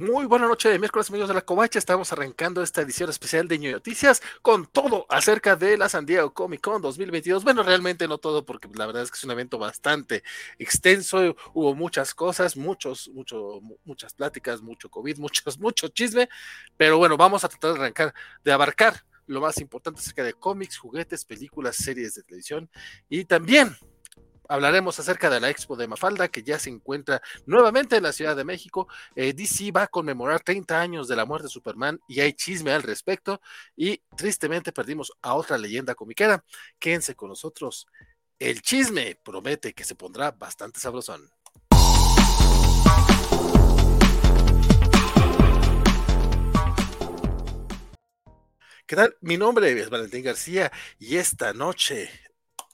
Muy buena noche de miércoles, amigos de la Covacha. Estamos arrancando esta edición especial de Ñoño Noticias con todo acerca de la San Diego Comic Con 2022. Bueno, realmente no todo, porque la verdad es que es un evento bastante extenso. Hubo muchas cosas, muchos, mucho, muchas pláticas, mucho COVID, muchos, mucho chisme. Pero bueno, vamos a tratar de arrancar, de abarcar lo más importante acerca de cómics, juguetes, películas, series de televisión y también hablaremos acerca de la Expo de Mafalda, que ya se encuentra nuevamente en la Ciudad de México. Eh, DC va a conmemorar 30 años de la muerte de Superman y hay chisme al respecto. Y tristemente perdimos a otra leyenda comiquera. Quédense con nosotros. El chisme promete que se pondrá bastante sabrosón. ¿Qué tal? Mi nombre es Valentín García y esta noche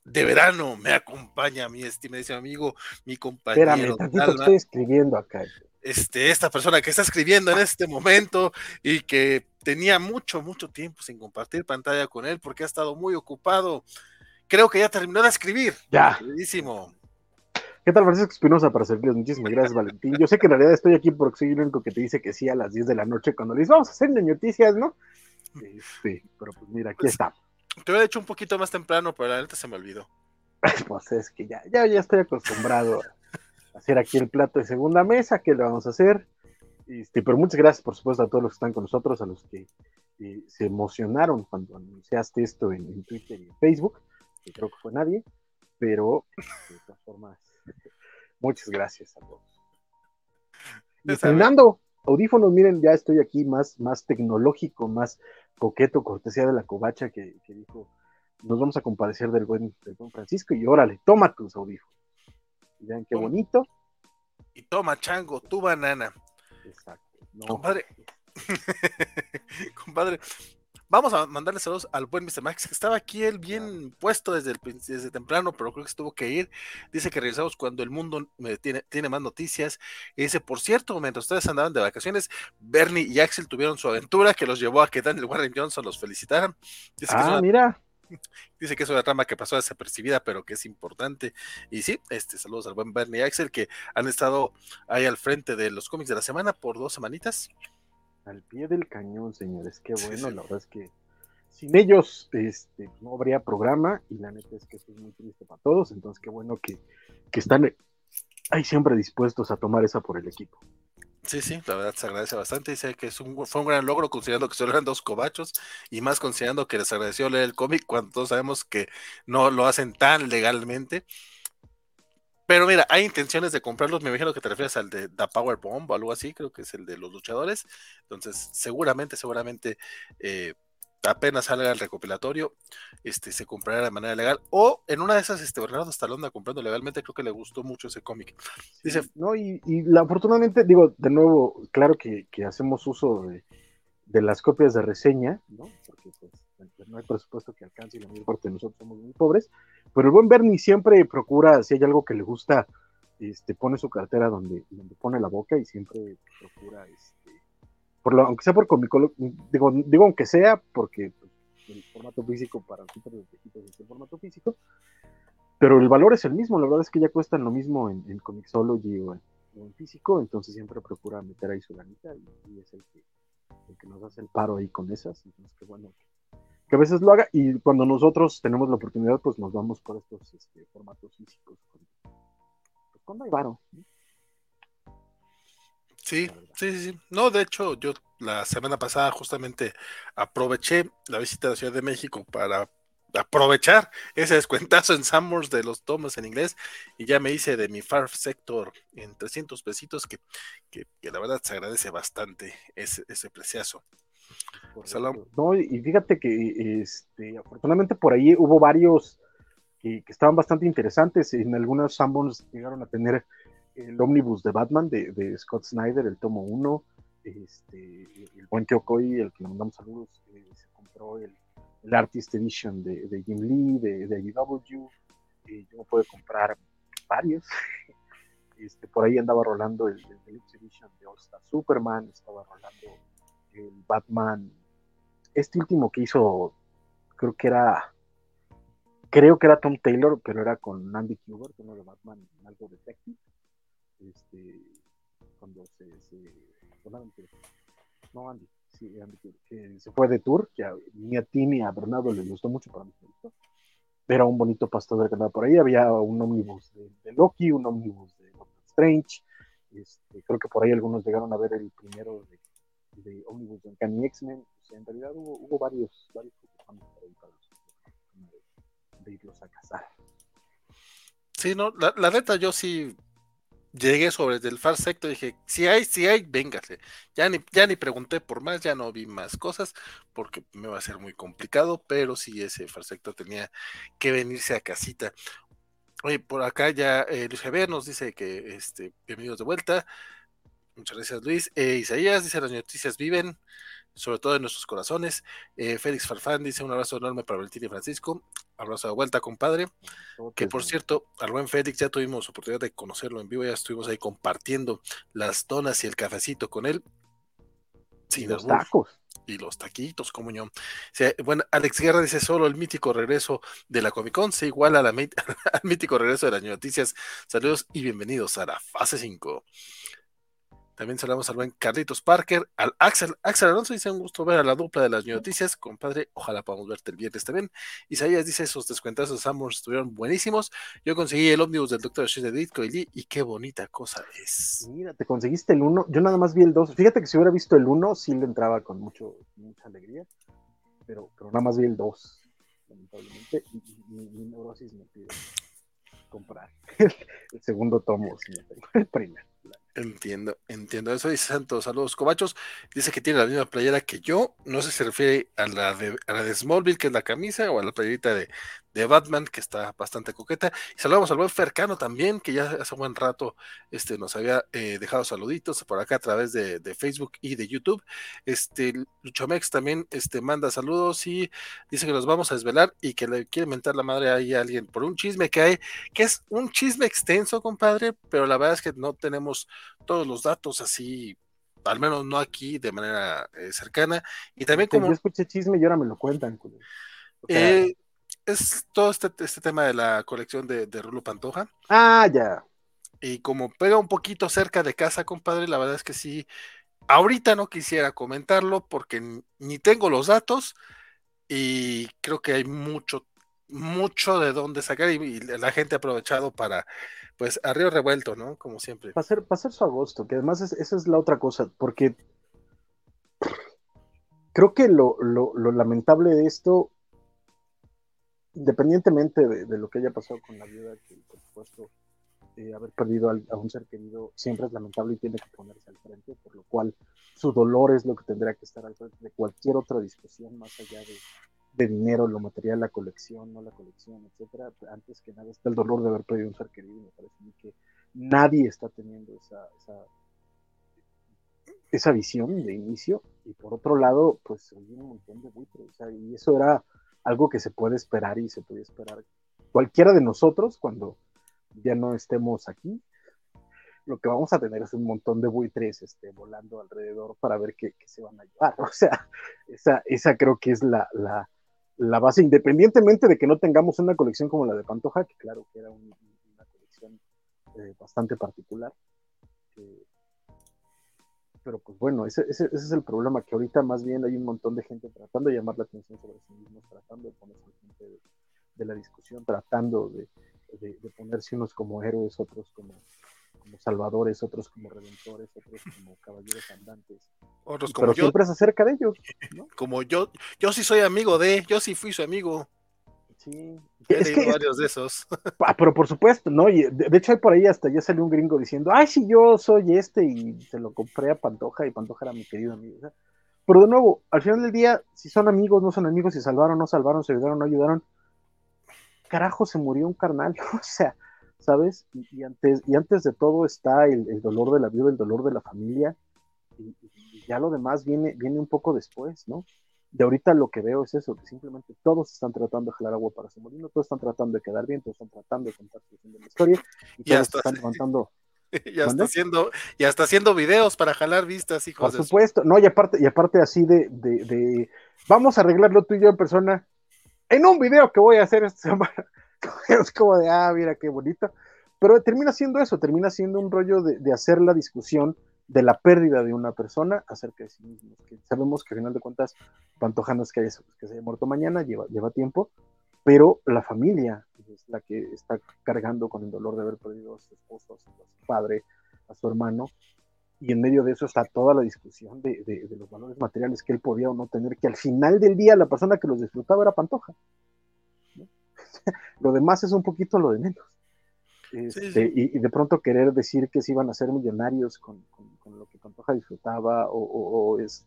de verano me acompaña mi estimadísimo amigo, mi compañero. Espérame, estoy escribiendo acá. Este, esta persona que está escribiendo en este momento y que tenía mucho, mucho tiempo sin compartir pantalla con él porque ha estado muy ocupado. Creo que ya terminó de escribir. Ya. Queridísimo. ¿Qué tal, Francisco Espinosa, para servirles? Muchísimas gracias, Valentín. Yo sé que en realidad estoy aquí porque soy el único que te dice que sí a las 10 de la noche cuando le dices, vamos a hacer noticias, ¿no? Sí, pero pues mira, aquí está. Te hubiera hecho un poquito más temprano, pero la neta se me olvidó. Pues es que ya, ya, ya estoy acostumbrado a hacer aquí el plato de segunda mesa, ¿qué le vamos a hacer? Este, pero muchas gracias, por supuesto, a todos los que están con nosotros, a los que eh, se emocionaron cuando anunciaste esto en, Twitter y en Facebook, que creo que fue nadie, pero de todas formas, muchas gracias a todos. Y Fernando, audífonos, miren, ya estoy aquí más, más tecnológico, más coqueto, cortesía de la covacha que, dijo, nos vamos a comparecer del buen, del Francisco y órale, toma tus audífonos. Vean qué bonito. Y toma, chango, tu banana. Exacto. Compadre, compadre, Vamos a mandarle saludos al buen Mr. Max, que estaba aquí él bien puesto desde, desde temprano, pero creo que se tuvo que ir. Dice que regresamos cuando el mundo tiene, tiene más noticias. Y dice, por cierto, mientras ustedes andaban de vacaciones, Bernie y Axel tuvieron su aventura que los llevó a que Daniel Warren Johnson los felicitaran. Dice ah, mira. Dice que es una trama que pasó desapercibida, pero que es importante. Y sí, este, saludos al buen Bernie y Axel, que han estado ahí al frente de los cómics de la semana por dos semanitas. Al pie del cañón, señores. Qué bueno, la verdad es que sin ellos este, no habría programa y la neta es que eso es muy triste para todos. Entonces, qué bueno que, están ahí siempre dispuestos a tomar esa por el equipo. Sí, sí, la verdad se agradece bastante. Dice que es un, fue un gran logro considerando que solo eran dos cobachos y más considerando que les agradeció leer el cómic cuando todos sabemos que no lo hacen tan legalmente. Pero mira, hay intenciones de comprarlos. Me imagino que te refieres al de The Power Bomb o algo así, creo que es el de los luchadores. Entonces, seguramente, seguramente, eh, apenas salga el recopilatorio, este, se comprará de manera legal. O en una de esas, este, Bernardo Estalón comprando legalmente, creo que le gustó mucho ese cómic. Dice. No, y, la, afortunadamente, digo, de nuevo, claro que, hacemos uso de, de, las copias de reseña, ¿no? Porque pues no hay presupuesto que alcance y la mayor parte de nosotros somos muy pobres, pero el buen Bernie siempre procura, si hay algo que le gusta, este, pone su cartera donde, pone la boca y siempre procura, este, por lo, aunque sea por comicolo, digo, digo aunque sea, porque pues, el formato físico para nosotros los viejitos es el formato físico, pero el valor es el mismo, la verdad es que ya cuestan lo mismo en, en Comixology o en, físico, entonces siempre procura meter ahí su ganita y, es el que, el que nos hace el paro ahí con esas, entonces qué bueno a veces lo haga y cuando nosotros tenemos la oportunidad, pues nos vamos por estos este, formatos físicos. Pues cuando hay varo. Sí, sí, sí. No, de hecho, yo la semana pasada justamente aproveché la visita a la Ciudad de México para aprovechar ese descuentazo en Summers de los tomos en inglés y ya me hice de mi Far Sector en 300 pesitos que, que, la verdad se agradece bastante ese, ese preciazo. No, y fíjate que este, afortunadamente por ahí hubo varios que, estaban bastante interesantes. En algunos Sanborns llegaron a tener el ómnibus de Batman de, Scott Snyder, el tomo 1. Este, el buen Teokoi, el que le mandamos saludos, eh, se compró el, Artist Edition de, Jim Lee, de, de IDW. Eh, yo pude comprar varios. Este, por ahí andaba rolando el, el Deluxe Edition de All Star Superman, estaba rolando el Batman, este último que hizo, creo que era, creo que era Tom Taylor, pero era con Andy Kubert, uno de Batman, algo Detective, este, cuando se, no Andy, sí, Andy, que se fue de tour, que ni a ti ni a Bernardo les gustó mucho, para mí Era un bonito pastor que andaba por ahí, había un ómnibus de, Loki, un ómnibus de Doctor Strange, este, creo que por ahí algunos llegaron a ver el primero de, de ómnibus de Uncanny X-Men, en realidad hubo, varios, varios por ahí para de, irlos a cazar. Sí, no, la, la neta yo sí llegué sobre el Far Sector y dije, si hay, si hay, véngase. Ya ni, ya ni pregunté por más, ya no vi más cosas, porque me va a ser muy complicado, pero sí ese Far Sector tenía que venirse a casita. Oye, por acá ya eh, Luis Javier nos dice que este, bienvenidos de vuelta. Muchas gracias, Luis. Eh, Isaías dice: las noticias viven sobre todo en nuestros corazones. Eh, Félix Farfán dice un abrazo enorme para Valentín y Francisco. Abrazo de vuelta, compadre. Que por cierto, al buen Félix ya tuvimos oportunidad de conocerlo en vivo, ya estuvimos ahí compartiendo las donas y el cafecito con él. y los tacos. Y los taquitos, como yo. bueno, Alex Guerra dice solo el mítico regreso de la Comic Con se iguala a la, al mítico regreso de las noticias. Saludos y bienvenidos a la fase 5. También saludamos al buen Carlitos Parker, al Axel. Axel Alonso dice un gusto ver a la dupla de las noticias, compadre. Ojalá podamos verte el viernes también. Isaías dice esos descuentazos de Samuels estuvieron buenísimos. Yo conseguí el ómnibus del Doctor Strange de Ditko y y qué bonita cosa es. Mira, te conseguiste el 1. Yo nada más vi el 2. Fíjate que si hubiera visto el 1, sí le entraba con mucho, mucha alegría. Pero, pero nada más vi el 2, lamentablemente. Y, mi neurosis me pide comprar el segundo tomo, si no tengo el primer. Entiendo, entiendo. Eso dice Santos. Saludos, Cobachos. Dice que tiene la misma playera que yo. No sé si se refiere a la de, a la de Smallville, que es la camisa, o a la playerita de, de Batman, que está bastante coqueta. Y saludamos al buen Fercano también, que ya hace un buen rato este, nos había eh, dejado saluditos por acá a través de, Facebook y de YouTube. Este, Luchomex también este, manda saludos y dice que los vamos a desvelar y que le quiere mentar la madre ahí a alguien por un chisme que hay, que es un chisme extenso, compadre, pero la verdad es que no tenemos todos los datos así al menos no aquí de manera eh, cercana. Y también como... Yo escuché chisme y ahora me lo cuentan. eh, es todo este, este, tema de la colección de, de Rulo Pantoja. Ah, ya. Y como pega un poquito cerca de casa, compadre, la verdad es que sí. Ahorita no quisiera comentarlo porque ni tengo los datos y creo que hay mucho, mucho de dónde sacar y, la gente ha aprovechado para, pues, arriba revuelto, ¿no? Como siempre. Va a ser, va su agosto, que además esa es la otra cosa, porque creo que lo, lo, lo lamentable de esto independientemente de, lo que haya pasado con la vida, que por supuesto eh, haber perdido a, un ser querido siempre es lamentable y tiene que ponerse al frente, por lo cual su dolor es lo que tendrá que estar al frente de cualquier otra discusión más allá de, dinero, lo material, la colección, no la colección, etcétera. Antes que nada está el dolor de haber perdido un ser querido, me parece que nadie está teniendo esa, esa, esa visión de inicio, y por otro lado, pues hay un montón de buitres, y eso era algo que se puede esperar y se puede esperar cualquiera de nosotros cuando ya no estemos aquí. Lo que vamos a tener es un montón de buitres este, volando alrededor para ver qué, se van a llevar. O sea, esa, esa creo que es la, la, la, base, independientemente de que no tengamos una colección como la de Pantoja, que claro que era una colección eh, bastante particular. Eh, pero pues bueno, ese, ese, es el problema, que ahorita más bien hay un montón de gente tratando de llamar la atención sobre sí mismos, tratando de ponerse gente de, la discusión, tratando de, ponerse unos como héroes, otros como, como salvadores, otros como redentores, otros como caballeros andantes. Otros como pero yo. siempre es acerca de ellos. Como yo, yo sí soy amigo de, yo sí fui su amigo. Sí. es que, varios de esos. Ah, pero por supuesto, ¿no? Y de, hecho, hay por ahí hasta ya salió un gringo diciendo, ay, sí, yo soy este, y se lo compré a Pantoja, y Pantoja era mi querido amigo. pero de nuevo, al final del día, si son amigos, no son amigos, si salvaron, no salvaron, se ayudaron, no ayudaron, carajo, se murió un carnal, o sea, ¿sabes? Y, antes, y antes de todo está el, dolor de la vida, el dolor de la familia, y, y, ya lo demás viene, viene un poco después, ¿no? Y ahorita lo que veo es eso, que simplemente todos están tratando de jalar agua para su molino, todos están tratando de quedar bien, todos están tratando de contar su de la historia, y todos están levantando. Ya está haciendo, ya está haciendo videos para jalar vistas, hijos. Por supuesto, no, y aparte, y aparte así de, de, vamos a arreglarlo tú y yo en persona, en un video que voy a hacer esta semana. es como de, ah, mira qué bonito. Pero termina siendo eso, termina siendo un rollo de, de hacer la discusión de la pérdida de una persona acerca de sí mismos. Que sabemos que al final de cuentas, Pantoja no es que, que se haya muerto mañana, lleva, lleva tiempo, pero la familia es la que está cargando con el dolor de haber perdido a su esposo, a su padre, a su hermano, y en medio de eso está toda la discusión de, de, los valores materiales que él podía o no tener, que al final del día la persona que los disfrutaba era Pantoja. lo demás es un poquito lo de menos. Este, y, de pronto querer decir que se iban a ser millonarios con, con, lo que Pantoja disfrutaba o, es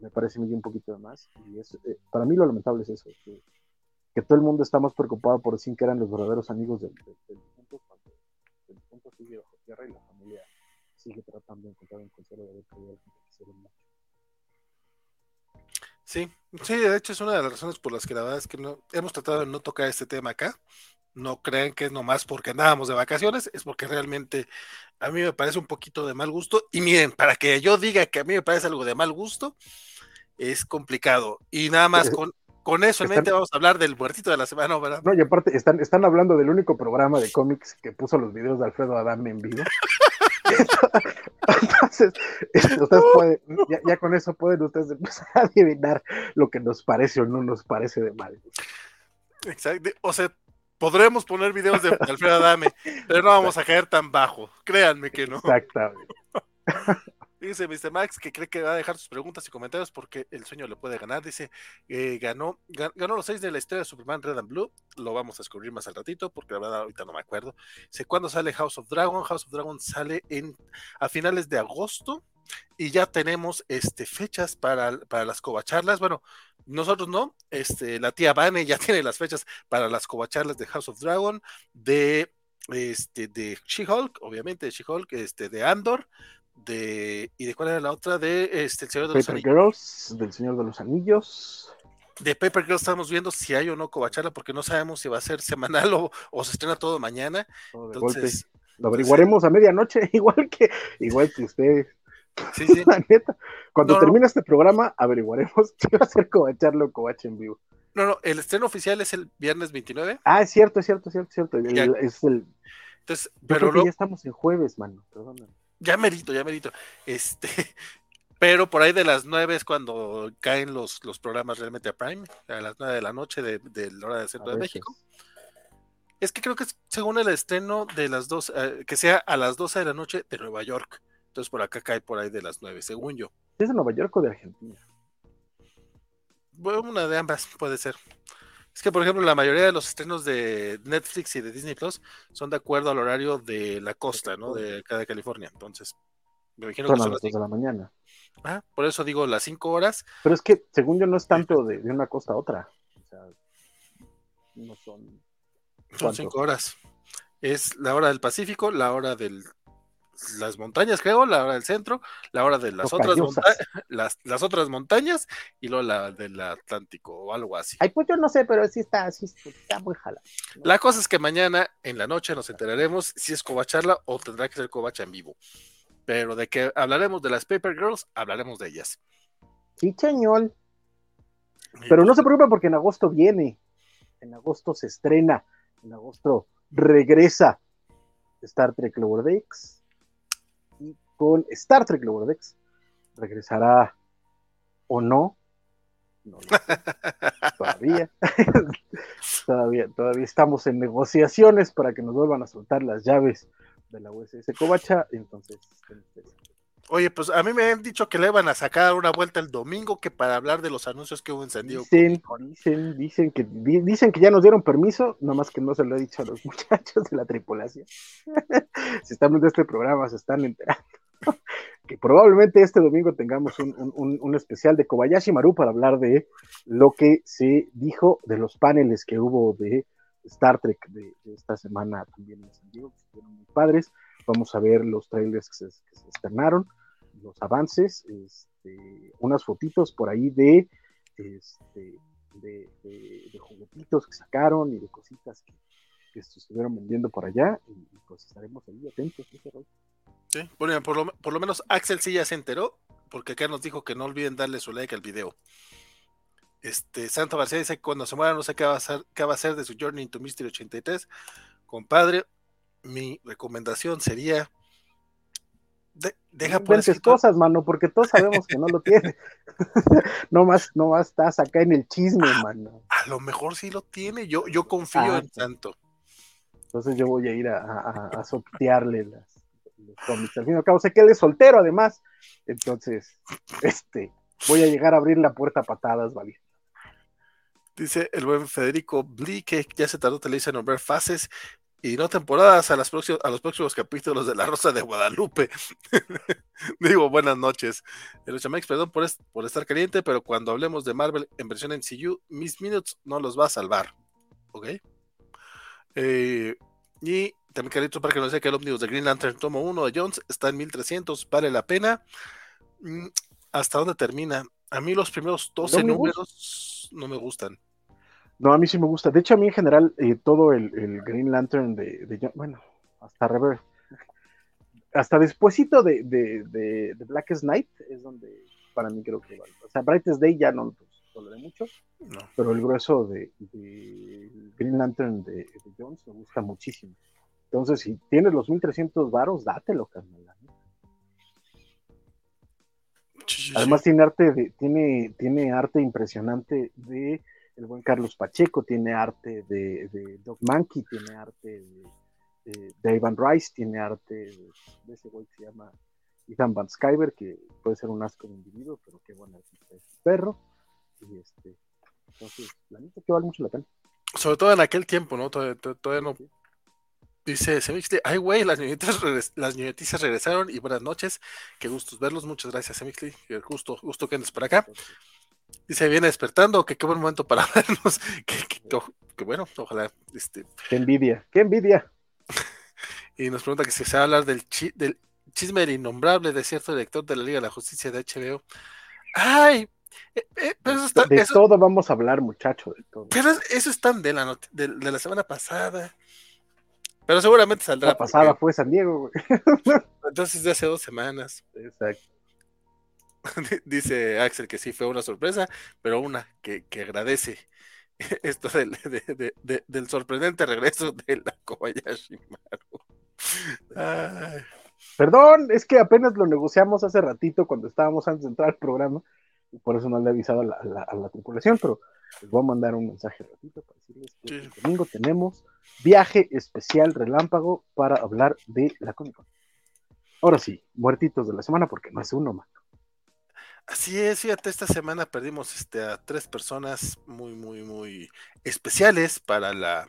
me parece un poquito de más. Y es, eh, para mí lo lamentable es eso, que, todo el mundo está más preocupado por decir que eran los verdaderos amigos del, del, difunto, cuando el difunto sigue bajo tierra y la familia sigue tratando de encontrar un consuelo de haber que mucho. Sí, sí, de hecho es una de las razones por las que la verdad es que no hemos tratado de no tocar este tema acá. No crean que es nomás porque andábamos de vacaciones, es porque realmente a mí me parece un poquito de mal gusto. Y miren, para que yo diga que a mí me parece algo de mal gusto, es complicado. Y nada más con, con eso en mente vamos a hablar del muertito de la semana, ¿verdad? No, y aparte están, están hablando del único programa de cómics que puso los videos de Alfredo Adame en vivo. Entonces, este, ustedes pueden, ya, con eso pueden ustedes empezar a adivinar lo que nos parece o no nos parece de mal. Exacto. O sea, podremos poner videos de Alfredo Adame, pero no vamos a caer tan bajo. Créanme que no. Exactamente. Dice Mr. Max que cree que va a dejar sus preguntas y comentarios porque el sueño le puede ganar. Dice, eh, ganó, ganó los seis de la historia de Superman Red and Blue. Lo vamos a descubrir más al ratito porque la verdad ahorita no me acuerdo. Dice, ¿cuándo sale House of Dragon? House of Dragon sale en, a finales de agosto y ya tenemos este, fechas para, para las covacharlas. Bueno, nosotros no, este, la tía Vane ya tiene las fechas para las covacharlas de House of Dragon, de este de She-Hulk, obviamente de She-Hulk, este de Andor, de y de cuál era la otra de este el Señor de los Anillos. Girls, del Señor de los Anillos. De Paper Girls estamos viendo si hay o no covacharla porque no sabemos si va a ser semanal o, se estrena todo mañana. Entonces, lo averiguaremos a medianoche, igual que igual que usted. Sí, sí. La neta. Cuando termine este programa, averiguaremos si va a ser covacharlo o covacha en vivo. No, no, el estreno oficial es el viernes 29. Ah, es cierto, es cierto, es cierto, es cierto. es el... Entonces, pero ya estamos en jueves, mano. Perdóname. Ya merito, ya merito. Este, pero por ahí de las nueve es cuando caen los, los programas realmente a Prime, a las nueve de la noche de, la hora del centro de México. Es que creo que es según el estreno de las dos, eh, que sea a las 12 de la noche de Nueva York. Entonces por acá cae por ahí de las nueve, según yo. ¿Es de Nueva York o de Argentina? Bueno, una de ambas puede ser. Es que, por ejemplo, la mayoría de los estrenos de Netflix y de Disney Plus son de acuerdo al horario de la costa, ¿no? De cada California. Entonces, me imagino que son las 2 de la mañana. Ah, por eso digo las 5 horas. Pero es que, según yo, no es tanto de, una costa a otra. O sea, no son. Son 5 horas. Es la hora del Pacífico, la hora del las montañas, creo, la hora del centro, la hora de las otras montañas, las, las, otras montañas y luego la del Atlántico o algo así. Ay, pues yo no sé, pero sí está, sí está muy jala. La cosa es que mañana en la noche nos enteraremos si es covacharla o tendrá que ser covacha en vivo. Pero de que hablaremos de las Paper Girls, hablaremos de ellas. Sí, señor. Pero no se preocupen porque en agosto viene. En agosto se estrena. En agosto regresa Star Trek Lower Decks con Star Trek Lower Decks. ¿Regresará o no? No sé. todavía. todavía. Todavía estamos en negociaciones para que nos vuelvan a soltar las llaves de la USS Covacha. Entonces, Oye, pues a mí me han dicho que le van a sacar una vuelta el domingo que para hablar de los anuncios que hubo en San Diego. Dicen, dicen, dicen, que, dicen que ya nos dieron permiso, nomás que no se lo he dicho a los muchachos de la tripulación. si están viendo este programa, se están enterando. que probablemente este domingo tengamos un, especial de Kobayashi Maru para hablar de lo que se dijo de los paneles que hubo de Star Trek de, esta semana también en San Diego, que fueron muy padres. Vamos a ver los trailers que se, que estrenaron, los avances, este, unas fotitos por ahí de, este, de, juguetitos que sacaron y de cositas que, se estuvieron vendiendo por allá y, pues estaremos ahí atentos. Sí, bueno, por, lo, por lo menos Axel sí ya se enteró, porque acá nos dijo que no olviden darle su like al video. Este, Santo García dice que cuando se muera no sé qué va a hacer, qué va a hacer de su Journey into Mystery 83. Compadre, mi recomendación sería deja por eso cosas, mano, porque todos sabemos que no lo tiene. no más, no más estás acá en el chisme, ah, mano. A lo mejor sí lo tiene, yo, yo confío ah, en tanto. Entonces yo voy a ir a, a, a sortearle las, los cómics. Al fin sé que él es soltero, además. Entonces, este, voy a llegar a abrir la puerta a patadas, ¿vale? Dice el buen Federico Bli que ya se tardó Televisa en nombrar fases y no temporadas a, las próximos, a los próximos capítulos de La Rosa de Guadalupe. Digo, buenas noches. El Chamex, perdón por, por estar caliente, pero cuando hablemos de Marvel en versión MCU, Miss Minutes no los va a salvar. ¿Ok? Eh, y también Carlitos para que no sea que el ómnibus de Green Lantern tomo 1 de Jones está en 1300, vale la pena. Mm, ¿Hasta dónde termina? A mí los primeros 12 números no me gustan. No, a mí sí me gusta. De hecho, a mí en general, eh, todo el, Green Lantern de, bueno, hasta Rever, hasta despuésito de, de, Blackest Night es donde para mí creo que vale. O sea, Brightest Day ya no pues, mucho, pero el grueso de, Green Lantern de, Jones me gusta muchísimo. Entonces, si tienes los 1300 varos, dátelo, carnal. Además tiene arte de, tiene, tiene arte impresionante de el buen Carlos Pacheco, tiene arte de, de Doc Mankey, tiene arte de, de, Ivan Rice, tiene arte de, ese güey que se llama Ethan Van Skyver, que puede ser un asco de individuo, pero qué bueno es un perro. Y este, entonces, la neta que vale mucho la pena. Sobre todo en aquel tiempo, ¿no? Todavía, todavía no. Dice, se ay güey, las niñitas, las niñitas regresaron y buenas noches, qué gustos verlos, muchas gracias, Semixley, gusto, gusto que andes por acá. Dice, viene despertando, que qué buen momento para vernos. Que, bueno, ojalá. Este... Qué envidia, qué envidia. y nos pregunta que si se va a hablar del, del chisme del innombrable de cierto director de la Liga de la Justicia de HBO. ¡Ay! Eh, eh, de todo vamos a hablar, muchacho, de todo. Pero eso es tan de la, de, la semana pasada. Pero seguramente saldrá. La pasada fue San Diego, Entonces de hace dos semanas. Exacto. Dice Axel que sí fue una sorpresa, pero una que, agradece esto del, del, sorprendente regreso de la Kobayashi Maru. Perdón, es que apenas lo negociamos hace ratito cuando estábamos antes de entrar al programa y por eso no le he avisado a la, tripulación, pero les voy a mandar un mensaje ratito para decirles que el domingo tenemos viaje especial relámpago para hablar de la Comic Con. Ahora sí, muertitos de la semana porque no es uno, más Así es, fíjate, esta semana perdimos este, a tres personas muy, muy, muy especiales para la,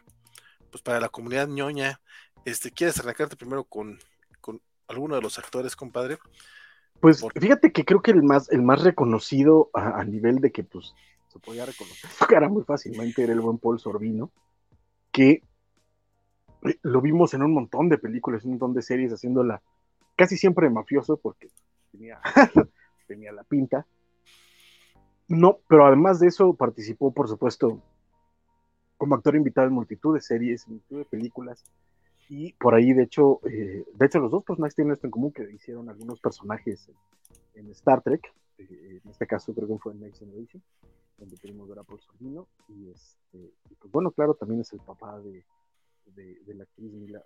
pues para la comunidad ñoña. Este, ¿Quieres arrancarte primero con, con alguno de los actores, compadre? Pues fíjate que creo que el más, el más reconocido a, nivel de que pues se podía reconocer su cara muy fácilmente era el buen Paul Sorbino, que lo vimos en un montón de películas, un montón de series haciéndola casi siempre mafioso porque tenía tenía la pinta. No, pero además de eso participó, por supuesto, como actor invitado en multitud de series, multitud de películas. Y por ahí, de hecho, eh, de hecho, los dos personajes tienen esto en común, que hicieron algunos personajes en, Star Trek. Eh, en este caso creo que fue en Next Generation, donde pudimos ver a Paul Sorvino. Y, este, pues bueno, claro, también es el papá de, de, la actriz Mila.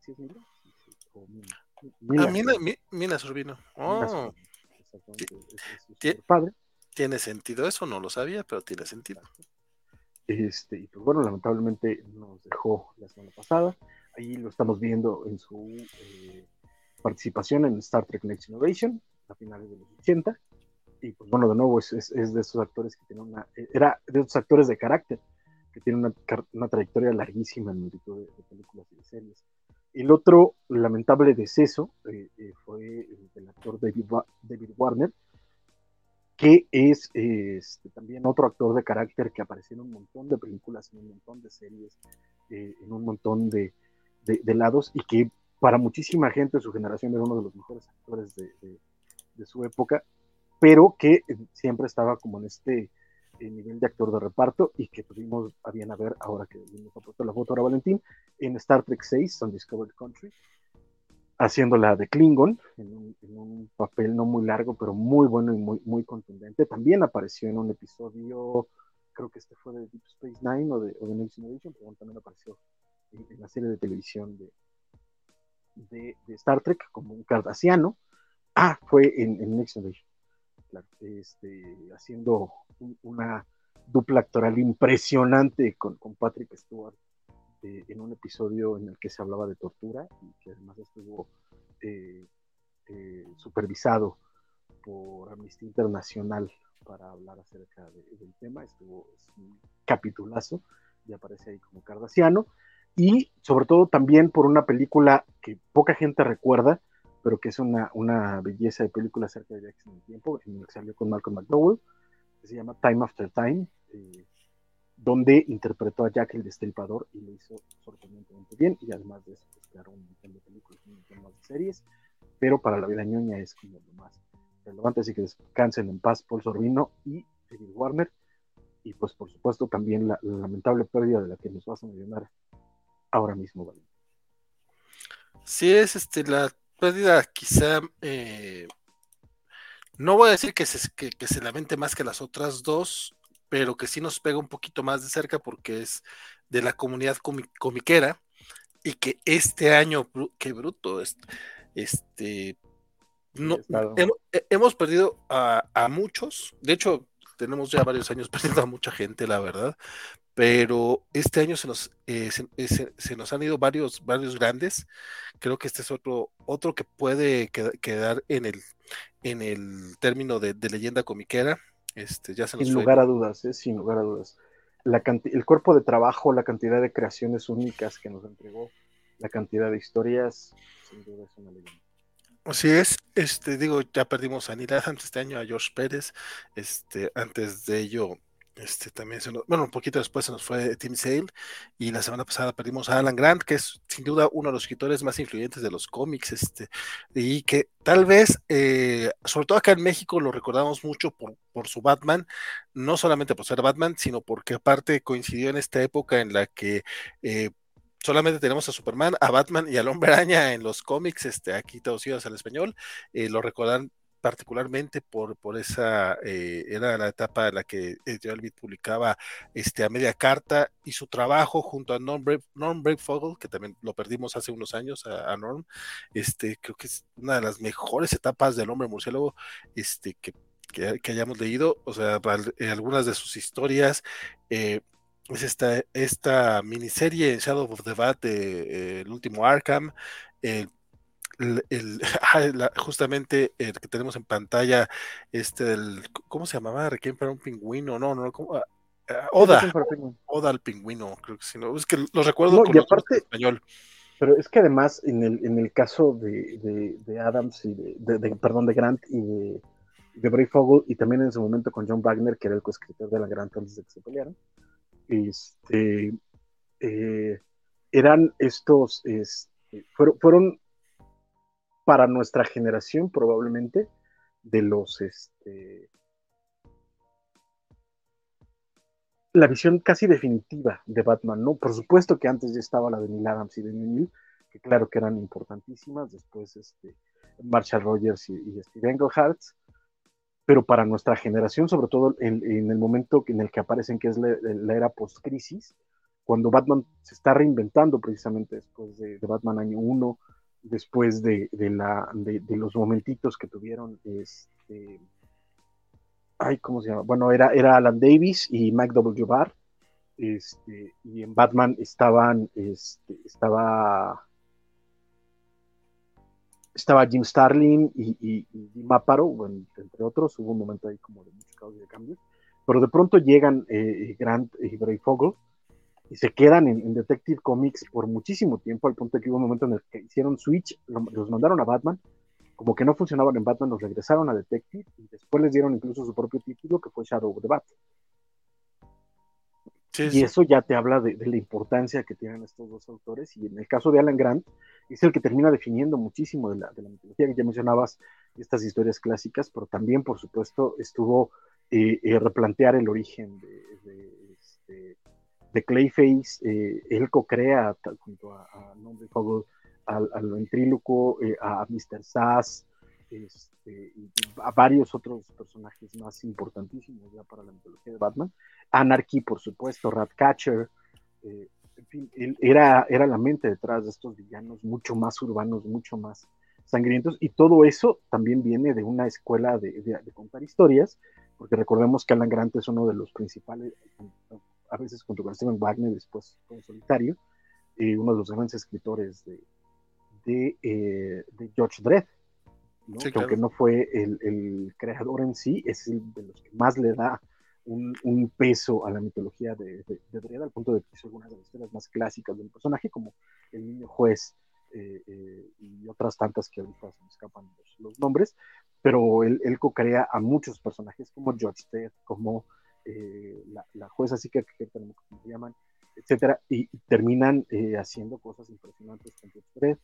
¿Sí es Mila? o Mila, Mina, Mina, Sorbino. Oh padre. Tiene sentido eso, no lo sabía, pero tiene sentido. Este, y pues bueno, lamentablemente nos dejó la semana pasada. Ahí lo estamos viendo en su eh, participación en Star Trek Next Innovation, a finales de los 80. Y pues bueno, de nuevo es, es, de esos actores que tiene una, era de esos actores de carácter, que tiene una, una trayectoria larguísima en multitud de, películas y de series. El otro lamentable deceso eh, eh, fue el del actor David, David Warner, que es este, también otro actor de carácter que apareció en un montón de películas, en un montón de series, eh, en un montón de, lados y que para muchísima gente de su generación era uno de los mejores actores de, su época, pero que siempre estaba como en este nivel de actor de reparto y que tuvimos a bien a ver ahora que nos ha puesto la foto ahora Valentín en Star Trek 6 on Discovered Country haciéndola de Klingon en un, papel no muy largo pero muy bueno y muy, muy contundente. También apareció en un episodio creo que este fue de Deep Space Nine o de, o Next Generation pero también apareció en, la serie de televisión de, de, Star Trek como un cardasiano Ah, fue en, en Next Generation, este, haciendo una dupla actoral impresionante con, con Patrick Stewart eh, en un episodio en el que se hablaba de tortura y que además estuvo eh, eh, supervisado por Amnistía Internacional para hablar acerca del tema. Estuvo un capitulazo y aparece ahí como Cardasiano. Y sobre todo también por una película que poca gente recuerda, pero que es una, una belleza de película acerca de Jackson en el tiempo, en el que salió con Malcolm McDowell, que se llama Time After Time, eh, donde interpretó a Jack el Destripador y lo hizo sorprendentemente bien, y además de eso, pues un montón de películas, un montón de series, pero para la vida ñoña es como lo más relevante, así que descansen en paz Paul Sorbino y David Warner, y pues por supuesto también la, lamentable pérdida de la que nos vas a mencionar ahora mismo, ¿vale? Sí, es este, la pérdida quizá, eh, no voy a decir que se, que, se lamente más que las otras dos, pero que sí nos pega un poquito más de cerca porque es de la comunidad comiquera y que este año, qué bruto, este, no, hemos, perdido a, a, muchos, de hecho tenemos ya varios años perdiendo a mucha gente, la verdad, pero este año se nos, eh, eh, se, nos han ido varios, varios grandes. Creo que este es otro, otro que puede quedar en el, en el término de, leyenda comiquera. Este, ya sin lugar a dudas, eh, sin lugar a dudas. La el cuerpo de trabajo, la cantidad de creaciones únicas que nos entregó, la cantidad de historias, sin duda es una leyenda. Así es, este, digo, ya perdimos a Neil Adams este año, a George Pérez, este, antes de ello este también se bueno, un poquito después se nos fue Tim Sale y la semana pasada perdimos a Alan Grant, que es sin duda uno de los escritores más influyentes de los cómics, este, y que tal vez, eh, sobre todo acá en México, lo recordamos mucho por, por su Batman, no solamente por ser Batman, sino porque aparte coincidió en esta época en la que eh, solamente tenemos a Superman, a Batman y al Hombre Araña en los cómics, este, aquí traducidos al español, eh, lo recordan particularmente por, por esa, eh, era la etapa en la que Joel Beat publicaba este, a media carta y su trabajo junto a Norm, Norm Breakfogel, que también lo perdimos hace unos años a, Norm, este, creo que es una de las mejores etapas del hombre murciélago este, que, que, hayamos leído, o sea, algunas de sus historias. Eh, es esta, esta miniserie Shadow of the Bat de, eh, el último Arkham, el, justamente el que tenemos en pantalla, este del, ¿cómo se llamaba? Requiem para un pingüino, no, no, ¿cómo? Ah, ah, Oda, Oda al pingüino, creo que sí, no, es que lo recuerdo con aparte, español. Pero es que además, en el, en el caso de, de, Adams y de, perdón, de Grant y de, de Bray Fogel, y también en su momento con John Wagner, que era el coescritor de la Grant antes de que se pelearan, este, eh, eran estos, este, fueron, fueron para nuestra generación probablemente de los este la visión casi definitiva de Batman, ¿no? Por supuesto que antes ya estaba la de Neil Adams y de Neil, que claro que eran importantísimas, después este, Marshall Rogers y, Steve Englehart, pero para nuestra generación, sobre todo en, el momento en el que aparecen, que es la, era post-crisis, cuando Batman se está reinventando precisamente después de, de Batman Año 1, después de, la, de, los momentitos que tuvieron, este, ay, ¿cómo se llama? Bueno, era, era Alan Davis y Mike W. Barr, este, y en Batman estaban, este, estaba, estaba Jim Starlin y, y, Jim entre otros, hubo un momento ahí como de mucho caos y de cambios, pero de pronto llegan eh, Grant y Bray Fogel, y se quedan en, Detective Comics por muchísimo tiempo, al punto de que hubo un momento en el que hicieron Switch, los mandaron a Batman, como que no funcionaban en Batman, los regresaron a Detective y después les dieron incluso su propio título que fue Shadow of the Bat. y eso ya te habla de, la importancia que tienen estos dos autores. Y en el caso de Alan Grant, es el que termina definiendo muchísimo de la, de la mitología. Ya mencionabas estas historias clásicas, pero también, por supuesto, estuvo eh, eh, replantear el origen de, este, de Clayface, eh, él co-crea junto a, Nombre al, al ventríloco, eh, a Mr. Sass, este, a varios otros personajes más importantísimos ya para la mitología de Batman. Anarchy, por supuesto, Ratcatcher, eh, en fin, él era, era la mente detrás de estos villanos mucho más urbanos, mucho más sangrientos, y todo eso también viene de una escuela de, contar historias, porque recordemos que Alan Grant es uno de los principales, a veces junto con Steven Wagner, después como solitario, eh, uno de los grandes escritores de, de, eh, George Dredd, que aunque no fue el, creador en sí, es el de los que más le da un, peso a la mitología de, de, Dredd, al punto de que hizo algunas de las historias más clásicas del personaje, como El Niño Juez eh, eh, y otras tantas que ahorita se me escapan los, nombres, pero él, él co-crea a muchos personajes como George Ted, como eh, la, jueza así que, como llaman, etcétera, y, terminan haciendo cosas impresionantes con George Ted.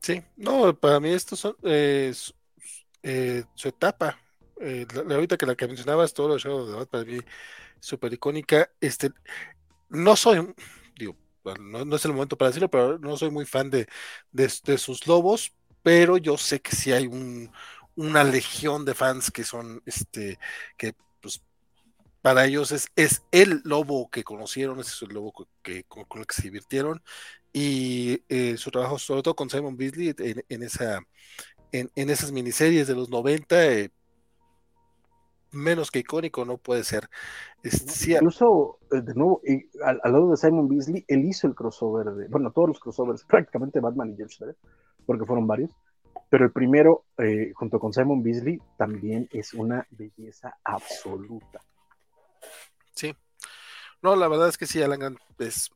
Sí, no, para mí esto son su etapa eh, la, ahorita que la que mencionabas, todo los shows de para mí súper icónica. Este, no soy, digo, no, es el momento para decirlo, pero no soy muy fan de, de, sus lobos, pero yo sé que sí hay un, una legión de fans que son, este, que pues para ellos es, es el lobo que conocieron, es el lobo que, con, el que se divirtieron, y eh, su trabajo, sobre todo con Simon Beasley, en, esa, en, en, esas miniseries de los 90, eh, menos que icónico no puede ser. Incluso, eh, de nuevo, al, lado de Simon Beasley, él hizo el crossover de, bueno, todos los crossovers, prácticamente Batman y George Dredd, porque fueron varios, pero el primero, eh, junto con Simon Beasley, también es una belleza absoluta. Sí. No, la verdad es que sí, Alan es,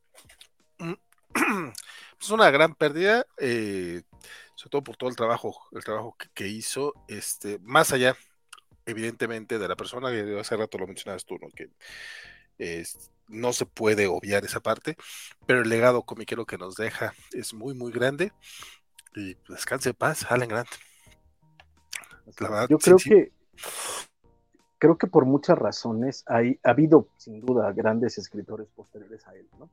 es una gran pérdida, eh, sobre todo por todo el trabajo, el trabajo que, hizo, este, más allá evidentemente de la persona, que hace rato lo mencionabas tú, ¿no? que no se puede obviar esa parte, pero el legado comiquero que nos deja es muy, muy grande. Y descanse en paz, Alan Grant. Yo creo que creo que por muchas razones hay, ha habido sin duda grandes escritores posteriores a él, ¿no?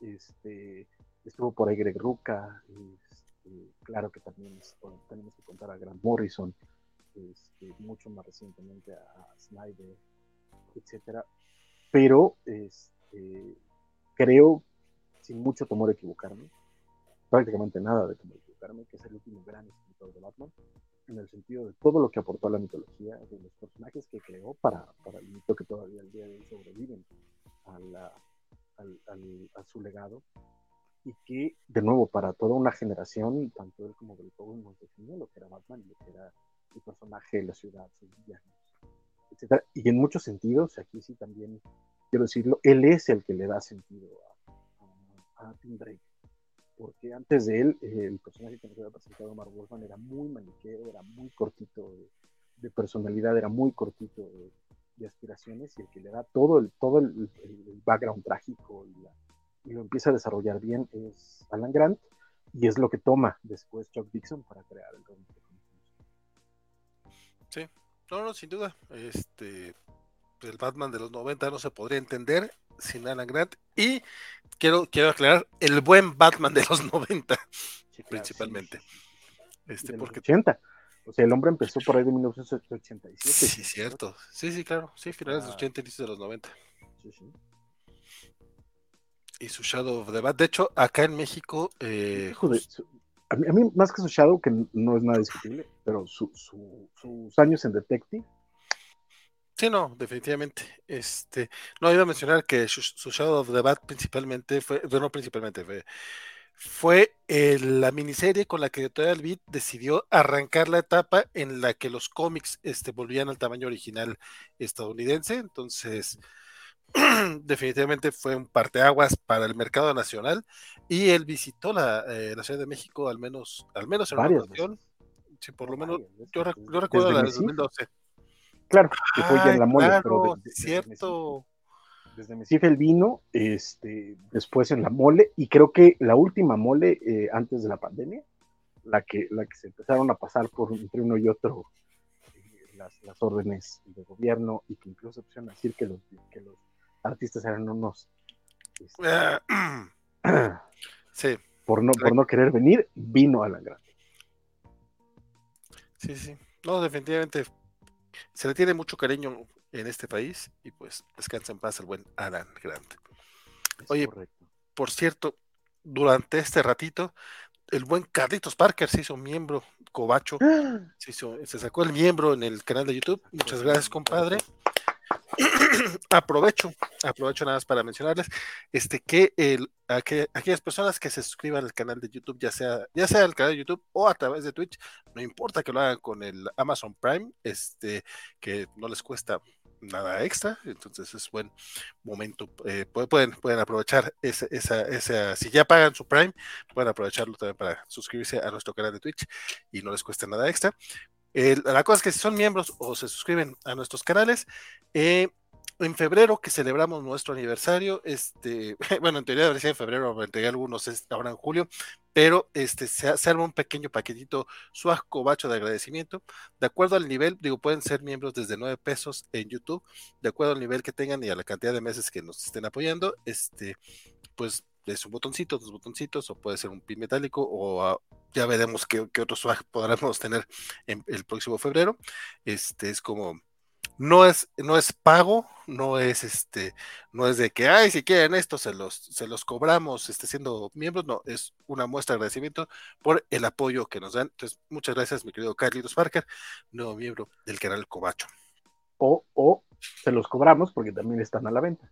Este, estuvo por ahí Greg Ruca, este, claro que también tenemos que contar a Grant Morrison, este, mucho más recientemente a, Snyder, etcétera. Pero este, creo, sin mucho temor a equivocarme, prácticamente nada de temor a equivocarme, que es el último gran escritor de Batman, en el sentido de todo lo que aportó a la mitología, de los personajes que creó para, para el mito que todavía el día de hoy sobreviven a, la, a su legado, y que, de nuevo, para toda una generación, tanto él como todo nos definió lo que era Batman lo que era el personaje la ciudad, sus villanos, etc. Y en muchos sentidos, aquí sí también quiero decirlo, él es el que le da sentido a, Tim Drake. Porque antes de él, eh, el personaje que nos había presentado Mark Wolfman era muy maniqueo, era muy cortito de, personalidad, era muy cortito de, aspiraciones, y el que le da todo el, todo el, background trágico y, lo empieza a desarrollar bien es Alan Grant, y es lo que toma después Chuck Dixon para crear el Sí, no, no, sin duda. Este, el Batman de los 90 no se podría entender sin Alan Grant. Y quiero, quiero aclarar, el buen Batman de los 90, principalmente. Este, porque... 80. O sea, el hombre empezó por ahí de 1987. Sí, cierto. Sí, sí, claro. Sí, finales de los 80, inicios de los 90. Sí, sí. Y su Shadow of the Bat. De hecho, acá en México. Eh, a mí, más que su Shadow, que no es nada discutible, pero sus años en Detective. Sí, no, definitivamente. Este, no iba a mencionar que su, Shadow of the Bat principalmente fue, bueno, principalmente fue, fue eh, la miniserie con la que Editorial Beat decidió arrancar la etapa en la que los cómics este, volvían al tamaño original estadounidense. Entonces, definitivamente fue un parteaguas para el mercado nacional y él visitó la, eh, la Ciudad de México al menos, al menos en una ocasión. Sí, por lo menos, yo, recuerdo la de 2012. Claro, que fue ya en la mole, pero cierto. Desde Mesife el vino, este, después en la mole, y creo que la última mole eh, antes de la pandemia, la que, la que se empezaron a pasar por entre uno y otro eh, las, las, órdenes de gobierno, y que incluso empezaron a decir que los, que los artistas eran unos. Este, sí. Por no, por no querer venir, vino Alan Grant. Sí, sí. No, definitivamente se le tiene mucho cariño en este país y pues descansa en paz el buen Alan Grant. Oye, por cierto, durante este ratito el buen Carlitos Parker se hizo miembro, Cobacho, se, se sacó el miembro en el canal de YouTube. Muchas gracias, compadre. aprovecho, aprovecho nada más para mencionarles este, que el, aquellas personas que se suscriban al canal de YouTube, ya sea, ya sea el canal de YouTube o a través de Twitch, no importa que lo hagan con el Amazon Prime, este, que no les cuesta nada extra, entonces es buen momento. Eh, pueden, pueden aprovechar esa, esa, esa, si ya pagan su Prime, pueden aprovecharlo también para suscribirse a nuestro canal de Twitch y no les cuesta nada extra la cosa es que si son miembros o se suscriben a nuestros canales, eh, en febrero que celebramos nuestro aniversario, este, bueno, en teoría debería ser en febrero, entregué algunos ahora en julio, pero este, se, arma un pequeño paquetito suasco bacho de agradecimiento, de acuerdo al nivel, digo, pueden ser miembros desde 9 pesos en YouTube, de acuerdo al nivel que tengan y a la cantidad de meses que nos estén apoyando, este, pues es un botoncito, dos botoncitos, o puede ser un pin metálico, o ah, ya veremos qué, qué otros podremos tener en el próximo febrero. Este es como, no es, no es pago, no es este, no es de que, ay, si quieren esto, se los, se los cobramos este, siendo miembros, no, es una muestra de agradecimiento por el apoyo que nos dan. Entonces, muchas gracias, mi querido Carlitos Parker, nuevo miembro del canal Cobacho. O, o se los cobramos porque también están a la venta.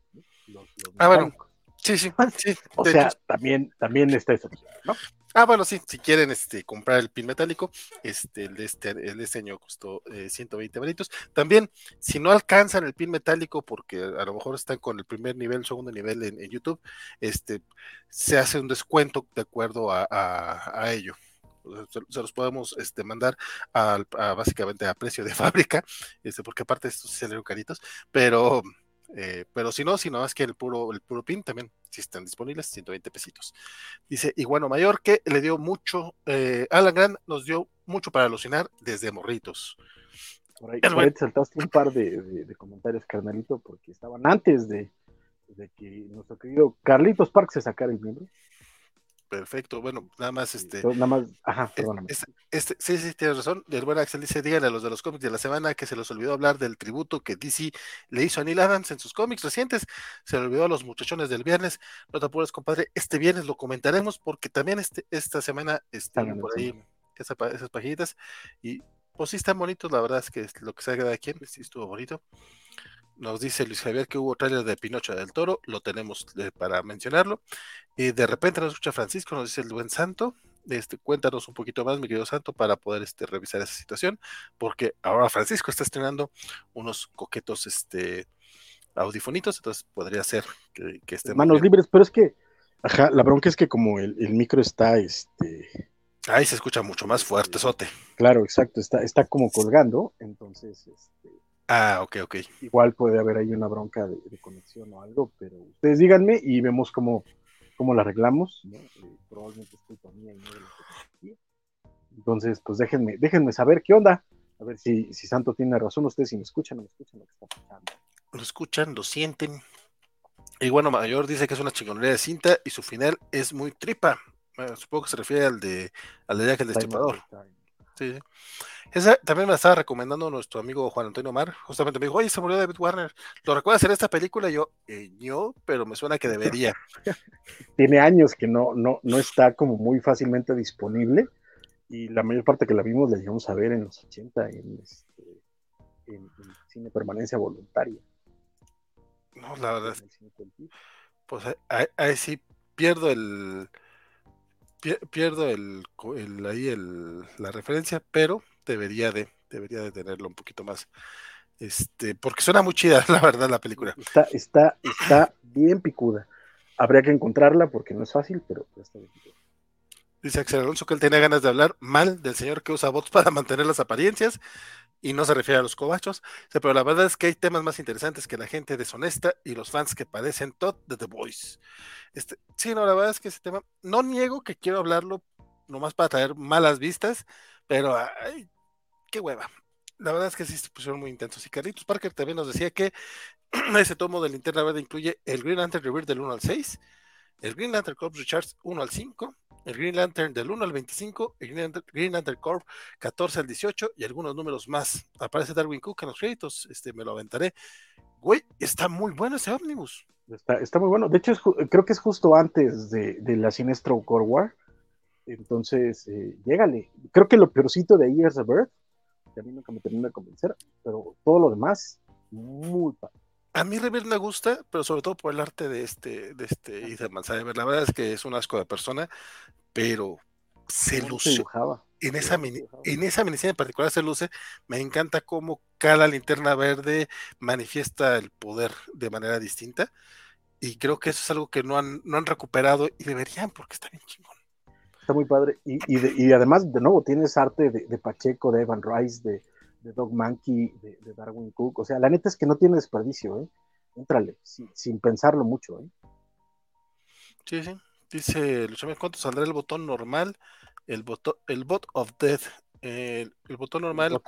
ah, bueno. Sí, sí, sí. O sea, también, también está eso, ¿no? Ah, bueno, sí, si quieren este, comprar el pin metálico, este, el, de este, este año costó 120 eh, varitos. También, si no alcanzan el pin metálico, porque a lo mejor están con el primer nivel, segundo nivel en, YouTube, este, se hace un descuento de acuerdo a, a, ello. Se, los podemos este, mandar a, básicamente a precio de fábrica, este, porque aparte estos se salieron caritos, pero eh, pero si no, si no es que el puro, el puro pin también, si están disponibles, 120 pesitos. Dice Iguano Mayor que le dio mucho, eh, Alan Grant nos dio mucho para alucinar desde morritos. Por ahí, saltaste un par de, comentarios, carnalito, porque estaban antes de, de que nuestro querido Carlitos Park se sacara el miembro. Perfecto, bueno, nada más este. Nada más, ajá, perdóname. Este, sí, sí, tienes razón. El buen Axel dice: díganle a los de los cómics de la semana que se les olvidó hablar del tributo que DC le hizo a Neil Adams en sus cómics recientes. Se le olvidó a los muchachones del viernes. No te apures, compadre. Este viernes lo comentaremos porque también este, esta semana están por ahí esas páginas Y pues sí están bonitos, la verdad es que lo que se de aquí, sí estuvo bonito. Nos dice Luis Javier que hubo trailer de Pinocho del Toro, lo tenemos eh, para mencionarlo. Y de repente nos escucha Francisco, nos dice el buen Santo. Este, cuéntanos un poquito más, mi querido Santo, para poder este, revisar esa situación, porque ahora Francisco está estrenando unos coquetos este, audifonitos, entonces podría ser que, que estén. Manos libres, pero es que, ajá, la bronca es que como el, micro está, este. Ahí se escucha mucho más fuerte, sote. Claro, exacto, está, está como colgando, entonces, este, Ah, ok, ok. Igual puede haber ahí una bronca de, conexión o algo, pero ustedes díganme y vemos cómo, cómo la arreglamos. Eh, probablemente es culpa mía y no de la Entonces, pues déjenme, déjenme saber qué onda. A ver si, si Santo tiene razón. Ustedes si me escuchan o me escuchan lo que está pasando. Lo escuchan, lo sienten. Y bueno, Mayor dice que es una chingonería de cinta y su final es muy tripa. supongo que se refiere al de al de Jack el Destripador. Sí, sí. Esa también me la estaba recomendando nuestro amigo Juan Antonio Mar. Justamente me dijo, oye, se murió David Warner. ¿Lo recuerdas en esta película? Y yo, eh, yo, pero me suena que debería. Tiene años que no, no, no está como muy fácilmente disponible. Y la mayor parte que la vimos la llegamos a ver en los 80 en, este, en, cine permanencia voluntaria. No, la verdad. Pues ahí, sí pierdo el pierdo el, el ahí el, la referencia, pero debería de, debería de tenerlo un poquito más. Este, porque suena muy chida, la verdad, la película. Está, está, está bien picuda. Habría que encontrarla porque no es fácil, pero está bien picuda. Dice Axel Alonso que él tenía ganas de hablar mal del señor que usa bots para mantener las apariencias y no se refiere a los cobachos, pero la verdad es que hay temas más interesantes que la gente deshonesta y los fans que padecen Todd de The Voice. Este, sí, no, la verdad es que ese tema, no niego que quiero hablarlo nomás para traer malas vistas, pero ay, qué hueva. La verdad es que sí se pusieron muy intensos. Y Carlitos Parker también nos decía que ese tomo de linterna verde incluye el Green Lantern Rebirth del 1 al 6, el Green Lantern Corps Recharge 1 al 5, el Green Lantern del 1 al 25, el Green Lantern, Corps 14 al 18 y algunos números más. Aparece Darwin Cook en los créditos, este me lo aventaré. Güey, está muy bueno ese ómnibus. Está, está muy bueno. De hecho, creo que es justo antes de, de la Sinestro Core War Entonces, eh, llégale. Creo que lo peorcito de ahí es The Bird, que a mí nunca me termina de convencer, pero todo lo demás, muy padre. A mí River me gusta, pero sobre todo por el arte de este, de este Ethan Manzarek. La verdad es que es un asco de persona, pero se luce. En esa, mini, en esa miniserie en particular se luce. Me encanta cómo cada linterna verde manifiesta el poder de manera distinta. Y creo que eso es algo que no han, no han recuperado y deberían, porque está bien chingón. Está muy padre. Y, y, además, de nuevo, tienes arte de, de Pacheco, de Evan Rice, de, de Dog Monkey, de, Darwin Cook. O sea, la neta es que no tiene desperdicio, ¿eh? Entrale, sin, pensarlo mucho, ¿eh? Sí, sí. Dice Luchame, ¿cuánto saldrá el botón normal? El botón, el bot of death. el, botón normal.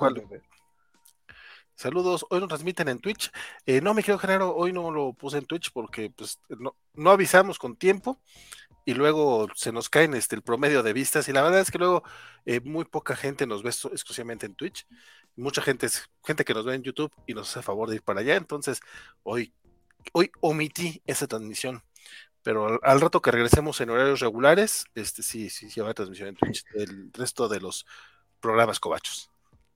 Saludos, hoy nos transmiten en Twitch. Eh, no, me quiero Genaro, hoy no lo puse en Twitch porque pues, no, no avisamos con tiempo y luego se nos caen este, el promedio de vistas y la verdad es que luego eh, muy poca gente nos ve exclusivamente en Twitch, mucha gente es gente que nos ve en YouTube y nos hace favor de ir para allá, entonces hoy, hoy omití esa transmisión, pero al, rato que regresemos en horarios regulares, este sí, sí, sí habrá transmisión en Twitch del resto de los programas cobachos.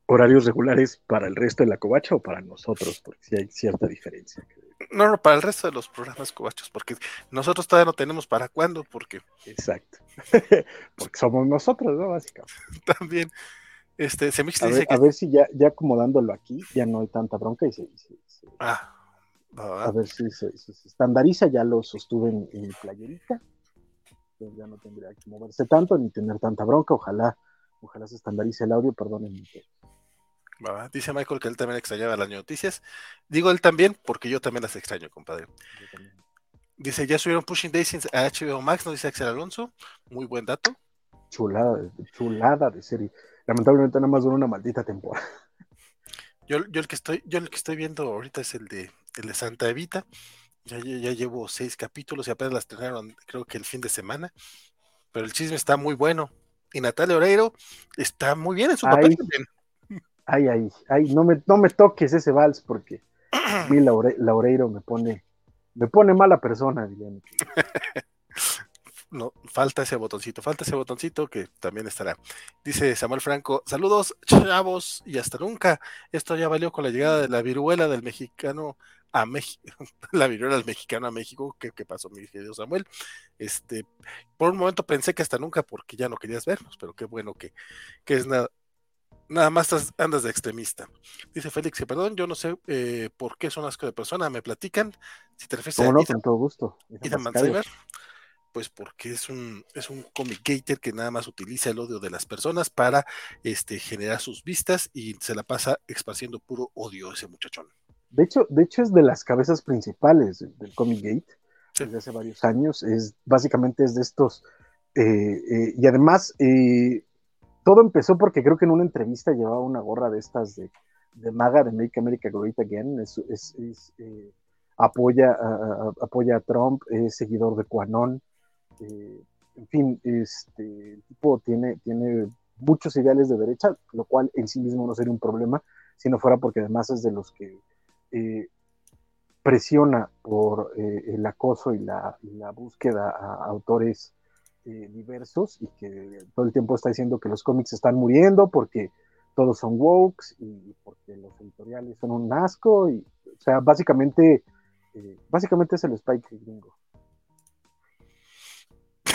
¿Horarios regulares para el resto de la covacha o para nosotros? Porque sí hay cierta diferencia. No, no, para el resto de los programas cobachos, porque nosotros todavía no tenemos para cuándo, porque. Exacto. porque somos nosotros, ¿no? Básicamente. También. Este, se me a, ver, a ver si ya, ya acomodándolo aquí, ya no hay tanta bronca y se. ah, A ver si se, estandariza, ya lo sostuve en, en playerita. Entonces ya no tendría que moverse tanto ni tener tanta bronca. Ojalá, ojalá se estandarice el audio, perdónenme. Dice Michael que él también extrañaba las noticias. Digo él también, porque yo también las extraño, compadre. Dice, ya subieron Pushing Daisies a HBO Max, nos dice Axel Alonso. Muy buen dato. Chulada, chulada de serie. Lamentablemente nada más duró una maldita temporada. Yo, yo, el que estoy, yo el que estoy viendo ahorita es el de, el de Santa Evita. Ya, ya, llevo seis capítulos y apenas las estrenaron, creo que el fin de semana. Pero el chisme está muy bueno. Y Natalia Oreiro está muy bien en su papel también ay, ay, ay, no me, no me toques ese vals porque a mí Laureiro me pone, me pone mala persona, digamos. No, falta ese botoncito, falta ese botoncito que también estará. Dice Samuel Franco, saludos chavos y hasta nunca. Esto ya valió con la llegada de la viruela del mexicano a México, la viruela del mexicano a México. ¿Qué, ¿Qué, pasó, mi querido Samuel? Este, por un momento pensé que hasta nunca porque ya no querías vernos, pero qué bueno que, que es nada, Nada más andas de extremista. Dice Félix, perdón, yo no sé eh, por qué son asco de persona, me platican. Si te refieres a no? con todo gusto. Pues porque es un, es un comic gator que nada más utiliza el odio de las personas para este, generar sus vistas y se la pasa esparciendo puro odio ese muchachón. De hecho, de hecho es de las cabezas principales del comic gate desde hace varios años. Es básicamente es de estos eh, eh, y además todo empezó porque creo que en una entrevista llevaba una gorra de estas de, maga de Make America Great Again. Es, eh, apoya, a, apoya a Trump, es seguidor de Quanon. Eh, en fin, este, el tipo tiene, tiene muchos ideales de derecha, lo cual en sí mismo no sería un problema si no fuera porque además es de los que eh, presiona por el acoso y la, búsqueda a autores eh, diversos y que todo el tiempo está diciendo que los cómics están muriendo porque todos son wokes y porque los editoriales son un asco y o sea básicamente eh, básicamente es el Spike gringo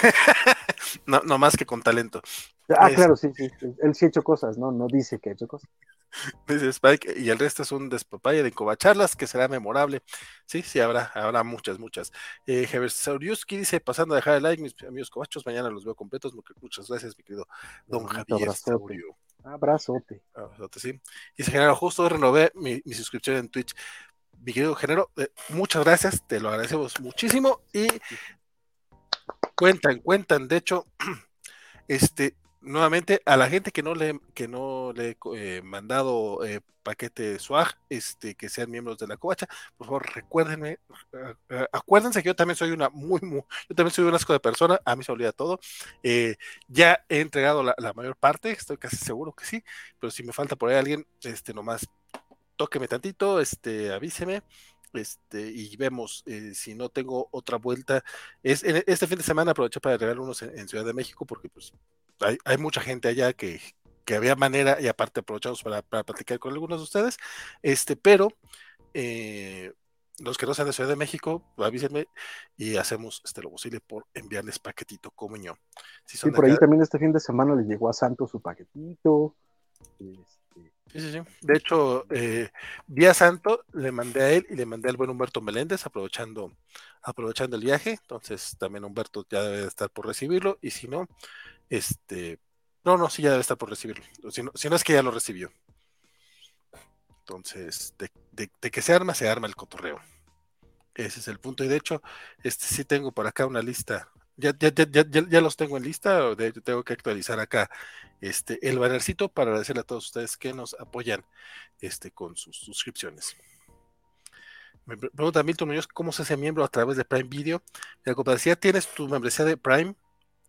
no, no más que con talento ah claro sí, sí él sí ha hecho cosas no no dice que ha hecho cosas Dice Spike, y el resto es un despapaya de covacharlas que será memorable. Sí, sí, habrá, habrá muchas, muchas. Eh, dice, pasando a dejar el like, mis amigos covachos, mañana los veo completos. Muchas gracias, mi querido don Javier Abrazote. Abrazote, sí. Dice Genaro, justo renové mi, suscripción en Twitch. Mi querido Genaro, eh, muchas gracias, te lo agradecemos muchísimo y cuentan, cuentan, de hecho, este, nuevamente a la gente que no le que no le he eh, mandado eh, paquete swag este que sean miembros de la covacha por favor recuérdenme acuérdense que yo también soy una muy, muy yo también soy un asco de persona a mí se olvida todo. Eh, ya he entregado la, mayor parte estoy casi seguro que sí pero si me falta por ahí alguien este nomás tóqueme tantito este avíseme este, y vemos eh, si no tengo otra vuelta. Es, este fin de semana aproveché para regalar unos en, Ciudad de México porque pues hay, hay mucha gente allá que, que, había manera y aparte aprovechamos para, para, platicar con algunos de ustedes, este, pero eh, los que no sean de Ciudad de México, avísenme y hacemos este, lo posible por enviarles paquetito como yo. Si sí, por ahí también este fin de semana le llegó a Santos su paquetito. Este, sí, sí, sí. De hecho, eh, vía Santo le mandé a él y le mandé al buen Humberto Meléndez, aprovechando, aprovechando el viaje. Entonces, también Humberto ya debe estar por recibirlo. Y si no, este. No, no, sí ya debe estar por recibirlo. Si no, si no es que ya lo recibió. Entonces, de, que se arma, se arma el cotorreo. Ese es el punto. Y de hecho, este sí tengo por acá una lista. Ya, ya, ya, ya, los tengo en lista, de tengo que actualizar acá este, el bannercito para agradecerle a todos ustedes que nos apoyan este, con sus suscripciones. Me pregunta Milton Muñoz cómo se hace miembro a través de Prime Video. La compañía tienes tu membresía de Prime,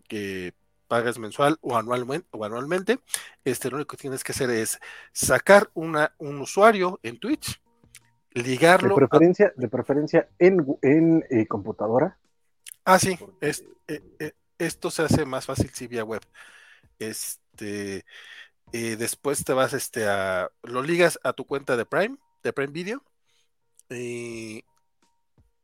que pagas mensual o anualmente, o anualmente, este, lo único que tienes que hacer es sacar una, un usuario en Twitch, ligarlo. De preferencia, de preferencia en, en eh, computadora. Ah, sí, es, eh, eh, esto se hace más fácil si vía web. Este, después te vas este, a, lo ligas a tu cuenta de Prime, de Prime Video, y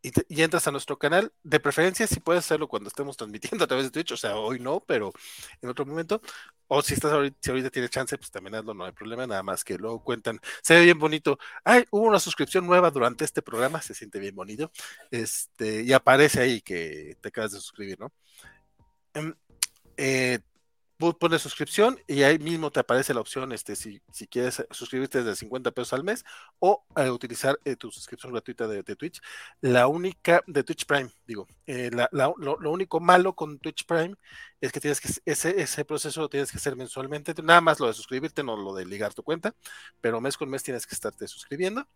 y, entras a nuestro canal, de preferencia si puedes hacerlo cuando estemos transmitiendo a través de Twitch, o sea, hoy no, pero en otro momento, o si estás ahorita, si ahorita tienes chance, pues también hazlo, no hay problema, nada más que luego cuentan, se ve bien bonito, ay, hubo una suscripción nueva durante este programa, se siente bien bonito, este, y aparece ahí que te acabas de suscribir, ¿no? Em, eh, pones suscripción y ahí mismo te aparece la opción este, si, si quieres suscribirte desde 50 pesos al mes o eh, utilizar eh, tu suscripción gratuita de, Twitch. La única, de Twitch Prime, digo, eh, lo, único malo con Twitch Prime es que tienes que, ese, ese proceso lo tienes que hacer mensualmente, nada más lo de suscribirte, no lo de ligar tu cuenta, pero mes con mes tienes que estarte suscribiendo.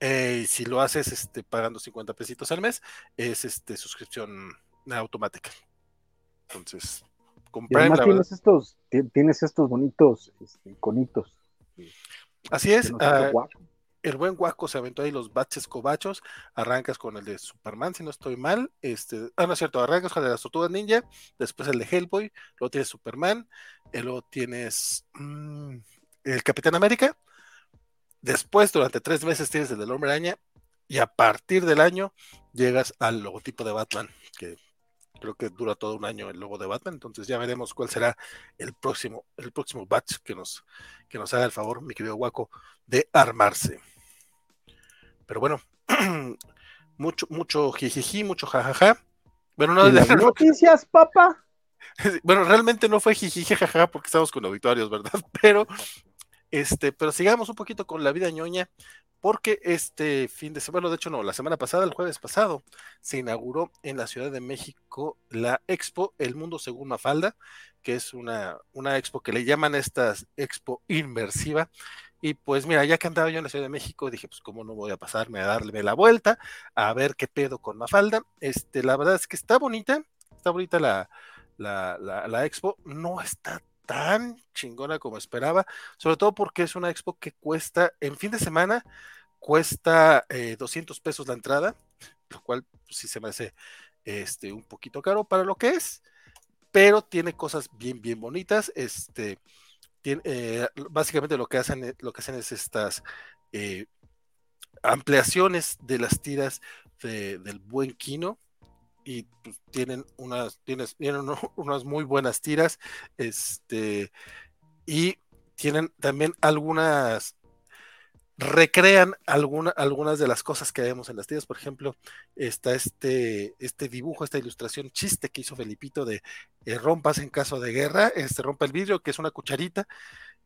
y si lo haces este, pagando 50 pesitos al mes, es este, suscripción automática. Entonces, además tienes estos, tienes estos bonitos este, iconitos. Así es. Ah, el buen guaco se aventó ahí los baches cobachos. Arrancas con el de Superman, si no estoy mal. Este, ah, no es cierto, arrancas con el de las tortugas ninja. Después el de Hellboy. Luego tienes Superman. Y luego tienes mm, el Capitán América. Después, durante tres meses, tienes el del Hombre Araña. Y a partir del año llegas al logotipo de Batman, creo que dura todo un año el logo de Batman, entonces ya veremos cuál será el próximo, el próximo batch que nos, que nos haga el favor, mi querido Waco, de armarse. Pero bueno, mucho, mucho jijiji, mucho jajaja. Bueno, no las noticias, papá. Bueno, realmente no fue jijiji, jajaja, porque estamos con auditorios, ¿verdad? Pero, este, pero sigamos un poquito con la vida ñoña porque este fin de semana, de hecho no, la semana pasada, el jueves pasado, se inauguró en la Ciudad de México la expo El Mundo Según Mafalda, que es una, una expo que le llaman estas expo inmersiva. Y pues mira, ya que andaba yo en la Ciudad de México, dije, pues cómo no voy a pasarme a darle la vuelta, a ver qué pedo con Mafalda. Este, la verdad es que está bonita, está bonita la, la, la, la expo, no está tan chingona como esperaba, sobre todo porque es una expo que cuesta en fin de semana cuesta 200 eh, pesos la entrada, lo cual pues, sí se me hace este, un poquito caro para lo que es, pero tiene cosas bien, bien bonitas. Este, tiene, eh, básicamente lo que, hacen, eh, lo que hacen es estas ampliaciones de las tiras del buen Kino. Y pues, tienen unas, tienen, unas muy buenas tiras. Este, y tienen también algunas recrean algunas de las cosas que vemos en las tiendas. Por ejemplo, está este, este dibujo, esta ilustración chiste que hizo Felipito de eh, rompas en caso de guerra, este rompa el vidrio, que es una cucharita,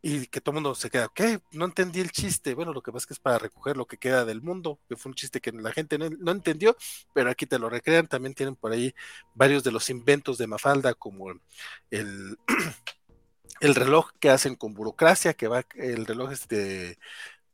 y que todo el mundo se queda, ¿qué? No entendí el chiste. Bueno, lo que pasa es que es para recoger lo que queda del mundo, que fue un chiste que la gente no, entendió, pero aquí te lo recrean. También tienen por ahí varios de los inventos de Mafalda, como el, el reloj que hacen con burocracia, que va, el reloj este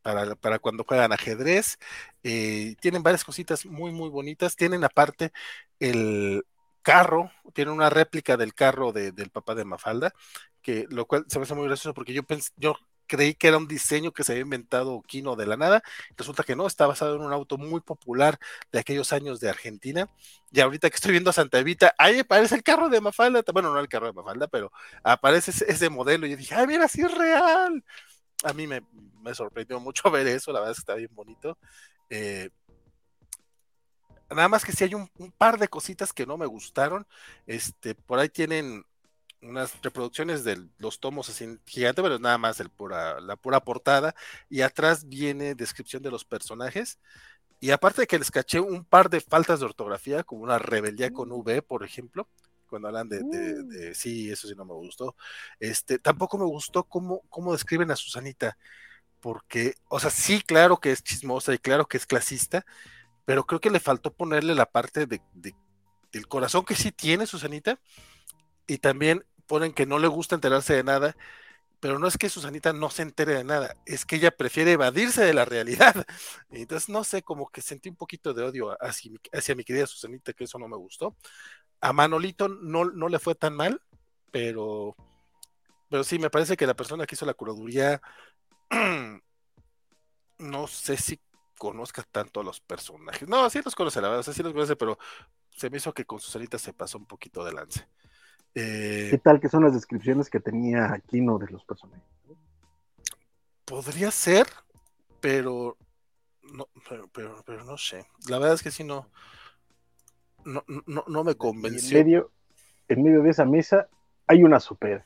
para, cuando juegan ajedrez. Eh, tienen varias cositas muy, muy bonitas. Tienen aparte el carro, tienen una réplica del carro del papá de Mafalda, que lo cual se me hace muy gracioso porque yo pensé, yo creí que era un diseño que se había inventado Kino de la nada. Resulta que no, está basado en un auto muy popular de aquellos años de Argentina. Y ahorita que estoy viendo a Santa Evita, ahí aparece el carro de Mafalda. Bueno, no el carro de Mafalda, pero aparece ese, modelo. Y yo dije, ay, mira, sí es real. A mí me, sorprendió mucho ver eso, la verdad es que está bien bonito. Eh, nada más que si hay un, un, par de cositas que no me gustaron. Este, por ahí tienen unas reproducciones de los tomos así gigante, pero nada más el pura, la pura portada. Y atrás viene descripción de los personajes. Y aparte de que les caché un par de faltas de ortografía, como una rebeldía con mm. V, por ejemplo, cuando hablan de, mm. de, sí, eso sí no me gustó. Este, tampoco me gustó cómo, cómo describen a Susanita, porque, o sea, sí, claro que es chismosa y claro que es clasista, pero creo que le faltó ponerle la parte de, del corazón que sí tiene Susanita, y también ponen que no le gusta enterarse de nada, pero no es que Susanita no se entere de nada, es que ella prefiere evadirse de la realidad. Entonces, no sé, como que sentí un poquito de odio hacia mi, hacia mi querida Susanita, que eso no me gustó. A Manolito no, no le fue tan mal, pero, pero sí, me parece que la persona que hizo la curaduría, no sé si conozca tanto a los personajes. No, sí los conoce, la verdad, sí los conoce, pero se me hizo que con Susanita se pasó un poquito de lance. Eh, ¿Qué tal que son las descripciones que tenía Aquino de los personajes? Podría ser, pero no, pero, pero, no sé. La verdad es que sí no, no, no, me convenció. En medio, en medio de esa mesa hay una sopera.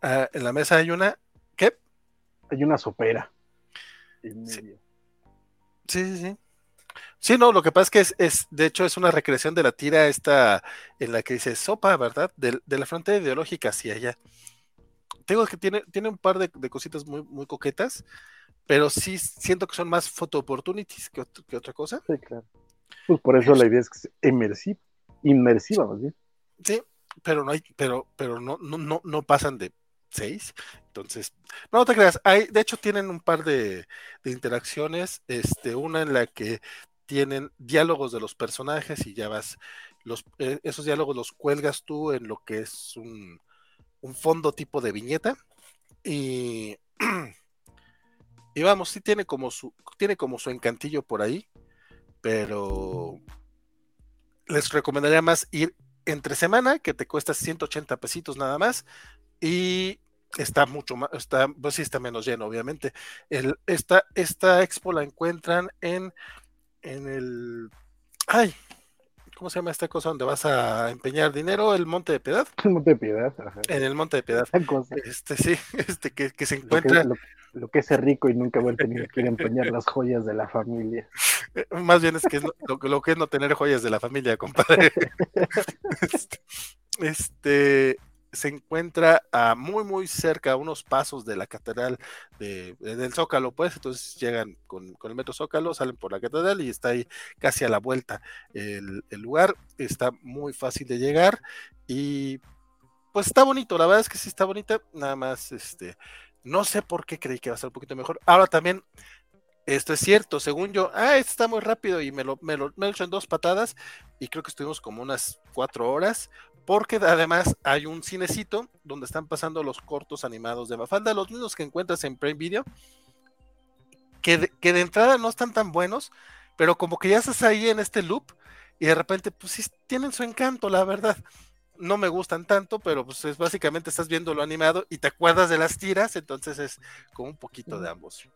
Ah, en la mesa hay una. ¿Qué? Hay una sopera. sí, sí, sí. Sí, no, lo que pasa es que es, de hecho, es una recreación de la tira esta en la que dice sopa, ¿verdad? De, la frontera ideológica hacia allá. Tengo que tiene, tiene un par de, cositas muy, muy coquetas, pero sí siento que son más photo opportunities que, otra cosa. Sí, claro. Pues por eso la idea es que es inmersiva, inmersiva más bien. Sí, pero no hay, pero, pero no, no, no, no pasan de seis. Entonces, no te creas, hay, de hecho tienen un par de, de, interacciones, este, una en la que tienen diálogos de los personajes y ya vas, los, eh, esos diálogos los cuelgas tú en lo que es un, fondo tipo de viñeta y, y vamos, sí tiene como su, tiene como su encantillo por ahí, pero les recomendaría más ir entre semana, que te cuesta 180 pesitos nada más, y está mucho más, está, pues sí está menos lleno, obviamente. El, esta, esta expo la encuentran en en el. Ay, ¿cómo se llama esta cosa donde vas a empeñar dinero? El Monte de Piedad. El Monte de Piedad, En el Monte de Piedad. Este sí, este que, que se encuentra. Lo que, es ser rico y nunca haber tenido que empeñar las joyas de la familia. Eh, más bien es que es lo, lo, que es no tener joyas de la familia, compadre. este, este se encuentra muy muy cerca, a unos pasos de la catedral de, del Zócalo, pues, entonces llegan con, el metro Zócalo, salen por la catedral y está ahí casi a la vuelta el, lugar, está muy fácil de llegar y pues está bonito, la verdad es que sí está bonita, nada más, este, no sé por qué creí que va a ser un poquito mejor. Ahora también, esto es cierto, según yo, ah, esto está muy rápido y me lo, me lo, me lo he en dos patadas y creo que estuvimos como unas cuatro horas, porque además hay un cinecito donde están pasando los cortos animados de Mafalda, los mismos que encuentras en Prime Video, que de, que de entrada no están tan buenos, pero como que ya estás ahí en este loop y de repente, pues sí, tienen su encanto, la verdad. No me gustan tanto, pero pues es básicamente estás viendo lo animado y te acuerdas de las tiras, entonces es como un poquito de ambos.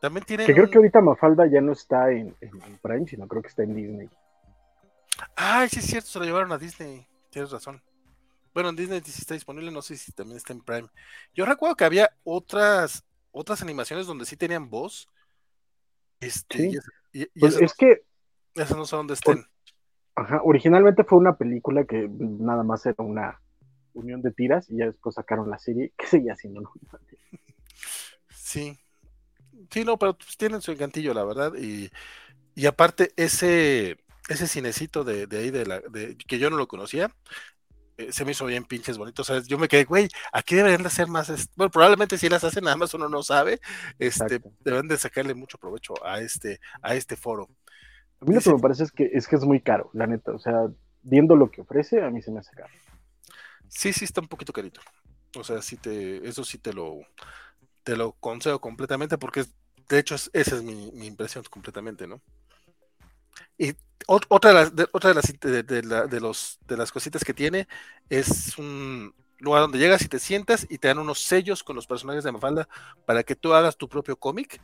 También tienen. Que creo que ahorita Mafalda ya no está en, en Prime, sino creo que está en Disney. Ay, sí es cierto, se lo llevaron a Disney. Tienes razón. Bueno, en Disney sí está disponible, no sé si también está en Prime. Yo recuerdo que había otras otras animaciones donde sí tenían voz. Este, pues es que esas no sé dónde estén. Ajá, originalmente fue una película que nada más era una unión de tiras y ya después sacaron la serie que seguía siendo no. Sí. Sí, no, pero pues tienen su encantillo, la verdad. Y, y aparte, ese ese cinecito de, ahí, de la, de, que yo no lo conocía, eh, se me hizo bien pinches bonito. O sea, yo me quedé, güey, aquí deberían de hacer más. Bueno, probablemente si las hacen, nada más uno no sabe. Este, deben de sacarle mucho provecho a este, a este foro. A mí lo que me parece es que, es que es muy caro, la neta. O sea, viendo lo que ofrece, a mí se me hace caro. Sí, sí, está un poquito carito. O sea, sí te, eso sí te lo, te lo concedo completamente porque de hecho esa es mi, impresión completamente, ¿no? Y otra de las, de, otra de las, de, los, de las cositas que tiene es un lugar donde llegas y te sientas y te dan unos sellos con los personajes de Mafalda para que tú hagas tu propio cómic.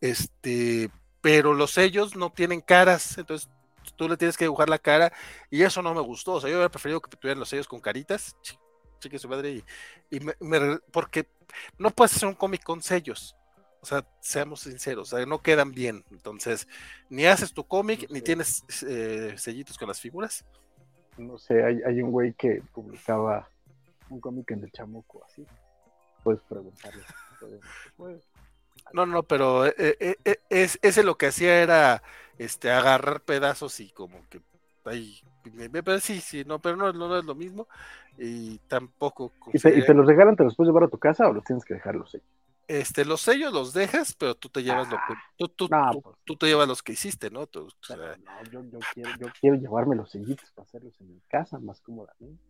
Este, pero los sellos no tienen caras, entonces tú le tienes que dibujar la cara y eso no me gustó. O sea, yo hubiera preferido que tuvieran los sellos con caritas, chique su madre, y, me, porque no puedes hacer un cómic con sellos. O sea, seamos sinceros, o sea, no quedan bien. Entonces, ni haces tu cómic, ni tienes eh, sellitos con las figuras. No sé, hay, hay un güey que publicaba un cómic en el chamuco, así. Puedes preguntarle. No, no, pero eh, eh, eh, es, ese lo que hacía era este agarrar pedazos y como que ahí pero sí, sí, no, pero no, no, es lo mismo y tampoco. ¿Y te, los regalan, te los puedes llevar a tu casa o los tienes que dejar los sellos? Este, los sellos los dejas, pero tú te llevas lo que tú, tú, pues. tú, te llevas los que hiciste, ¿no? no yo, yo, quiero, yo quiero llevarme los sellitos para hacerlos en mi casa más cómodamente.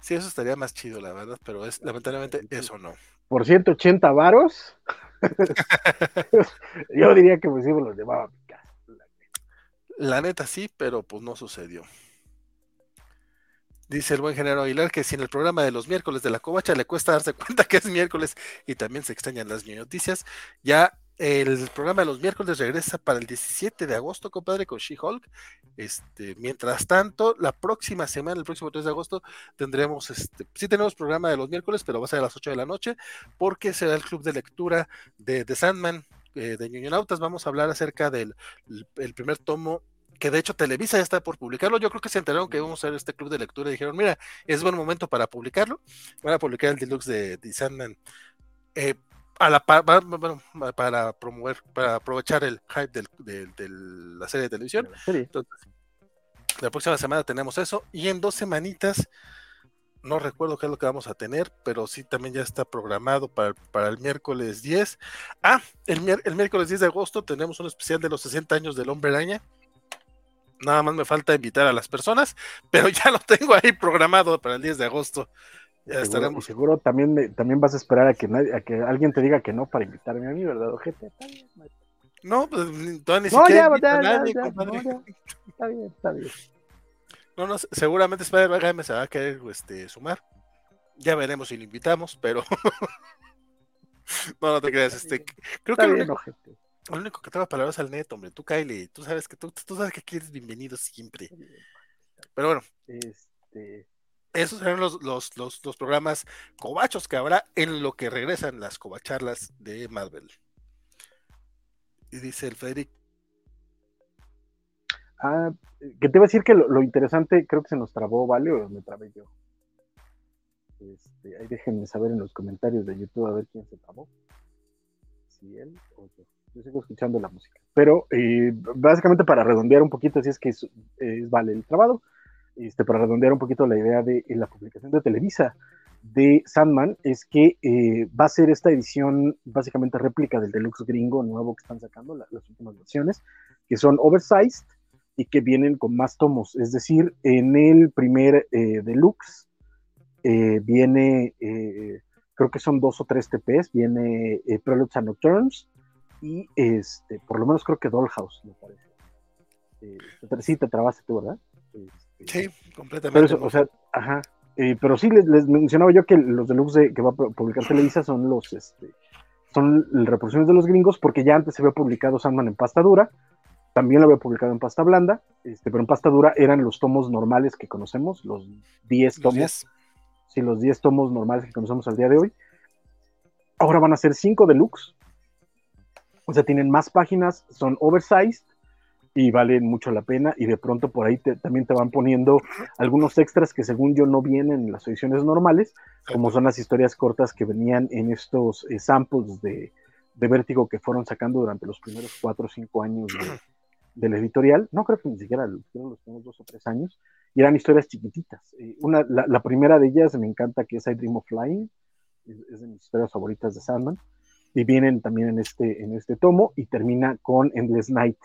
Sí, eso estaría más chido, la verdad, pero es lamentablemente eso no. Por 180 varos, yo diría que pues sí me los llevaba a mi casa. La neta sí, pero pues no sucedió. Dice el buen general Aguilar que si en el programa de los miércoles de la covacha le cuesta darse cuenta que es miércoles y también se extrañan las noticias, ya el programa de los miércoles regresa para el 17 de agosto, compadre, con She-Hulk. Este, mientras tanto, la próxima semana, el próximo 3 de agosto, tendremos, este, sí tenemos programa de los miércoles, pero va a ser a las 8 de la noche, porque será el club de lectura de, The Sandman, eh, de Ñoñonautas. Vamos a hablar acerca del el primer tomo que de hecho Televisa ya está por publicarlo. Yo creo que se enteraron que íbamos a hacer este club de lectura y dijeron, mira, es buen momento para publicarlo. Van a publicar el deluxe de, Sandman. Eh, a la bueno, para promover, para aprovechar el hype de la serie de televisión. La, próxima semana tenemos eso y en dos semanitas, no recuerdo qué es lo que vamos a tener, pero sí también ya está programado para, para el miércoles 10. Ah, el, el, miércoles 10 de agosto tenemos un especial de los 60 años del hombre araña. Nada más me falta invitar a las personas, pero ya lo tengo ahí programado para el 10 de agosto. Ya estaremos. seguro también, también vas a esperar a que, nadie, a que alguien te diga que no para invitarme a mí, ¿verdad, ojete? No, pues todavía ni no, siquiera ya, nadie, Está bien, está bien. No, no, seguramente Spider-Man se va a querer este, sumar. Ya veremos si lo invitamos, pero. no, no te creas. Este, creo que bien, lo, único, lo único que tengo palabras al neto, hombre. Tú, Kylie, tú sabes que tú, tú sabes que aquí eres bienvenido siempre. Pero bueno. Este esos serán los, los, los, programas cobachos que habrá en lo que regresan las cobacharlas de Marvel. Y dice el Federic. Ah, que te iba a decir que lo, interesante, creo que se nos trabó, ¿vale? O me trabé yo. Este, ahí déjenme saber en los comentarios de YouTube a ver quién se trabó. Si él o yo. Yo sigo escuchando la música. Pero eh, básicamente para redondear un poquito, si es que es, vale el trabado este, para redondear un poquito la idea de la publicación de Televisa de Sandman, es que eh, va a ser esta edición básicamente réplica del deluxe gringo nuevo que están sacando, las últimas versiones, que son oversized y que vienen con más tomos. Es decir, en el primer eh, deluxe eh, viene, creo que son dos o tres TPs, viene Preludes and Nocturnes y este, por lo menos creo que Dollhouse, me parece. sí, te trabaste tú, ¿verdad? Sí, completamente. Pero o sea, ajá. Eh, pero sí les, mencionaba yo que los deluxe que va a publicar Televisa son los este, son reproducciones de los gringos, porque ya antes se había publicado Sandman en pasta dura, también lo había publicado en pasta blanda, este, pero en pasta dura eran los tomos normales que conocemos, los 10 tomos. Sí, los 10 tomos normales que conocemos al día de hoy. Ahora van a ser 5 deluxe. O sea, tienen más páginas, son oversized y valen mucho la pena y de pronto por ahí también te van poniendo algunos extras que según yo no vienen en las ediciones normales, como son las historias cortas que venían en estos eh, samples de, de, Vértigo que fueron sacando durante los primeros cuatro o cinco años de, la editorial, no creo que ni siquiera los primeros dos o tres años, y eran historias chiquititas. Eh, una, la, primera de ellas me encanta que es I Dream of Flying, es, es, de mis historias favoritas de Sandman, y vienen también en este, en este tomo y termina con Endless Night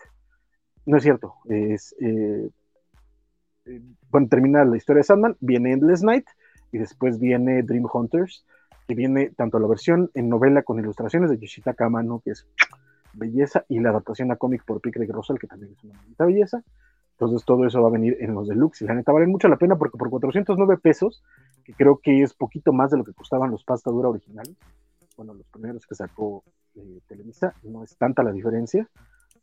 no es cierto. Es, eh, eh, bueno, termina la historia de Sandman, viene Endless Night y después viene Dream Hunters, que viene tanto la versión en novela con ilustraciones de Yoshitaka Amano, que es belleza, y la adaptación a cómic por Pick de Rosal, que también es una bonita belleza. Entonces todo eso va a venir en los deluxe y la neta valen mucho la pena porque por 409 pesos, que creo que es poquito más de lo que costaban los pasta dura originales, bueno, los primeros que sacó eh, Televisa, no es tanta la diferencia.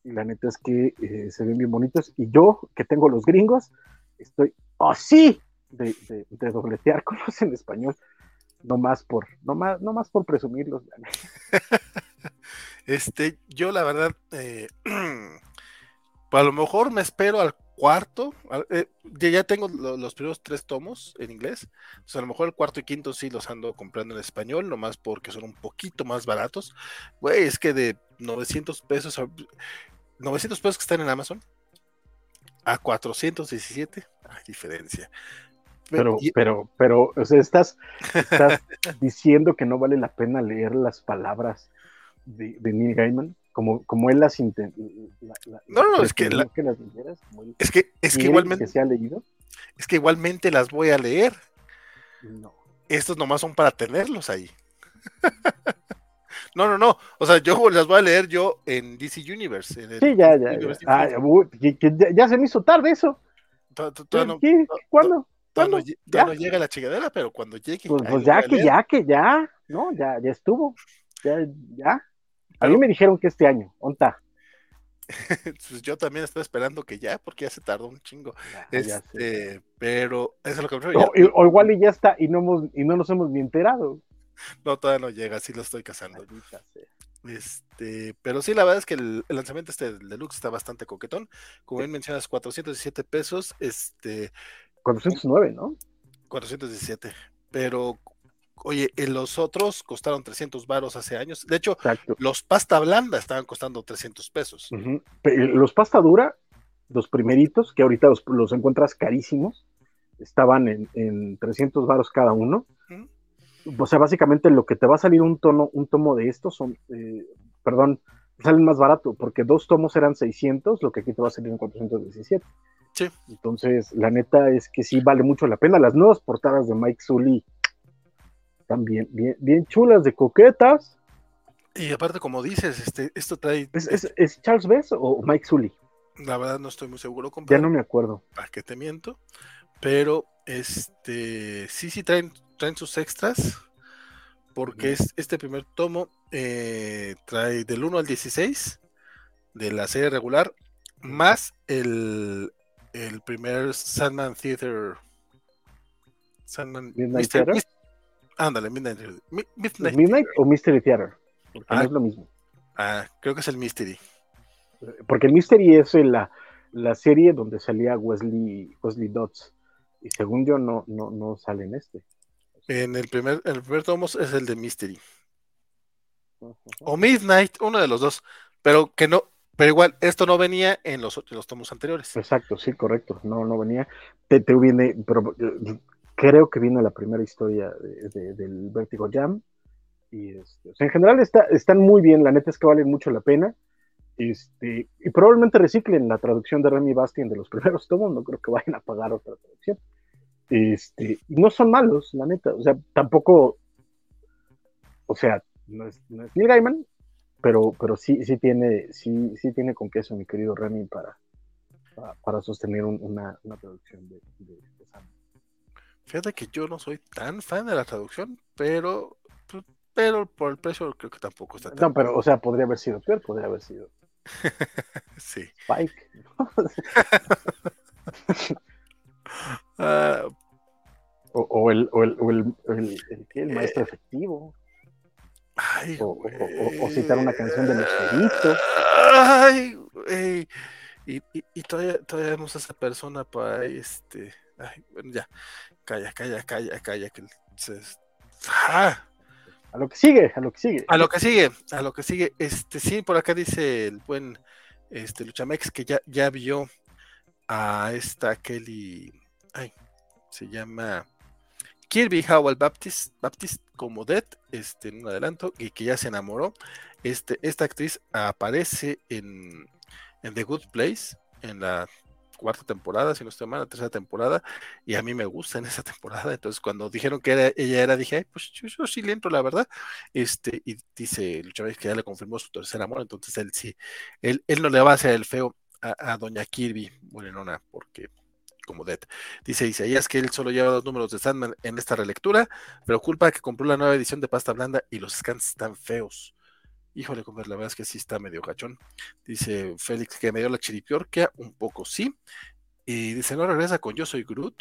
Y la neta es que eh, se ven bien bonitos. Y yo que tengo los gringos, estoy así de, de, dobletear como es en español, no más por, no más, no más por presumirlos. este, yo la verdad, eh, a lo mejor me espero al cuarto, eh, ya tengo los primeros tres tomos en inglés, a lo mejor el cuarto y quinto sí los ando comprando en español, nomás porque son un poquito más baratos. Güey, es que de 900 pesos, 900 pesos que están en Amazon, a 417, hay diferencia. Pero, pero, pero, o sea, estás, estás diciendo que no vale la pena leer las palabras de, de Neil Gaiman como, como él las intentó. No, no, es que, es que, es que igualmente se ha leído. Es que igualmente las voy a leer. No. Estos nomás son para tenerlos ahí. no, no, no. O sea, yo las voy a leer yo en DC Universe. sí, ya, ya. Ah, ya, se me hizo tarde eso. ¿Cuándo? ¿Cuándo? Ya no llega la chingadera, pero cuando llegue. Pues, pues ya que, ya que, ya. No, ya, ya estuvo. Ya, ya. A mí me dijeron que este año, ¿onta? pues yo también estaba esperando que ya, porque ya se tardó un chingo. este, pero eso es lo que me o, igual y ya está, y no, hemos, y no nos hemos ni enterado. No, todavía no llega, sí lo estoy cazando. Este, pero sí, la verdad es que el, lanzamiento este del deluxe está bastante coquetón. Como bien mencionas, 417 pesos. Este, 409, ¿no? 417. Pero Oye, los otros costaron 300 varos hace años. De hecho, los pasta blanda estaban costando 300 pesos. Los pasta dura, los primeritos, que ahorita los, encuentras carísimos, estaban en, 300 varos cada uno. O sea, básicamente lo que te va a salir un tono, un tomo de estos son, eh, perdón, salen más barato, porque dos tomos eran 600, lo que aquí te va a salir en 417. Sí. Entonces, la neta es que sí vale mucho la pena. Las nuevas portadas de Mike Sully están bien, bien, chulas, de coquetas. Y aparte, como dices, este, esto trae. ¿Es, Charles Bess o Mike Sully? La verdad no estoy muy seguro. Ya no me acuerdo. ¿Para qué te miento? Pero este sí, sí traen, traen sus extras. Porque es, este primer tomo eh, trae del 1 al 16 de la serie regular, más el, el primer Sandman Theater. Sandman Midnight Theater. Ándale, Midnight, Midnight, o Mystery Theater, porque no ah. es lo mismo. Ah, creo que es el Mystery. Porque el Mystery es la, la serie donde salía Wesley, Wesley Dodds. Y según yo, no, no, no sale en este. En el primer, el primer tomo es el de Mystery. O Midnight, uno de los dos. Pero que no, pero igual, esto no venía en los, los tomos anteriores. Exacto, sí, correcto. No, no venía. Te, te viene, pero creo que viene la primera historia del Vertigo Jam. Y este, en general está, están muy bien, la neta es que valen mucho la pena. Este, y probablemente reciclen la traducción de Remy Bastien de los primeros tomos, no creo que vayan a pagar otra traducción. Este, no son malos, la neta, o sea, tampoco, o sea, no es, no es Neil Gaiman, pero, pero sí, sí tiene, sí, sí tiene con queso mi querido Remy para, para, sostener una, una, traducción de, de, de Fíjate que yo no soy tan fan de la traducción, pero pues, pero por el precio creo que tampoco está tan. No, pero o sea, podría haber sido peor, podría haber sido. sí. Spike. Ah. o, el, o, el, o el, el, el, maestro eh. efectivo. Ay, o, o, citar una canción de Lucerito. Ay, y, y, todavía, todavía vemos a esa persona para este. Ay, bueno, ya. Calla, calla, calla, calla. Que ¡Ah! A lo que sigue, a lo que sigue. A lo que sigue, a lo que sigue. Este, sí, por acá dice el buen este Luchamex que ya, ya vio a esta Kelly. Ay, se llama Kirby Howell Baptist, Baptist como Dead, este, en un adelanto, y que ya se enamoró. Este, esta actriz aparece en, en The Good Place, en la cuarta temporada, si no estoy mal, la tercera temporada, y a mí me gusta en esa temporada. Entonces, cuando dijeron que era, ella era, dije, Ay, pues yo, sí le entro, la verdad. Este, y dice Chávez que ya le confirmó su tercer amor, entonces él sí, él, él no le va a hacer el feo a, a Doña Kirby Morenona, porque como Dead. Dice es que él solo lleva dos números de Sandman en esta relectura, pero culpa que compró la nueva edición de pasta blanda y los scans están feos. Híjole, comer, la verdad es que sí está medio gachón. Dice Félix que me dio la chiripiorquia, un poco sí. Y dice, no regresa con Yo Soy Groot.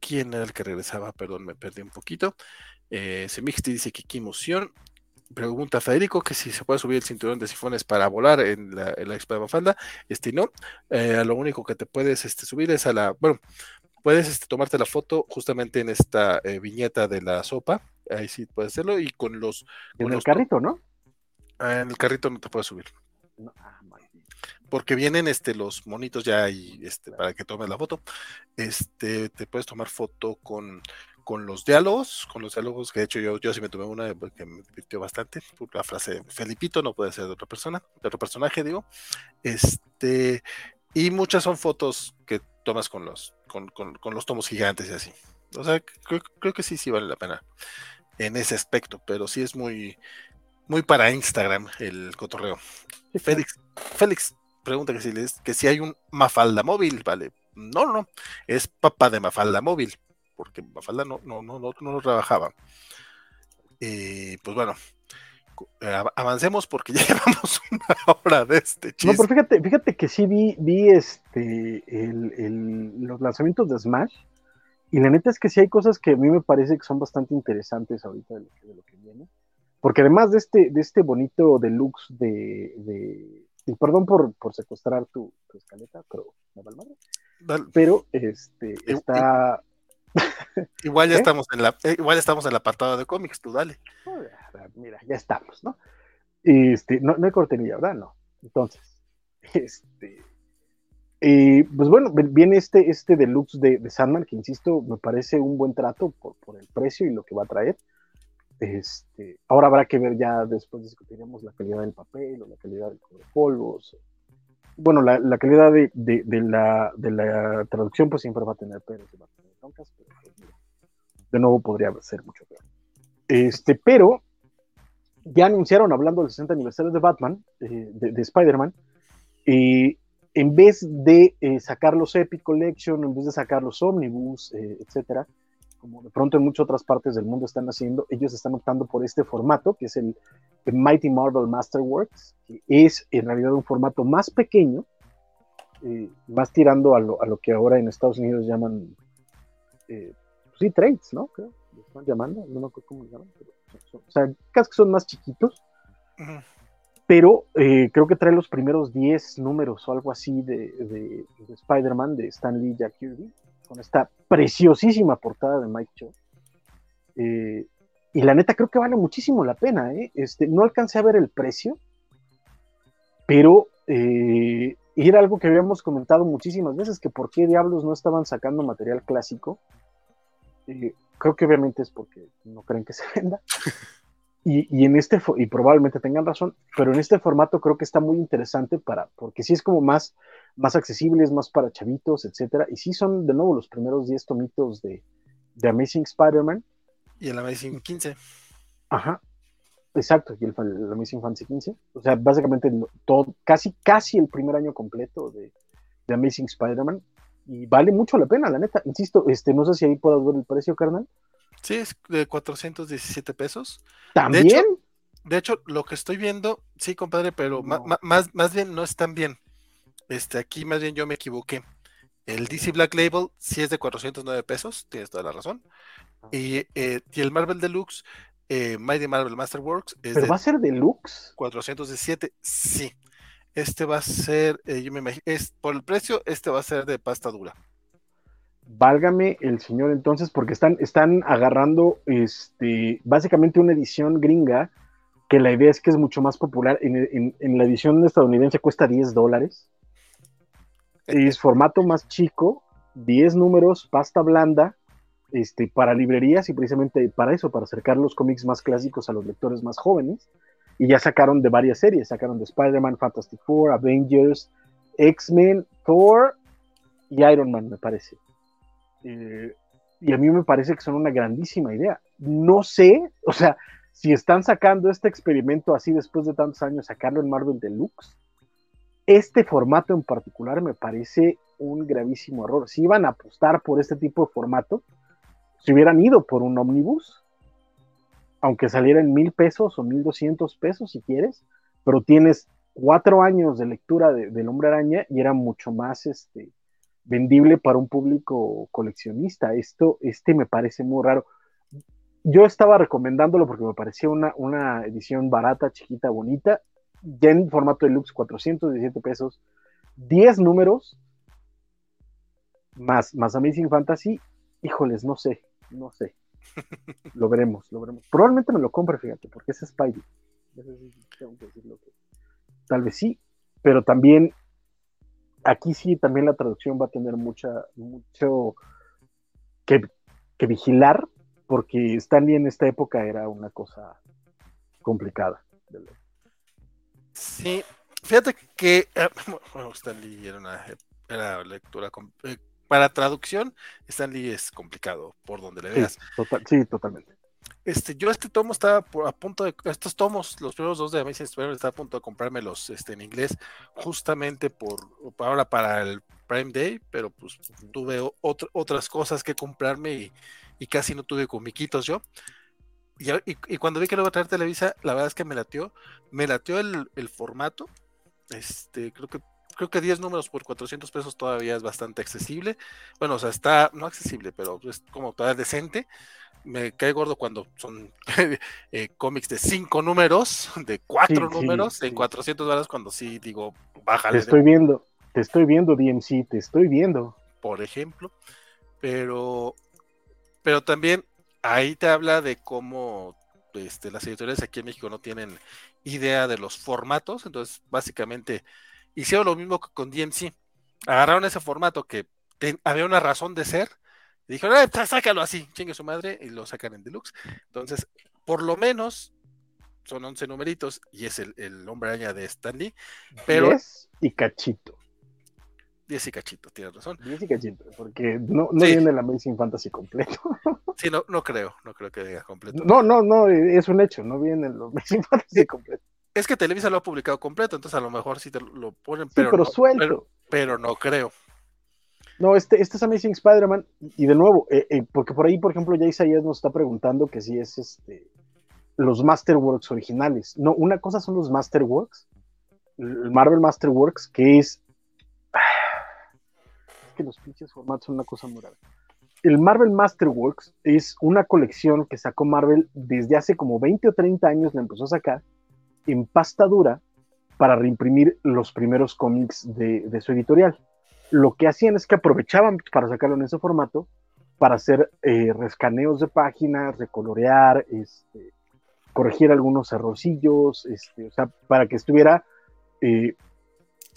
¿Quién era el que regresaba? Perdón, me perdí un poquito. Eh, Semixti dice que qué emoción. Pregunta Federico que si se puede subir el cinturón de sifones para volar en la, en la Expo de Mafalda. Este no. Eh, lo único que te puedes este, subir es a la. Bueno, puedes este, tomarte la foto justamente en esta eh, viñeta de la sopa. Ahí sí puedes hacerlo. Y con los. En el carrito, ¿no? Ah, en el carrito no te puedes subir. Ah, porque vienen este los monitos ya ahí este, para que tomes la foto. Este, te puedes tomar foto con, con los diálogos, con los diálogos que de hecho yo, yo sí me tomé una que me divirtió bastante. La frase Felipito no puede ser de otra persona, de otro personaje, digo. Este, y muchas son fotos que tomas con los, con, con, los tomos gigantes y así. O sea, creo, creo que sí, sí vale la pena en ese aspecto, pero sí es muy, muy para Instagram el cotorreo. Félix, Félix pregunta que si, les, que si hay un Mafalda móvil, vale. No, no, es papá de Mafalda móvil, porque Mafalda no, no, no, no, no lo trabajaba. Eh, pues bueno, eh, avancemos porque ya llevamos una hora de este chiste. No, pero fíjate, fíjate que sí vi, vi este el, el, los lanzamientos de Smash. Y la neta es que sí hay cosas que a mí me parece que son bastante interesantes ahorita de lo que, de lo que viene. Porque además de este, de este bonito deluxe de, de y perdón por, por secuestrar tu, escaleta, pero me Pero este está. Igual ya ¿Eh? estamos en la, eh, igual estamos en el apartado de cómics, tú dale. Mira, ya estamos, ¿no? Este, no, no hay cortinilla, ¿verdad? No. Entonces, este. pues bueno, viene este, este deluxe de, de, Sandman, que insisto, me parece un buen trato por, por el precio y lo que va a traer. Este, ahora habrá que ver ya después discutiremos la calidad del papel o la calidad del polvos. Bueno, la, la calidad de, de, de, la, de la traducción pues siempre va a tener peros y va a tener troncas, pero pues, de nuevo podría ser mucho peor. Este, pero ya anunciaron, hablando del 60 aniversario de Batman, eh, de, de Spider-Man, en vez de eh, sacar los Epic Collection, en vez de sacar los Omnibus, eh, etcétera, como de pronto en muchas otras partes del mundo están haciendo, ellos están optando por este formato, que es el, Mighty Marvel Masterworks, que es en realidad un formato más pequeño, eh, más tirando a lo, a lo, que ahora en Estados Unidos llaman, eh, pues sí, trades, ¿no? Creo, están llamando, no me acuerdo cómo se llaman, pero, o sea, casi que son más chiquitos, pero eh, creo que trae los primeros 10 números o algo así de, de, de Spider-Man, de Stan Lee y Jack Kirby, con esta preciosísima portada de Mike Cho. Eh, y la neta creo que vale muchísimo la pena. ¿eh? Este, no alcancé a ver el precio, pero eh, era algo que habíamos comentado muchísimas veces, que por qué diablos no estaban sacando material clásico. creo que obviamente es porque no creen que se venda. Y, en este, y probablemente tengan razón, pero en este formato creo que está muy interesante para, porque sí es como más, más accesible, es más para chavitos, etcétera, y sí son de nuevo los primeros 10 tomitos de, de Amazing Spider-Man. Y el Amazing 15. Ajá, exacto, y el, Amazing Fantasy 15. O sea, básicamente todo, casi, casi el primer año completo de, de Amazing Spider-Man, y vale mucho la pena, la neta. Insisto, este, no sé si ahí puedas ver el precio, carnal. Sí, es de 417 pesos. ¿También? De hecho, lo que estoy viendo, sí, compadre, pero más, más bien no es tan bien. Este, aquí más bien yo me equivoqué. El DC Black Label sí es de 409 pesos, tienes toda la razón. Y, eh, y el Marvel Deluxe, eh, Mighty Marvel Masterworks. Es ¿Pero va a ser Deluxe? 417, sí. Este va a ser, eh, yo me imagino, es, por el precio, este va a ser de pasta dura válgame el señor entonces, porque están, están agarrando este, básicamente una edición gringa, que la idea es que es mucho más popular. En, la edición estadounidense cuesta 10 dólares. Es formato más chico, 10 números, pasta blanda, este, para librerías y precisamente para eso, para acercar los cómics más clásicos a los lectores más jóvenes. Y ya sacaron de varias series, sacaron de Spider-Man, Fantastic Four, Avengers, X-Men, Thor y Iron Man, me parece. Eh, y a mí me parece que son una grandísima idea. No sé, o sea, si están sacando este experimento así después de tantos años, sacarlo en Marvel Deluxe, este formato en particular me parece un gravísimo error. Si iban a apostar por este tipo de formato, si hubieran ido por un ómnibus, aunque saliera en mil pesos o mil doscientos pesos si quieres, pero tienes cuatro años de lectura de, del Hombre Araña y era mucho más este, vendible para un público coleccionista. Esto, este me parece muy raro. Yo estaba recomendándolo porque me parecía una, una edición barata, chiquita, bonita, ya en formato deluxe, 417 pesos, 10 números, más, más Amazing Fantasy, híjoles, no sé, no sé. Lo veremos, lo veremos. Probablemente me lo compre, fíjate, porque es Spidey. Tal vez sí, pero también aquí sí también la traducción va a tener mucha, mucho que, vigilar, porque Stanley en esta época era una cosa complicada. Sí, fíjate que eh, bueno, Stanley era una era lectura eh, para traducción, Stanley es complicado por donde le veas. sí totalmente. Este, yo este tomo estaba a punto de, estos tomos, los primeros dos de Amazing Spider-Man, estaba a punto de comprármelos este, en inglés, justamente por, ahora para el Prime Day, pero pues tuve otras cosas que comprarme y, casi no tuve comiquitos yo. Y, y, cuando vi que lo iba a traer Televisa, la verdad es que me latió, me latió el, el formato, este, creo que creo que 10 números por 400 pesos todavía es bastante accesible. Bueno, o sea, está, no accesible, pero es como todavía decente me cae gordo cuando son eh, cómics de cinco números, de cuatro números, en 400 dólares, cuando sí digo, bájale. Te estoy viendo, te estoy viendo, DMC, te estoy viendo. Por ejemplo, pero, pero también ahí te habla de cómo este, las editoriales aquí en México no tienen idea de los formatos, entonces básicamente hicieron lo mismo que con DMC. Agarraron ese formato que había una razón de ser, y dijeron, ah, sácalo así, chingue su madre, y lo sacan en deluxe. Entonces, por lo menos son 11 numeritos y es el, hombre araña de Stanley. Pero... 10 y cachito. 10 y cachito, tienes razón. 10 y cachito, porque no, no viene el Amazing Fantasy completo. sí, no, no creo, no creo que diga completo. No, no, no, es un hecho, no viene el Amazing Fantasy completo. Es que Televisa lo ha publicado completo, entonces a lo mejor sí te lo ponen, pero, pero suelto. pero no creo. No, este, este es Amazing Spider-Man, y de nuevo, eh, eh, porque por ahí, por ejemplo, ya Isaías nos está preguntando que si es este los Masterworks originales. No, una cosa son los Masterworks, el Marvel Masterworks, que es. Es que los pinches formatos son una cosa muy rara. El Marvel Masterworks es una colección que sacó Marvel desde hace como 20 o 30 años, la empezó a sacar en pasta dura para reimprimir los primeros cómics de su editorial lo que hacían es que aprovechaban para sacarlo en ese formato, para hacer eh, rescaneos de páginas, recolorear, este, corregir algunos errorcillos, este, o sea, para que estuviera eh,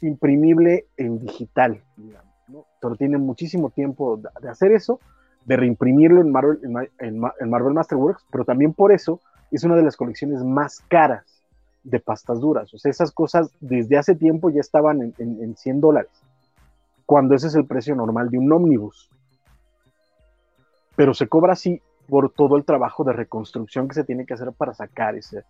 imprimible en digital, digamos, ¿no? Pero tienen muchísimo tiempo de hacer eso, de reimprimirlo en Marvel, en, Marvel Masterworks, pero también por eso es una de las colecciones más caras de pastas duras. O sea, esas cosas desde hace tiempo ya estaban en, en 100 dólares cuando ese es el precio normal de un ómnibus. Pero se cobra así por todo el trabajo de reconstrucción que se tiene que hacer para sacar ese,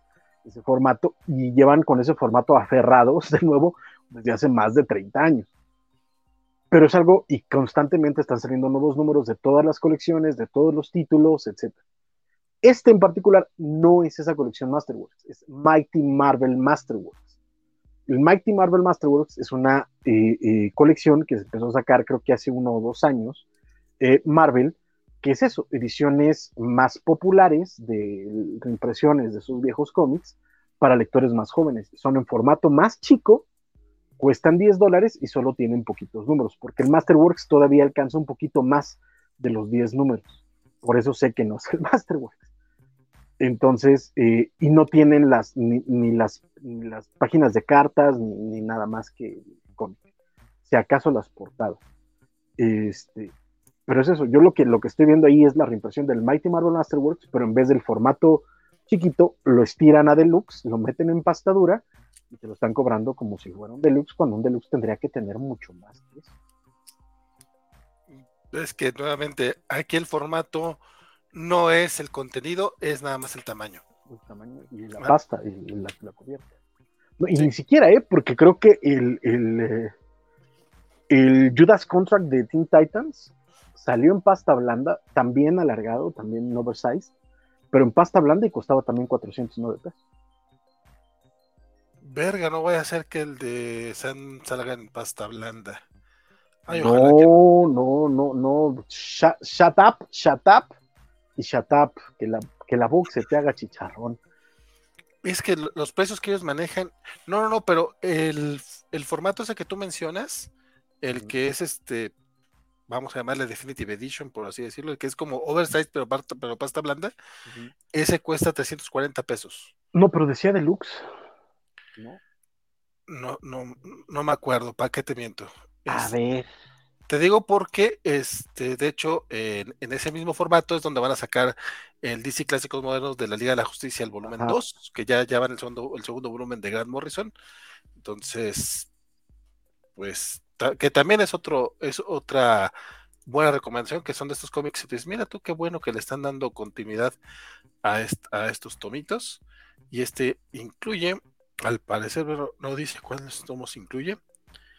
ese formato y llevan con ese formato aferrados de nuevo desde hace más de 30 años. Pero es algo y constantemente están saliendo nuevos números de todas las colecciones, de todos los títulos, etc. Este en particular no es esa colección Masterworks, es Mighty Marvel Masterworks. El Mighty Marvel Masterworks es una eh, eh, colección que se empezó a sacar creo que hace uno o dos años, eh, Marvel, que es eso, ediciones más populares de reimpresiones de sus viejos cómics para lectores más jóvenes. Son en formato más chico, cuestan 10 dólares y solo tienen poquitos números, porque el Masterworks todavía alcanza un poquito más de los 10 números. Por eso sé que no es el Masterworks. Entonces, eh, y no tienen las ni, las, las, páginas de cartas ni, nada más que con, si acaso las portadas. Este, pero es eso, yo lo que, lo que estoy viendo ahí es la reimpresión del Mighty Marvel Masterworks, pero en vez del formato chiquito, lo estiran a deluxe, lo meten en pastadura y te lo están cobrando como si fuera un deluxe, cuando un deluxe tendría que tener mucho más que. Es que nuevamente aquí el formato no es el contenido, es nada más el tamaño. El tamaño y la pasta y la, cubierta. y ni siquiera, ¿eh? Porque creo que el, el, eh, el Judas Contract de Teen Titans salió en pasta blanda, también alargado, también en oversize, pero en pasta blanda y costaba también 409 pesos. Verga, no voy a hacer que el de San salga en pasta blanda. no, no, no, no. Shut, up, shut up y shut up. Que la, que la box se te haga chicharrón. Es que los precios que ellos manejan. No, no, no, pero el, el formato ese que tú mencionas, el que es este vamos a llamarle Definitive Edition, por así decirlo, que es como oversize, pero, pero pasta blanda, ese cuesta 340 pesos. No, pero decía deluxe. ¿No? No, no, no me acuerdo, ¿para qué te miento? a ver. Te digo porque, este, de hecho, en, ese mismo formato es donde van a sacar el DC Clásicos Modernos de la Liga de la Justicia, el volumen 2, que ya, ya van el segundo, el segundo volumen de Grant Morrison. Entonces, pues que también es otro, es otra buena recomendación, que son de estos cómics. Pues mira tú qué bueno que le están dando continuidad a, a estos tomitos. Y este incluye, al parecer, no dice cuáles tomos incluye.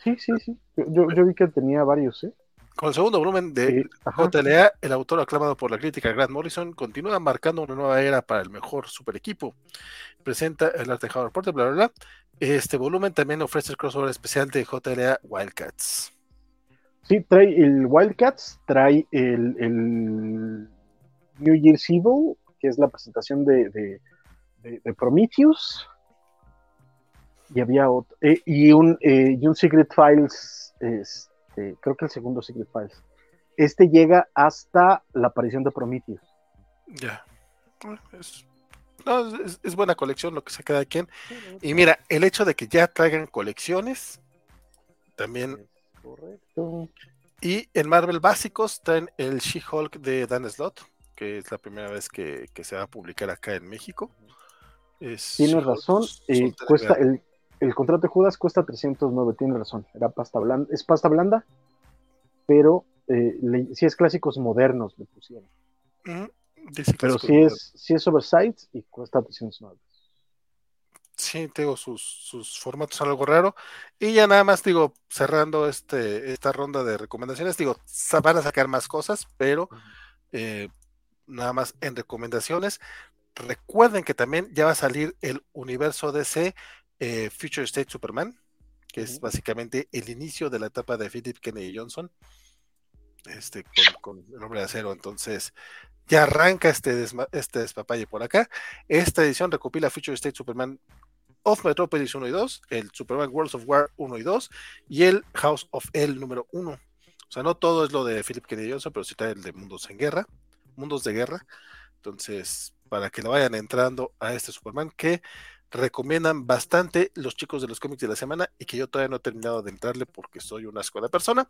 Sí, sí, sí. Yo, yo, vi que tenía varios, ¿eh? Con el segundo volumen de JLA, el autor aclamado por la crítica Grant Morrison continúa marcando una nueva era para el mejor super equipo. Presenta el arte de Howard Porter, bla, bla, bla. Este volumen también ofrece el crossover especial de JLA Wildcats. Sí, trae el Wildcats, trae el, New Year's Evil, que es la presentación de, Prometheus. Y había otro. Eh, y, un, eh, y un Secret Files. Este, creo que el segundo Secret Files. Este llega hasta la aparición de Prometheus. Ya. Es es, buena colección lo que se queda quien. Y mira, el hecho de que ya traigan colecciones, también. Correcto. Y en Marvel básicos traen el She-Hulk de Dan Slott, que es la primera vez que, se va a publicar acá en México. Tienes razón, eh, cuesta el, el, contrato de Judas cuesta 309, tienes razón, era pasta blanda, es pasta blanda, pero eh, si es clásicos modernos le pusieron. Pero si es, si es oversight y cuesta 309. Sí, tengo sus, sus formatos algo raro. Y ya nada más digo, cerrando este, esta ronda de recomendaciones, digo, van a sacar más cosas, pero eh, nada más en recomendaciones. Recuerden que también ya va a salir el universo DC eh, Future State Superman, que es básicamente el inicio de la etapa de Philip Kennedy Johnson, este, con, con el hombre de acero. Entonces, ya arranca este, este despapalle por acá. Esta edición recopila Future State Superman of Metropolis 1 y 2, el Superman Worlds of War 1 y 2 y el House of L número 1. O sea, no todo es lo de Philip Kennedy Johnson, pero sí está el de Mundos en Guerra, Mundos de Guerra. Entonces, para que lo vayan entrando a este Superman que recomiendan bastante los chicos de los cómics de la semana y que yo todavía no he terminado de entrarle porque soy una escuela persona,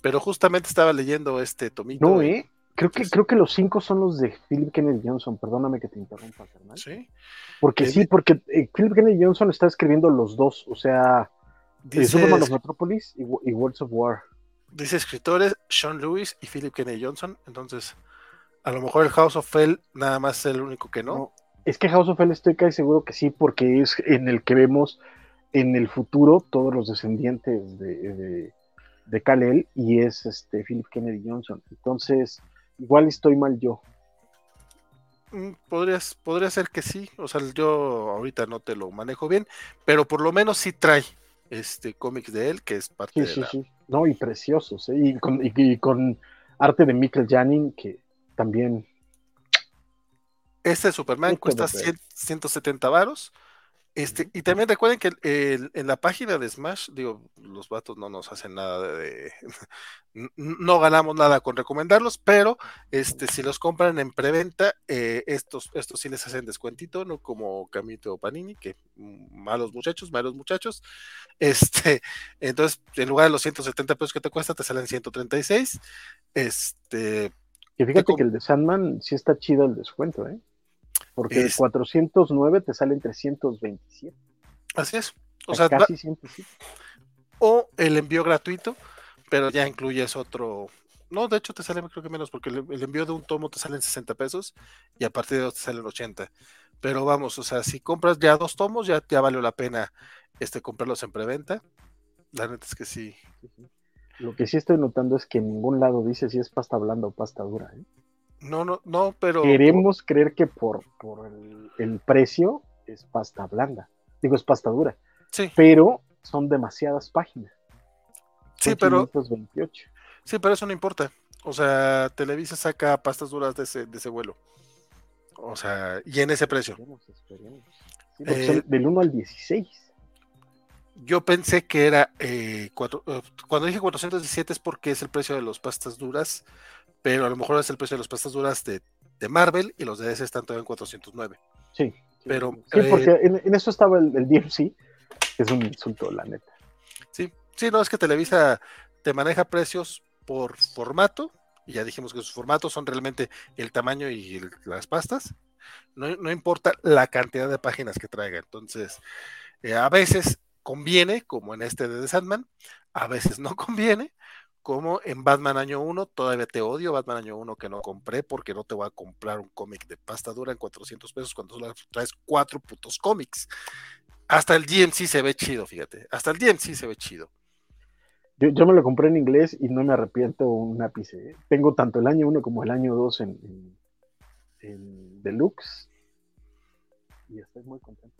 pero justamente estaba leyendo este tomito. No, ¿eh? Creo que, creo que los cinco son los de Philip Kennedy Johnson. Perdóname que te interrumpa, carnal. Sí. Porque sí, porque eh, Philip Kennedy Johnson está escribiendo los dos. O sea, eh, dice, Superman of Metropolis y, Words of War. Dice escritores Sean Lewis y Philip Kennedy Johnson. Entonces, a lo mejor el House of Fell nada más es el único que no. Es que House of Fell estoy casi seguro que sí, porque es en el que vemos en el futuro todos los descendientes de, de, de Kal-El y es este Philip Kennedy Johnson. Entonces Igual estoy mal yo. Mm, podrías, podría ser que sí, o sea, yo ahorita no te lo manejo bien, pero por lo menos sí trae este cómics de él, que es parte de sí, sí. No, y preciosos, ¿eh? y, con, y, con arte de Michael Janin, que también... Este Superman cuesta 170 varos, este, y también recuerden que en la página de Smash, digo, los vatos no nos hacen nada de, no ganamos nada con recomendarlos, pero este, si los compran en preventa, eh, estos, estos sí les hacen descuentito, no como Camito o Panini, que malos muchachos, malos muchachos. Este, entonces, en lugar de los 170 pesos que te cuesta, te salen 136. Este. Y fíjate que el de Sandman sí está chido el descuento, ¿eh? Porque el 409 te salen 327. Así es. O sea, casi O el envío gratuito, pero ya incluyes otro No, de hecho te sale creo que menos, porque el, el envío de un tomo te sale en 60 pesos y a partir de dos te salen 80. Pero vamos, o sea, si compras ya dos tomos, ya te valió la pena este, comprarlos en preventa. La neta es que sí. Lo que sí estoy notando es que en ningún lado dice si es pasta blanda o pasta dura. ¿eh? No, no, no, pero. Queremos creer que por, por el, el, precio es pasta blanda. Digo, es pasta dura. Sí. Pero son demasiadas páginas. Sí, pero. 528. Sí, pero eso no importa. O sea, Televisa saca pastas duras de ese, de ese vuelo. O sea, y en ese precio. Esperemos, esperemos. Sí, eh, del 1 al 16. Yo pensé que era. Eh, cuatro, uh, cuando dije 417 es porque es el precio de las pastas duras, pero a lo mejor es el precio de las pastas duras de, de Marvel y los de ese están todavía en 409. Sí. Pero, sí, eh, porque en, en, eso estaba el, el DMC, que es un insulto, la neta. Sí, sí, no, es que Televisa te maneja precios por formato, y ya dijimos que sus formatos son realmente el tamaño y el, las pastas. No, no, importa la cantidad de páginas que traiga. Entonces, eh, a veces conviene, como en este de The Sandman, a veces no conviene, como en Batman Año 1, todavía te odio Batman Año 1 que no compré porque no te voy a comprar un cómic de pasta dura en 400 pesos cuando solo traes cuatro putos cómics. Hasta el DMC se ve chido, fíjate. Hasta el DMC se ve chido. Yo, yo, me lo compré en inglés y no me arrepiento un ápice. ¿eh? Tengo tanto el año 1 como el año 2 en, en, en, Deluxe. Y estoy muy contento.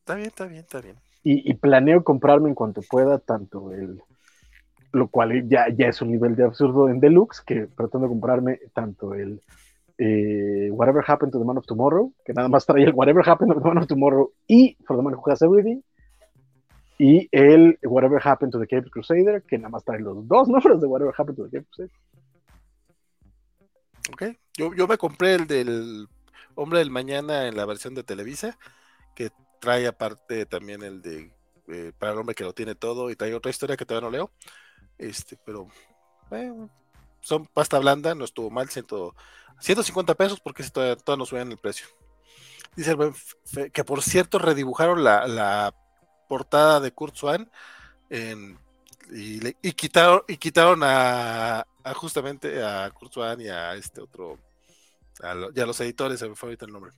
Está bien, está bien, está bien. Y, y, planeo comprarme en cuanto pueda tanto el... Lo cual ya, ya es un nivel de absurdo en Deluxe, que pretendo comprarme tanto el eh, Whatever Happened to the Man of Tomorrow, que nada más trae el Whatever Happened to the Man of Tomorrow y For the Man Who Has Everything, y el Whatever Happened to the Cape Crusader, que nada más trae los dos nombres de Whatever Happened to the Cape Crusader. Ok, yo, yo me compré el del Hombre del Mañana en la versión de Televisa, que trae aparte también el de eh, para el hombre que lo tiene todo y trae otra historia que todavía no leo. Este, pero son pasta blanda, no estuvo mal, ciento, 150 pesos porque todavía, todavía no suben el precio. Dice que por cierto redibujaron la, la portada de Kurt Swan y, y, quitaron y quitaron a, justamente a Kurt Swan y a este otro a, y a los editores se me fue ahorita el nombre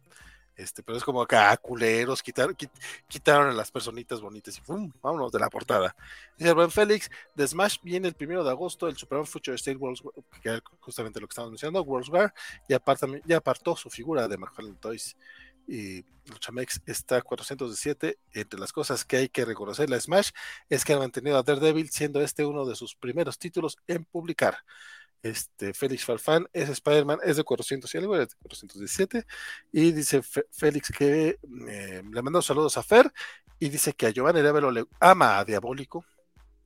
este pero es como acá culeros quitaron quit, quitaron a las personitas bonitas y ¡pum! vámonos de la portada dice buen Félix de Smash viene el primero de agosto el Superman Future State World que era justamente lo que estamos mencionando World's War y aparta, ya apartó su figura de McFarlane Toys y Luchamex está 417. Entre las cosas que hay que reconocer la Smash es que ha mantenido a Daredevil siendo este uno de sus primeros títulos en publicar. Este Félix Farfán es Spider-Man, es de 400 y algo, es de 417. Y dice Félix que eh, le mandó saludos a Fer y dice que a Giovanni Revelo le ama a Diabólico.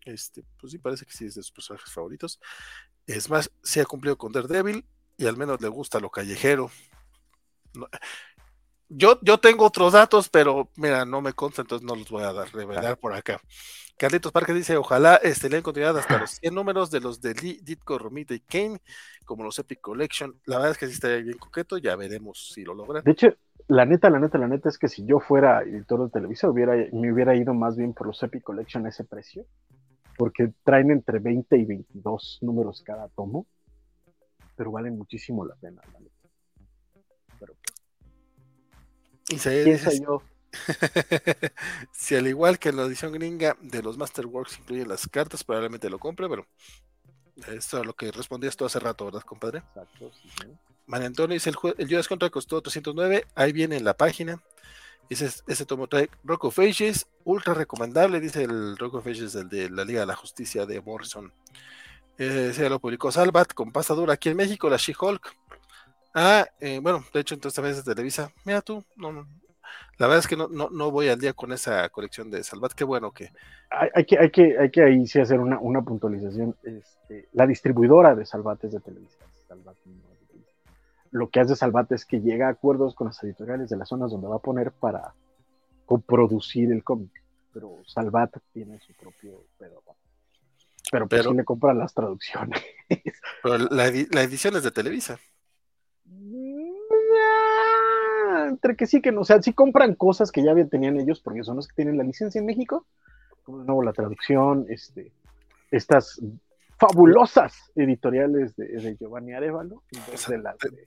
Este, pues sí, parece que sí es de sus personajes favoritos. Es más, sí ha cumplido con Daredevil y al menos le gusta lo callejero. No, yo, yo tengo otros datos, pero mira, no me consta, entonces no los voy a dar, revelar por acá. Carlitos Parque dice, ojalá este, le den continuidad hasta los 100 números de los de Ditko, Romita y Kane, como los Epic Collection. La verdad es que sí estaría bien coqueto, ya veremos si lo logran. De hecho, la neta, la neta, la neta es que si yo fuera editor de televisión, hubiera, me hubiera ido más bien por los Epic Collection a ese precio, porque traen entre 20 y 22 números cada tomo, pero valen muchísimo la pena, la neta. Pero y se dice, yo? si al igual que en la edición gringa de los Masterworks incluye las cartas, probablemente lo compre, pero esto es lo que respondías tú hace rato, ¿verdad, compadre? Exacto, sí, sí. María Antonio dice, el, el Judas Contra costó 309, ahí viene en la página. Ese, ese tomo trae Rock of Ages, ultra recomendable, dice el Rock of Ages, el de la Liga de la Justicia de Morrison. Eh, se lo publicó Salvat con pasta dura aquí en México, la She-Hulk. Ah, eh, bueno, de hecho, entonces a veces Televisa, mira tú, no, no, la verdad es que no, no, no voy al día con esa colección de Salvat, qué bueno que... Hay, hay que, hay que, hay que ahí sí hacer una, una puntualización. Este, la distribuidora de Salvat es de Televisa. Salvat, no de Televisa. Lo que hace Salvat es que llega a acuerdos con las editoriales de las zonas donde va a poner para coproducir el cómic. Pero Salvat tiene su propio pedo. Pero, pues pero sí le compran las traducciones. Pero la, la edición es de Televisa entre que sí que no, o sea, sí compran cosas que ya tenían ellos porque son los que tienen la licencia en México, como de nuevo la traducción, este, estas fabulosas editoriales de, Giovanni Arevalo.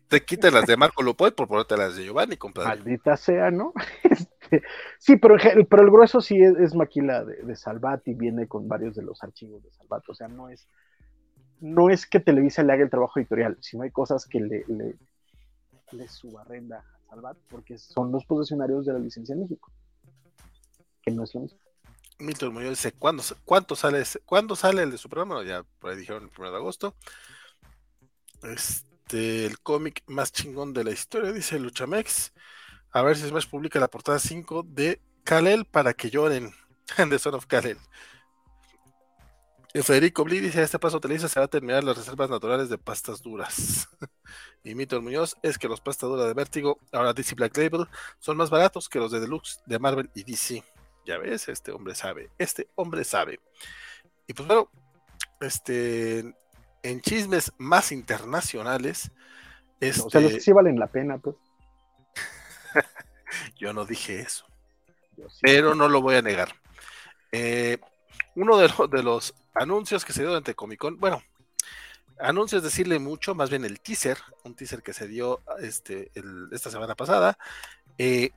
te, quitas las de Marco Lupoy por ponerte las de Giovanni, compadre. Maldita sea, ¿no? Este, sí, pero, pero el grueso sí es, maquila de, de, Salvat y viene con varios de los archivos de Salvat. O sea, no es, no es que Televisa le haga el trabajo editorial, sino hay cosas que le, le, le subarrenda porque son los posesionarios de la licencia en México. Que no es lo mismo. Milton Muñoz dice, ¿cuándo, ¿cuánto sale ¿cuándo sale el de su? Ya por ahí dijeron el 1 de agosto. Este, el cómic más chingón de la historia, dice Luchamex. A ver si Smash publica la portada 5 de Kalel para que lloren. The Son of Kalel. Federico Bli dice: A este paso Televisa se va a terminar las reservas naturales de pastas duras. y Milton Muñoz es que los pastas duras de Vértigo, ahora DC Black Label, son más baratos que los de Deluxe de Marvel y DC. Ya ves, este hombre sabe, este hombre sabe. Y pues bueno, este, en chismes más internacionales, este, o sea, los que sí valen la pena, pues. yo no dije eso, pero no lo voy a negar. Eh, uno de, de, los anuncios que se dio durante Comic Con, bueno, anuncios decirle mucho, más bien el teaser, un teaser que se dio este, esta semana pasada, eh,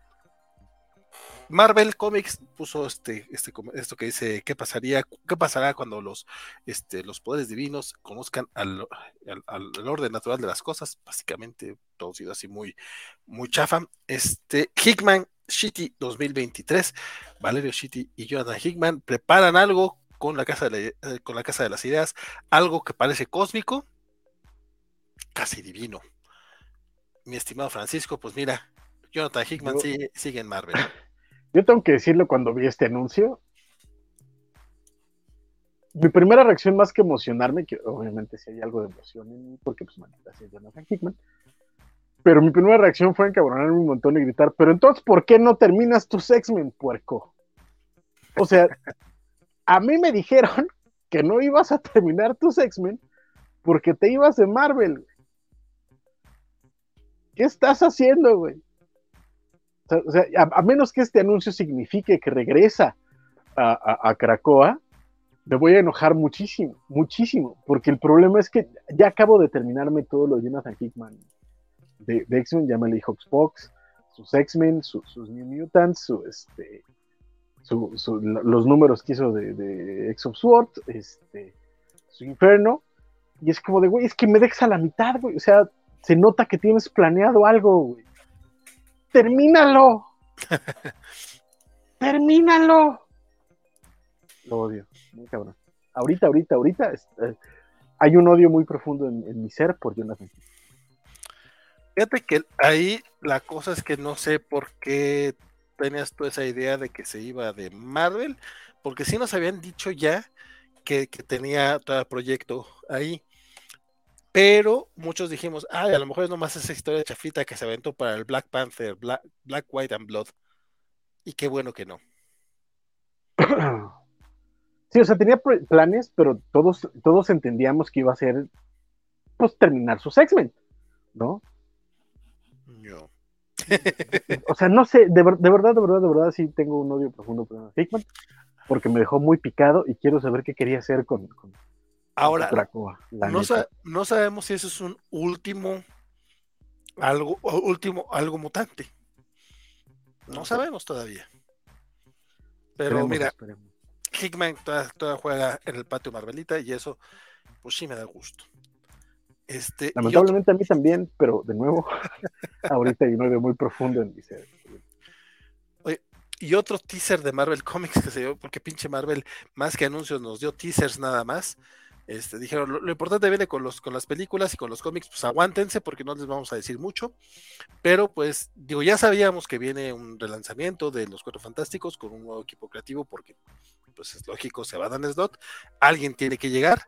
Marvel Comics puso este, este, esto que dice qué pasaría, qué pasará cuando los, este, los poderes divinos conozcan al, al, orden natural de las cosas, básicamente traducido así muy, muy chafa. Este Hickman Shitty 2023, Valerio Shitty y Jonathan Hickman preparan algo con la casa de eh, con la casa de las ideas, algo que parece cósmico, casi divino. Mi estimado Francisco, pues mira, Jonathan Hickman sigue, sigue en Marvel. Yo tengo que decirlo cuando vi este anuncio. Mi primera reacción, más que emocionarme, que obviamente si hay algo de emoción en mí, porque pues maldita sea Jonathan Hickman. Pero mi primera reacción fue encabronarme un montón y gritar, pero entonces, ¿por qué no terminas tus X-Men, puerco? O sea, a mí me dijeron que no ibas a terminar tus X-Men porque te ibas de Marvel. ¿Qué estás haciendo, güey? O sea, a, menos que este anuncio signifique que regresa a, Cracoa, me voy a enojar muchísimo, muchísimo, porque el problema es que ya acabo de terminarme todo lo de Jonathan Hickman de, X-Men, ya me leí Fox, sus X-Men, sus New Mutants, su, este, los números que hizo de, de, X of Sword, este, su Inferno, y es como de, güey, es que me dejas a la mitad, güey, o sea, se nota que tienes planeado algo, güey termínalo. termínalo. Lo odio, muy cabrón. Ahorita, ahorita, ahorita eh, hay un odio muy profundo en, mi ser por Jonathan. Fíjate que ahí la cosa es que no sé por qué tenías tú esa idea de que se iba de Marvel, porque sí nos habían dicho ya que, tenía todo el proyecto ahí. Pero muchos dijimos, ah, a lo mejor es nomás esa historia chafita que se aventó para el Black Panther, Black, White and Blood. Y qué bueno que no. Sí, o sea, tenía planes, pero todos, todos entendíamos que iba a ser, pues, terminar sus X-Men. No. o sea, no sé, de, verdad, de verdad, de verdad, sí tengo un odio profundo por Hickman, porque me dejó muy picado y quiero saber qué quería hacer con, Ahora, no, sabemos si eso es un último algo, último algo mutante. No sabemos todavía. Pero mira, Hickman toda, juega en el patio Marvelita y eso, pues sí me da gusto. Este, Lamentablemente a mí también, pero de nuevo, ahorita hay un odio muy profundo en mi ser. y otro teaser de Marvel Comics que se dio, porque pinche Marvel, más que anuncios, nos dio teasers nada más. Este, dijeron, lo, importante viene con, los, con las películas y con los cómics, pues aguántense porque no les vamos a decir mucho. Pero pues, digo, ya sabíamos que viene un relanzamiento de Los Cuatro Fantásticos con un nuevo equipo creativo porque, pues es lógico, se va a Dan Slot. Alguien tiene que llegar.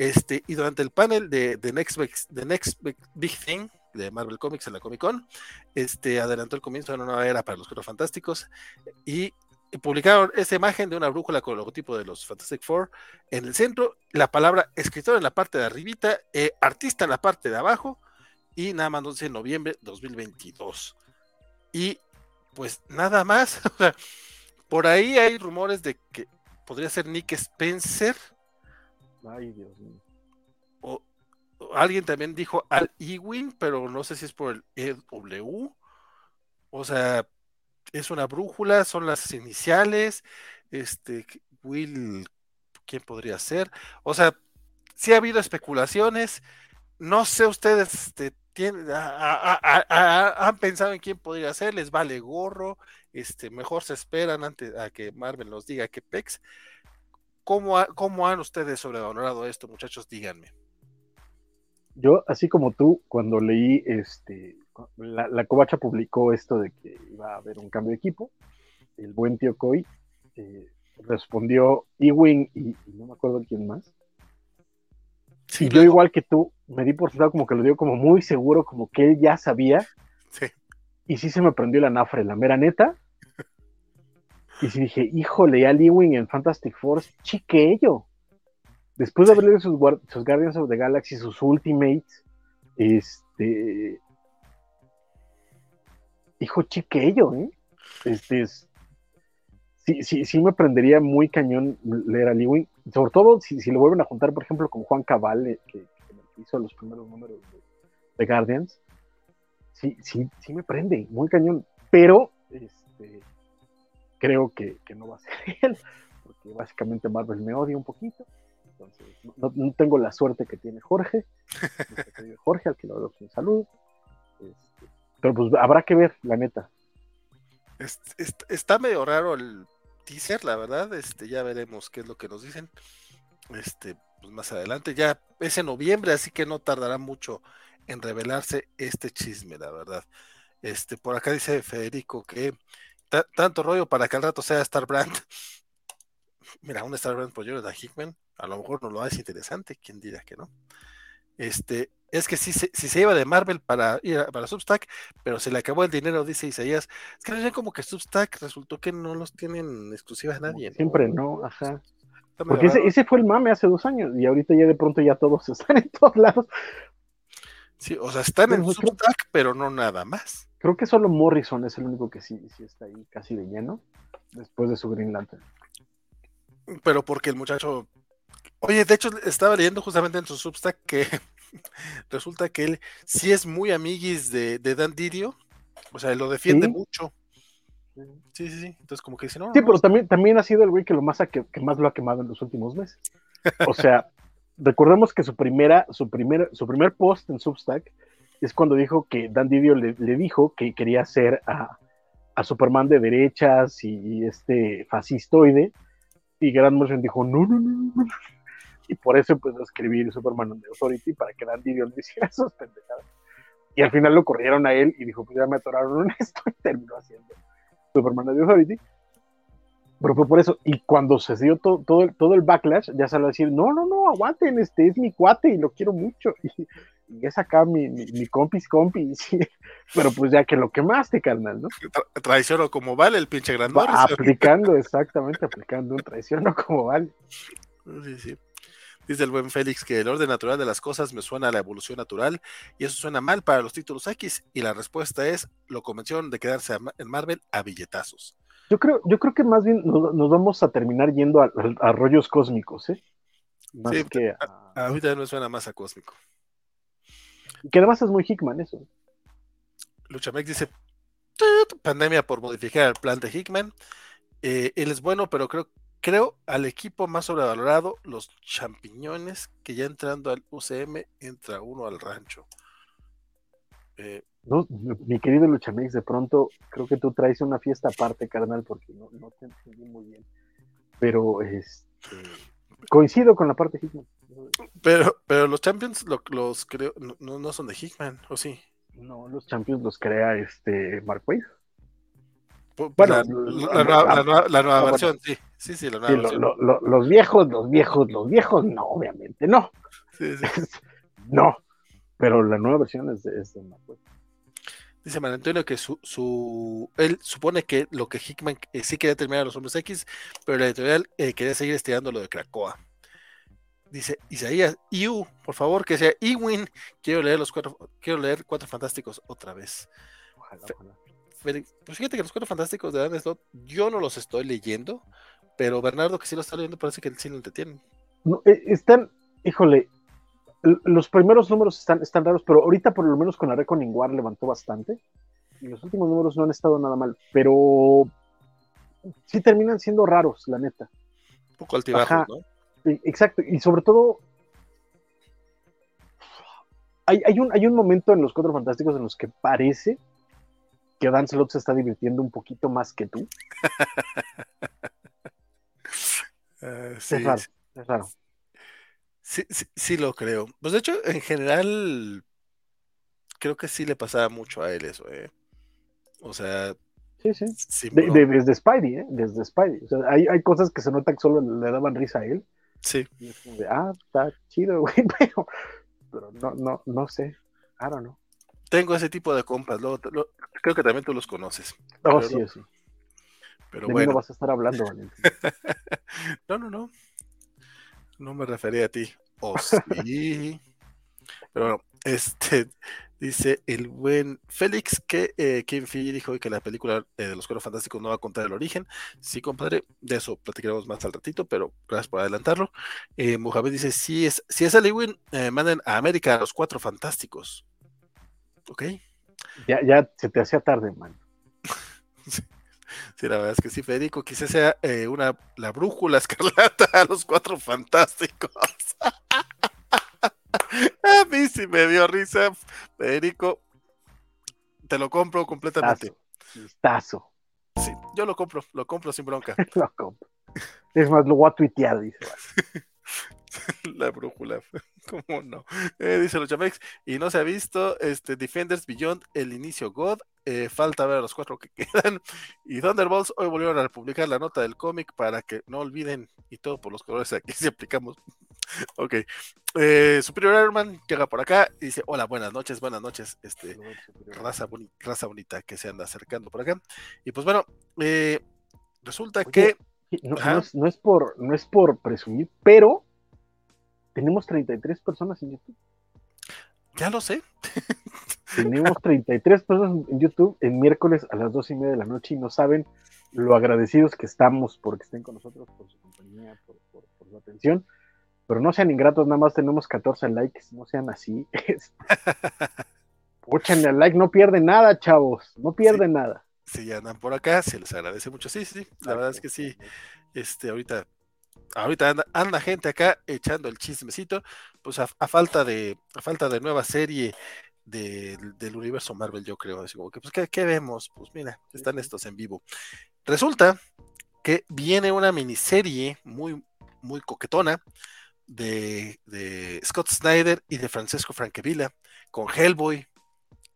Este, y durante el panel de, de Next, The Next Big Thing de Marvel Comics en la Comic Con, este, adelantó el comienzo de una nueva era para los Cuatro Fantásticos y publicaron esta imagen de una brújula con el logotipo de los Fantastic Four en el centro, la palabra escritor en la parte de arribita, eh, artista en la parte de abajo y nada más 11 de noviembre 2022. Y pues nada más, por ahí hay rumores de que podría ser Nick Spencer. Ay, Dios mío. alguien también dijo al Ewing, pero no sé si es por el EW. O sea, es una brújula, son las iniciales. Este, Will, ¿quién podría ser? O sea, sí ha habido especulaciones. No sé ustedes este, han pensado en quién podría ser, les vale gorro, este, mejor se esperan antes a que Marvel nos diga qué pex. ¿Cómo, ¿Cómo han ustedes sobrevalorado esto, muchachos? Díganme. Yo, así como tú, cuando leí este, la, la Covacha publicó esto de que iba a haber un cambio de equipo, el buen tío Coy eh, respondió Ewing y, no me acuerdo quién más. y yo, igual que tú, me di por sentado como que lo dio como muy seguro, como que él ya sabía. Sí. Y sí se me prendió la nafre, la mera neta. Y sí dije, híjole, ya Ewing en Fantastic Force, chiquello. Después de haber leído sus, sus Guardians of the Galaxy, sus Ultimates, este. Hijo chiquello, ¿eh? Este es. Sí, sí, sí me prendería muy cañón leer a Ewing. Sobre todo si, si, lo vuelven a juntar, por ejemplo, con Juan Cabal, eh, que, hizo los primeros números de, Guardians. Sí, sí, sí me prende, muy cañón. Pero este, creo que, que no va a ser él, porque básicamente Marvel me odia un poquito. Entonces, no, tengo la suerte que tiene Jorge. Jorge, al que le doy un saludo. Este, pero pues habrá que ver, la neta. está medio raro el teaser, la verdad. Este, ya veremos qué es lo que nos dicen. Este, pues más adelante. Ya es en noviembre, así que no tardará mucho en revelarse este chisme, la verdad. Este, por acá dice Federico que tanto rollo para que al rato sea Star Brand. Mira, un Star Brand por Jonathan Hickman a lo mejor no lo hace interesante, quién dirá que no. Este, es que si se, si se iba de Marvel para ir para Substack, pero se le acabó el dinero, dice Isaías. Es que no como que Substack resultó que no los tienen exclusivas nadie. Siempre no, ajá. Porque ese, fue el mame hace dos años y ahorita ya de pronto ya todos están en todos lados. Sí, o sea, están en Substack, pero no nada más. Creo que solo Morrison es el único que sí, sí está ahí casi de lleno después de su Green Lantern. Pero porque el muchacho Oye, de hecho, estaba leyendo justamente en su Substack que resulta que él sí es muy amiguis de, Dan Didio, o sea, lo defiende mucho. Sí, sí, sí. Entonces, como que dice, no. Sí, pero también, también ha sido el güey que, lo más que, más lo ha quemado en los últimos meses. O sea, recordemos que su primera, su primer, su primer post en Substack es cuando dijo que Dan Didio le, dijo que quería ser a, Superman de derechas y, este fascistoide. Y Grant Morrison dijo, no, no, no, no, y por eso empezó a escribir Superman de Authority para que Dan Didio no hiciera sus pendejadas. Y al final lo corrieron a él y dijo, pues ya me atoraron en esto y terminó haciendo Superman de Authority. Pero fue por eso. Y cuando se dio todo, el, todo el backlash, ya salió a decir, no, no, no, aguanten, este es mi cuate y lo quiero mucho. Y, es acá mi, mi, compis compis. Pero pues ya que lo quemaste, carnal, ¿no? traiciono como vale el pinche grandor. Aplicando, exactamente, aplicando un traiciono como vale. Sí, sí. Dice el buen Félix que el orden natural de las cosas me suena a la evolución natural y eso suena mal para los títulos X y la respuesta es lo convencieron de quedarse en Marvel a billetazos. Yo creo, yo creo que más bien nos, vamos a terminar yendo a, rollos cósmicos, ¿eh? Más sí, que a, ahorita me suena más a cósmico. Que además es muy Hickman eso. Luchamex dice pandemia por modificar el plan de Hickman. Eh, él es bueno, pero creo creo al equipo más sobrevalorado, los champiñones, que ya entrando al UCM entra uno al rancho. Eh, no, mi querido Luchamix, de pronto creo que tú traes una fiesta aparte, carnal, porque no, te entendí muy bien. Pero este, coincido con la parte Hickman. Pero, pero los Champions los creo, no, no son de Hickman, ¿o sí? No, los Champions los crea este Mark Wade. Bueno, la, nueva, versión, sí. Sí, sí, la nueva los viejos, los viejos, los viejos, no, obviamente, no. no, pero la nueva versión es de, es Dice Manuel Antonio que su, su, él supone que lo que Hickman eh, sí quería terminar los hombres X, pero la editorial eh, quería seguir estirando lo de Krakoa. Dice Isaías, Iu, por favor, que sea Iwin. Quiero leer los cuatro, quiero leer cuatro fantásticos otra vez. Ojalá, ojalá. Pues fíjate que los cuatro fantásticos de Dan Slott, yo no los estoy leyendo, pero Bernardo, que sí lo está leyendo, parece que sí lo entretienen. No, eh, están, híjole, los primeros números están, están raros, pero ahorita por lo menos con la Reckoning War levantó bastante. Y los últimos números no han estado nada mal, pero sí terminan siendo raros, la neta. Un poco altibajos, ¿no? Exacto, y sobre todo hay, hay, un, hay un momento en los Cuatro Fantásticos en los que parece que Dan Slott se está divirtiendo un poquito más que tú. Uh, sí, es raro, es raro. Sí, sí, sí, lo creo. Pues de hecho, en general, creo que sí le pasaba mucho a él eso, ¿eh? O sea. Sí, sí. desde Spidey, ¿eh? Desde Spidey. O sea, hay, hay cosas que se nota que solo le daban risa a él. Sí. Y es como de, ah, está chido, güey, pero, pero no, no, no sé. I don't know. Tengo ese tipo de compas, luego, creo que también tú los conoces. Oh, sí, sí. Pero de bueno. no vas a estar hablando, Valentín. no, no, no. No me refería a ti. Oh, sí. Pero bueno, este dice el buen Félix que eh, Kim Fee dijo que la película eh, de los Cuernos Fantásticos no va a contar el origen. Sí, compadre, de eso platicaremos más al ratito, pero gracias por adelantarlo. Eh, Mohamed dice: si es, si es Halloween, eh, manden a América a los Cuatro Fantásticos. Ok. Ya, ya se te hacía tarde, man. Sí, la verdad es que sí, Federico, quizás sea una, la brújula escarlata a los cuatro fantásticos. mí sí me dio risa, Federico. Te lo compro completamente. Tazo. Sí, yo lo compro, lo compro sin bronca. lo compro. Es más, lo voy a tuitear, dice. la brújula. ¿Cómo no? Eh, dice los Chamex. Y no se ha visto este Defenders Beyond el inicio God. Eh, falta ver a los cuatro que quedan. Y Thunderbolts hoy volvieron a publicar la nota del cómic para que no olviden. Y todo por los colores aquí si aplicamos. Ok. Eh, Superior Airman llega por acá y dice: Hola, buenas noches, buenas noches. Este, raza, raza bonita que se anda acercando por acá. Y pues bueno, resulta que. no, es, por, no es por presumir, pero tenemos 33 personas en YouTube. Ya lo sé. Tenemos 33 personas en YouTube en miércoles a las 2 y media de la noche y no saben lo agradecidos que estamos por que estén con nosotros, por su compañía, por, su atención. Pero no sean ingratos, nada más tenemos 14 likes, no sean así. Óchenle al like, no pierden nada, chavos, no pierden nada. Si ya andan por acá, se les agradece mucho. Sí, sí, la verdad es que sí. Este, ahorita ahorita anda, gente acá echando el chismecito, pues a, falta de a falta de nueva serie del universo Marvel, yo creo, así como que pues ¿qué, vemos? Pues mira, están estos en vivo. Resulta que viene una miniserie muy muy coquetona de, de Scott Snyder y de Francesco Francavilla con Hellboy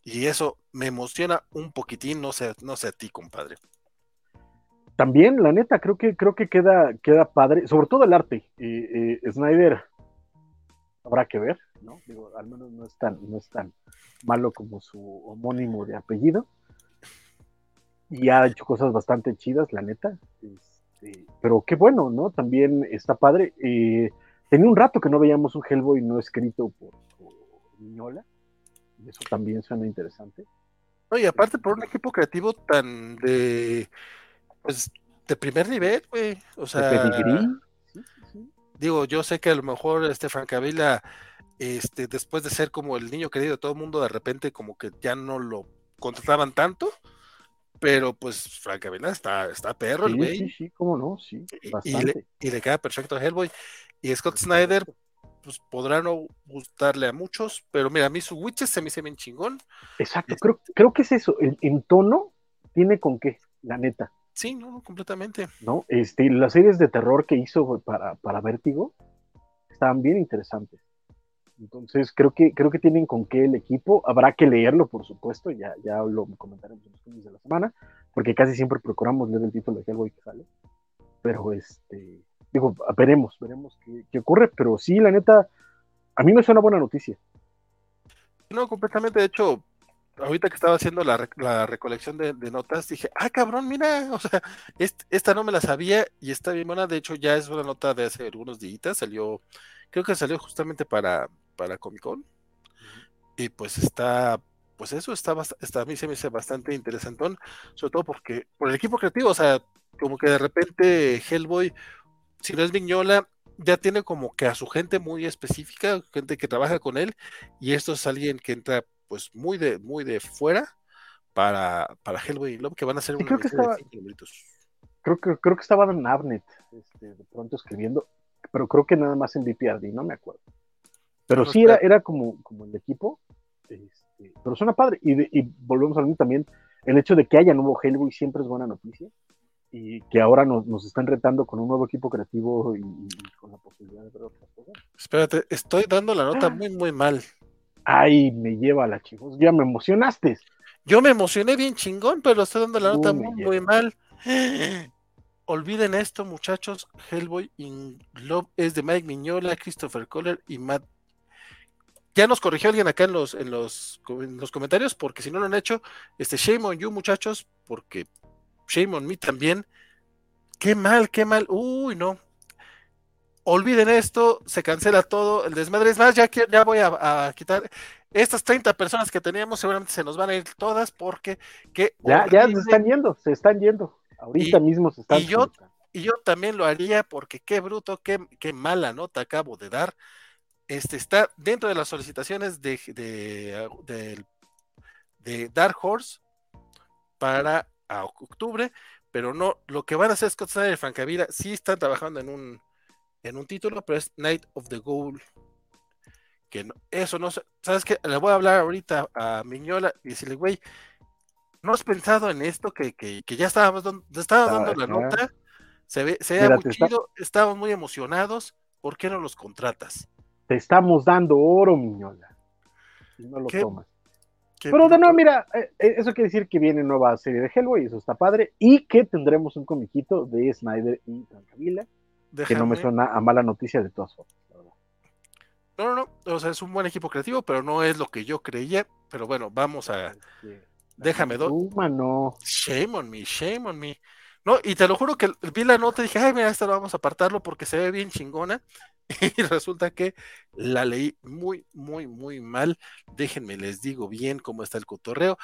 y eso me emociona un poquitín, no sé, no sé a ti, compadre también, la neta, creo que, creo que queda, queda padre, sobre todo el arte. Eh, Snyder habrá que ver, ¿no? Digo, al menos no es tan, no es malo como su homónimo de apellido. Y ha hecho cosas bastante chidas, la neta. Este, pero qué bueno, ¿no? También está padre. Eh, tenía un rato que no veíamos un Hellboy no escrito por, por Miñola. Y eso también suena interesante. Oye, aparte por un equipo creativo tan de pues de primer nivel, güey. O sea, digo, yo sé que a lo mejor este Francavilla, este, después de ser como el niño querido de todo el mundo, de repente como que ya no lo contrataban tanto, pero pues Francavilla está, está perro el güey. Sí, sí, cómo no, sí. Y, le, y, le, queda perfecto a Hellboy. Y Scott Snyder, pues podrá no gustarle a muchos, pero mira, a mí su Witches se me hizo bien chingón. Exacto, creo, creo que es eso, en, en tono tiene con qué, la neta. Sí, no, completamente. ¿No? Este, las series de terror que hizo para, para Vértigo estaban bien interesantes. Entonces creo que, creo que tienen con qué el equipo. Habrá que leerlo, por supuesto, ya, ya lo comentaremos en los fines de la semana, porque casi siempre procuramos leer el título de algo que sale. Pero este, digo, veremos, veremos qué, qué ocurre, pero sí, la neta, a mí me suena buena noticia. No, completamente. De hecho, ahorita que estaba haciendo la, recolección de, notas, dije, ah, cabrón, mira, o sea, esta no me la sabía y está bien buena. De hecho, ya es una nota de hace algunos días, salió, creo que salió justamente para, para Comic Con. Y pues está, pues eso está, está, a mí se me hace bastante interesantón, sobre todo porque, por el equipo creativo, o sea, como que de repente Hellboy, si no es Viñola, ya tiene como que a su gente muy específica, gente que trabaja con él, y esto es alguien que entra pues muy de, muy de fuera para, para Hellboy y Love, que van a ser un creo que estaba, creo que, creo que estaba en Avnet este, de pronto escribiendo, pero creo que nada más en VPRD, no me acuerdo. Pero sí era, era como, como el equipo, este, pero suena padre. Y, y volvemos a mí también, el hecho de que haya nuevo Hellboy siempre es buena noticia y que ahora nos, nos, están retando con un nuevo equipo creativo y, con la posibilidad de ver otras cosas. Espérate, estoy dando la nota muy, muy mal. Ay, me lleva la chingos, ya me emocionaste. Yo me emocioné bien chingón, pero estoy dando la nota muy, muy mal. Olviden esto, muchachos. Hellboy in Love es de Mike Miñola, Christopher Kohler y Matt. Ya nos corrigió alguien acá en los, en los, en los comentarios, porque si no lo han hecho, este shame on you, muchachos, porque shame on me también. Qué mal, qué mal. Uy, no. Olviden esto, se cancela todo, el desmadre. Es más, ya, ya voy a, quitar estas 30 personas que teníamos, seguramente se nos van a ir todas porque. Que ya, ya se están yendo, se están yendo. Ahorita mismo se están y yo, y yo también lo haría porque qué bruto, qué, qué mala nota acabo de dar. Este está dentro de las solicitaciones de, de, de Dark Horse para a octubre, pero no, lo que van a hacer Scott Snyder y Francavilla sí están trabajando en un, en un título, pero es Night of the Goal. Que eso no ¿sabes qué? Le voy a hablar ahorita a Miñola y decirle, güey, ¿no has pensado en esto? Que, ya estábamos dando, dando la nota, se ve, se ve muy chido, estamos muy emocionados, ¿por qué no los contratas? Te estamos dando oro, Miñola. Si no lo tomas. Pero de nuevo, mira, eh, eh, eso quiere decir que viene nueva serie de Hellboy, eso está padre, y que tendremos un comiquito de Snyder y Francavilla, que no me suena a mala noticia de todas formas, No, no, no, o sea, es un buen equipo creativo, pero no es lo que yo creía, pero bueno, vamos a... Déjame dos. Shame on me, shame on me. No, y te lo juro que vi la nota y dije, ay, mira, esta vamos a apartarlo porque se ve bien chingona. Y resulta que la leí muy, muy, muy mal. Déjenme, les digo bien cómo está el cotorreo.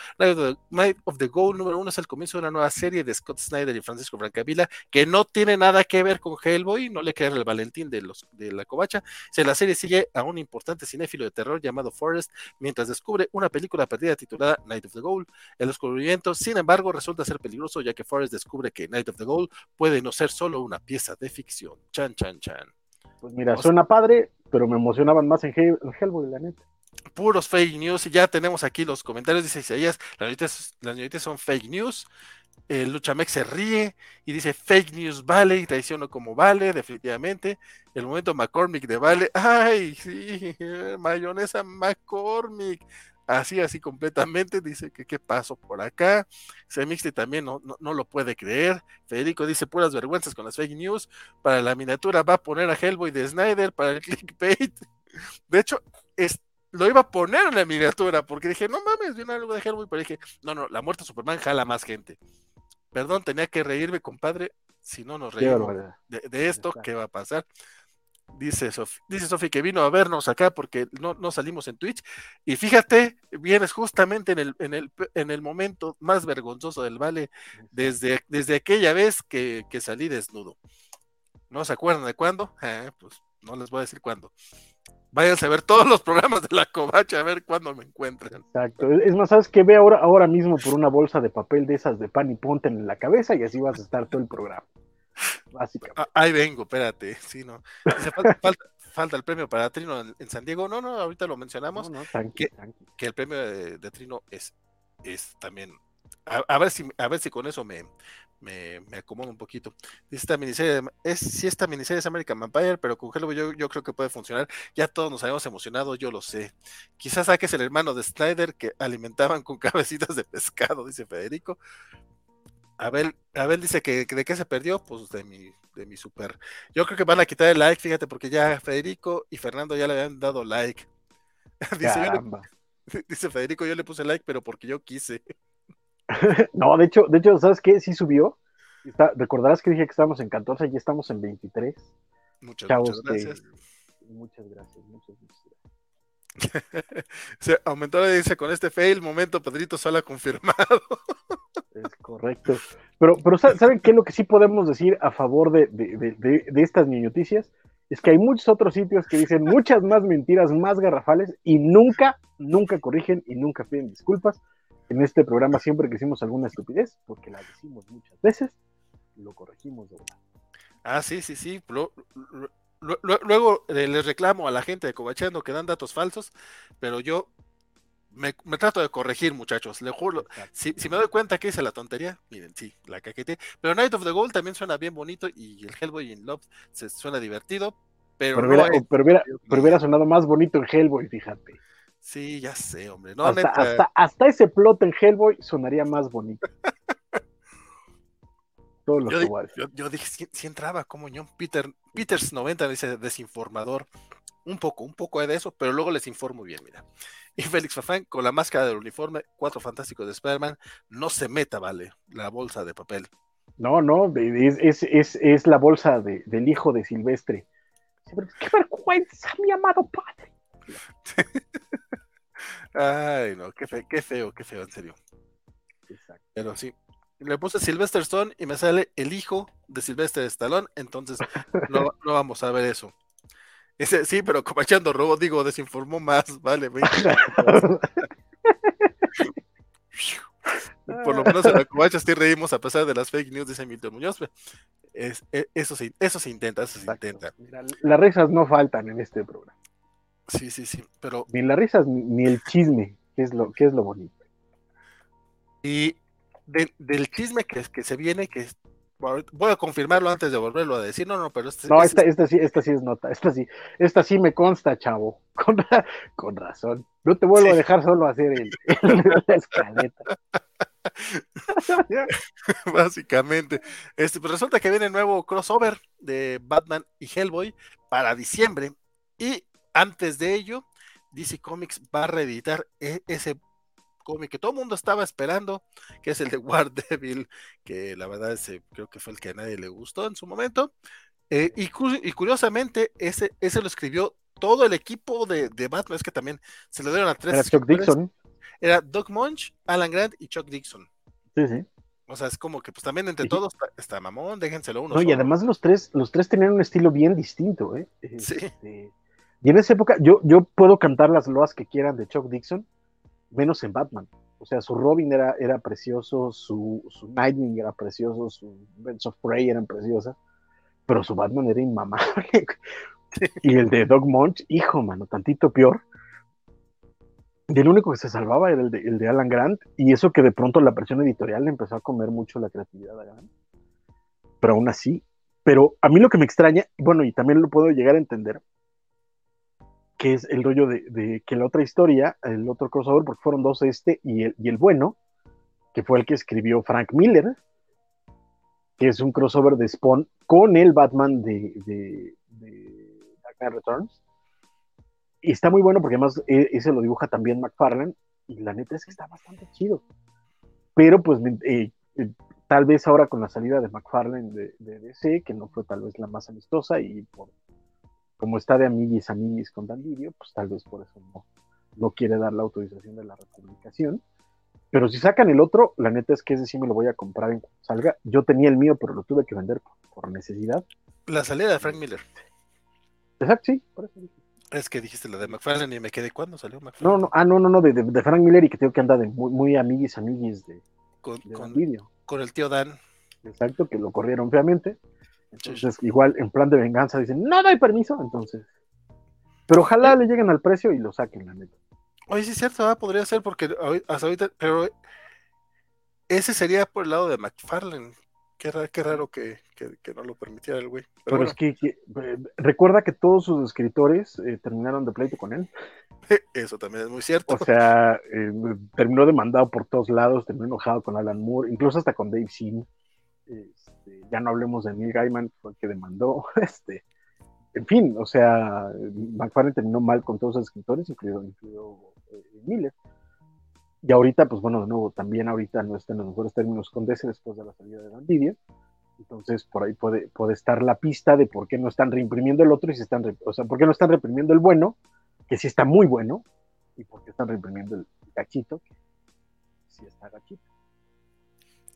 Night of the, Goal número uno es el comienzo de una nueva serie de Scott Snyder y Francisco Francavilla que no tiene nada que ver con Hellboy, no le queda el Valentín de, los, de la covacha. O la serie sigue a un importante cinéfilo de terror llamado Forrest mientras descubre una película perdida titulada Night of the Goal. El descubrimiento, sin embargo, resulta ser peligroso ya que Forrest descubre que Night of the Goal puede no ser solo una pieza de ficción. Chan, chan, chan. Pues mira, suena padre, pero me emocionaban más en, Hellboy, la neta. Puros fake news, y ya tenemos aquí los comentarios, dice Isaías, las noticias, son fake news. El Luchamex se ríe y dice fake news vale y traiciono como vale, definitivamente. El momento McCormick de vale, ay, sí, mayonesa McCormick así, así completamente, dice que qué pasó por acá, Semixte también no, no, lo puede creer, Federico dice puras vergüenzas con las fake news, para la miniatura va a poner a Hellboy de Snyder para el clickbait, de hecho, es, lo iba a poner en la miniatura, porque dije, no mames, viene algo de Hellboy, pero dije, no, no, la muerte de Superman jala más gente, perdón, tenía que reírme, compadre, si no nos reímos de, de, esto, ¿qué va a pasar? Dice Sofi, dice Sofi que vino a vernos acá porque no, no, salimos en Twitch. Y fíjate, vienes justamente en el, en el, en el momento más vergonzoso del Vale, desde, desde aquella vez que, que salí desnudo. ¿No se acuerdan de cuándo? Eh, pues no les voy a decir cuándo. Váyanse a ver todos los programas de la covacha a ver cuándo me encuentran. Exacto. Es más, sabes que ve ahora, ahora mismo por una bolsa de papel de esas de pan y ponte en la cabeza y así vas a estar todo el programa. Básicamente. Ah, ahí vengo, espérate. Sí, no. falta, el premio para Trino en, San Diego. No, no, ahorita lo mencionamos. que, el premio de, Trino es, es también. A, ver si, a ver si con eso me, me, acomodo un poquito. Esta miniserie es, si esta miniserie es American Vampire, pero con Hellboy yo, yo creo que puede funcionar. Ya todos nos habíamos emocionado, yo lo sé. Quizás saques el hermano de Snyder que alimentaban con cabecitas de pescado, dice Federico. Abel, Abel dice que, de qué se perdió, pues de mi, de mi super. Yo creo que van a quitar el like, fíjate, porque ya Federico y Fernando ya le habían dado like. dice, Federico, yo le puse like, pero porque yo quise. no, de hecho, de hecho, ¿sabes qué? Sí subió. recordarás que dije que estábamos en 14 y estamos en 23. Muchas, muchas gracias. muchas gracias, muchas, gracias. Se aumentó, dice, con este fail, momento Pedrito Sala confirmado. Es correcto. Pero, pero ¿saben qué lo que sí podemos decir a favor de, estas noticias? es que hay muchos otros sitios que dicen muchas más mentiras más garrafales y nunca, nunca corrigen y nunca piden disculpas. En este programa siempre que hicimos alguna estupidez, porque la decimos muchas veces, lo corregimos de verdad. Ah, sí, sí, sí. Luego eh, les reclamo a la gente de Cobachando que dan datos falsos, pero yo me, trato de corregir, muchachos. Le juro. Si, me doy cuenta que hice la tontería, miren, sí, la caquete. Pero Night of the Gold también suena bien bonito y el Hellboy in Love se suena divertido. Pero, pero, hubiera, pero, hubiera, sonado más bonito en Hellboy, fíjate. Sí, ya sé, hombre. hasta, hasta, ese plot en Hellboy sonaría más bonito. Todos los yo, yo, dije, si, entraba como yo, Peter, Peters 90 dice desinformador. Un poco, un poco de eso, pero luego les informo bien, mira. Y Félix Fafán con la máscara del uniforme, cuatro fantásticos de Spider-Man, no se meta, vale, la bolsa de papel. No, no, es, es, es la bolsa de, del hijo de Silvestre. ¡Qué vergüenza, mi amado padre! Ay, no, qué, qué feo, qué feo, en serio. Exacto. Pero sí, le puse Sylvester Stone y me sale el hijo de Sylvester Stallone, entonces no, no vamos a ver eso. Ese, sí, pero como echando robo, digo, desinformó más, vale. Por lo menos en la covacha sí reímos a pesar de las fake news, dice Milton Muñoz. Es, e, eso, sí, eso se intenta, eso se intenta. las risas no faltan en este programa. Sí, sí, sí, pero... Ni las risas ni el chisme, que es lo, que es lo bonito. Y del chisme que, que se viene, que voy a confirmarlo antes de volverlo a decir, no, no, pero este, no, esta, esta, sí, esta sí es nota, esta sí, esta sí me consta, chavo, con, con razón, no te vuelvo a dejar solo hacer el, la escaleta. Básicamente, este, pues resulta que viene el nuevo crossover de Batman y Hellboy para diciembre. Y antes de ello, DC Comics va a reeditar e, ese cómic que todo el mundo estaba esperando, que es el de War Devil, que la verdad creo que fue el que a nadie le gustó en su momento. Eh, y, curiosamente, ese, ese lo escribió todo el equipo de, Batman, es que también se lo dieron a tres. Era Chuck Dixon. Era Doug Munch, Alan Grant y Chuck Dixon. Sí, sí. O sea, es como que pues también entre todos está, mamón, déjenselo uno. No, y además los tres, los tres tenían un estilo bien distinto, ¿eh? Sí. Este, y en esa época, yo, yo puedo cantar las loas que quieran de Chuck Dixon, menos en Batman. O sea, su Robin era, era precioso, su, su Nightwing era precioso, su Birds of Prey eran preciosas, pero su Batman era inmamable. y el de Dog Munch, hijo, mano, tantito peor. Y el único que se salvaba era el de, el de Alan Grant, y eso que de pronto la presión editorial le empezó a comer mucho la creatividad a Grant. Pero aún así, pero a mí lo que me extraña, bueno, y también lo puedo llegar a entender, que es el rollo de, que la otra historia, el otro crossover, porque fueron dos, este y el, y el bueno, que fue el que escribió Frank Miller, que es un crossover de Spawn con el Batman de, Dark Knight Returns. Y está muy bueno porque además e, ese lo dibuja también McFarlane y la neta es que está bastante chido. Pero pues eh, eh, tal vez ahora con la salida de McFarlane de, de, DC, que no fue tal vez la más amistosa y por como está de amiguis amiguis con Dandirio, pues tal vez por eso no, no quiere dar la autorización de la republicación. Pero si sacan el otro, la neta es que ese sí me lo voy a comprar en cuanto salga. Yo tenía el mío, pero lo tuve que vender por, necesidad. La salida de Frank Miller. Exacto, sí, por eso Es que dijiste la de McFarlane y me quedé cuando salió McFarlane. No, no, ah, no, no, no, de, de, Frank Miller y que tengo que andar de muy, muy amiguis amiguis de, con, con, con el tío Dan. Exacto, que lo corrieron feamente. Entonces, igual en plan de venganza dicen, no doy permiso, entonces. Pero ojalá le lleguen al precio y lo saquen, la neta. Oye, sí es cierto, ah, podría ser porque hasta ahorita, pero ese sería por el lado de McFarlane. Qué raro, qué raro que, no lo permitiera el güey. Pero, es que, eh, recuerda que todos sus escritores eh, terminaron de pleito con él. Eso también es muy cierto. O sea, eh, terminó demandado por todos lados, terminó enojado con Alan Moore, incluso hasta con Dave Sim. Este, ya no hablemos de Neil Gaiman, fue el que demandó. Este, en fin, o sea, McFarlane terminó mal con todos los escritores, incluido, eh, Miller. Y ahorita, pues bueno, de nuevo, también ahorita no está en los mejores términos con DC después de la salida de Bandidia. Entonces, por ahí puede, puede estar la pista de por qué no están reimprimiendo el otro y si están, o sea, por qué no están reimprimiendo el bueno, que sí está muy bueno, y por qué están reimprimiendo el gachito, que sí está gachito.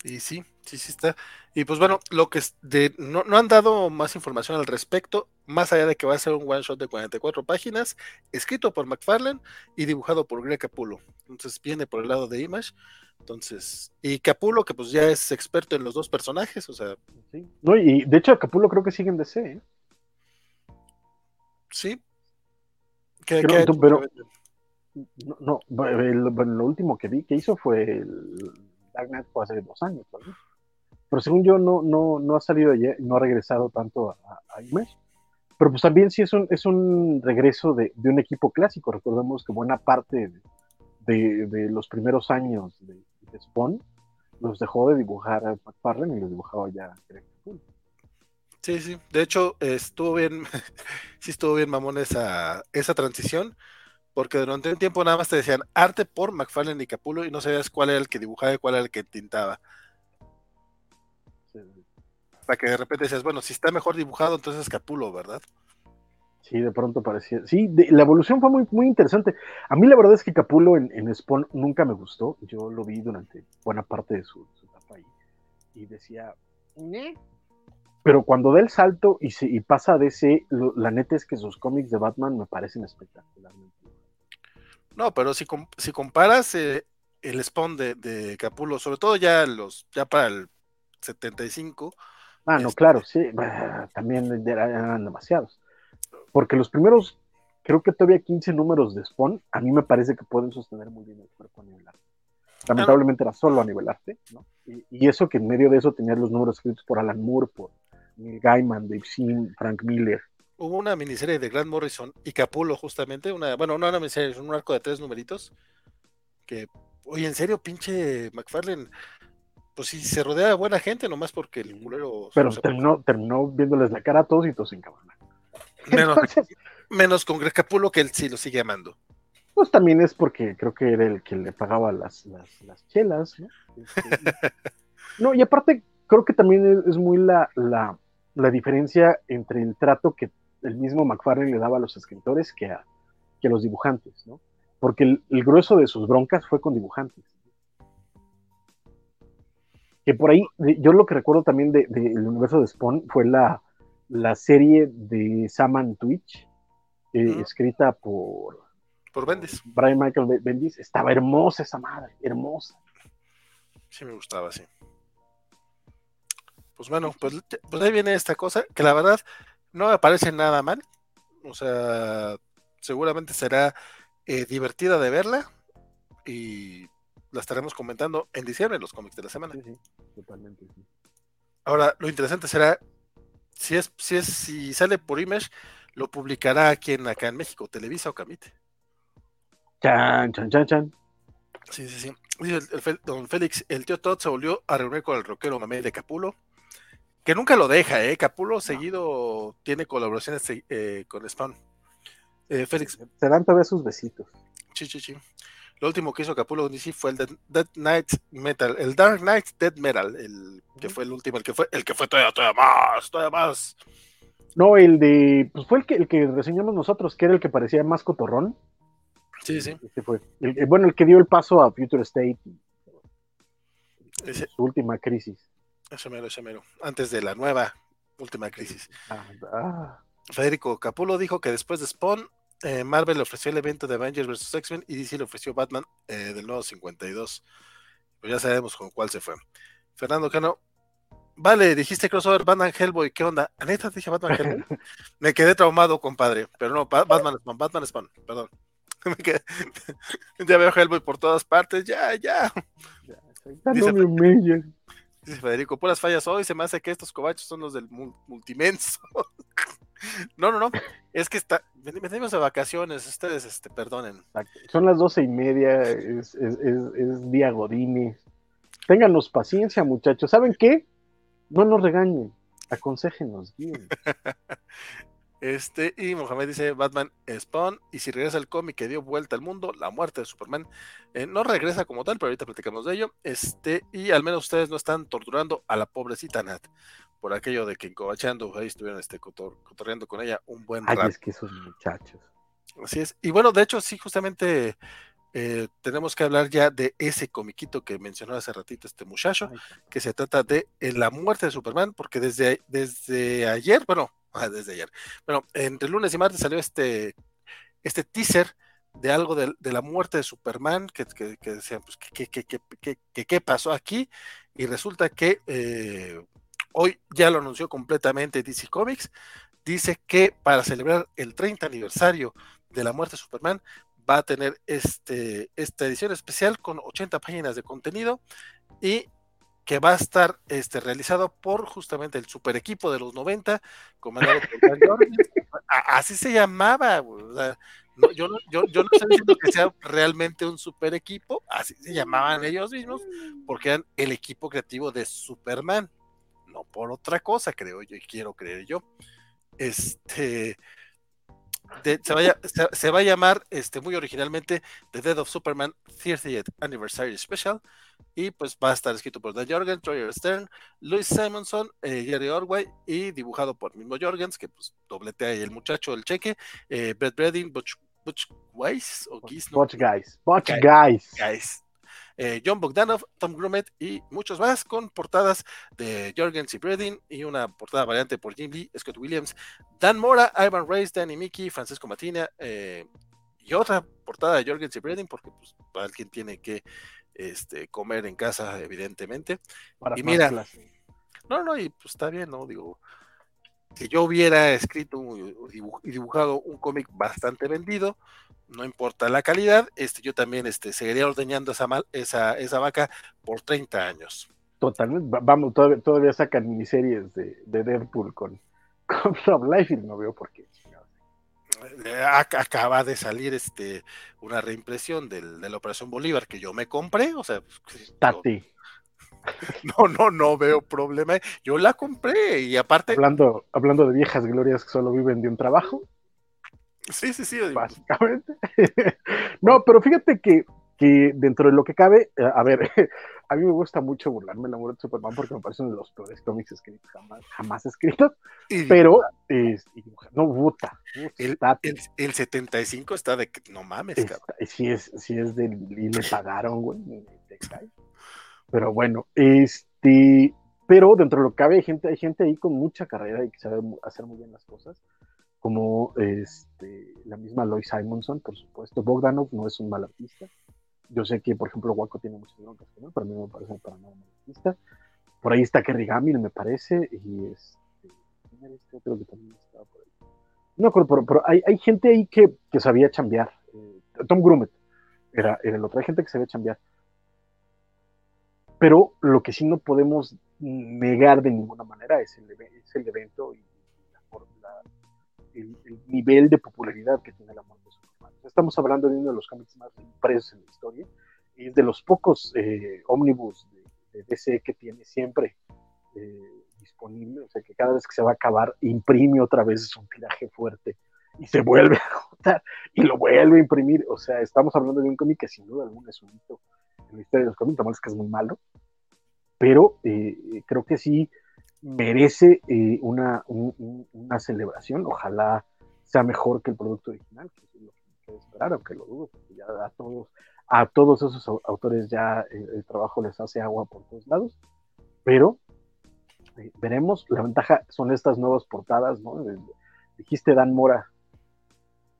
Y sí, sí, sí está. Y pues bueno, lo que de, no, no, han dado más información al respecto. más allá de que va a ser un one shot de 44 páginas, escrito por McFarlane y dibujado por Greg Capullo. Entonces viene por el lado de Image. Entonces, y Capullo, que pues ya es experto en los dos personajes, o sea. Sí. No, y de hecho Capullo creo que sigue en DC, ¿eh? Sí. ¿Qué, pero, no, no lo último que vi que hizo fue el Dark Knight fue hace dos años, Pero según yo no, no, no ha salido ayer, no ha regresado tanto a, a Image. Pero pues también sí es un, es un regreso de, de un equipo clásico. Recordemos que buena parte de, de los primeros años de, Spawn los dejó de dibujar a McFarlane y los dibujaba ya Greg Sí, sí. De hecho, estuvo bien, sí estuvo bien mamón esa, esa transición, porque durante un tiempo nada más te decían arte por McFarlane y Capullo y no sabías cuál era el que dibujaba y cuál era el que tintaba. Para que de repente decías, bueno, si está mejor dibujado, entonces es Capullo, ¿verdad? Sí, de pronto parecía. Sí, la evolución fue muy, muy interesante. A mí la verdad es que Capullo en, en Spawn nunca me gustó. Yo lo vi durante buena parte de su, etapa ahí. Y decía, pero cuando da el salto y, se, y pasa de ese, la neta es que sus cómics de Batman me parecen espectacularmente. No, pero si, si comparas eh, el Spawn de, de Capullo, sobre todo ya los ya para el 75. Ah, no, este claro, sí, también eran demasiados. Porque los primeros, creo que todavía 15 números de Spawn, a mí me parece que pueden sostener muy bien el cuerpo a nivel arte. Lamentablemente era solo a nivel arte, ¿no? Y, y, eso que en medio de eso tenía los números escritos por Alan Moore, por Neil Gaiman, Dave Sim, Frank Miller. Hubo una miniserie de Grant Morrison y Capullo, justamente, una, bueno, no una miniserie, es un arco de tres numeritos. Que, oye, en serio, pinche McFarlane, pues sí, se rodea de buena gente, nomás porque el mulero. Pero terminó, terminó viéndoles la cara a todos y todos en cabana. Menos, menos con Greg Capullo, que él sí lo sigue amando. Pues también es porque creo que era el que le pagaba las, las, chelas, ¿no? No, y aparte creo que también es, muy la, la, diferencia entre el trato que el mismo McFarlane le daba a los escritores que a, que los dibujantes, ¿no? Porque el, grueso de sus broncas fue con dibujantes. Que por ahí, yo lo que recuerdo también del de, universo de Spawn fue la, la serie de Saman Twitch, eh, escrita por, por Bendis. Brian Michael Bendis. Estaba hermosa esa madre, hermosa. Sí, me gustaba, sí. Pues bueno, pues, pues, ahí viene esta cosa, que la verdad no me parece nada mal. O sea, seguramente será eh, divertida de verla y la estaremos comentando en diciembre en los cómics de la semana. Sí, totalmente. Ahora, lo interesante será si es, si es, si sale por Image, lo publicará aquí en acá en México, Televisa o Camite. Chan, chan, chan, chan. Sí, sí, sí. Dice don Félix, el tío Todd se volvió a reunir con el rockero Mamé de Capulo, que nunca lo deja, ¿eh? Capulo seguido tiene colaboraciones eh, con Spawn. Eh, Félix. Se dan todavía sus besitos. Sí, sí, sí. Lo último que hizo Capullo DC fue el Dead, Knight Metal, el Dark Knight Dead Metal, el que fue el último, el que fue, el que fue todavía, todavía más, todavía más. No, el de, pues fue el que, el que reseñamos nosotros, que era el que parecía más cotorrón. Sí, sí. Este fue. El, bueno, el que dio el paso a Future State. Su última crisis. Ese mero, ese mero. Antes de la nueva última crisis. Ah, ah. Federico Capullo dijo que después de Spawn eh, Marvel le ofreció el evento de Avengers vs. X-Men y DC le ofreció Batman eh, del nuevo 52. Pues ya sabemos con cuál se fue. Fernando Cano, vale, dijiste crossover Batman Hellboy, ¿qué onda? ¿Neta dije Batman Hellboy? Me quedé traumado, compadre, pero no, Batman Spawn, Batman Spawn, perdón. ya veo Hellboy por todas partes, ya, ya. dice, dice, Federico, puras fallas hoy, se me hace que estos cobachos son los del multimenso. No, no, no. Es que está, venimos de vacaciones, ustedes este, perdonen. Son las doce y media, es, es, es, día Godines. Ténganos paciencia, muchachos. ¿Saben qué? No nos regañen, aconsejenos bien. Este, y Mohamed dice Batman Spawn, y si regresa el cómic que dio vuelta al mundo, la muerte de Superman, eh, no regresa como tal, pero ahorita platicamos de ello. Este, y al menos ustedes no están torturando a la pobrecita Nat por aquello de que encobachando ahí estuvieron este, cotorreando con ella un buen rato. Ay, es que esos muchachos. Así es. Y bueno, de hecho, sí, justamente eh, tenemos que hablar ya de ese comiquito que mencionó hace ratito este muchacho, que se trata de La muerte de Superman, porque desde, desde ayer, bueno, desde ayer. Bueno, entre lunes y martes salió este, este teaser de algo de, la muerte de Superman, que, que, que decían, pues, ¿qué, pasó aquí? Y resulta que eh, hoy ya lo anunció completamente DC Comics, dice que para celebrar el 30 aniversario de la muerte de Superman, va a tener este, esta edición especial con 80 páginas de contenido y que va a estar este, realizado por justamente el super equipo de los 90, comandado por. Así se llamaba. yo, no, yo, yo, no estoy diciendo que sea realmente un super equipo, así se llamaban ellos mismos, porque eran el equipo creativo de Superman, no por otra cosa, creo yo, y quiero creer yo. Este, se, va a llamar este, muy originalmente The Death of Superman 30th Anniversary Special y pues va a estar escrito por Dan Jorgen, Troyer Stern, Louis Simonson, eh, Jerry Orway y dibujado por mismo Jorgens, que pues dobletea ahí el muchacho el cheque, eh, Brett Bredding, Butch, Butch Weiss o Butch Guys, Butch Guys. guys. Eh, John Bogdanov, Tom Grumet y muchos más con portadas de Jorgens y Bredin y una portada variante por Jim Lee, Scott Williams, Dan Mora, Ivan Reyes, Danny Mickey, Francisco Matina eh, y otra portada de Jorgens y Bredin porque pues alguien tiene que este, comer en casa evidentemente. y mira, no, no, y pues está bien, ¿no? Digo, si yo hubiera escrito y dibujado un cómic bastante vendido, no importa la calidad, este, yo también este, seguiría ordeñando esa, esa, esa vaca por 30 años. Totalmente, vamos, todavía, todavía sacan miniseries de, de Deadpool con, con Life y no veo por qué. Eh, acaba de salir este una reimpresión del, de la Operación Bolívar que yo me compré, o sea, pues, Tati. No, no, no veo problema. Yo la compré y aparte. Hablando, hablando de viejas glorias que solo viven de un trabajo. Sí, sí, sí. Básicamente. no, pero fíjate que, que, dentro de lo que cabe, eh, a ver, a mí me gusta mucho burlarme la muerte de Superman porque me parece uno de los peores cómics escritos jamás, jamás escritos, pero es, no, puta. El, el, 75 está de que no mames, cabrón. Si es, si es de, y le pagaron, güey, pero bueno, este, pero dentro de lo que cabe hay gente, hay gente ahí con mucha carrera y que sabe hacer muy bien las cosas, como este, la misma Lois Simonson, por supuesto. Bogdanov no es un mal artista. Yo sé que, por ejemplo, Waco tiene muchas broncas pero a mí me parece para nada mal artista. Por ahí está Kerry Gamil, me parece, y este, este otro que también estaba por ahí? No, pero, pero hay, hay, gente ahí que, que sabía chambear. Eh, Tom Grumet era, era el otro. Hay gente que sabía chambear pero lo que sí no podemos negar de ninguna manera es el, el evento y el, nivel de popularidad que tiene la muerte de Superman. Estamos hablando de uno de los cómics más impresos en la historia. Y es de los pocos eh, ómnibus de, DC que tiene siempre eh, disponible, o sea que cada vez que se va a acabar imprime otra vez un tiraje fuerte. Y se vuelve a agotar y lo vuelve a imprimir, o sea, estamos hablando de un cómic que sin duda alguna es un hito en la historia de los cómics, es que es muy malo, pero eh, creo que sí merece eh, una, una celebración, ojalá sea mejor que el producto original, que es lo que esperar, aunque lo dudo, porque ya a todos, a todos esos autores ya eh, el trabajo les hace agua por todos lados, pero veremos, la ventaja son estas nuevas portadas, ¿no? Dijiste Dan Mora,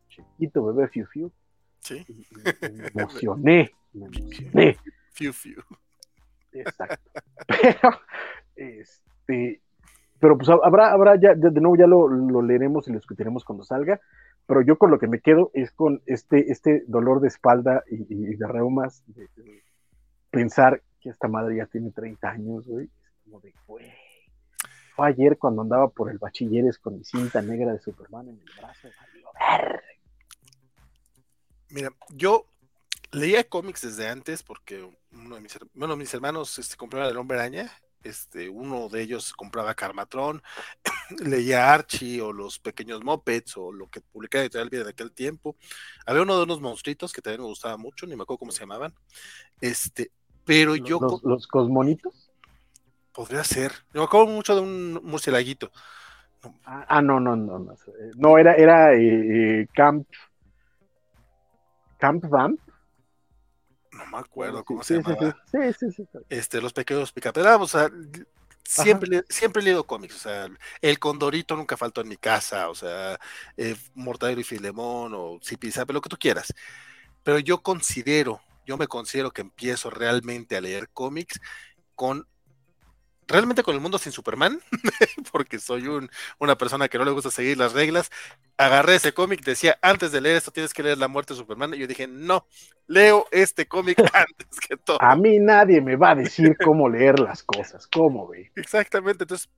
chiquito, bebé, fiu fiu. Sí. me emocioné, me emocioné. Fiu fiu. Exacto. Pero, este, pero pues habrá, habrá ya, de nuevo ya lo, leeremos y lo discutiremos cuando salga. Pero yo con lo que me quedo es con este, este dolor de espalda y, de reumas, de, pensar que esta madre ya tiene 30 años, güey. Es como de, güey. Fue ayer cuando andaba por el bachilleres con mi cinta negra de Superman en el brazo. Mira, yo leía cómics desde antes porque uno de mis, bueno, mis hermanos este, compraban el hombre araña. Este, uno de ellos compraba Carmatron, leía Archie o los pequeños Mopeds o lo que publicaba Editorial Vida de aquel tiempo. Había uno de unos monstruitos que también me gustaba mucho, ni me acuerdo cómo se llamaban. Este, pero yo. ¿Los, cosmonitos? Podría ser. Yo me acuerdo mucho de un murcielaguito. Ah, ah, no, no, no, no. No, era, era eh, eh, Camp. Camp Vamp no me acuerdo cómo se llama. Sí, sí, sí, Este, los pequeños picaperas, o sea, siempre, siempre he leído cómics, o sea, El Condorito nunca faltó en mi casa, o sea, eh, Mortadelo y Filemón, o Zipizape, lo que tú quieras. Pero yo considero, yo me considero que empiezo realmente a leer cómics con realmente con el mundo sin Superman, porque soy un, una persona que no le gusta seguir las reglas, agarré ese cómic, decía, antes de leer esto tienes que leer La muerte de Superman, y yo dije, no, leo este cómic antes que todo. A mí nadie me va a decir cómo leer las cosas, ¿cómo ve? Exactamente, entonces,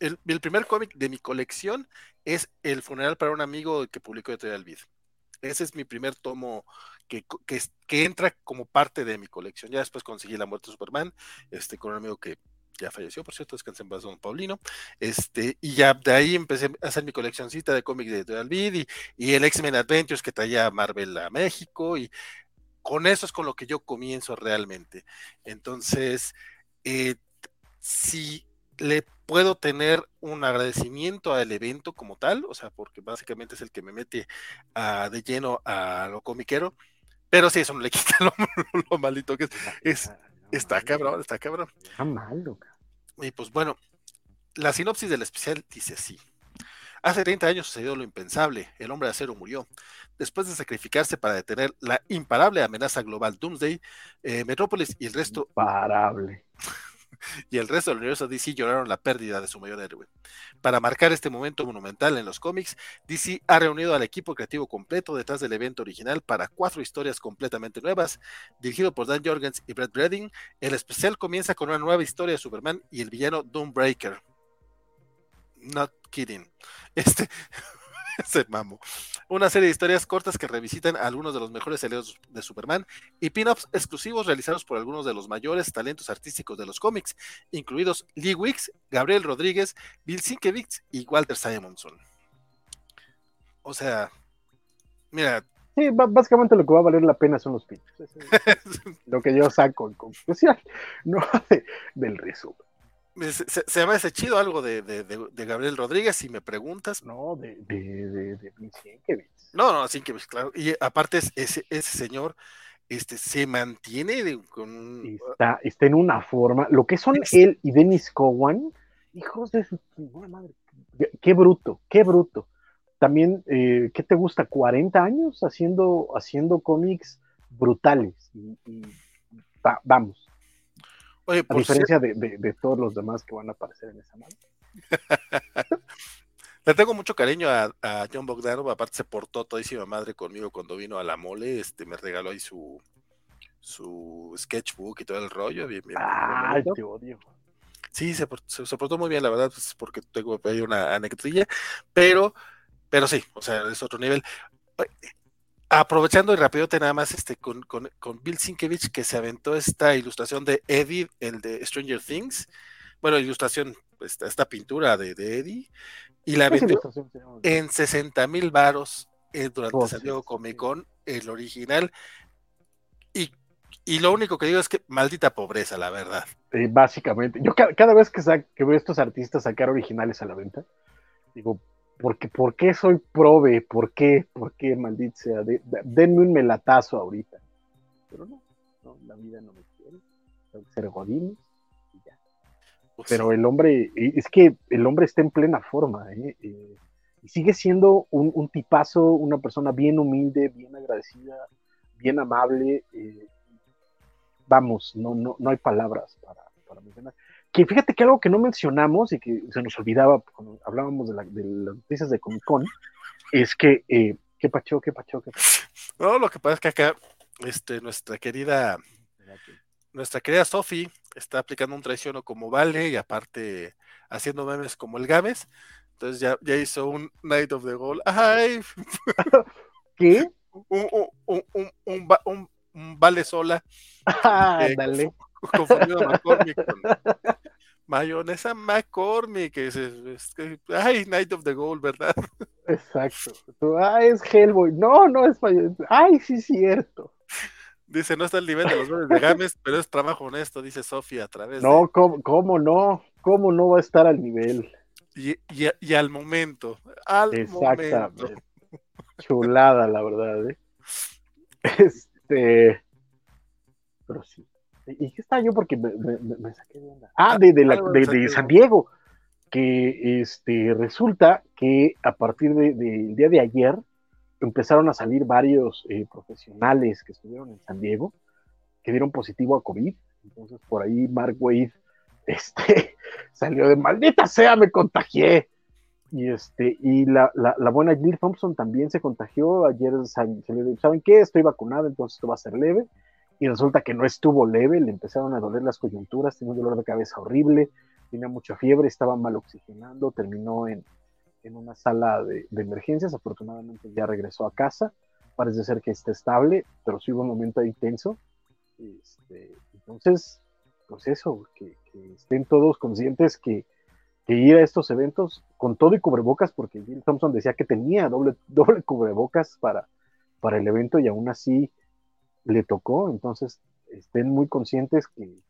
el, el primer cómic de mi colección es El funeral para un amigo que publicó Editorial Vid. Ese es mi primer tomo que, que, que, entra como parte de mi colección. Ya después conseguí La muerte de Superman, este, con un amigo que ya falleció, por cierto, descansen en paz, don Paulino, este, y ya de ahí empecé a hacer mi coleccioncita de cómics de Editorial Vid y, y, el X-Men Adventures que traía Marvel a México, y con eso es con lo que yo comienzo realmente. Entonces, eh, si le puedo tener un agradecimiento al evento como tal, o sea, porque básicamente es el que me mete a, de lleno a lo comiquero, pero sí, eso no le quita lo, lo malito que es. es Está cabrón, está cabrón. Está malo. Y pues bueno, la sinopsis del especial dice así. Hace 30 años sucedió lo impensable, el hombre de acero murió. Después de sacrificarse para detener la imparable amenaza global Doomsday, eh, Metrópolis y el resto... Imparable. Y el resto del universo DC lloraron la pérdida de su mayor héroe. Para marcar este momento monumental en los cómics, DC ha reunido al equipo creativo completo detrás del evento original para cuatro historias completamente nuevas. Dirigido por Dan Jorgens y Brett Redding, el especial comienza con una nueva historia de Superman y el villano Doombreaker. Not kidding. Este, se mamo. Una serie de historias cortas que revisitan algunos de los mejores aliados de Superman y pin-ups exclusivos realizados por algunos de los mayores talentos artísticos de los cómics, incluidos Lee Wicks, Gabriel Rodríguez, Bill Sienkiewicz y Walter Simonson. O sea, mira. Sí, básicamente lo que va a valer la pena son los pins. lo que yo saco en conclusión, no de, del resumen. Se, se, se, me hace chido algo de, de, de, Gabriel Rodríguez, si me preguntas. No, de, de. No, no, Sienkiewicz, claro. Y aparte, ese, ese señor este, se mantiene con. Está, está en una forma. Lo que son es... él y Dennis Cowan, hijos de su madre. Qué bruto, qué bruto. También, eh, ¿qué te gusta? 40 años haciendo, haciendo cómics brutales. Y, y va, vamos, Oye, a diferencia de, de, de, todos los demás que van a aparecer en esa mano. Le tengo mucho cariño a, a, John Bogdanov, aparte se portó todísima madre conmigo cuando vino a la mole, este me regaló ahí su su sketchbook y todo el rollo. Bien, bien, Ay, te odio. Sí, se, se, se, portó muy bien, la verdad, pues, porque tengo ahí una anecdotilla, pero, pero sí, o sea, es otro nivel aprovechando y rapidote nada más este con, con, con, Bill Sienkiewicz que se aventó esta ilustración de Eddie, el de Stranger Things. Bueno, ilustración, esta, esta pintura de, de, Eddie, y la vendió en 60 mil varos eh, durante oh, sí, Comic Con, el original. Y, y, lo único que digo es que maldita pobreza, la verdad. Eh, básicamente, yo cada, cada vez que, que veo a estos artistas sacar originales a la venta, digo, porque ¿por qué soy prove? ¿Por qué? ¿Por qué, maldita sea? De, de, denme un melatazo ahorita. Pero no, no, la vida no me quiere. Tengo que ser godines y ya. Pues Pero sí. el hombre, es que el hombre está en plena forma, ¿eh? eh y sigue siendo un, un, tipazo, una persona bien humilde, bien agradecida, bien amable. Eh, vamos, no, no, no hay palabras para, para mencionar que fíjate que algo que no mencionamos y que se nos olvidaba cuando hablábamos de, la, de las noticias de Comic Con es que, eh, ¿qué pacho, qué pacho, qué pacho? No, lo que pasa es que acá este, nuestra querida, nuestra querida Sofi está aplicando un traiciono como Vale y aparte haciendo memes como el Games. Entonces ya, ya hizo un Night of the Goal. ¡Ay! ¿Qué? Un, un, un, un, un, un Vale sola. Ah, eh, dale. Confundido a McCormick con mayonesa McCormick. Es, es, es, ay, Night of the Goal, ¿verdad? Exacto. Ah, es Hellboy. No, no es mayonesa. Ay, sí, cierto. Dice, no está al nivel de los goles de Games, pero es trabajo honesto, dice Sofía a través No, de... ¿cómo, ¿cómo, no? ¿Cómo no va a estar al nivel? Y, y, y al momento. Al Exactamente. momento. Chulada, la verdad, ¿eh? Este. Pero sí. ¿Y qué está yo? Porque me, saqué de onda. Ah, de, de, de, San Diego. Que este, resulta que a partir del día de ayer empezaron a salir varios eh, profesionales que estuvieron en San Diego que dieron positivo a COVID. Entonces por ahí Mark Wade este, salió de maldita sea, me contagié. Y, este, y la, la, buena Jill Thompson también se contagió. Ayer dijo, ¿saben qué? Estoy vacunada, entonces esto va a ser leve. Y resulta que no estuvo leve, le empezaron a doler las coyunturas, tenía un dolor de cabeza horrible, tenía mucha fiebre, estaba mal oxigenando, terminó en, en una sala de, emergencias. Afortunadamente ya regresó a casa. Parece ser que está estable, pero sí hubo un momento intenso. Este, entonces, pues eso, que, que estén todos conscientes que que ir a estos eventos con todo y cubrebocas, porque Jill Thompson decía que tenía doble, doble cubrebocas para, para el evento y aún así le tocó. Entonces, estén muy conscientes que,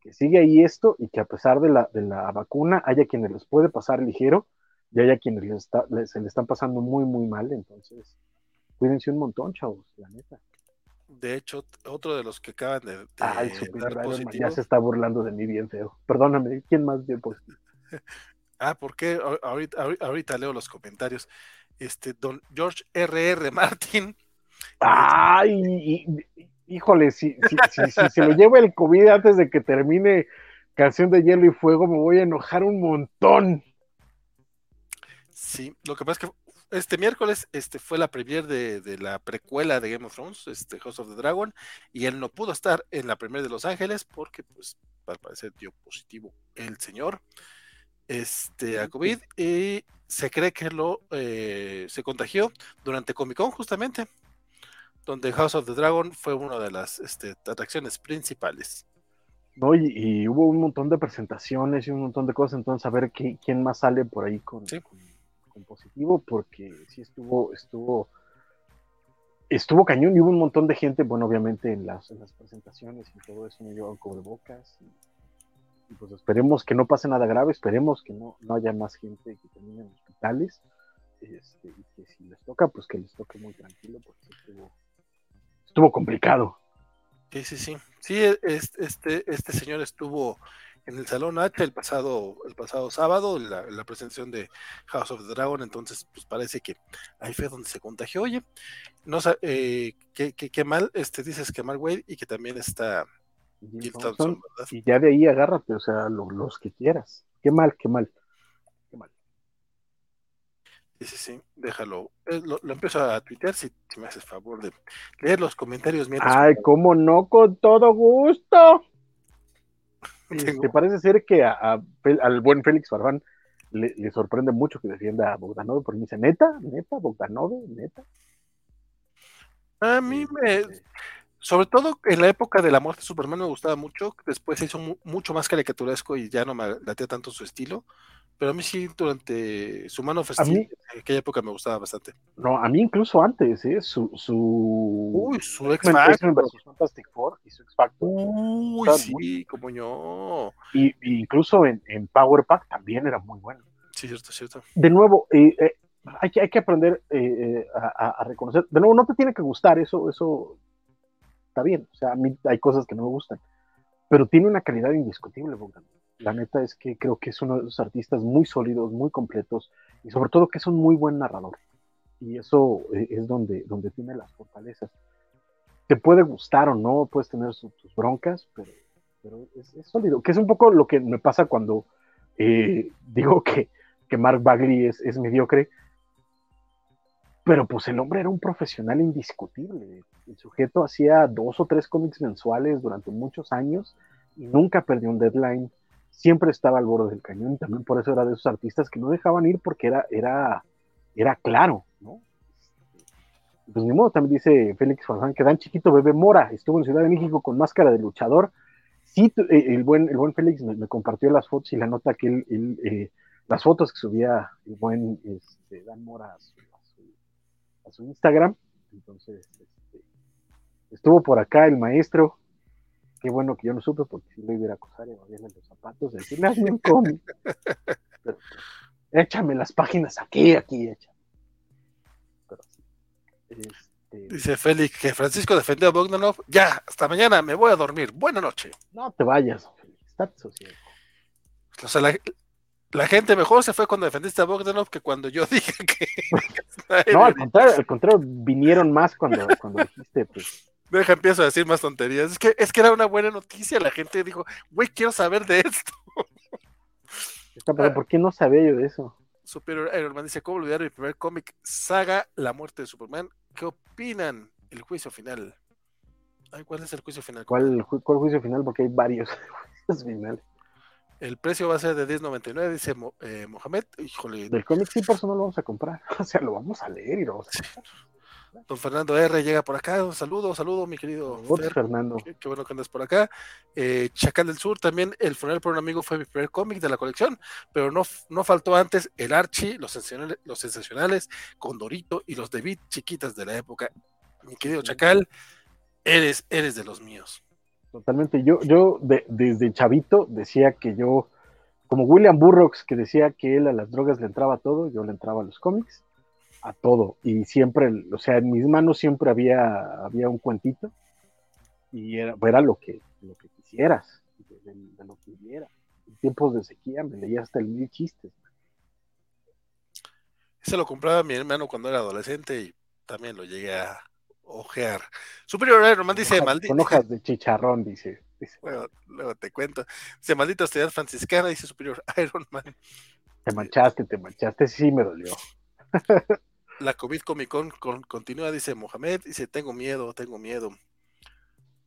que sigue ahí esto y que a pesar de la, de la vacuna, haya quienes les puede pasar ligero y haya quienes les está, se le están pasando muy, muy mal. Entonces, cuídense un montón, chavos, la neta. De hecho, otro de los que acaban de, Ay, ya se está burlando de mí bien feo. Perdóname, ¿quién más bien positivo? Ah, porque ahorita, ahorita, leo los comentarios. Este, don George R.R. Martin. Ay, híjole, si, si, se lo lleva el COVID antes de que termine Canción de Hielo y Fuego, me voy a enojar un montón. Sí, lo que pasa es que este miércoles este, fue la premier de, la precuela de Game of Thrones, este, House of the Dragon, y él no pudo estar en la premier de Los Ángeles porque, pues, al parecer dio positivo el señor este, a COVID y se cree que lo eh, se contagió durante Comic Con justamente, donde House of the Dragon fue una de las este, atracciones principales. No, y, hubo un montón de presentaciones y un montón de cosas, entonces a ver quién más sale por ahí con, con, positivo, porque sí estuvo, estuvo, estuvo cañón y hubo un montón de gente, bueno, obviamente en las, en las presentaciones y todo eso me llevaban cubrebocas y y pues esperemos que no pase nada grave, esperemos que no, no haya más gente que termine en hospitales. Este, y que si les toca, pues que les toque muy tranquilo, porque estuvo, estuvo complicado. Sí, sí, sí. Sí, e, este, este señor estuvo en el Salón H el pasado, el pasado sábado, la, la presentación de House of the Dragon, entonces pues parece que ahí fue donde se contagió. Oye, no eh, qué, qué, qué, mal, este dices que mal Wade y que también está y ya de ahí agárrate, o sea, los que quieras. Qué mal, qué mal. Mal. Sí, déjalo. Eh, lo, empiezo a tuitear si, me haces favor de leer los comentarios mientras. Ay, cómo no, con todo gusto. Te parece ser que al buen Félix Farfán le, sorprende mucho que defienda a Bogdanove, porque dice, neta, neta, Bogdanove, neta. A mí me, este, sobre todo en la época de la muerte de Superman me gustaba mucho, después se hizo mucho más caricaturesco y ya no me latía tanto su estilo, pero a mí sí durante su mano festiva, en aquella época me gustaba bastante. No, a mí incluso antes, ¿eh? Su, su... Uy, su X Factor. Fantastic Four y su X Factor. Uy, sí, como yo. Y, incluso en, en, Power Pack también era muy bueno. Sí, cierto, cierto. De nuevo, eh, eh, hay, que, hay que aprender eh, a, a, reconocer. De nuevo, no te tiene que gustar eso, eso está bien. O sea, a mí hay cosas que no me gustan. Pero tiene una calidad indiscutible, Bogdan. La neta es que creo que es uno de esos artistas muy sólidos, muy completos y sobre todo que es un muy buen narrador. Y eso eh, es donde, donde tiene las fortalezas. Te puede gustar o no, puedes tener tus broncas, pero, pero es, sólido. Que es un poco lo que me pasa cuando eh, digo que, que Mark Bagley es, es mediocre pero pues el hombre era un profesional indiscutible. El sujeto hacía dos o tres cómics mensuales durante muchos años y nunca perdió un deadline. Siempre estaba al borde del cañón y también por eso era de esos artistas que no dejaban ir porque era, era, era claro, ¿no? Pues ni modo, también dice Félix Fanzán que Dan Chiquito Bebé Mora estuvo en Ciudad de México con máscara de luchador. Sí, eh, el buen, el buen Félix me, compartió las fotos y la nota que él, eh, las fotos que subía el buen este, Dan Mora a su Instagram. Entonces, este, estuvo por acá el maestro. Qué bueno que yo no supe porque si lo iba a acusar y me los zapatos, decirle, hazme un cómic. Pero, échame las páginas aquí, aquí, échame. Pero, este, Dice Félix que Francisco defendió a Bogdanov. Ya, hasta mañana, me voy a dormir. Buena noche. No te vayas, Félix. Estate sosiego. O sea, la, la gente mejor se fue cuando defendiste a Bogdanov que cuando yo dije que. No, al contrario, al contrario, vinieron más cuando, cuando dijiste, pues. Deja, empiezo a decir más tonterías. Es que, es que era una buena noticia. La gente dijo, güey, quiero saber de esto. Pero ¿Por qué no sabía yo de eso? Superior Iron Man dice, ¿cómo olvidar mi primer cómic? Saga La muerte de Superman. ¿Qué opinan? El juicio final. Ay, ¿Cuál es el juicio final? ¿Cuál, ju- cuál juicio final? Porque hay varios juicios finales. El precio va a ser de 10.99, dice eh, Mohamed. Híjole, Del cómic sí, por eso no lo vamos a comprar. O sea, lo vamos a leer y lo vamos a don Fernando R llega por acá. Un saludo, saludo, mi querido. Fer. Fernando. Qué, qué bueno que andas por acá. Eh, Chacal del Sur, también El funeral por un amigo fue mi primer cómic de la colección, pero no, no faltó antes el Archie, los sensacionales, los sensacionales Condorito y los David chiquitas de la época. Mi querido Chacal, eres, eres de los míos. Totalmente. Yo, yo de- desde chavito decía que yo, como William Burroughs, que decía que él a las drogas le entraba todo, yo le entraba a los cómics, a todo. Y siempre, o sea, en mis manos siempre había, había un cuentito y era, era lo, que, lo que quisieras, de, de- de lo que hubiera. En tiempos de sequía me leía hasta el mil chistes. Ese lo compraba mi hermano cuando era adolescente y también lo llegué a ojear. Superior Iron Man dice, maldito. con hojas de chicharrón, dice. dice, Luego, luego te cuento. Dice, maldita austeridad franciscana, dice Superior Iron Man. Te manchaste, te manchaste, sí me dolió. La COVID Comic Con con- continúa, dice Mohamed, dice, tengo miedo, tengo miedo.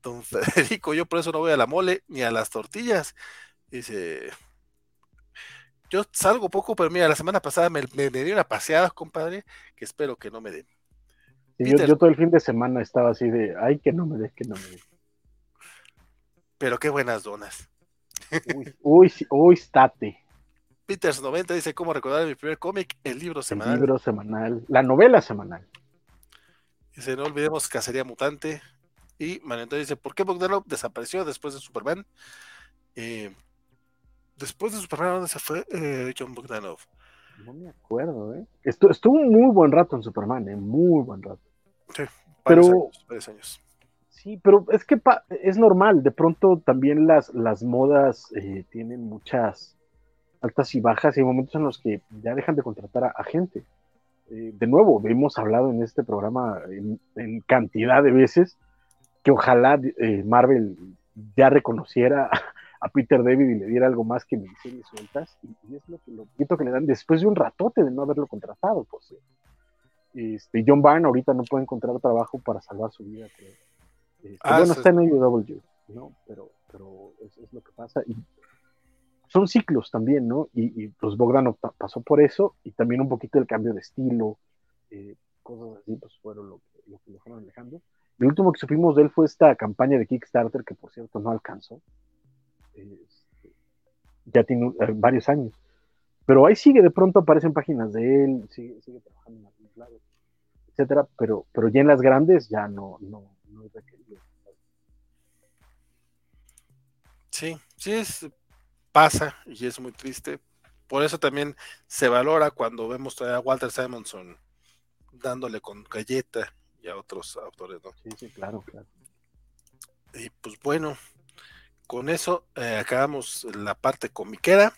Don Federico, yo por eso no voy a la mole ni a las tortillas. Dice, yo salgo poco, pero mira, la semana pasada me, me, me di una paseada, compadre, que espero que no me den. Sí, yo, todo el fin de semana estaba así de, ay, que no me des, que no me des. Pero qué buenas donas. Uy, uy, uy, estate. Peters 90 dice, ¿cómo recordar mi primer cómic? El libro El semanal. libro semanal, la novela semanal. Dice, no olvidemos Cacería Mutante. Y Manento dice, ¿por qué Bogdanov desapareció después de Superman? Eh, después de Superman, ¿dónde se fue eh, John Bogdanov? No me acuerdo, ¿eh? Estuvo, estuvo un muy buen rato en Superman, ¿eh? Muy buen rato. Varios Pero- años, varios años. Sí, pero es que pa- es normal. De pronto también las, las modas eh, tienen muchas altas y bajas y hay momentos en los que ya dejan de contratar a, a gente. Eh, de nuevo, hemos hablado en este programa en, en cantidad de veces que ojalá eh, Marvel ya reconociera a Peter David y le diera algo más que miniseries sueltas. Y, y es lo que lo poquito que le dan después de un ratote de no haberlo contratado. Pues, este, John Byrne ahorita no puede encontrar trabajo para salvar su vida. creo. Este, Ah, bueno, sí. está en AEW, ¿no? Pero, pero eso es lo que pasa. Y son ciclos también, ¿no? Y, y pues Bogdanov pa- pasó por eso y también un poquito el cambio de estilo, eh, cosas así, pues fueron lo, que lo fueron alejando. El último que supimos de él fue esta campaña de Kickstarter que, por cierto, no alcanzó. Este, ya tiene eh, varios años. Pero ahí sigue, de pronto aparecen páginas de él, sigue, sigue trabajando en algunos lados, etcétera, pero, pero ya en las grandes ya no, no, no es requerido. Sí, sí es, pasa y es muy triste. Por eso también se valora cuando vemos todavía a Walter Simonson dándole con galleta y a otros autores, ¿no? Sí, sí, claro, claro. Y pues bueno, con eso eh, acabamos la parte comiquera.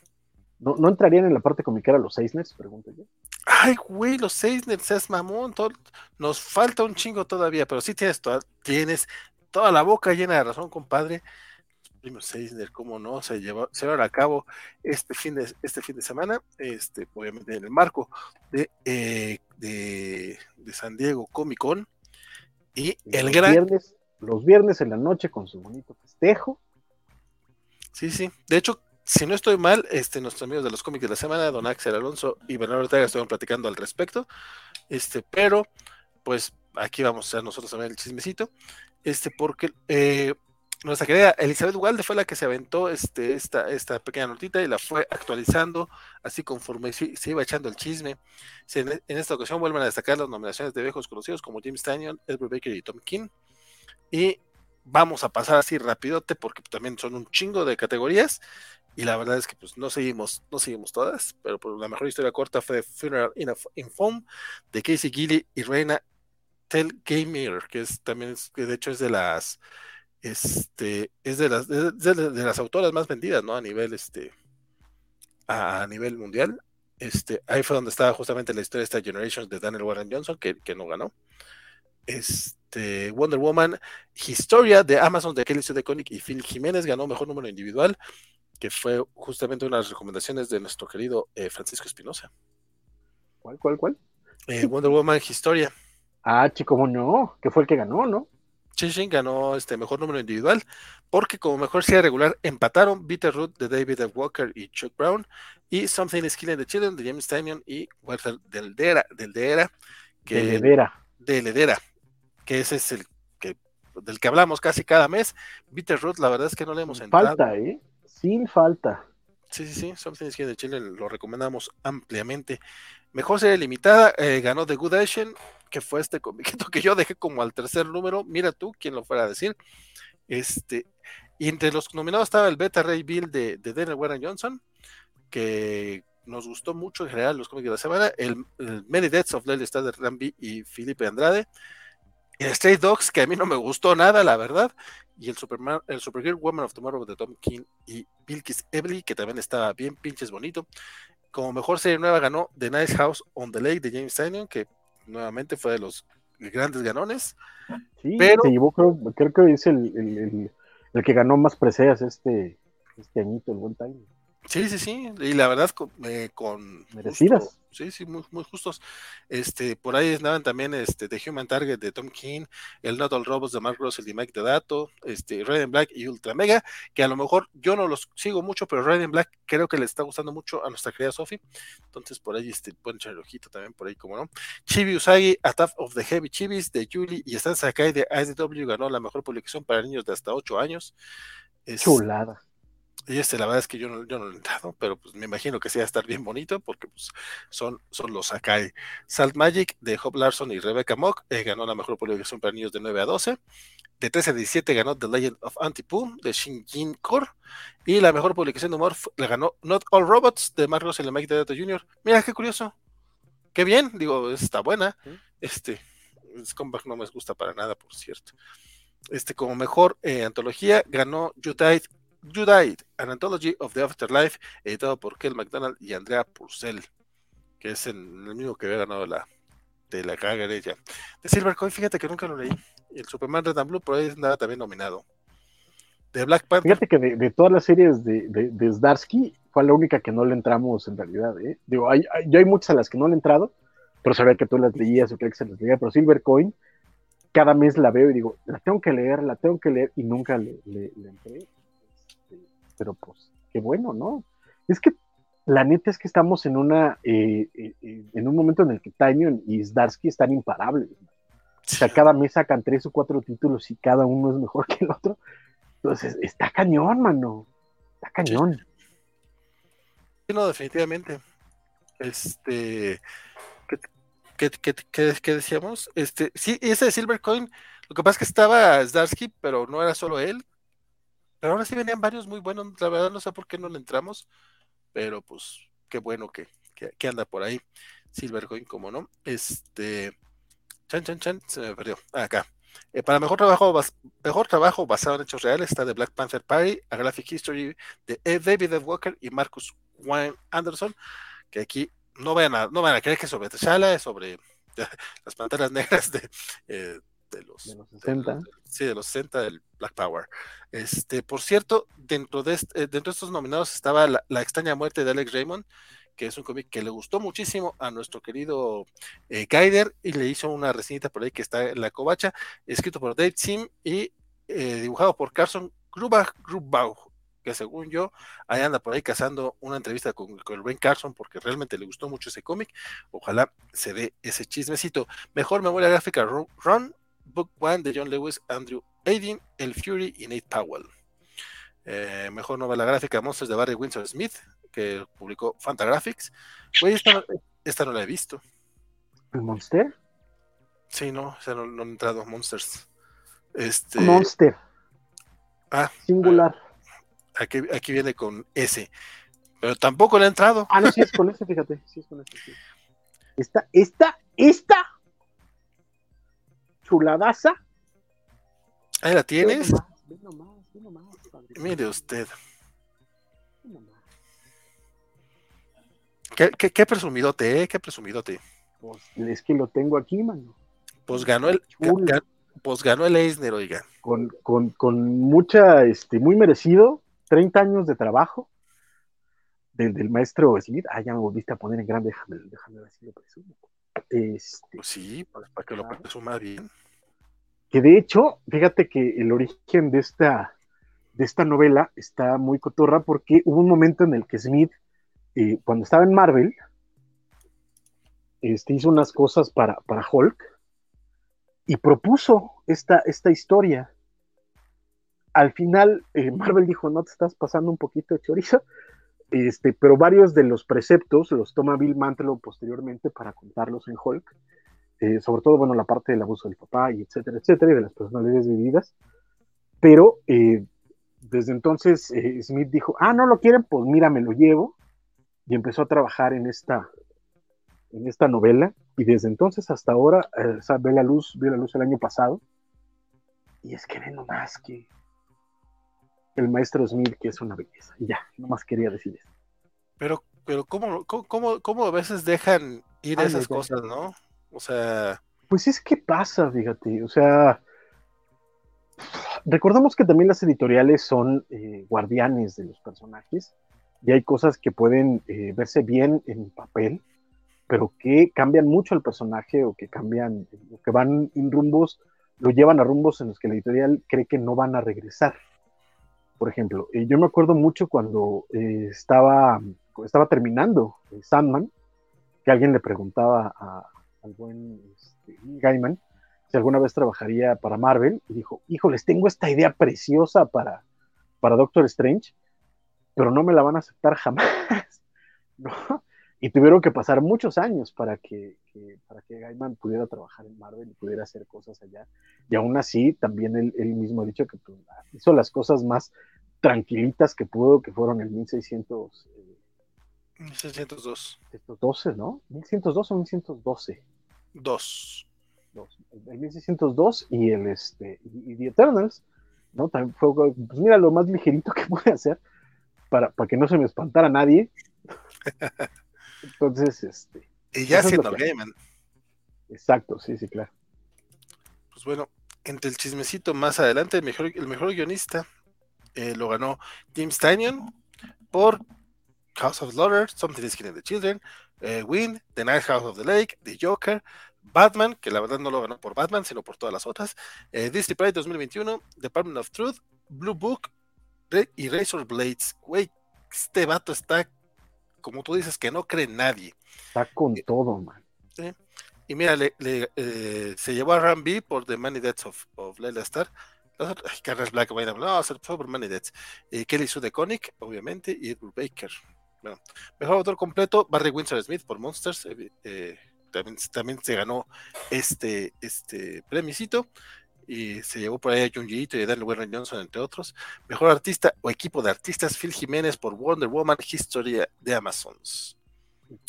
¿No, ¿No entrarían en la parte comiquera los Seisners? Pregunto yo. Ay, güey, los seis es mamón. todo- nos falta un chingo todavía, pero sí tienes toda, tienes toda la boca llena de razón, compadre. Premios Seisner, cómo no, se llevó, se llevaron a cabo este fin de, este fin de semana, este, obviamente en el marco de, eh, de, de San Diego Comic Con. Y el los gran. Viernes, los viernes en la noche con su bonito festejo. Sí, sí. De hecho, si no estoy mal, este, nuestros amigos de los cómics de la semana, Don Axel Alonso y Bernardo Ortega estuvieron platicando al respecto. Este, pero, pues, aquí vamos a nosotros también el chismecito. Este, porque eh, nuestra querida Elizabeth Walde fue la que se aventó este, esta, esta pequeña notita y la fue actualizando, así conforme se, iba echando el chisme. Se- en, esta ocasión vuelven a destacar las nominaciones de viejos conocidos como James Tanyon, Edward Baker y Tom King. Y vamos a pasar así rapidote porque también son un chingo de categorías y la verdad es que pues no seguimos no seguimos todas pero por la mejor historia corta fue Funeral in, in Foam de Casey Gilly y Reina Tell Gamer, que es también, que de hecho es de las, este, es de las, de, las autoras más vendidas, ¿no? A nivel, este, a, nivel mundial. Este, ahí fue donde estaba justamente la historia de esta Generations de Daniel Warren Johnson, que, que no ganó. Este, Wonder Woman, Historia de Amazon de Kelly de Koenig y Phil Jiménez ganó mejor número individual, que fue justamente una de las recomendaciones de nuestro querido eh, Francisco Espinosa. ¿Cuál, cuál, cuál? Eh, Wonder Woman Historia. Ah, chico, no, que fue el que ganó, ¿no? Chin ganó este mejor número individual, porque como mejor serie regular empataron Root de David Walker y Chuck Brown, y Something is Killing the Children de James Tynion y Walter del Dera, del Dera, que, de Ledera. De Ledera, que ese es el que del que hablamos casi cada mes. Root, la verdad es que no le hemos entrado. Falta, ¿eh? Sin falta. Sí, sí, sí, Something is Killing the Children lo recomendamos ampliamente. Mejor serie limitada, eh, ganó The Good Asian, que fue este comiquito que yo dejé como al tercer número. Mira tú, quién lo fuera a decir. Este, entre los nominados estaba el Beta Ray Bill de, de Daniel Warren Johnson, que nos gustó mucho en general los cómics de la semana. El, Many Deaths of Lily Star de Rambi y Felipe Andrade. El Stray Dogs, que a mí no me gustó nada, la verdad. Y el Superman, el Supergirl Woman of Tomorrow de Tom King y Bilkis Evely, que también estaba bien pinches bonito. Como mejor serie nueva ganó The Nice House on the Lake de James Tynion, que nuevamente fue de los grandes ganones. Sí, pero... creo, que es el, que ganó más preseas este, este añito, el buen Tynion. Sí, sí, sí, y la verdad con, eh, con merecidas. sí, sí, muy, muy justos. Este, por ahí estaban también este The Human Target de Tom King, el Not All Robots de Mark Russell y Mike Dato, este Red and Black y Ultra Mega, que a lo mejor yo no los sigo mucho, pero Red and Black creo que le está gustando mucho a nuestra querida Sophie. Entonces por ahí este pueden echar el ojito también por ahí, como no. Chibi Usagi, Attack of the Heavy Chibis de Julie y Stan Sakai de IDW ganó la mejor publicación para niños de hasta 8 años. Chulada y este, la verdad es que yo no, yo no lo he entrado, pero pues me imagino que sí va a estar bien bonito porque pues, son, son los Akai. Salt Magic de Hope Larson y Rebecca Mock eh, ganó la mejor publicación para niños de 9 a 12. De 13 a 17 ganó The Legend of Antipoo de Shinjin Core. Y la mejor publicación de humor la ganó Not All Robots de Marcos y Mike Data Jr. Mira qué curioso. Qué bien, digo, está buena. Este, Scumbag no me gusta para nada, por cierto. Este, como mejor eh, antología, ganó You You Died, An Anthology of the Afterlife, editado por Kel McDonald y Andrea Purcell, que es el, mismo que había ganado la, de la caga de ella. De Silver Coin, fíjate que nunca lo leí. El Superman Red and Blue por ahí nada también nominado. De Black Panther. Fíjate que de, todas las series de, de, Zdarsky fue la única que no le entramos en realidad. ¿eh? Digo, hay, yo hay muchas a las que no le he entrado, pero sabía que tú las leías o que se las leía, pero Silver Coin, cada mes la veo y digo, la tengo que leer, la tengo que leer, y nunca le, le, le entré pero pues qué bueno, ¿no? Es que la neta es que estamos en una eh, eh, eh, en un momento en el que Tanyon y Zdarsky están imparables. O sea, cada mes sacan tres o cuatro títulos y cada uno es mejor que el otro. Entonces, está cañón, mano. Está cañón. Sí, no, definitivamente. Este. ¿Qué, decíamos? Este, sí, ese de Silver Coin, lo que pasa es que estaba Zdarsky, pero no era solo él, pero ahora sí venían varios muy buenos. La verdad no sé por qué no le entramos. Pero pues qué bueno que, anda por ahí. Silvercoin, como no. Este. Chan, chan, chan. Se me perdió. Acá. Eh, para mejor trabajo, mejor trabajo basado en hechos reales está de Black Panther Party, a Graphic History de David F. Walker y Marcus Wayne Anderson, que aquí no van a, no a creer que sobre T'Challa, es sobre las panteras negras de, eh, de los, 60. sí, de los 60 del Black Power. Este, por cierto, dentro de, eh, dentro de estos nominados estaba la, extraña muerte de Alex Raymond, que es un cómic que le gustó muchísimo a nuestro querido eh, Gaider y le hizo una reseñita por ahí que está en la covacha, escrito por Dave Sim y eh, dibujado por Carson Grubach Grubau, que según yo, ahí anda por ahí cazando una entrevista con, con el Carson porque realmente le gustó mucho ese cómic. Ojalá se dé ese chismecito. Mejor memoria gráfica, Run, Book One de John Lewis, Andrew Aiden, El Fury y Nate Powell. Eh, mejor novela gráfica Monsters de Barry Windsor Smith, que publicó Fantagraphics. Güey, esta, no la he visto. ¿El Monster? Sí, no, o sea, no, no he entrado. Monsters. Este... Monster. Ah. Singular. Ah, aquí, aquí viene con S. Pero tampoco le he entrado. Ah, no, sí es con S, fíjate. Sí es con S. Esta, esta, esta chuladaza. Ahí la tienes. Mire usted. ¿Qué, qué, qué presumidote, eh? Qué presumidote. Pues es que lo tengo aquí, mano. Pues ganó el, pues ganó el Eisner, oiga. Con, con, con, mucha, este, muy merecido, 30 años de trabajo del, del, maestro Smith. Ah, ya me volviste a poner en grande, déjame, déjame ver si lo presumo. Este, pues sí, para, para que lo presuma bien. Que de hecho, fíjate que el origen de esta, de esta novela está muy cotorra porque hubo un momento en el que Smith, eh, cuando estaba en Marvel, este, hizo unas cosas para, para Hulk y propuso esta, esta historia. Al final, eh, Marvel dijo, no te estás pasando un poquito de chorizo, este, pero varios de los preceptos los toma Bill Mantlo posteriormente para contarlos en Hulk, eh, sobre todo, bueno, la parte del abuso del papá y etcétera, etcétera, y de las personalidades vividas, pero eh, desde entonces eh, Smith dijo, ah, no lo quieren, pues mira, me lo llevo, y empezó a trabajar en esta, en esta novela, y desde entonces hasta ahora, o sea, ve la luz, vio la luz el año pasado, y es que ve nomás que el maestro Smith, que es una belleza, y ya, nomás quería decir eso. Pero, pero ¿cómo, cómo, cómo a veces dejan ir Ay, esas cosas, no? O sea... Pues es que pasa, fíjate, o sea, recordamos que también las editoriales son eh, guardianes de los personajes y hay cosas que pueden eh, verse bien en papel, pero que cambian mucho al personaje o que cambian, o que van en rumbos, lo llevan a rumbos en los que la editorial cree que no van a regresar. Por ejemplo, eh, yo me acuerdo mucho cuando eh, estaba, estaba terminando Sandman, que alguien le preguntaba a, al buen este, Gaiman si alguna vez trabajaría para Marvel, y dijo, híjoles, tengo esta idea preciosa para, para Doctor Strange, pero no me la van a aceptar jamás. ¿no? Y tuvieron que pasar muchos años para que, que, para que Gaiman pudiera trabajar en Marvel y pudiera hacer cosas allá. Y aún así, también él, él mismo ha dicho que pues, hizo las cosas más tranquilitas que pudo, que fueron el 1600. Eh, 1602. 12, ¿no? 1102 o 1112. Dos. Dos. El 1602 y el este y, y The Eternals, ¿no? También fue, pues mira, lo más ligerito que pude hacer para, para que no se me espantara nadie. Entonces, este. Y ya siendo Gaiman. Exacto, sí, sí, claro. Pues bueno, entre el chismecito más adelante, el mejor, el mejor guionista eh, lo ganó James Tynion por House of Slaughter, Something is Killing the Children, eh, Wind, The Night House of the Lake, The Joker, Batman, que la verdad no lo ganó por Batman, sino por todas las otras, eh, Disney Pride 2021, Department of Truth, Blue Book y Razor Blades. Güey, este vato está, como tú dices, que no cree nadie. Está con todo, man. Y mira, le, le, eh, se llevó a Rambi por The Money Deaths of, of Layla Star. Ay, Carlos Black, no, fue por Money Deaths. Eh, Kelly Sue de Conic, obviamente, y Edward Baker. Bueno, mejor autor completo, Barry Windsor Smith por Monsters. Eh, también, también, se ganó este, este premicito y se llevó por ahí a Junji Ito y a Daniel Warren Johnson, entre otros. Mejor artista o equipo de artistas, Phil Jiménez por Wonder Woman, Historia de Amazons.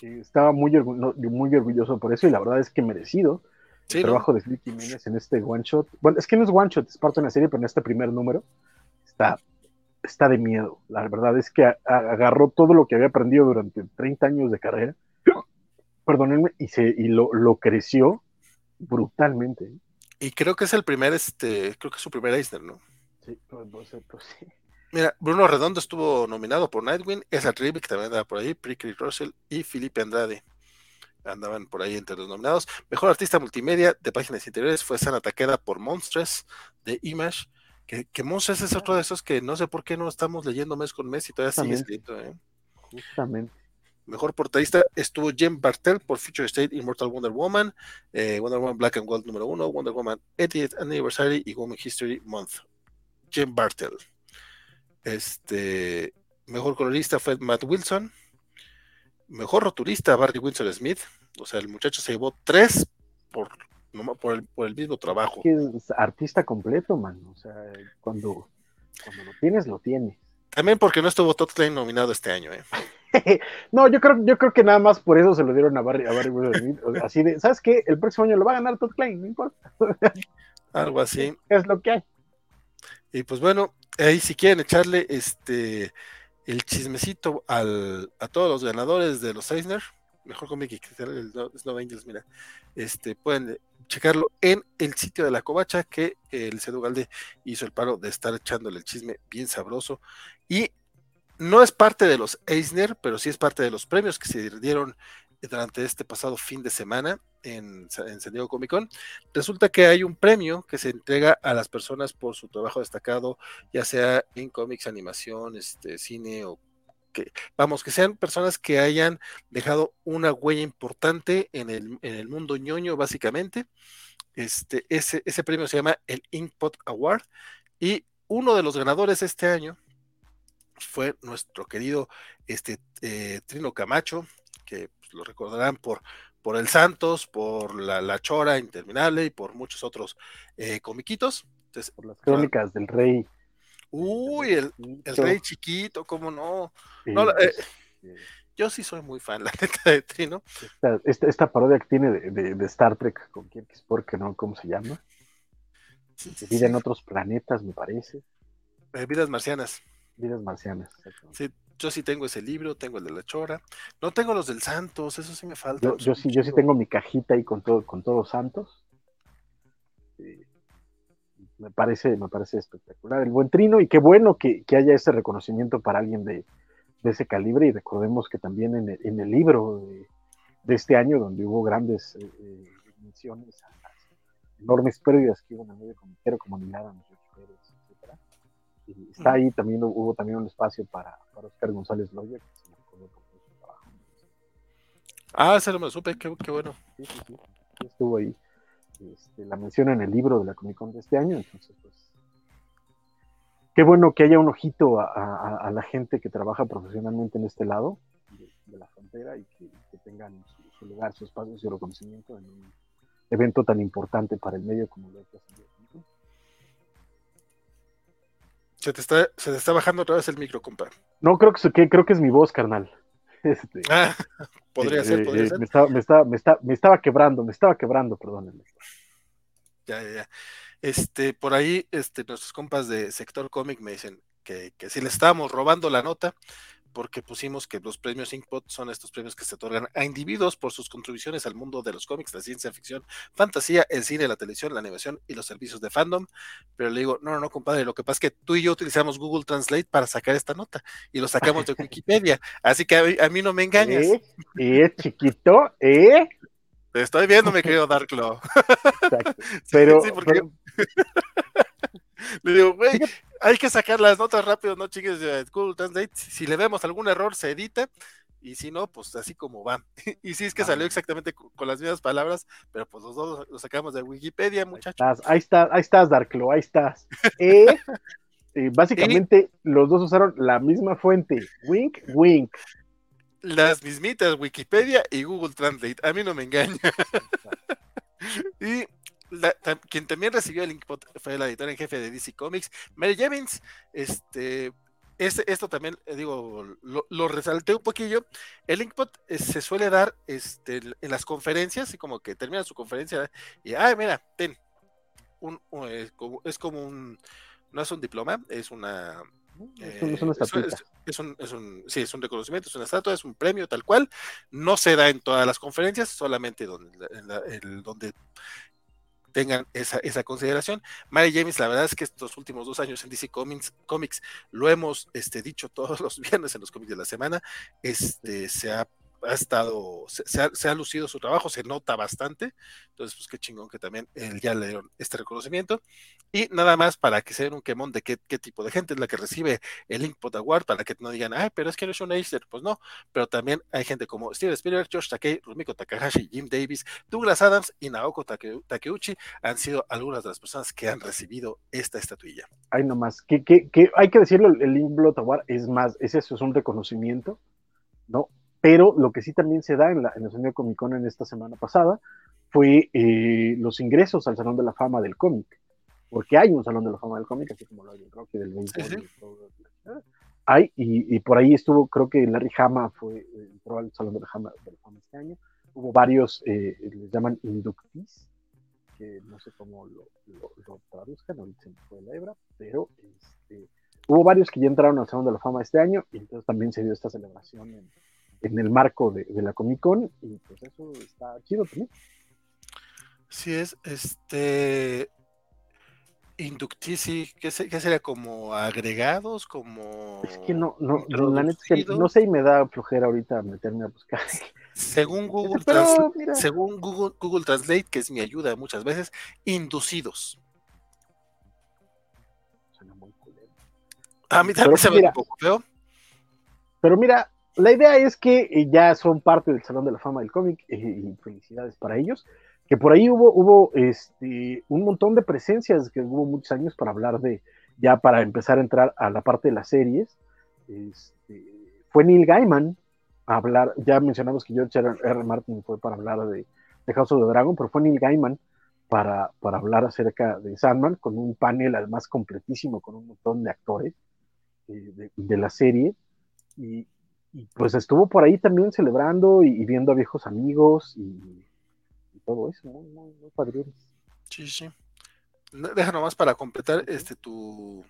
Estaba muy, orgullo, muy orgulloso por eso y la verdad es que merecido el trabajo de Phil Jiménez en este one shot. Bueno, es que no es one shot, es parte de una serie, pero en este primer número está, está de miedo. La verdad es que a, a, agarró todo lo que había aprendido durante 30 años de carrera, perdónenme, y, se, y lo, lo creció brutalmente. Y creo que es el primer, este, creo que es su primer Eisner, ¿no? Sí, pues, pues sí. Mira, Bruno Redondo estuvo nominado por Nightwing, Esa Ribic también andaba por ahí, Prickly Russell y Felipe Andrade andaban por ahí entre los nominados. Mejor artista multimedia de páginas interiores fue Sana Takeda por Monstress de Image. Que, que es otro de esos que no sé por qué no estamos leyendo mes con mes y todavía sigue escrito. ¿eh? Justamente. Mejor portadista estuvo Jem Bartel por Future State Immortal Wonder Woman, eh, Wonder Woman Black and Gold número 1, Wonder Woman 80th Anniversary y Woman History Month. Jem Bartel. Este, mejor colorista fue Matt Wilson. Mejor rotulista Barry Wilson Smith. O sea, el muchacho se llevó tres por, por, el, por el mismo trabajo. Es artista completo, man. O sea, cuando, cuando lo tienes, lo tienes. También porque no estuvo Todd Klein nominado este año, ¿eh? no, yo creo, yo creo que nada más por eso se lo dieron a Barry, a Barry así de, ¿sabes qué? El próximo año lo va a ganar Todd Klein, no importa. Algo así. Es lo que hay. Y pues bueno, ahí si quieren echarle este el chismecito al, a todos los ganadores de los Eisner, mejor cómic que el Snow Angels, mira, este, pueden checarlo en el sitio de la covacha que el Cedu Galde hizo el paro de estar echándole el chisme bien sabroso y no es parte de los Eisner, pero sí es parte de los premios que se dieron durante este pasado fin de semana en, en San Diego Comic Con. Resulta que hay un premio que se entrega a las personas por su trabajo destacado, ya sea en cómics, animación, este, cine o que, vamos, que sean personas que hayan dejado una huella importante en el, en el mundo ñoño, básicamente. Este, ese, ese premio se llama el Inkpot Award y uno de los ganadores este año fue nuestro querido este, eh, Trino Camacho, que pues, lo recordarán por, por El Santos, por la, la, Chora Interminable y por muchos otros eh, comiquitos. Por las crónicas del rey. Uy, el, el, rey chiquito, ¿cómo no? no eh, yo sí soy muy fan, la neta de Trino. Esta, esta, esta parodia que tiene de, de, de Star Trek con Kirk porque no, ¿cómo se llama? Sí, Vida en otros planetas, me parece. Eh, vidas marcianas. Vidas marcianas. Sí, yo sí tengo ese libro, tengo el de la Chora. No tengo los del Santos, eso sí me falta. Yo, yo sí, yo sí tengo mi cajita ahí con todo, con todos los santos. Sí me parece, me parece espectacular el buen trino y qué bueno que, que haya ese reconocimiento para alguien de, de, ese calibre y recordemos que también en el, en el libro de, de, este año donde hubo grandes eh, eh menciones a las enormes pérdidas que hubo en el medio comiquero como Pérez, etcétera. Y está ahí también hubo también un espacio para, para Oscar González Loya que se recordó por su trabajo. Ah, se lo me supe, qué, qué bueno. Sí, sí, sí, estuvo ahí. Este, la menciona en el libro de la Comic Con de este año, entonces pues qué bueno que haya un ojito a, a, a la gente que trabaja profesionalmente en este lado de, de la frontera y que, que tengan su, su, lugar, su espacio, su reconocimiento en un evento tan importante para el medio como lo es se te, está, se te está bajando otra vez el micro, compa. No, creo que, que creo que es mi voz, carnal. Este, ah, podría eh, ser, podría eh, ser. Me estaba, me, estaba, me, estaba, me estaba quebrando, me estaba quebrando, perdónenme. Ya, ya, ya. Este, por ahí, este, nuestros compas de sector cómic me dicen que, que si le estábamos robando la nota, porque pusimos que los premios Inkpot son estos premios que se otorgan a individuos por sus contribuciones al mundo de los cómics, la ciencia ficción, fantasía, el cine, la televisión, la animación y los servicios de fandom. Pero le digo, no, no, no, compadre, lo que pasa es que tú y yo utilizamos Google Translate para sacar esta nota y lo sacamos de Wikipedia, así que a, a mí no me engañas. ¿Eh? ¿Eh, chiquito? ¿Eh? Te estoy viendo, mi querido Darklo. Exacto. Pero, sí, sí, porque... pero... Le digo, güey, hay que sacar las notas rápido, no chingues de Google Translate. Si le vemos algún error, se edita. Y si no, pues así como va. Y sí es que salió exactamente con las mismas palabras, pero pues los dos lo sacamos de Wikipedia, muchachos. Ahí estás, ahí estás, ahí estás Darklo, ahí estás. Eh, eh, básicamente, ¿Y? los dos usaron la misma fuente. Wink, wink. Las mismitas Wikipedia y Google Translate. A mí no me engaña. y la, tam, quien también recibió el Inkpot fue la editora en jefe de DC Comics, Mary Jevins. Este, este, esto también, eh, digo, lo, lo, resalté un poquillo. El Inkpot eh, se suele dar este, en las conferencias, y como que termina su conferencia y, ay, mira, ten. Un, un, es, como, es como un, no es un diploma, es una, es, un, es, una es, es, un, es, un, sí, es un reconocimiento, es una estatua, es un premio tal cual. No se da en todas las conferencias, solamente donde, en la, en donde tengan esa, esa, consideración. Mary James, la verdad es que estos últimos dos años en DC Comics, Comics lo hemos este, dicho todos los viernes en los cómics de la semana, este, se ha ha estado, se, ha, se, ha, lucido su trabajo, se nota bastante. Entonces, pues qué chingón que también él ya le dieron este reconocimiento. Y nada más para que se den un quemón de qué, tipo de gente es la que recibe el Inkpot Award, para que no digan, ay, pero es que no es un Easter. Pues no, pero también hay gente como Steven Spielberg, Josh Takei, Rumiko Takahashi, Jim Davis, Douglas Adams y Naoko Take, Takeuchi han sido algunas de las personas que han recibido esta estatuilla. Ay, nomás, que, que, hay que decirlo, el Inkpot Award es más, es eso, es un reconocimiento, ¿no? Pero lo que sí también se da en, la, en el Sonido Comic Con en esta semana pasada fue eh, los ingresos al Salón de la Fama del cómic, porque hay un Salón de la Fama del cómic, así como lo hay en Rocky del 20 sí, hay, y, por ahí estuvo, creo que Larry Hama fue, entró al Salón de la Fama, este año. Hubo varios, eh, les llaman inductees, que no sé cómo lo, lo, traduzcan, ahorita se me fue la hebra, pero este, hubo varios que ya entraron al Salón de la Fama este año, y entonces también se dio esta celebración en, en el marco de, de, la Comic Con, y pues eso está chido también. Sí es, este, inductici, ¿qué, ¿qué, sería? ¿Como agregados? como Es que no, no, la neta no sé y me da flojera ahorita meterme a buscar. Según Google, según Google, Google Translate, que es mi ayuda muchas veces, inducidos. Suena muy A mí también se ve un poco feo. Pero mira, la idea es que eh, ya son parte del Salón de la Fama del cómic eh, y felicidades para ellos que por ahí hubo, hubo este, un montón de presencias, que hubo muchos años para hablar de, ya para empezar a entrar a la parte de las series. Este, fue Neil Gaiman a hablar, ya mencionamos que George R. Martin fue para hablar de, de House of the Dragon, pero fue Neil Gaiman para, para hablar acerca de Sandman, con un panel además completísimo, con un montón de actores eh, de, la serie. Y, pues estuvo por ahí también celebrando y, y viendo a viejos amigos y todo eso, muy, muy, muy Sí, sí. Deja nomás para completar este tu,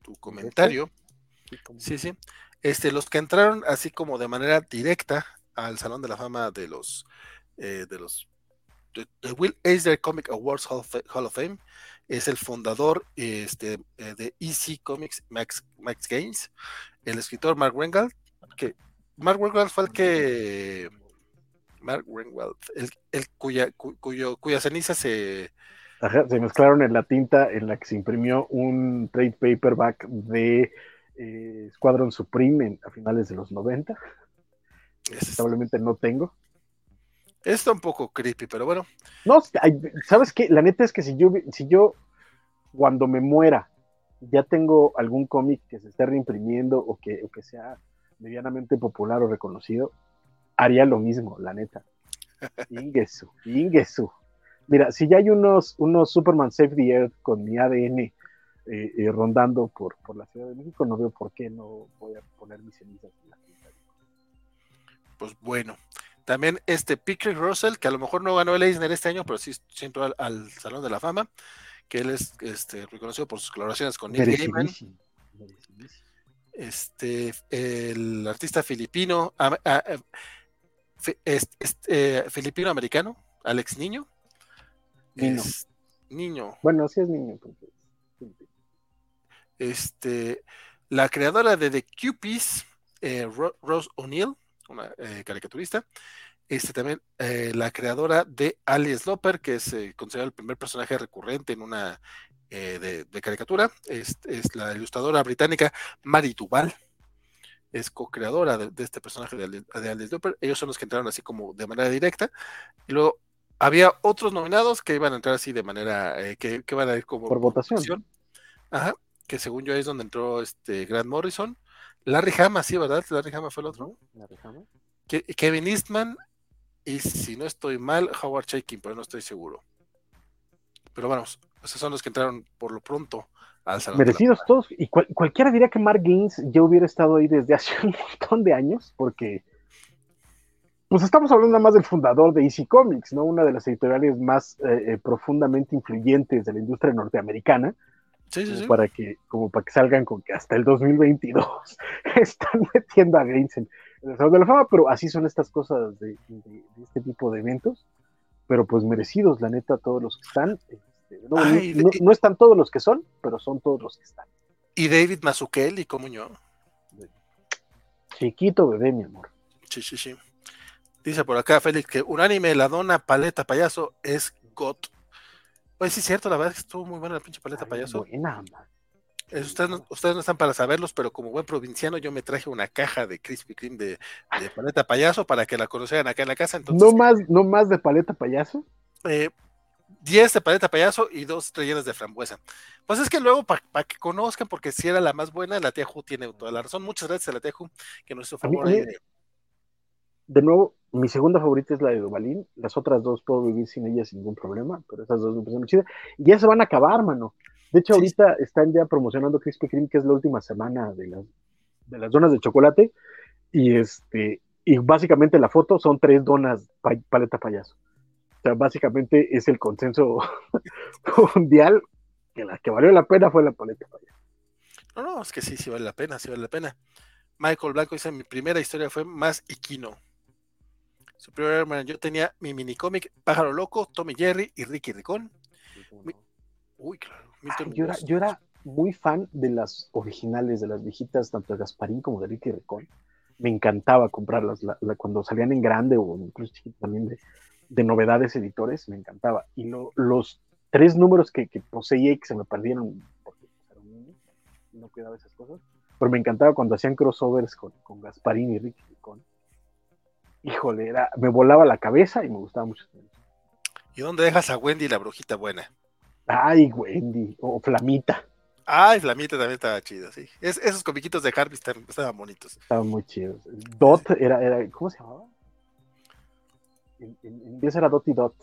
tu comentario. Sí, sí. Este, los que entraron así como de manera directa al Salón de la Fama de los eh, de los de, Will Eisner Comic Awards Hall of, Fame es el fundador este, eh, de EC Comics Max, Max Gaines, el escritor Mark Wengald, que Mark Wengald fue el que Mark Ringwald, el, cuya, cuyo, cuya ceniza se... se mezclaron en la tinta en la que se imprimió un trade paperback de eh, Squadron Supreme a finales de los 90. Lamentablemente no tengo. Está un poco creepy, pero bueno. No, ¿sabes qué? La neta es que si yo, si yo cuando me muera ya tengo algún cómic que se esté reimprimiendo o que, o que sea medianamente popular o reconocido, haría lo mismo, la neta. Ingesu, Ingesu. Mira, si ya hay unos, unos Superman Save the Earth con mi ADN eh, eh, rondando por, por la Ciudad de México, no veo por qué no voy a poner mis cenizas en la cinta. Pues bueno, también este Pickle Russell, que a lo mejor no ganó el Eisner este año, pero sí, siempre al, al, Salón de la Fama, que él es este, reconocido por sus colaboraciones con Neil Gaiman. Este, el artista filipino, este, filipino-americano, Alex Niño. Niño. niño. Bueno, sí es niño. Este, la creadora de The Cupies, eh, Rose O'Neill, una eh, caricaturista. Este también, la creadora de Alice Loper, que es considerado el primer personaje recurrente en una de, caricatura. Es, es, la ilustradora británica Mary Duval es co-creadora de, este personaje de, de Alice Loper. Ellos son los que entraron así como de manera directa. Y luego había otros nominados que iban a entrar así de manera, eh, que, que, van a ir como por votación. Ajá, que según yo es donde entró este Grant Morrison. Larry Hama, sí, ¿verdad? Larry Hama fue el otro. Larry Hama. Kevin Eastman y si no estoy mal, Howard Shaking, pero no estoy seguro. Pero vamos, esos son los que entraron por lo pronto Merecidos todos. Y cualquiera diría que Mark Gaines ya hubiera estado ahí desde hace un montón de años, porque pues estamos hablando nada más del fundador de Easy Comics, ¿no? Una de las editoriales más eh, eh, profundamente influyentes de la industria norteamericana. Sí, sí, sí. Para que, como para que salgan con que hasta el 2022 están metiendo a Gaines en, el Salón de la Fama, pero así son estas cosas de, de, este tipo de eventos. Pero pues merecidos, la neta, todos los que están. No, están todos los que son, pero son todos los que están. ¿Y David Mazzucchelli, cómo yo? Chiquito bebé, mi amor. Sí, sí, sí. Dice por acá Félix que unánime la dona paleta payaso es GOT. Pues sí, es cierto, la verdad es que estuvo muy buena la pinche paleta payaso. ustedes, no, ustedes no están para saberlos, pero como buen provinciano yo me traje una caja de Krispy Kreme de, paleta payaso para que la conocieran acá en la casa. Entonces, ¿No, más, ¿No más de paleta payaso? Eh, 10 de paleta payaso y dos rellenas de frambuesa. Pues es que luego, para que conozcan, porque si era la más buena, la tía Ju tiene toda la razón. Muchas gracias a la tía Ju, que nos hizo favor. de... nuevo, mi segunda favorita es la de Dubalín. Las otras dos puedo vivir sin ellas sin ningún problema, pero esas dos me parecen chidas. Y ya se van a acabar, mano. De hecho, ahorita están ya promocionando Krispy Kreme, que es la última semana de las de las donas de chocolate, y este, y básicamente la foto son tres donas paleta payaso. O sea, básicamente es el consenso mundial que la que valió la pena fue la paleta. No, no, es que sí, sí vale la pena, sí vale la pena. Michael Blanco dice, mi primera historia fue más Iquino. Su primera hermana, yo tenía mi mini cómic Pájaro Loco, Tommy Jerry y Ricky Ricón. Uy, claro. yo, era, yo, era, muy fan de las originales, de las viejitas, tanto de Gasparín como de Ricky Ricón. Me encantaba comprarlas cuando salían en grande o incluso también de, novedades editores, me encantaba. Y los tres números que, poseía y que se me perdieron porque no cuidaba esas cosas, pero me encantaba cuando hacían crossovers con, con Gasparín y Ricky híjole, era, me volaba la cabeza y me gustaba mucho. ¿Y dónde dejas a Wendy la brujita buena? Ay, Wendy, o Flamita. Ay, Flamita también estaba chido, sí. esos comiquitos de Harvey estaban bonitos. Estaban muy chidos. Dot era, era, ¿cómo se llamaba? En, inglés era Dot y Dot,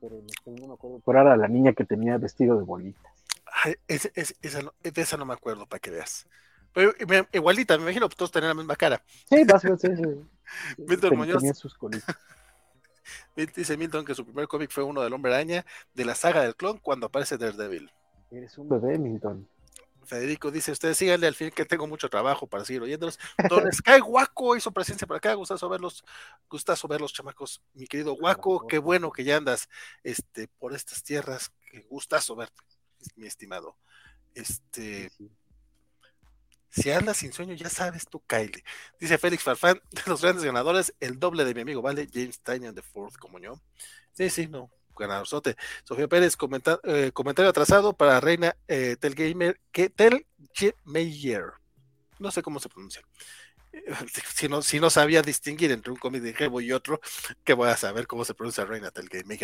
pero no me acuerdo. Pero era la niña que tenía vestido de bolitas. Ay, esa, no, de esa no me acuerdo, para que veas. Pero igualita, me imagino que todos tenían la misma cara. Sí, básicamente, sí. Milton Muñoz. Dice Milton que su primer cómic fue uno del Hombre Araña de la saga del clon cuando aparece Daredevil. Eres un bebé, Milton. Federico dice, ustedes síganle al fin que tengo mucho trabajo para seguir oyéndolos. Don Sky Guaco hizo presencia por acá, gustazo verlos, gustazo verlos, chamacos. Mi querido Guaco, qué bueno que ya andas este, por estas tierras, qué gustazo verte, mi estimado. Este, si andas sin sueño, ya sabes tú, Kyle. Dice Félix Farfán, de los grandes ganadores, el doble de mi amigo, ¿vale? James Tynion de Fourth, como yo. Sí, sí, no, ganadorzote. Sofía Pérez, eh, comentario atrasado para Reina eh, Telgamer, que Telgemeyer. No sé cómo se pronuncia. si no, si no sabía distinguir entre un cómic de Hebo y otro, que voy a saber cómo se pronuncia Reina Telgame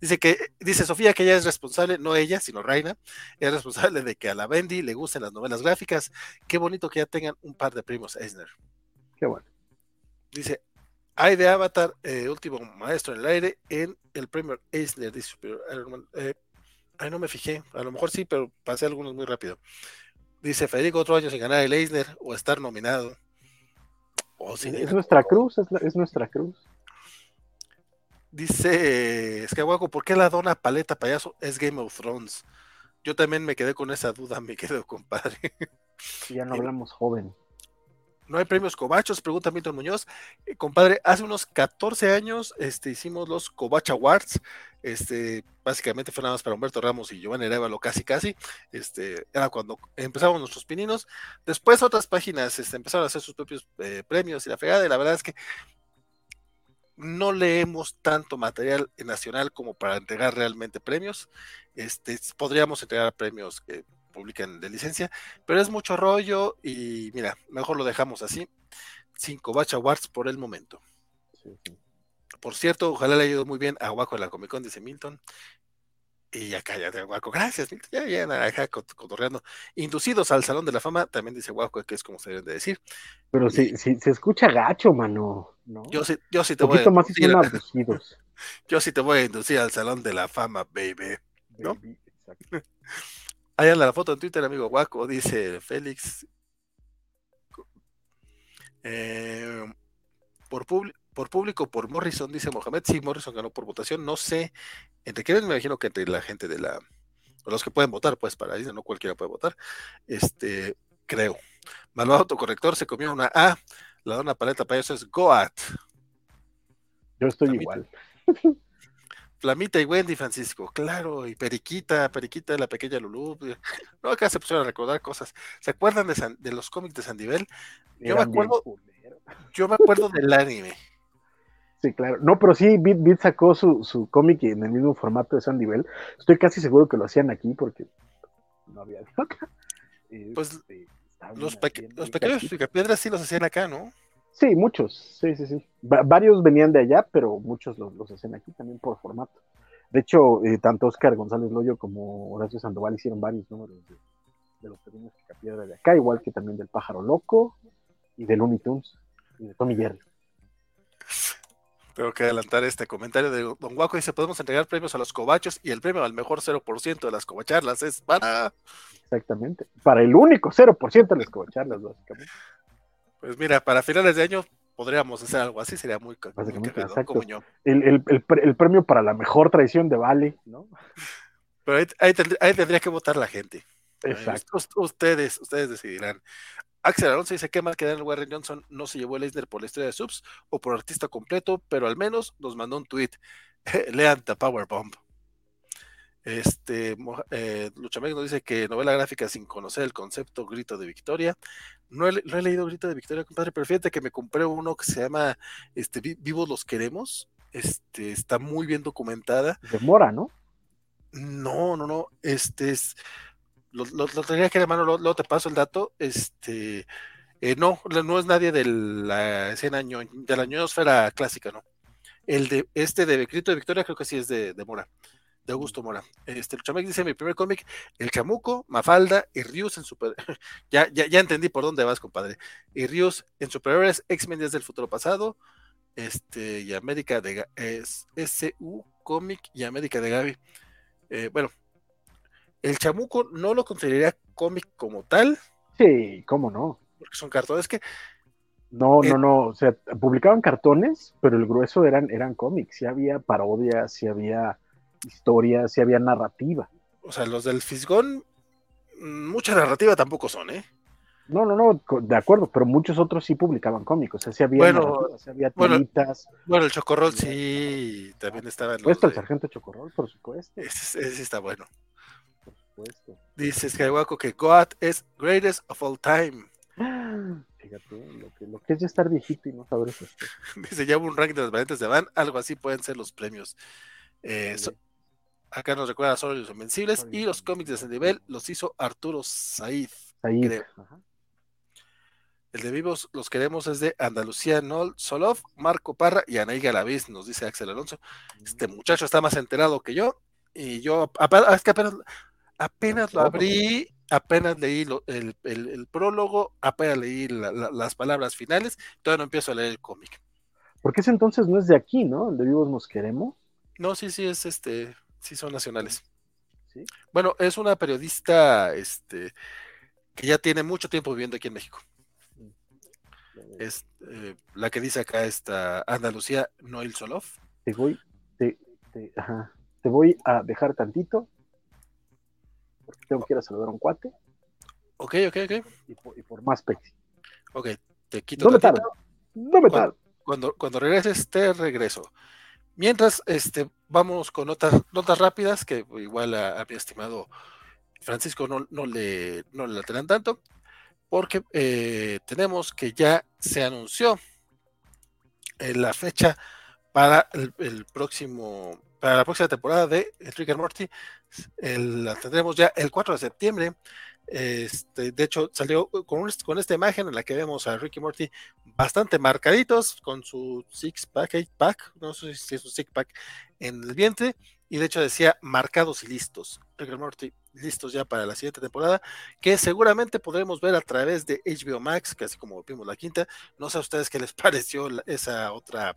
Dice que, dice Sofía que ella es responsable, no ella, sino Reina, es responsable de que a la Bendy le gusten las novelas gráficas. Qué bonito que ya tengan un par de primos Eisner. Qué bueno. Dice, hay de Avatar, eh, último maestro en el aire, en el premio Eisner. Dice, eh, ay, no me fijé, a lo mejor sí, pero pasé algunos muy rápido. Dice Federico, otro año sin ganar el Eisner o estar nominado. Es nuestra cruz, es, nuestra cruz. Dice Escahuaco, ¿por qué la dona paleta payaso es Game of Thrones? Yo también me quedé con esa duda, mi querido compadre. Ya no hablamos joven. ¿No hay premios cobachos? Pregunta Milton Muñoz. Eh, compadre, hace unos 14 años este, hicimos los Cobach Awards. Este, básicamente fue nada más para Humberto Ramos y Giovanni Arevalo, casi casi. Este, era cuando empezamos nuestros pininos. Después otras páginas este, empezaron a hacer sus propios eh, premios y la fregada. Y la verdad es que no leemos tanto material nacional como para entregar realmente premios. Este, podríamos entregar premios que publican de licencia, pero es mucho rollo y mira, mejor lo dejamos así, cinco Bacha Awards por el momento. Por cierto, ojalá le haya ido muy bien a Guaco en la Comic Con, dice Milton. Y ya cállate, Guaco. Gracias, Milton. Ya, ya, acá cotorreando. Inducidos al Salón de la Fama, también dice Guaco, que es como se debe de decir. Pero si, si, se escucha gacho, mano. ¿no? Yo sí, yo sí te voy a inducir. yo sí te voy a inducir al Salón de la Fama, baby. ¿No? exacto. Ahí anda la foto en Twitter, amigo Guaco, dice Félix. Eh, por, por público, por Morrison, dice Mohamed. Sí, Morrison ganó por votación. No sé entre quiénes, me imagino que entre la gente de la. Los que pueden votar, pues para eso no cualquiera puede votar. Este, creo. Malvado autocorrector se comió una A. La dona paleta para eso es Goat. Yo estoy igual. Flamita y Wendy, Francisco, claro, y Periquita, Periquita, la pequeña Lulú. No, acá se pusieron a recordar cosas. ¿Se acuerdan de, los cómics de Sandivel? Yo me acuerdo, yo me acuerdo del anime. Sí, claro. No, pero sí, Beat, sacó su, su cómic en el mismo formato de Sandivel. Estoy casi seguro que lo hacían aquí porque no había Pues este, los, los pequeños piedras sí los hacían acá, ¿no? Sí, muchos, sí, sí, sí. varios venían de allá, pero muchos los, hacen aquí también por formato. De hecho, eh, tanto Oscar González Loyo como Horacio Sandoval hicieron varios números de, los pequeños picapiedra de acá, igual que también del Pájaro Loco y del Looney Tunes y de Tommy Jerry. Tengo que adelantar este comentario de Don Guaco. Dice, podemos entregar premios a los cobachos y el premio al mejor 0% de las cobacharlas es para... Exactamente, para el único 0% de las cobacharlas, básicamente. Pues mira, para finales de año podríamos hacer algo así, sería muy, muy cagado, como yo. El, el, el, el, premio para la mejor traición de Vale, ¿no? Pero ahí, ahí, tendría, ahí tendría que votar la gente. Exacto. Ustedes, ustedes decidirán. Axel Alonso dice que mal que Daniel Warren Johnson no se llevó el Eisner por la historia de subs o por artista completo, pero al menos nos mandó un tweet. Lean The Power Bomb. Este eh, Luchamec nos dice que novela gráfica sin conocer el concepto Grito de Victoria. No he, no he, leído Grito de Victoria, compadre, pero fíjate que me compré uno que se llama este, Vivos los Queremos. Este está muy bien documentada. De Mora, ¿no? No, no, no. Este es lo, lo, lo tenía que hermano, luego te paso el dato. Este, eh, no, no es nadie de la escena de la ñoñosfera clásica, ¿no? El de este de Grito de Victoria creo que sí es de, de Mora, de Augusto Mora. Este, el Chamek dice mi primer cómic, El Chamuco, Mafalda y Rius en super ya, ya, ya entendí por dónde vas, compadre. Y Rius en superhéroes, X-Men desde el futuro pasado, este, y América de es SU Comic y América de Gaby. Eh, bueno, el chamuco no lo consideraría cómic como tal. Sí, cómo no. Porque son cartones que. No, no, no. O sea, publicaban cartones, pero el grueso eran, eran cómics. Sí había parodias, sí había historias, sí había narrativa. O sea, los del Fisgón, mucha narrativa tampoco son, ¿eh? No, no, no, de acuerdo, pero muchos otros sí publicaban cómicos, o sea, sí había bueno, sí había tiritas. Bueno, bueno, el Chocorrol sí, también estaba en los de... el Sargento Chocorrol, por supuesto. Ese, ese está bueno supuesto. Dice Skywalker que God es greatest of all time. Fíjate, lo que, lo que es ya estar viejito y no saber eso. Dice, ya hubo un ranking de las variantes de Van, algo así pueden ser los premios. Eh, so, acá nos recuerda solo los Invencibles y los cómics de ese nivel los hizo Arturo Said. Said. El de Vivos los queremos es de Andalucía Nol Solov, Marco Parra y Anaí Galaviz, nos dice Axel Alonso. Este muchacho está más enterado que yo. Y yo, es que apenas, apenas lo abrí, apenas leí lo, el, el, el, prólogo, apenas leí la, la, las palabras finales, todavía no empiezo a leer el cómic. Porque ese entonces no es de aquí, ¿no? El de Vivos Nos Queremos. No, sí, sí, es este, sí son nacionales. ¿Sí? Bueno, es una periodista este, que ya tiene mucho tiempo viviendo aquí en México. Es eh, la que dice acá esta Andalucía Noel Solov. Te voy, te, te, ajá, te voy a dejar tantito porque tengo que ir a saludar a un cuate. Ok, ok, ok. Y por, y por más Pepsi. Ok, te quito. No me tardo. No me tardo. Cuando, cuando, cuando, regreses, te regreso. Mientras, este, vamos con notas, notas rápidas, que igual a, mi estimado Francisco no, no, le, no le lateran tanto, porque eh, tenemos que ya se anunció eh, la fecha para el, el próximo para la próxima temporada de Rick and Morty. El, la tendremos ya el 4 de septiembre. Este, de hecho, salió con, esta imagen en la que vemos a Ricky Morty bastante marcaditos con su six pack, eight pack, no sé si es un six pack en el vientre, y de hecho decía marcados y listos. Rick and Morty listos ya para la siguiente temporada, que seguramente podremos ver a través de HBO Max, que así como vimos la quinta. No sé a ustedes qué les pareció esa otra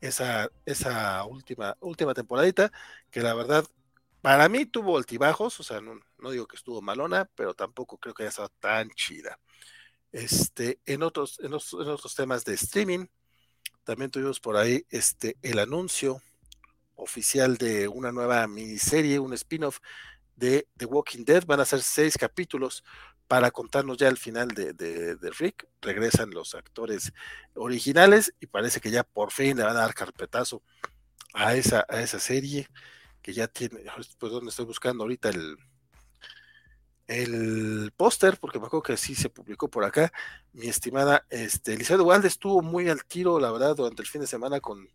esa última, última temporadita, que la verdad, para mí tuvo altibajos, o sea, no, digo que estuvo malona, pero tampoco creo que haya estado tan chida. Este, en otros, en otros, en otros temas de streaming, también tuvimos por ahí este, el anuncio oficial de una nueva miniserie, un spin-off de The Walking Dead. Van a ser seis capítulos para contarnos ya el final de, de, de, Rick. Regresan los actores originales y parece que ya por fin le van a dar carpetazo a esa, a esa serie que ya tiene, pues donde estoy buscando ahorita el, el póster, porque me acuerdo que sí se publicó por acá. Mi estimada este, Elizabeth Walde estuvo muy al tiro, la verdad, durante el fin de semana con,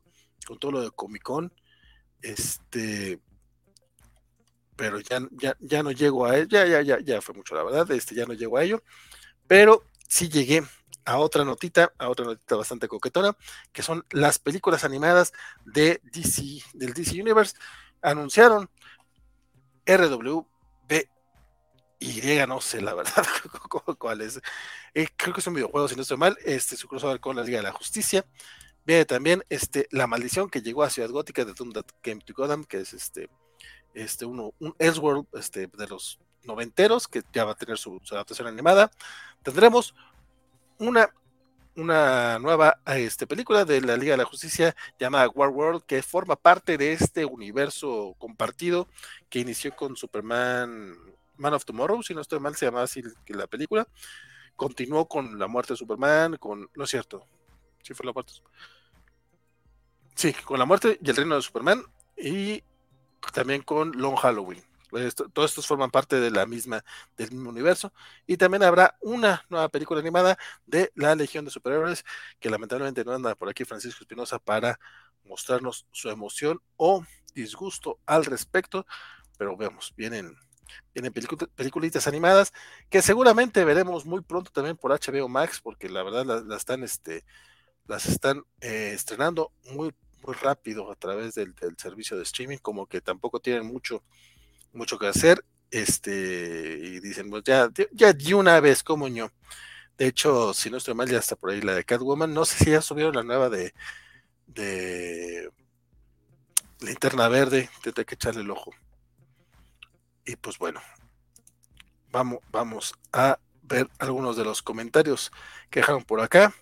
con todo lo de Comic Con. Este, pero ya, ya, ya no llego a ello, ya, ya, ya, ya fue mucho, la verdad, este, ya no llego a ello, pero sí llegué a otra notita, a otra notita bastante coquetona, que son las películas animadas de DC, del DC Universe, anunciaron RWBY, no sé la verdad cuál es, eh, creo que es un videojuego, si no estoy mal, este, su crossover con la Liga de la Justicia, viene también este, La Maldición que llegó a Ciudad Gótica de Doom That Came to Gotham, que es este este, uno, un Elseworld este, de los noventeros, que ya va a tener su, su, adaptación animada. Tendremos una una nueva este, película de la Liga de la Justicia llamada War World, que forma parte de este universo compartido que inició con Superman Man of Tomorrow, si no estoy mal, se llamaba así la película. Continuó con la muerte de Superman, con. No es cierto. Sí, fue la muerte. Sí, con la muerte y el reino de Superman. Y también con Long Halloween. Todos estos forman parte de la misma, del mismo universo. Y también habrá una nueva película animada de la Legión de Superhéroes, que lamentablemente no anda por aquí Francisco Espinosa para mostrarnos su emoción o disgusto al respecto. Pero vemos, vienen tienen peliculitas animadas que seguramente veremos muy pronto también por HBO Max, porque la verdad las, están, este, las están eh, estrenando muy, muy rápido a través del, servicio de streaming, como que tampoco tienen mucho, mucho que hacer. Este, y dicen, pues ya, ya una vez, como yo. De hecho, si no estoy mal, ya está por ahí la de Catwoman. No sé si ya subieron la nueva de, de Linterna Verde. Tendré que echarle el ojo. Y pues bueno, vamos, vamos a ver algunos de los comentarios que dejaron por acá.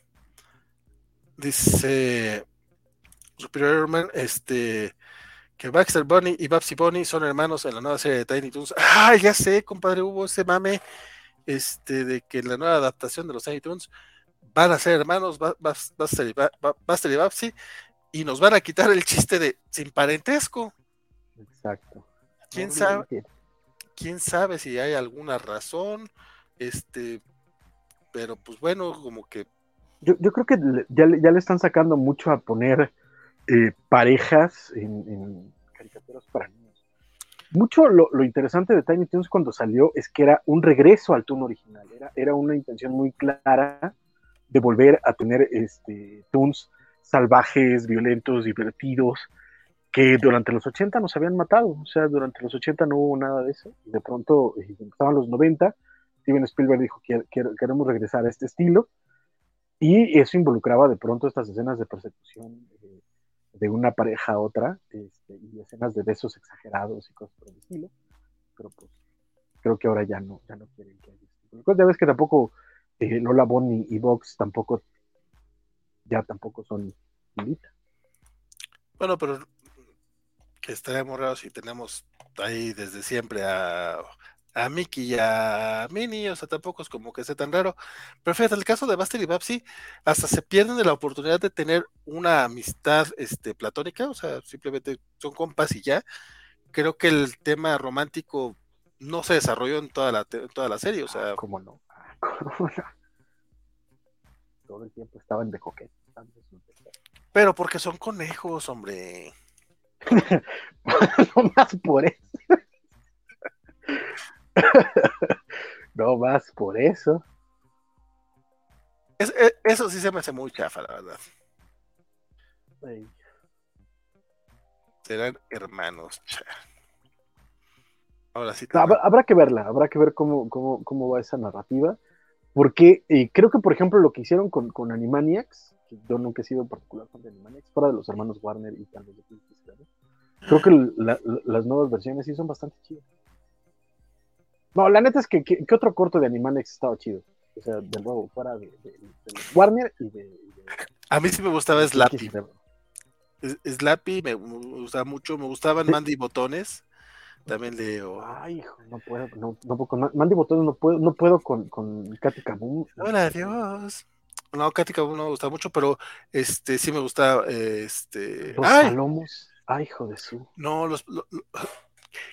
Dice Superior este que Baxter Bunny y Babsy Bunny son hermanos en la nueva serie de Tiny Toons. Ah, ya sé, compadre, hubo ese mame este de que la nueva adaptación de los Tiny Toons van a ser hermanos Baxter y Babsy y nos van a quitar el chiste de sin parentesco. Exacto. ¿Quién sabe? quién sabe si hay alguna razón, este, pero pues bueno, como que... Yo, creo que ya, le están sacando mucho a poner eh, parejas en, caricaturas para niños. Mucho lo, interesante de Tiny Toons cuando salió es que era un regreso al toon original, era, era una intención muy clara de volver a tener este, toons salvajes, violentos, divertidos, que durante los 80 nos habían matado, o sea, durante los 80 no hubo nada de eso, de pronto eh, empezaban los 90, Steven Spielberg dijo que queremos regresar a este estilo, y eso involucraba de pronto estas escenas de persecución eh, de una pareja a otra, este, y escenas de besos exagerados y cosas por el estilo, pero pues creo que ahora ya no, ya no quieren que haya este Ya ves que tampoco eh, Lola Bonnie y Vox tampoco, ya tampoco son militas. Bueno, pero estaremos raros si tenemos ahí desde siempre a, a Mickey y a Minnie, o sea, tampoco es como que sea tan raro. Pero fíjate, el caso de Buster y Babsy, hasta se pierden de la oportunidad de tener una amistad este, platónica, o sea, simplemente son compas y ya. Creo que el tema romántico no se desarrolló en toda la, toda la serie, o sea. ¿Cómo no? Todo el tiempo estaban de coquete. Pero porque son conejos, hombre. no más por eso. no más por eso. Es, eso sí se me hace muy chafa, la verdad. Serán hermanos. Ahora sí. Habrá, que verla, habrá que ver cómo, cómo, cómo va esa narrativa. Porque eh, creo que, por ejemplo, lo que hicieron con, con Animaniacs, que yo nunca he sido particular fan de Animaniacs, fuera de los hermanos Warner y tal vez de Creo que las nuevas versiones sí son bastante chidas. No, la neta es que, ¿qué otro corto de Animaniacs estaba chido? O sea, de nuevo, fuera de, Warner y de, A mí sí me gustaba Slappy. Slappy me gustaba mucho, me gustaban Mandy Botones. También leo. Ay, hijo, no puedo, no, no puedo con Mandy Botones no puedo, no puedo con, con Katy Kaboom. Hola, Dios. No, Katy Kaboom no me gusta mucho, pero este sí me gusta este. Los Salomos. Ay, hijo de su. No, los,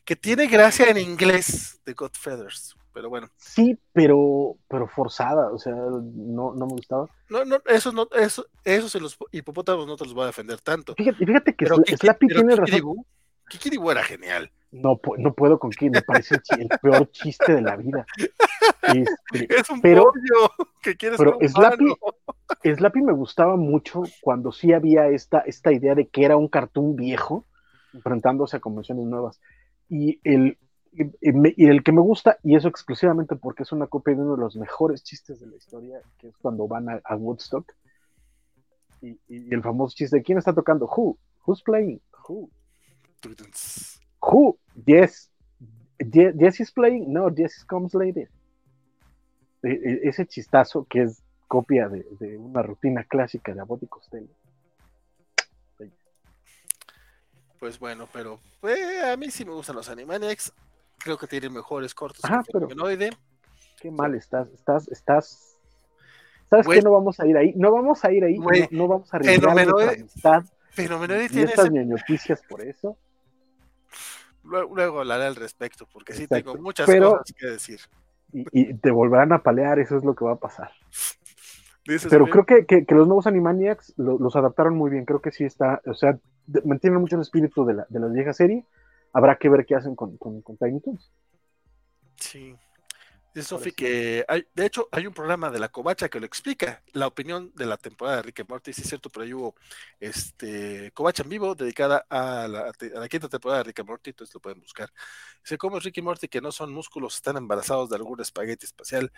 que tiene gracia en inglés de Godfeathers, pero bueno. Sí, pero, pero forzada, o sea, no, no me gustaba. No, no, eso no, eso, eso se los hipopótamos no te los voy a defender tanto. Fíjate, fíjate que Slappy tiene razón. Kikiribu era genial. No, no puedo con Kiki, me parece el, peor chiste de la vida. Este, es un pero, pollo que quieres pero Slappy, Slappy me gustaba mucho cuando sí había esta, esta idea de que era un cartoon viejo enfrentándose a convenciones nuevas. Y el, y el que me gusta, y eso exclusivamente porque es una copia de uno de los mejores chistes de la historia, que es cuando van a, Woodstock. Y, el famoso chiste, ¿quién está tocando? Who? Who's playing? Who? Who? Yes. Yes is playing. No, Yes comes later. E, e, ese chistazo que es copia de, de una rutina clásica de Abbott y Costello. Pues bueno, pero eh, a mí sí me gustan los Animaniacs. Creo que tienen mejores cortos Ajá, que pero-. Qué mal estás, estás, estás. ¿Sabes qué? No vamos a ir ahí. No vamos a ir ahí. No, no vamos a arriesgar nuestra amistad Fenomenoide tiene estas ese- noticias por eso. Luego, luego hablaré al respecto, porque sí tengo muchas Pero- cosas que decir. Y, y te volverán a palear, eso es lo que va a pasar. Pero "Oye, creo que, que- que los nuevos Animaniacs lo- los adaptaron muy bien. Creo que sí está, o sea, de- mantienen mucho el espíritu de la, de la vieja serie. Habrá que ver qué hacen con, con, con Tiny Toons. Sí. Dice Sofi que hay, de hecho, hay un programa de la Covacha que lo explica, la opinión de la temporada de Rick and Morty, sí es cierto, pero ahí hubo este Covacha en vivo dedicada a la, a la quinta temporada de Rick and Morty, entonces lo pueden buscar. Dice, ¿cómo es Rick y Morty que no son músculos, están embarazados de algún espagueti espacial?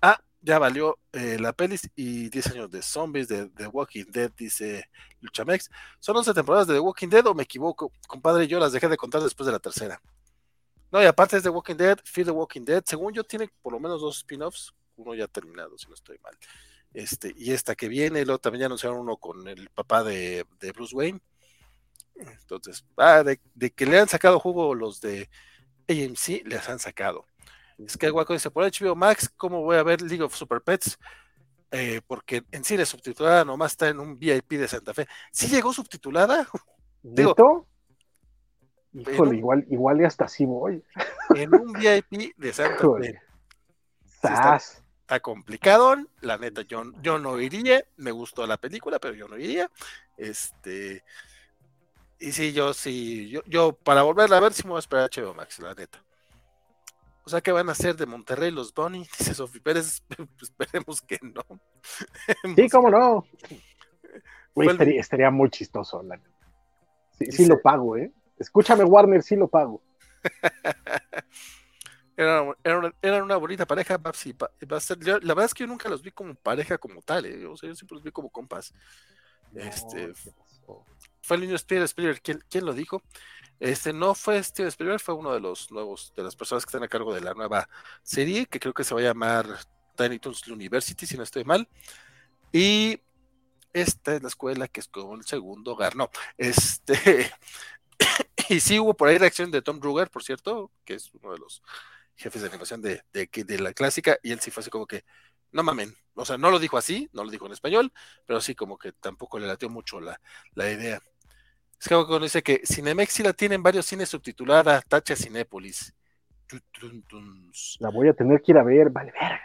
Ah, ya valió eh, la pelis y 10 años de zombies de The Walking Dead, dice Luchamex. ¿Son 11 temporadas de The Walking Dead o me equivoco? Compadre, yo las dejé de contar después de la tercera. No, y aparte es The Walking Dead, Fear the Walking Dead, según yo tiene por lo menos dos spin-offs, uno ya terminado, si no estoy mal. Este, y esta que viene, luego también ya anunciaron uno con el papá de, de Bruce Wayne. Entonces, ah, de, de que le han sacado jugo los de AMC, les han sacado. Es que Guaco dice, por HBO Max, ¿cómo voy a ver League of Super Pets? Eh, porque en cine subtitulada nomás está en un VIP de Santa Fe. ¿Sí llegó subtitulada? Digo- ¿Neto? Pero- Híjole, igual, igual y hasta así voy. En un VIP de Santa Fe. Sas. está complicado, la neta, yo, yo no iría, me gustó la película, pero yo no iría. Este, y sí, yo sí, yo, yo para volverla a ver, sí me voy a esperar a HBO Max, la neta. O sea, que van a hacer de Monterrey los Bunny? Dice Sofi Pérez, esperemos que no. Sí, cómo no. Güey, estaría, estaría muy chistoso. la. Sí, sí lo pago, ¿eh? Escúchame, Warner, sí lo pago. Eran una bonita pareja, La verdad es que yo nunca los vi como pareja como tal, ¿eh? O sea, yo siempre los vi como compas. Este, No, ¿qué? Fue el niño Steven Spielberg quien, quien lo dijo. Este no fue Steven Spielberg, fue uno de los nuevos, de las personas que están a cargo de la nueva serie, que creo que se va a llamar Tiny Toons University, si no estoy mal. Y esta es la escuela que es como el segundo hogar, no. Este, y sí hubo por ahí reacción de Tom Ruger, por cierto, que es uno de los jefes de animación de, de, de la clásica, y él sí fue así como que, no mamen, o sea, no lo dijo así, no lo dijo en español, pero sí como que tampoco le latió mucho la, la idea. Es que cuando dice que Cinemex sí la tiene en varios cines subtitulada, Tacha Cinépolis. La voy a tener que ir a ver, vale, verga.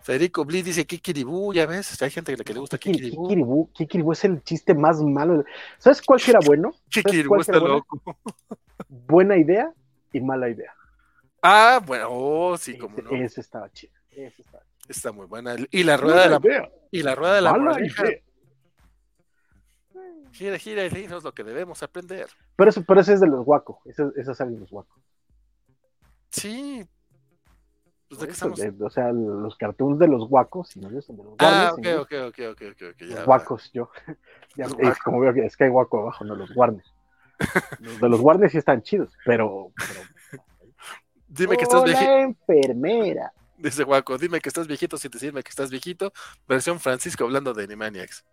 Federico Bli dice Kikiribú, ya ves, hay gente que le, que le gusta Kikiri- Kikiribú. Kikiribú, Kikiribú es el chiste más malo. ¿Sabes cuál que era bueno? ¿Sabes Kikiribú está era buena? loco. Buena idea y mala idea. Ah, bueno, oh, sí, como no. ese estaba chido. Ese estaba chido. Está muy buena. Y la rueda de la, idea, y la rueda de la mala moraleja. idea. Gira, gira y dinos lo que debemos aprender. Pero, eso, pero ese es de los guacos. Ese, ese sale de los guacos. Sí. Pues de qué estamos. de- o sea, los cartoons de los guacos, y no son de los Ah, Warners, ok, ok, ok, ok, ok, los guacos, yo. Ya, Los es guacos. como veo que es que hay guaco abajo, no los Warners. Los de los Warners sí están chidos, pero. pero Dime que estás viejito. enfermera. Dice Guaco, dime que estás viejito sin decirme que estás viejito. Versión Francisco hablando de Animaniacs.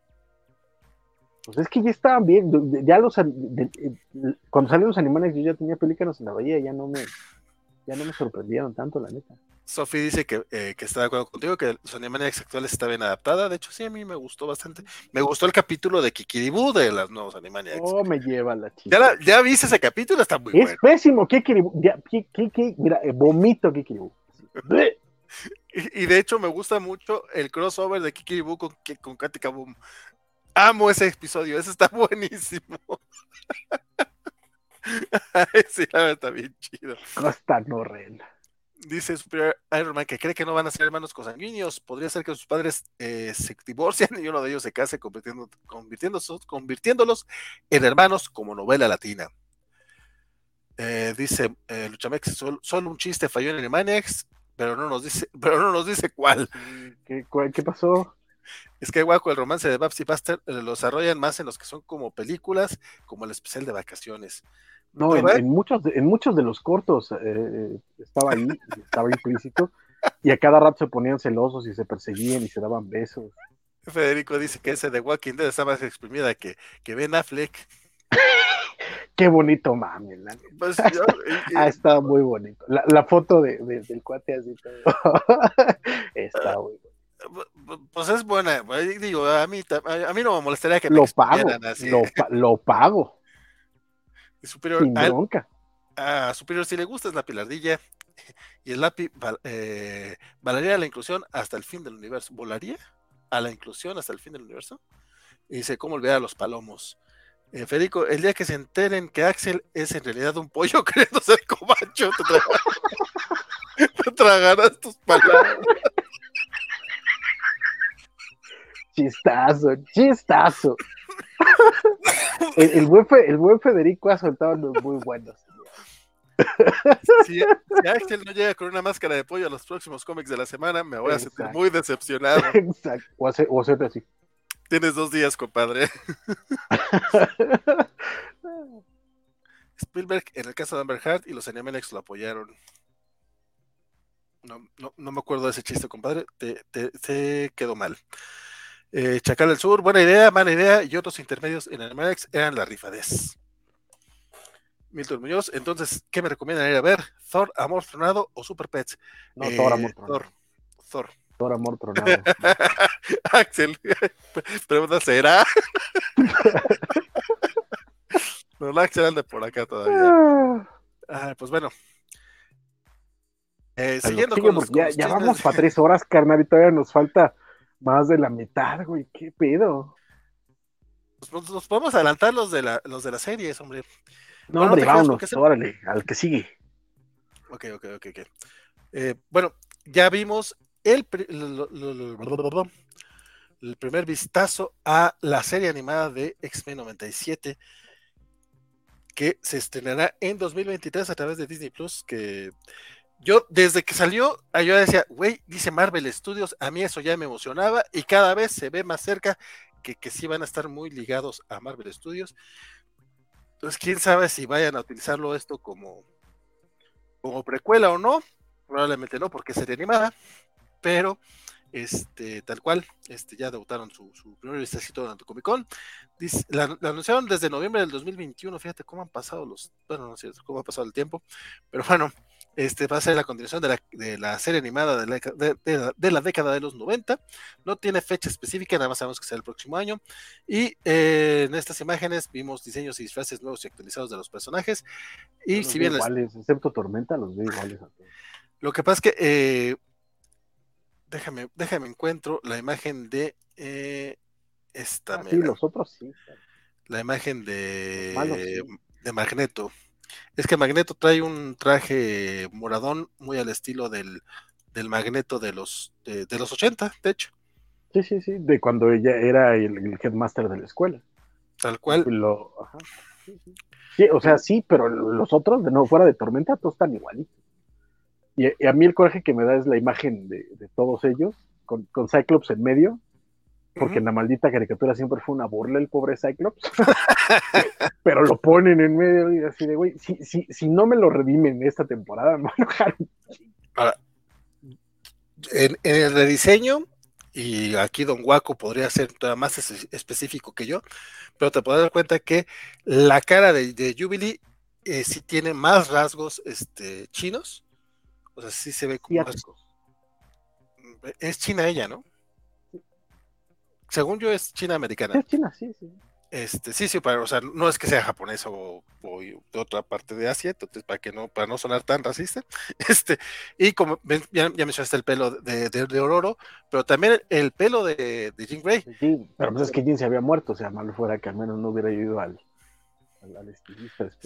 Pues es que ya estaban bien. Ya los, de- de- cuando salieron los animales, yo ya tenía pelícanos en la bahía, ya no me, ya no me sorprendieron tanto, la neta. Sofi dice que, eh, que está de acuerdo contigo, que los Animaniacs actuales está bien adaptada. De hecho, sí, a mí me gustó bastante. Me gustó el capítulo de Kikiribú de los nuevos Animaniacs. Oh, me lleva la chica. ¿Ya, la- ya viste ese capítulo? Está muy es bueno. pésimo, Kikiribú. Ya, Kiki, mira, eh, vomito Kikiribú. Y, y de hecho, me gusta mucho el crossover de Kikiribú con, con Katy Kaboom. Amo ese episodio, ese está buenísimo. Sí, la verdad está bien chido. Costa Norrena. Dice Superior Iron Man que cree que no van a ser hermanos consanguíneos. Podría ser que sus padres eh, se divorcian y uno de ellos se case, convirtiendo, convirtiéndose- convirtiéndolos en hermanos como novela latina. Eh, dice eh, Luchamex, sol- solo un chiste falló en Animaniacs, pero no nos dice, pero no nos dice cuál. ¿Qué, cuál- qué pasó? Es que guaco, el romance de Babs y Buster eh, lo desarrollan más en los que son como películas, como el especial de vacaciones. No, en, muchos, de, en muchos de los cortos eh, estaba ahí, estaba implícito. y a cada rato se ponían celosos y se perseguían y se daban besos. Federico dice que ese de Walking Dead está más exprimida que, que Ben Affleck. Qué bonito mami. Pues ah, estaba muy bonito. La, foto de, del cuate así todo. está muy bueno. Pues es buena, digo, a mí, a mí no me molestaría que lo pago, Lo, lo, pago. Superior, Sin bronca. A, Superior si le gusta es la pilardilla y el lápiz eh, volaría la inclusión hasta el fin del universo. ¿Volaría a la inclusión hasta el fin del universo? Y dice, ¿cómo olvidar a los palomos? Eh, Federico, el día que se enteren que Axel es en realidad un pollo queriendo ser comacho, te, tragarás tus palabras. Chistazo, chistazo. el, buen, el, buen, Federico ha soltado unos muy buenos. Si, Axel no llega con una máscara de pollo a los próximos cómics de la semana, me voy a sentir muy decepcionado. Exacto. O, hacer, o hacerte así. Tienes dos días, compadre. Spielberg, en el caso de Amber Heard, y los Animaniacs lo apoyaron. No, no, me acuerdo de ese chiste, compadre. Te, te, quedó mal. Eh, Chacal del Sur, buena idea, mala idea, y otros intermedios en Animaniacs eran la rifadez. Milton Muñoz, entonces, ¿qué me recomiendan ir a ver? ¿Thor, Amor Tronado o Super Pets? No, Thor, Amor eh, Tronado. Thor. Thor. Thor, Amor Tronado. Axel, pregunta, ¿será? no, Axel anda por acá todavía. Ah, pues bueno. Eh, siguiendo con los, ya, ya vamos para tres horas, carnal, y todavía nos falta más de la mitad, güey. ¿Qué pedo? Pues, nos, podemos adelantar los de, la, los de las series, hombre. No, hombre, vámonos, órale, al que sigue. Ok, ok, ok, ok. Eh, bueno, ya vimos el, el primer vistazo a la serie animada de X-Men 97 que se estrenará en 2023 a través de Disney Plus, que yo desde que salió, ah, yo decía, güey, dice Marvel Studios, a mí eso ya me emocionaba y cada vez se ve más cerca que, que sí van a estar muy ligados a Marvel Studios. Entonces, quién sabe si vayan a utilizarlo esto como, como precuela o no, probablemente no, porque sería animada, pero este, tal cual, este, ya debutaron su, primer vistacito durante Comic Con. la, anunciaron desde noviembre del 2021, fíjate cómo han pasado los, bueno, no sé cómo ha pasado el tiempo, pero bueno, este va a ser la continuación de la, de la serie animada de la, de, la, década de los 90. No tiene fecha específica, nada más sabemos que será el próximo año. Y eh, en estas imágenes vimos diseños y disfraces nuevos y actualizados de los personajes. Y si bien. Iguales, excepto Tormenta, los veo iguales a. Lo que pasa es que eh, déjame, déjame encuentro la imagen de eh, esta. Ah, sí, los otros sí. La imagen de, de Magneto. Es que Magneto trae un traje moradón muy al estilo del, del Magneto de los, de, los 80, de hecho. Sí, sí, sí, de cuando ella era el, headmaster de la escuela. Tal cual. Sí, o sea, sí, pero los otros, de nuevo, fuera de Tormenta, todos están igualitos. Y, a mí el coraje que me da es la imagen de, todos ellos, con, con, Cyclops en medio, porque en la maldita caricatura siempre fue una burla el pobre Cyclops. Pero lo ponen en medio y así de, güey, si, si, si no me lo redimen esta temporada, me van a enojar. en, el rediseño, y aquí Don Guaco podría ser todavía más específico que yo, pero te puedes dar cuenta que la cara de, de Jubilee eh, sí tiene más rasgos este, chinos o sea, sí se ve como. Es China ella, ¿no? Según yo es China americana. Es China, sí, sí. Este, sí, sí, para, o sea, no es que sea japonés o, de otra parte de Asia, entonces para que no, para no sonar tan racista, este, y como ya, ya mencionaste el pelo de, de, de, pero también el, pelo de, de Jean Grey. Sí, pero pues es que Jean se había muerto, o sea, malo fuera que al menos no hubiera ido al,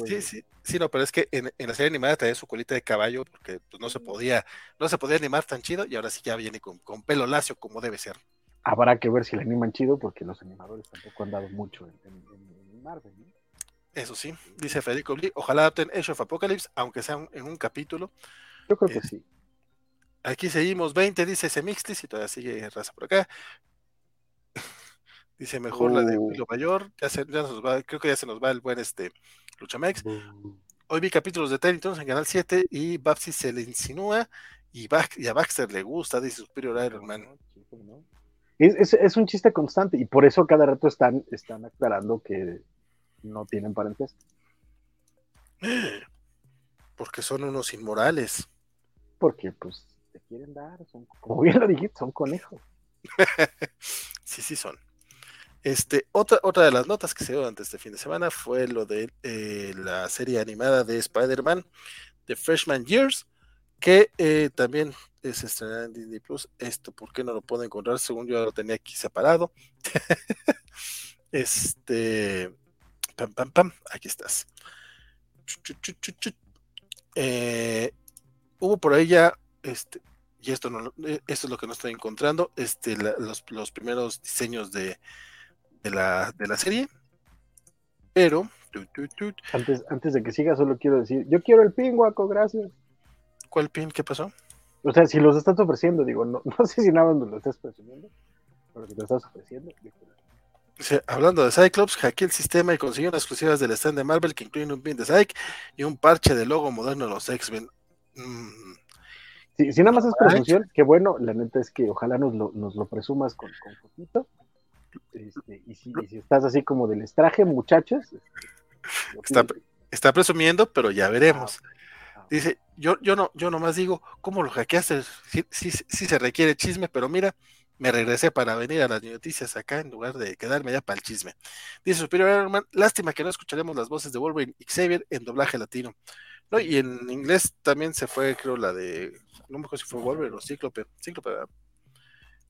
Sí, sí, sí, no, pero es que en, la serie animada traía su colita de caballo porque pues, no se podía, no se podía animar tan chido y ahora sí ya viene con, pelo lacio como debe ser. Habrá que ver si la animan chido porque los animadores tampoco han dado mucho en, Marvel. Eso sí, dice Federico Lee, ojalá adapten Age of Apocalypse, aunque sea en un capítulo. Yo creo que eh, sí. Aquí seguimos 20, dice Semixtis y todavía sigue raza por acá. Dice mejor la de Willow oh. Mayor. Ya se, ya nos va, creo que ya se nos va el buen este Luchamex. Hoy vi capítulos de Titans en Canal 7 y Babsy se le insinúa Y, a Baxter le gusta, dice Superior Iron Man. Es, un chiste constante y por eso cada rato están, están aclarando que no tienen parentesco. Porque son unos inmorales. Porque pues te quieren dar, son, como bien lo dijiste, son conejos. sí, sí son. Este, otra, otra de las notas que se dio durante este fin de semana fue lo de eh, la serie animada de Spider-Man, The Freshman Years, que eh, también se estrenará en Disney Plus. Esto, ¿por qué no lo puedo encontrar? Según yo lo tenía aquí separado. este, pam, pam, pam, aquí estás. Eh, hubo por ahí ya, este, y esto, no, esto es lo que no estoy encontrando, este, los, los primeros diseños de de la, de la serie. Pero. Antes, antes de que siga, solo quiero decir: Yo quiero el pin, guaco, gracias. ¿Cuál pin? ¿Qué pasó? O sea, si los estás ofreciendo, digo, no, no sé si nada más lo estás presumiendo, pero si lo estás ofreciendo, hablando de Cyclops, hackeé el sistema y consiguió unas exclusivas del stand de Marvel que incluyen un pin de Cyc y un parche de logo moderno de los X-Men. Mm. si nada más es presunción, qué bueno, la neta es que ojalá nos lo, nos lo presumas con, con poquito este, y, si, estás así como del estraje, muchachos. Este, está, presumiendo, pero ya veremos. Ah, Dice, yo, yo no, yo nomás digo, ¿cómo lo hackeaste? Sí, sí, sí, se requiere chisme, pero mira, me regresé para venir a las noticias acá en lugar de quedarme ya para el chisme. Dice Superior Herman, lástima que no escucharemos las voces de Wolverine y Xavier en doblaje latino. ¿no? Y en inglés también se fue, creo, la de, no me acuerdo si fue Wolverine o Cíclope, Cíclope,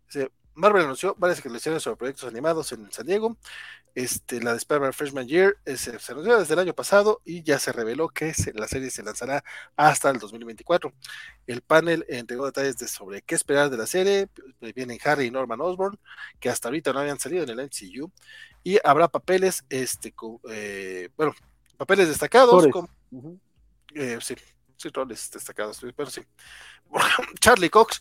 Dice, Marvel anunció varias declaraciones sobre proyectos animados en San Diego. Este, la de Spider-Man Freshman Year eh, se, anunció desde el año pasado y ya se reveló que la serie se lanzará hasta el 2024. El panel entregó detalles de sobre qué esperar de la serie. Vienen Harry y Norman Osborn, que hasta ahorita no habían salido en el MCU. Y habrá papeles, este, eh, bueno, papeles destacados. Como, eh, sí, sí, roles destacados, pero sí. Charlie Cox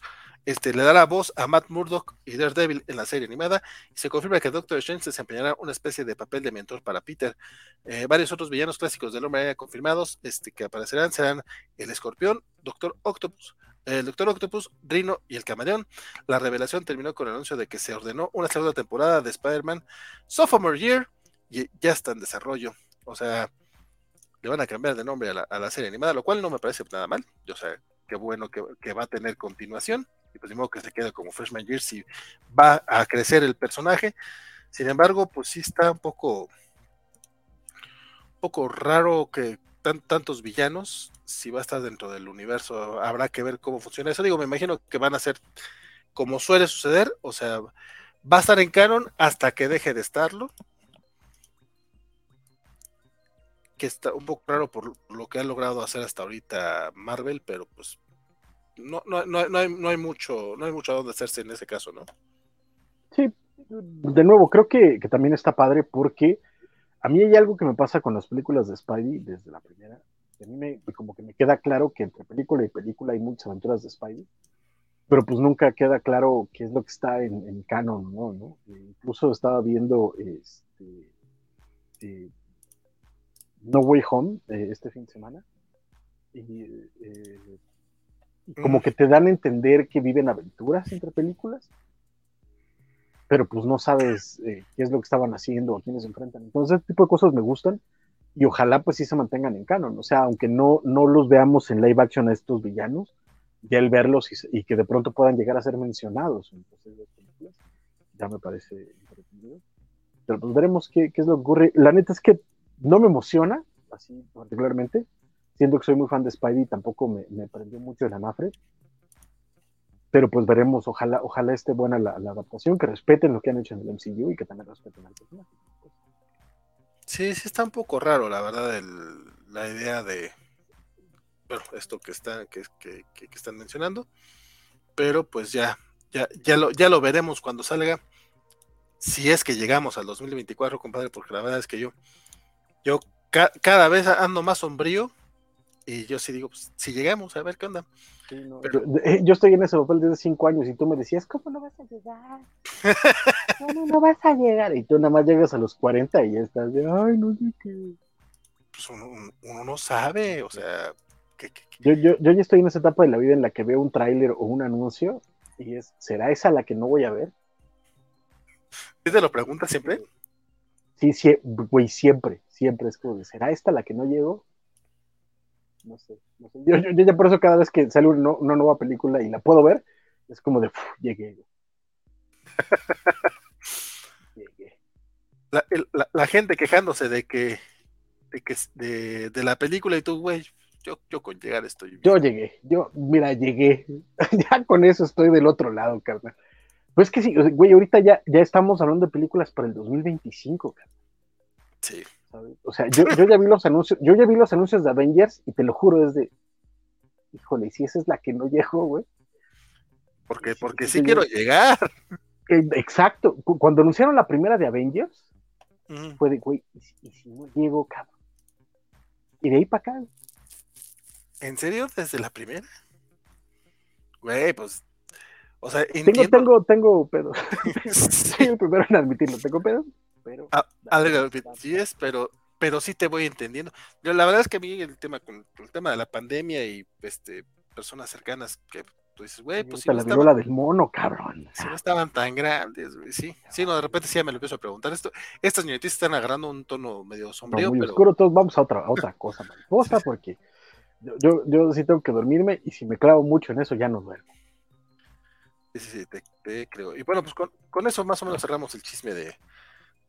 este, le dará voz a Matt Murdock y Daredevil en la serie animada y se confirma que Doctor Strange desempeñará una especie de papel de mentor para Peter. Eh, varios otros villanos clásicos del hombre confirmados este, que aparecerán serán el Escorpión, Doctor Octopus, el Doctor Octopus, Rhino y el Camaleón. La revelación terminó con el anuncio de que se ordenó una segunda temporada de Spider-Man Sophomore Year y ya está en desarrollo. O sea, le van a cambiar de nombre a la, serie animada, lo cual no me parece nada mal. O sea, qué bueno que va a tener continuación y pues de modo que se queda como freshman year si va a crecer el personaje. Sin embargo, pues sí está un poco, un poco raro que tan, tantos villanos, si va a estar dentro del universo, habrá que ver cómo funciona eso. Digo, me imagino que van a ser como suele suceder, o sea, va a estar en canon hasta que deje de estarlo. Que está un poco raro por lo que ha logrado hacer hasta ahorita Marvel, pero pues no, no, no, no, hay, no hay mucho, no hay mucho a donde hacerse en ese caso, ¿no? Sí, de nuevo, creo que, también está padre porque a mí hay algo que me pasa con las películas de Spidey desde la primera. A mí me, como que me queda claro que entre película y película hay muchas aventuras de Spidey, pero pues nunca queda claro qué es lo que está en, en canon, ¿no? ¿no? incluso estaba viendo este, eh, No Way Home eh, este fin de semana y eh, como que te dan a entender que viven aventuras entre películas, pero pues no sabes eh, qué es lo que estaban haciendo o quiénes se enfrentan. Entonces, ese tipo de cosas me gustan y ojalá pues sí se mantengan en canon. O sea, aunque no, no los veamos en live action a estos villanos, ya el verlos y, que de pronto puedan llegar a ser mencionados en películas, ya me parece entretenido. Pero pues veremos qué, qué es lo que ocurre. La neta es que no me emociona, así particularmente, siendo que soy muy fan de Spidey, tampoco me, me prendió mucho el anafre. Pero pues veremos, ojalá, ojalá esté buena la, adaptación, que respeten lo que han hecho en el MCU y que también respeten al personaje. Sí, sí está un poco raro, la verdad, la idea de bueno, esto que están, que, que, que, están mencionando. Pero pues ya, ya, ya lo, ya lo veremos cuando salga. Si es que llegamos al 2024, compadre, porque la verdad es que yo, yo cada vez ando más sombrío y yo sí digo, pues, si llegamos, a ver qué onda. Eh, yo, estoy en ese papel desde cinco años y tú me decías, ¿cómo no vas a llegar? ¿Cómo no vas a llegar? Y tú nada más llegas a los 40 y ya estás de, ay, no sé qué. Pues uno, no sabe, o sea, Yo, yo, yo ya estoy en esa etapa de la vida en la que veo un tráiler o un anuncio y es, ¿será esa la que no voy a ver? ¿Sí te lo preguntas siempre? Sí, sí, güey, siempre, siempre es como, ¿será esta la que no llego? No sé, no sé. Yo, yo, yo ya por eso cada vez que sale una, una nueva película y la puedo ver, es como de, "Uf, llegué. llegué. La, el- la- la gente quejándose de que, de que de, de la película y tú, güey, yo, yo con llegar estoy bien. Yo llegué, yo, mira, llegué. ya con eso estoy del otro lado, carnal. Pues que sí, güey, ahorita ya, ya estamos hablando de películas para el 2025, carnal. Sí. ¿Sabes? O sea, yo, yo ya vi los anuncios, yo ya vi los anuncios de Avengers y te lo juro, es de, híjole, y si esa es la que no llegó, güey. Porque, porque sí, quiero llegar. Exacto, cu- cuando anunciaron la primera de Avengers, fue de, güey, ¿y si, y si no llego, cabrón? Y de ahí para acá, ¿En serio? ¿Desde la primera? Güey, pues. O sea, tengo, entiendo. tengo, tengo pedo. Soy el primero en admitirlo, tengo pedo, pero... Ah, de BTS, pero, pero sí te voy entendiendo. Yo, la verdad es que a mí el tema con el tema de la pandemia y este personas cercanas que tú dices, güey, pues si no, la estaban, viruela del mono, cabrón. si no estaban tan grandes, güey, sí. Sí, no, de repente sí ya me lo empiezo a preguntar. Esto, estas noticias están agarrando un tono medio No, sombrío, muy pero oscuro, todos vamos a otra, a otra cosa, mariposa, porque yo, yo, yo sí tengo que dormirme y si me clavo mucho en eso ya no duermo. sí, sí, sí, te, te creo. Y bueno, pues con, con eso más o menos cerramos el chisme de,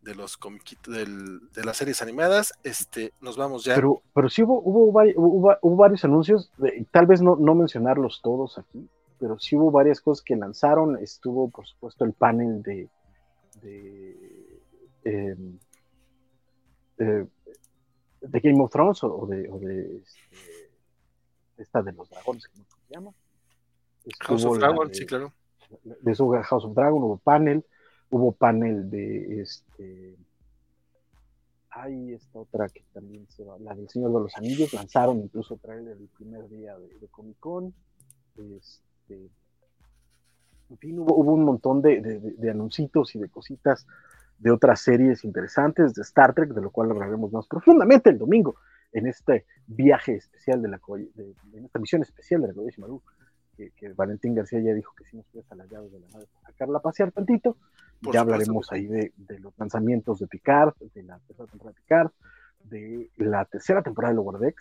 de los comiquitos, de las series animadas. Este, nos vamos ya. Pero, pero sí hubo, hubo, vari- hubo- hubo varios anuncios, de- tal vez no, no mencionarlos todos aquí, pero sí hubo varias cosas que lanzaron. Estuvo, por supuesto, el panel de, de, em, eh, de Game of Thrones o, de, o de este, esta de los dragones, ¿cómo se llama? House of Dragon, de- sí, claro. de su House of Dragon, hubo panel, hubo panel de este. Hay esta otra que también se va, la del Señor de los Anillos, lanzaron incluso trailer el primer día de, de Comic Con. Este, en fin, hubo, un montón de, de, de, y de cositas de otras series interesantes de Star Trek, de lo cual hablaremos más profundamente el domingo en este viaje especial de la de, en esta misión especial de la Colla Maru que, Valentín García ya dijo que si nos presta las llaves de la nave para sacarla a pasear tantito. Por ya hablaremos ahí de, de los lanzamientos de Picard, de la tercera temporada de Picard, de la tercera temporada de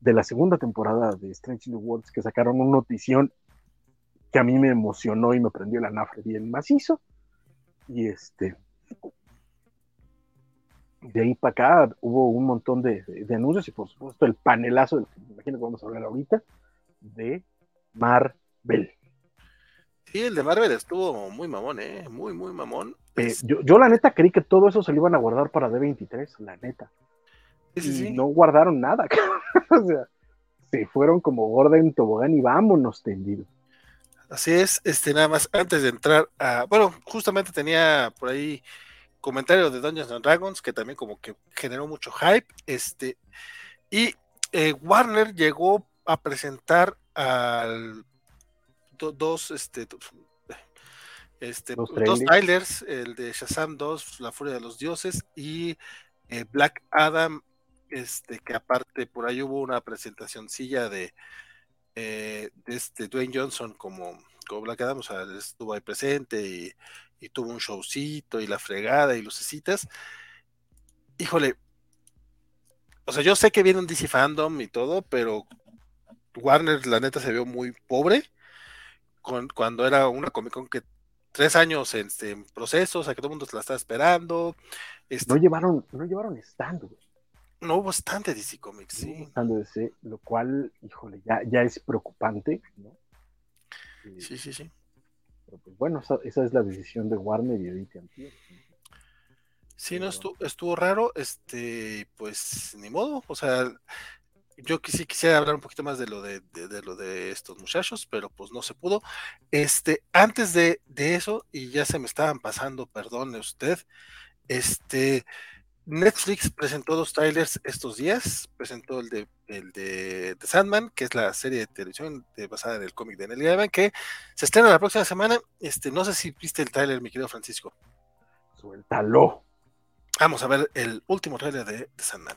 de la segunda temporada de Strange New Worlds, que sacaron una notición que a mí me emocionó y me prendió la nafre bien macizo. Y este. De ahí para acá hubo un montón de, de- de anuncios y por supuesto el panelazo del que me imagino que vamos a hablar ahorita de Marvel. Sí, el de Marvel estuvo muy mamón, ¿eh? Muy, muy mamón. Eh, yo, yo la neta creí que todo eso se lo iban a guardar para D23, la neta. sí, sí, y sí. no guardaron nada. o sea, se fueron como gorda en tobogán y vámonos tendido. Así es, este, nada más, antes de entrar a. Bueno, justamente tenía por ahí comentario de Dungeons and Dragons, que también como que generó mucho hype. Este, y eh, Warner llegó a presentar al do- dos, este, este, Dos dos trailers. el de Shazam 2, La Furia de los Dioses, y eh, Black Adam, este, que aparte por ahí hubo una presentacioncilla de, eh, de este Dwayne Johnson como, como Black Adam, o sea, estuvo ahí presente y, y tuvo un showcito y la fregada y lucecitas. Híjole, o sea, yo sé que viene un DC Fandom y todo, pero Warner, la neta, se vio muy pobre con, cuando era una Comic Con que tres años en, este, en proceso, o sea, que todo el mundo se la estaba esperando. Este, No llevaron, no llevaron stand, güey. no hubo bastante DC Comics, No sí. stand de lo cual, híjole, ya, ya es preocupante, ¿no? Eh, Sí, sí, sí. Pero pues bueno, esa, esa es la decisión de Warner y de AT&T. Sí, no estuvo, estuvo raro, este, pues ni modo, o sea, yo sí quisiera hablar un poquito más de lo de, de- de lo de estos muchachos, pero pues no se pudo. Este, antes de, de eso, y ya se me estaban pasando, perdone usted, este, Netflix presentó dos trailers estos días, presentó el de, el de, The Sandman, que es la serie de televisión de- basada en el cómic de Neil Gaiman, que se estrena la próxima semana, este, no sé si viste el trailer, mi querido Francisco. Suéltalo. Vamos a ver el último trailer de The Sandman.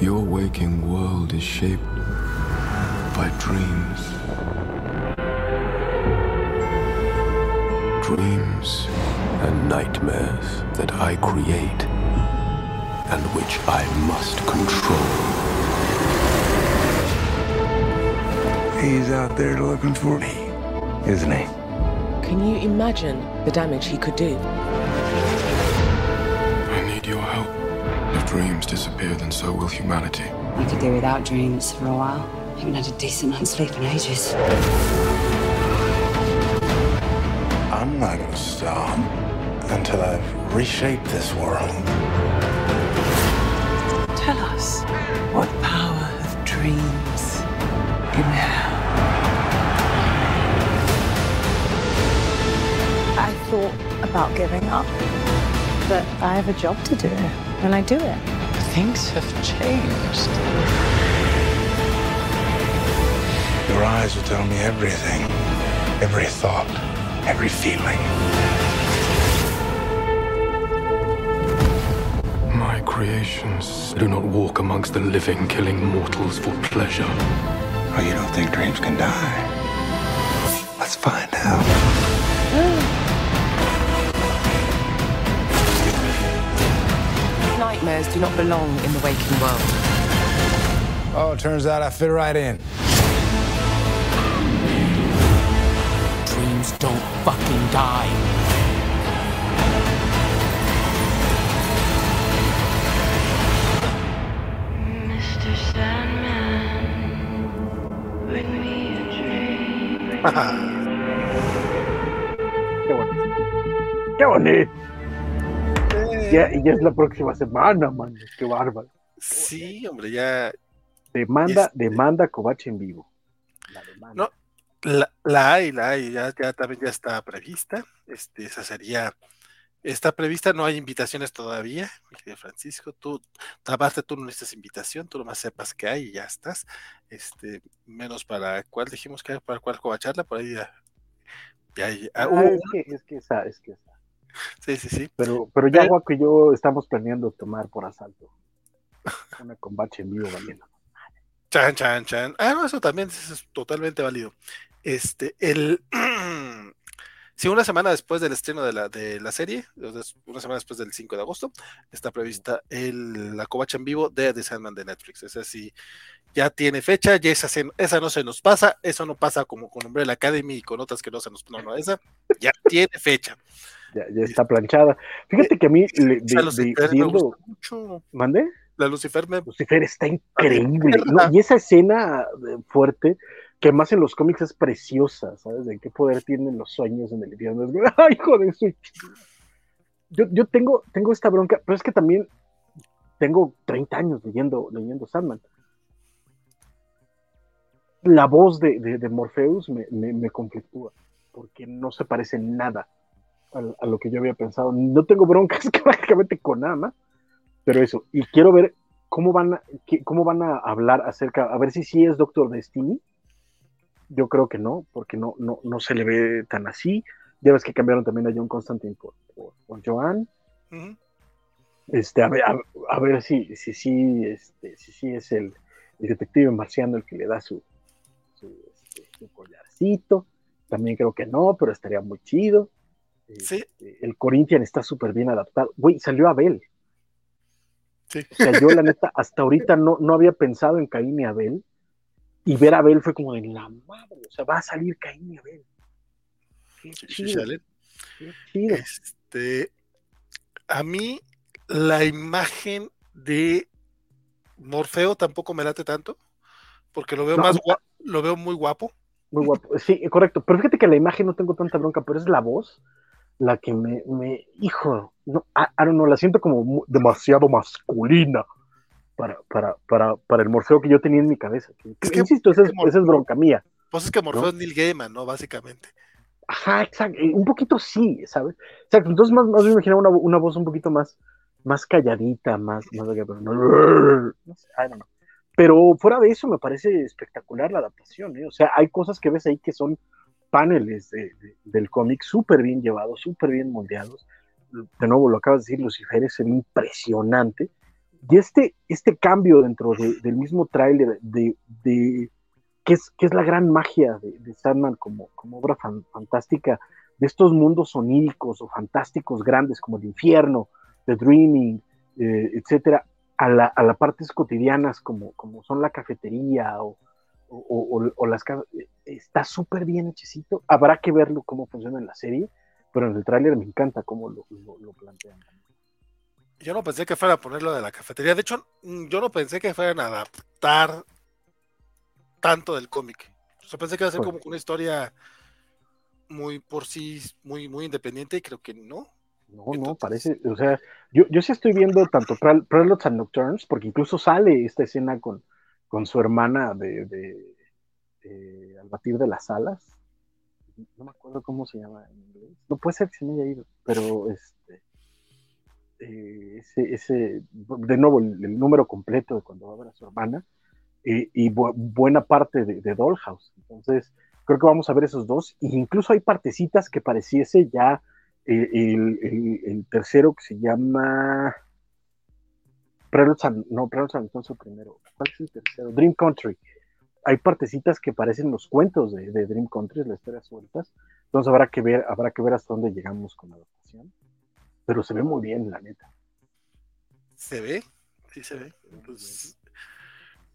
Your waking world is shaped by dreams. Dreams and nightmares that I create and which I must control. He's out there looking for me, isn't he? Can you imagine the damage he could do? I need your help. If dreams disappear, then so will humanity. You could do without dreams for a while. I haven't had a decent night's sleep in ages. I'm not gonna stop until I've reshaped this world. Tell us what power of dreams thought about giving up, but I have a job to do, and I do it. Things have changed. Your eyes will tell me everything, every thought, every feeling. My creations do not walk amongst the living, killing mortals for pleasure. Oh, you don't think dreams can die? Let's find out. Nightmares do not belong in the waking world. Oh, it turns out I fit right in. Dreams don't fucking die. Mr. Sandman, bring me a dream. Qué bonito. Qué bonito. Ya, y ya es la próxima semana, man. Qué bárbaro. Sí, hombre, ya. Demanda, Este- demanda Covache en vivo. La demanda. No, la, la hay, la hay, ya, ya también ya está prevista. Este, esa sería, está prevista, no hay invitaciones todavía, mi querido Francisco. Tú, aparte, tú no necesitas invitación, tú nomás sepas que hay y ya estás. Este, menos para cuál dijimos que hay, para cuál covacharla, por ahí ya. ya hay- ah, Ah, hubo es que, es que esa, es que esa. Sí, sí, sí. Pero, pero ya Guaco y yo estamos planeando tomar por asalto una combate en vivo valiendo. Chan, chan, chan. Ah, no, eso también eso es totalmente válido. Este, el. Si una semana después del estreno de la, de la serie, una semana después del 5 de agosto, está prevista el, la covacha en vivo de The Sandman de Netflix. Esa sí, ya tiene fecha, ya esa, se- esa no se nos pasa, eso no pasa como con Umbrella Academy y con otras que no se nos. No, no, esa ya tiene fecha. Ya, ya está planchada. Fíjate que a mí, le- de- Lucifer de- me viendo, mucho. ¿mandé? La Lucifer me. Lucifer está increíble. ¿no? Y esa escena eh, fuerte, que más en los cómics es preciosa, ¿sabes? De qué poder tienen los sueños en el infierno. ¡Ay, joder! Soy... Yo, yo tengo, tengo esta bronca, pero es que también tengo 30 años leyendo, leyendo Sandman. La voz de, de, de Morpheus me, me, me conflictúa, porque no se parece en nada a, a lo que yo había pensado. No tengo broncas prácticamente con nada más, pero eso. Y quiero ver cómo van a, cómo van a hablar acerca, a ver si sí es Doctor Destiny. Yo creo que no, porque no, no, no se le ve tan así. Ya ves que cambiaron también a John Constantine por, por, por Joan. Este, a ver, a, a ver si, si, sí, este, si sí es el, el detective marciano el que le da su, su, este, su collarcito. También creo que no, pero estaría muy chido. Sí. Este, el Corinthian está súper bien adaptado. Güey, salió Abel. Sí. O sea, yo la neta, hasta ahorita no, no había pensado en Caín y Abel. Y ver a Abel fue como de la madre. O sea, va a salir Caín y Abel. Qué Sí, sí, chido, sale. qué chido. Este, a mí la imagen de Morfeo tampoco me late tanto, porque lo veo No, más lo veo muy guapo. Muy guapo. Sí, correcto. Pero fíjate que la imagen no tengo tanta bronca, pero es la voz la que me, me hijo, no, I, I don't know, la siento como demasiado masculina para, para, para, para el morfeo que yo tenía en mi cabeza. Es que- insisto, esa es, es que Mor- esa es bronca mía. Pues es que Morfeo ¿No? es Neil Gaiman, ¿no? Básicamente. Ajá, exacto. Un poquito sí, ¿sabes? Exacto. Entonces, más, más me imaginaba una, una voz un poquito más, más calladita, más, más no, no sé, I don't know. Pero fuera de eso, me parece espectacular la adaptación, ¿eh? O sea, hay cosas que ves ahí que son paneles de- de- del cómic súper bien llevados, súper bien moldeados. De nuevo, lo acabas de decir, Lucifer es impresionante. y este, este cambio dentro de- del mismo tráiler de, que es, que es la gran magia de, de Sandman como, como obra fan- fantástica, de estos mundos oníricos o fantásticos grandes como el infierno, The Dreaming, eh, etcétera, a, la, a las partes cotidianas como, como son la cafetería o, o, o- o las ca- está súper bien hechecito. Habrá que verlo cómo funciona en la serie, pero en el tráiler me encanta cómo lo, lo- lo plantean. Yo no pensé que fuera a ponerlo de la cafetería. De hecho, mm, yo no pensé que fueran a adaptar tanto del cómic. O sea, pensé que iba a ser Pues- como una historia muy por sí, muy, muy independiente, y creo que no. No, no, parece, o sea, yo, yo sí estoy viendo tanto Pre- Preludes and Nocturnes, porque incluso sale esta escena con, con su hermana de, de, de Al batir de las alas. No me acuerdo cómo se llama en inglés. No puede ser que se me haya ido, pero este. eh, ese, de nuevo, el, número completo de cuando va a ver a su hermana eh, y bu- buena parte de, de Dollhouse. Entonces, creo que vamos a ver esos dos. E incluso hay partecitas que pareciese ya eh, el, el- el tercero que se llama. And- no, and Nocturnes el primero. ¿Cuál es el tercero? Dream Country. Hay partecitas que parecen los cuentos de, de Dream Country, las historias sueltas. Entonces habrá que ver, habrá que ver hasta dónde llegamos con la adaptación. Pero se ve muy bien, la neta. ¿Se ve? Sí, se ve. Pues,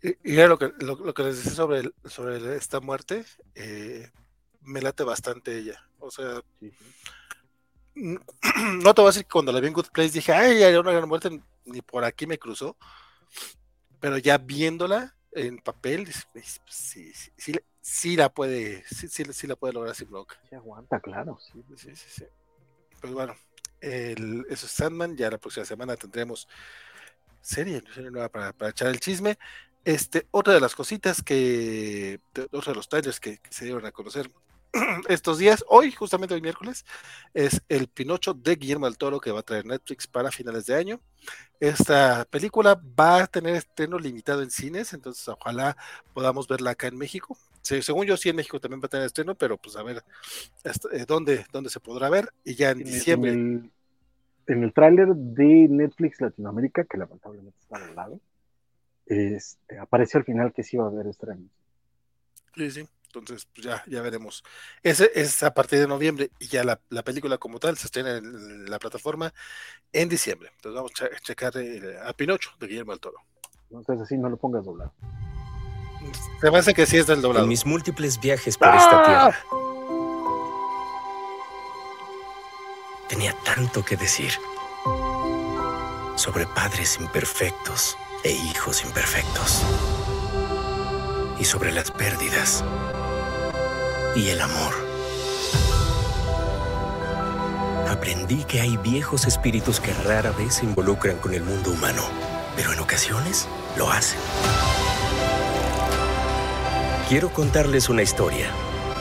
y, y era lo que, lo, lo que les decía sobre, el- sobre el- esta muerte. eh, me late bastante ella. O sea, no te voy a decir que cuando la vi en Good Place dije, ay, era una gran muerte, ni por aquí me cruzó. Pero ya viéndola en papel, pues, sí, sí, sí, sí la puede, sí, sí, sí la puede lograr sin bronca. Se aguanta, claro. Sí. Sí, sí, sí. Pues bueno, el, eso es Sandman. Ya la próxima semana tendremos serie, serie nueva para, para echar el chisme. Este, otra de las cositas que, otro de los trailers que, que se dieron a conocer estos días, hoy, justamente hoy miércoles, es el Pinocho de Guillermo del Toro que va a traer Netflix para finales de año. Esta película va a tener estreno limitado en cines, entonces ojalá podamos verla acá en México. Se- según yo, sí en México también va a tener estreno, pero pues a ver hasta- eh, dónde, dónde se podrá ver. Y ya en diciembre. En el, en el tráiler de Netflix Latinoamérica, que lamentablemente está al lado, este, aparece al final que sí va a haber estreno. Sí, sí. Entonces, pues ya, ya veremos. Ese es a partir de noviembre y ya la, la película como tal se estrena en la plataforma en diciembre. Entonces vamos a che- checar eh, a Pinocho de Guillermo del Toro. Entonces así no lo pongas doblado. Se me hace que sí es del doblado. En mis múltiples viajes por esta tierra, ¡Ah! tenía tanto que decir sobre padres imperfectos e hijos imperfectos, y sobre las pérdidas y el amor. Aprendí que hay viejos espíritus que rara vez se involucran con el mundo humano, pero en ocasiones lo hacen. Quiero contarles una historia.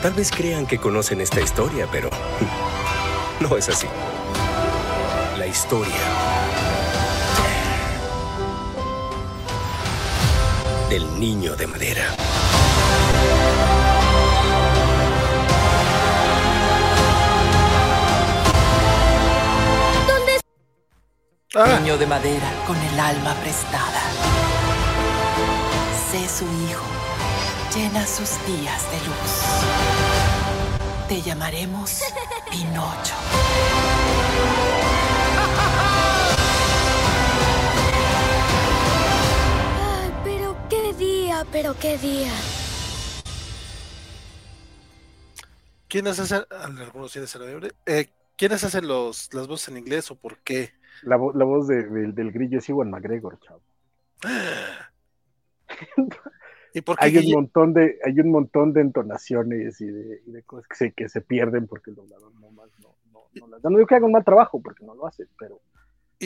Tal vez crean que conocen esta historia, pero no es así. La historia del niño de madera. Ah. Niño de madera con el alma prestada. Sé su hijo. Llena sus días de luz. Te llamaremos Pinocho. Ay, pero qué día, pero qué día. ¿Quiénes hacen, algunos cines en noviembre, eh, ¿quiénes hacen los, las voces en inglés o por qué? La, vo- la voz de- del- del grillo es Iwan McGregor, chavo. ¿Y por qué Hay un montón de, hay un montón de entonaciones y de, y de cosas que se, que se pierden porque el doblador no más no, no, no las da. No digo que haga un mal trabajo porque no lo hace, pero,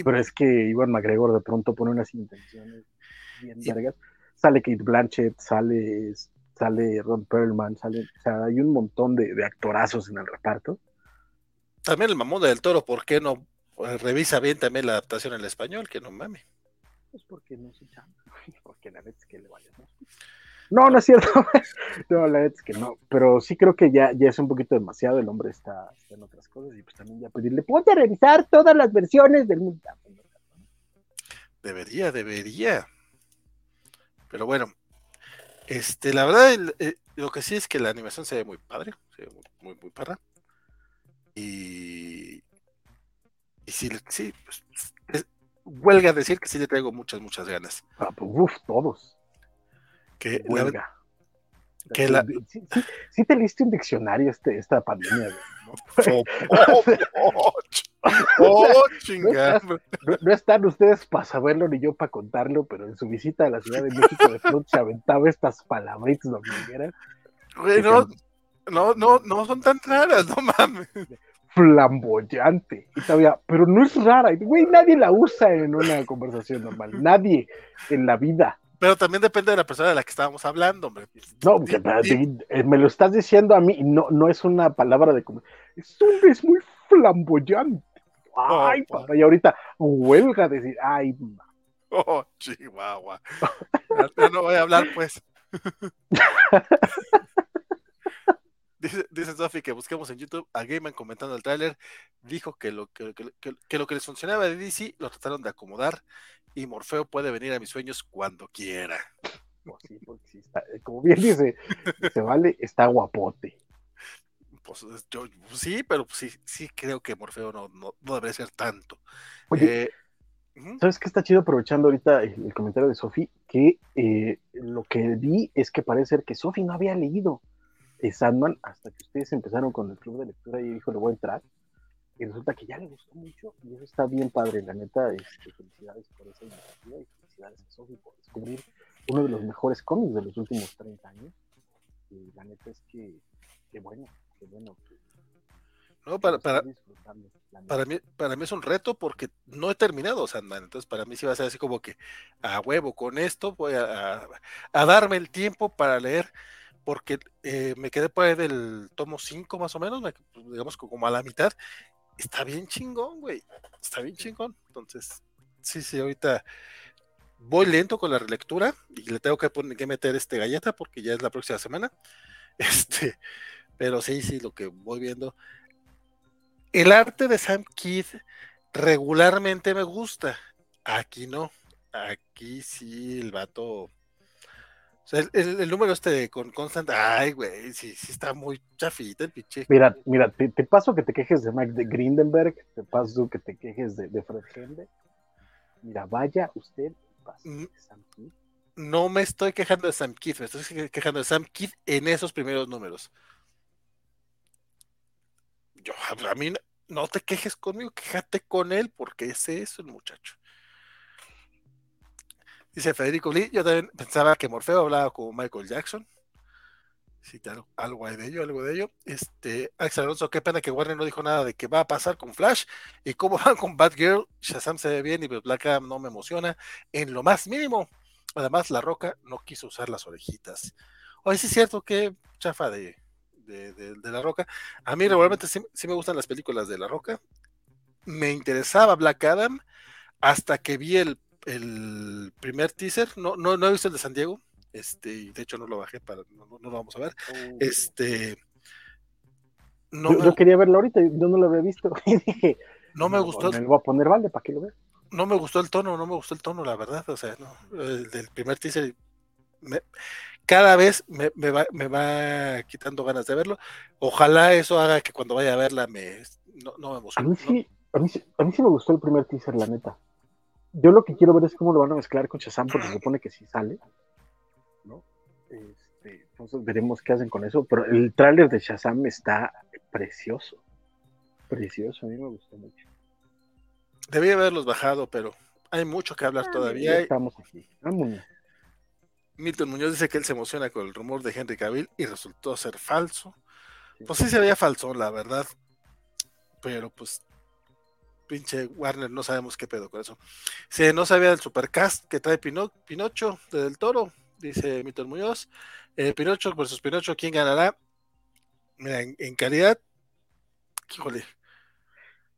pero es que Iwan McGregor de pronto pone unas intenciones bien vergas. Sale Kate Blanchett, sale, sale Ron Perlman, sale, o sea, hay un montón de, de actorazos en el reparto. También el mamón del toro, ¿por qué no eh, revisa bien también la adaptación en el español? Que no mame. Pues porque no se chamba, porque la neta es que le vale más. No, no es cierto. no, la neta es que no. Pero sí creo que ya, ya es un poquito demasiado. El hombre está, está en otras cosas y pues también ya pedirle, ponte a revisar todas las versiones del mundo. Debería, debería. Pero bueno, este, la verdad, el- eh, lo que sí es que la animación se ve muy padre, se ve muy, muy, muy perra. Y, y sí, sí, pues, es- huelga decir que sí le traigo muchas, muchas ganas. Ah, pues, uf, todos. Que la, Huelga. que la- Sí, sí- sí te leíste un diccionario este, esta pandemia, ¿no? Oh, oh, oh, chingada. No, no están ustedes para saberlo ni yo para contarlo, pero en su visita a la Ciudad de México de pronto se aventaba estas palabritas domingueras. Güey, no, no, no, no son tan raras, no mames. Flamboyante. Y todavía, pero no es rara. Güey, nadie la usa en una conversación normal. Nadie en la vida. Pero también depende de la persona de la que estábamos hablando, hombre. No, eh, me lo estás diciendo a mí y no, no es una palabra de. Es, un- es muy flamboyante. Ay, Oh, papá, y ahorita huelga decir, ay, ma. Oh, chihuahua. Ya, ya no voy a hablar, pues. Dice, dice Sofi que busquemos en YouTube a Gaiman comentando el tráiler. Dijo que lo que, que- que- lo que les funcionaba de DC lo trataron de acomodar y Morfeo puede venir a mis sueños cuando quiera. Pues sí, porque sí está, eh, como bien dice, se vale, está guapote. Pues yo pues, sí, pero pues, sí, sí creo que Morfeo no, no, no debería ser tanto. Oye, Eh. ¿Sabes qué está chido aprovechando ahorita el, el comentario de Sofi? Que eh, lo que vi es que parece ser que Sofi no había leído eh, Sandman hasta que ustedes empezaron con el club de lectura y dijo, le voy a entrar. Y resulta que ya le gustó mucho y eso está bien padre, la neta. Este, felicidades por esa iniciativa y felicidades a Sofi por descubrir uno de los mejores cómics de los últimos 30 años. Y la neta es que, qué bueno, qué bueno. Que, No, para, para, para mí, para mí es un reto porque no he terminado Sandman, entonces para mí sí va a ser así como que a huevo con esto voy a, a- a darme el tiempo para leer porque eh, me quedé por ahí del tomo 5 más o menos, me- pues, digamos como a la mitad, está bien chingón, güey, está bien chingón, entonces sí, sí, ahorita voy lento con la relectura y le tengo que, poner, que meter este galleta porque ya es la próxima semana, este, pero sí, sí, lo que voy viendo el arte de Sam Kidd regularmente me gusta. Aquí no. Aquí sí el vato. O sea, el, el- el número este con Constant. Ay, güey, sí, sí está muy chafita el pinche. Mira, mira, te, te paso que te quejes de Mike de Grindenberg, te paso que te quejes de, de Fred Hende. Mira, vaya usted, pase Mm. de Sam Kidd. No me estoy quejando de Sam Kidd, me estoy que- quejando de Sam Kidd en esos primeros números. Yo, a mí no- te quejes conmigo, quéjate con él, porque ese es el muchacho. Dice Federico Lee, yo también pensaba que Morfeo hablaba como Michael Jackson. Sí, claro, algo hay de ello, algo de ello. Este, Axel Alonso, qué pena que Warner no dijo nada de qué va a pasar con Flash y cómo van con Batgirl. Shazam se ve bien y Black Adam no me emociona en lo más mínimo. Además, La Roca no quiso usar las orejitas. Oye, sí es cierto que chafa de, de, de- La Roca. A mí regularmente sí, sí me gustan las películas de La Roca. Me interesaba Black Adam hasta que vi el, el primer teaser. No, no, no he visto el de San Diego. Este, y de hecho no lo bajé para, no, no- no lo vamos a ver. Este, no, yo, me, yo quería verlo ahorita, yo no lo había visto. Y dije, no me gustó, Me lo voy a poner vale para que lo vea. no me gustó el tono, no me gustó el tono, la verdad. O sea, no, el del primer teaser me- cada vez me, me va, me va quitando ganas de verlo. Ojalá eso haga que cuando vaya a verla me no, no me A emocione. mí sí, a mí, sí- a mí sí me gustó el primer teaser, la neta. Yo lo que quiero ver es cómo lo van a mezclar con Shazam, porque se supone que sí sale. ¿no? Este, entonces veremos qué hacen con eso. Pero el tráiler de Shazam está precioso. Precioso, a mí me gustó mucho. Debí haberlos bajado, pero hay mucho que hablar Ya todavía. estamos aquí. Vámonos. Milton Muñoz dice que él se emociona con el rumor de Henry Cavill y resultó ser falso. Pues sí se veía falso, la verdad. Pero pues pinche Warner, no sabemos qué pedo con eso. Se no sabía del supercast que trae Pino- Pinocho de Del Toro, dice Milton Muñoz. Eh, Pinocho versus Pinocho, ¿quién ganará? Mira, en, en calidad, híjole,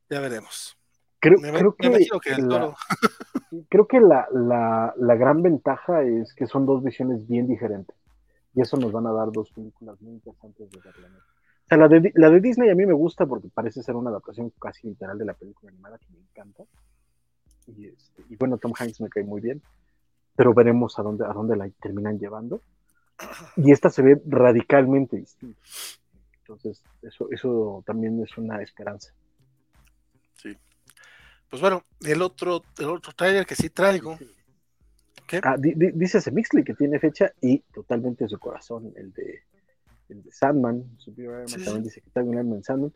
ya veremos. Creo, Me, creo me que, Del la, Toro. creo que la, la, la gran ventaja es que son dos visiones bien diferentes. Y eso nos van a dar dos películas muy interesantes de ver. Sea, la de, la de Disney a mí me gusta porque parece ser una adaptación casi literal de la película animada que me encanta. Y, este, y bueno, Tom Hanks me cae muy bien, pero veremos a dónde, a dónde la terminan llevando. Y esta se ve radicalmente distinta. Entonces, eso, eso también es una esperanza. Sí. Pues bueno, el otro, el otro trailer que sí traigo. ¿Qué? Ah, di- di- dice ese Mixley que tiene fecha y totalmente su corazón, el de, el de Sandman. Superior Iron Man Sí, también dice que está en Sandman.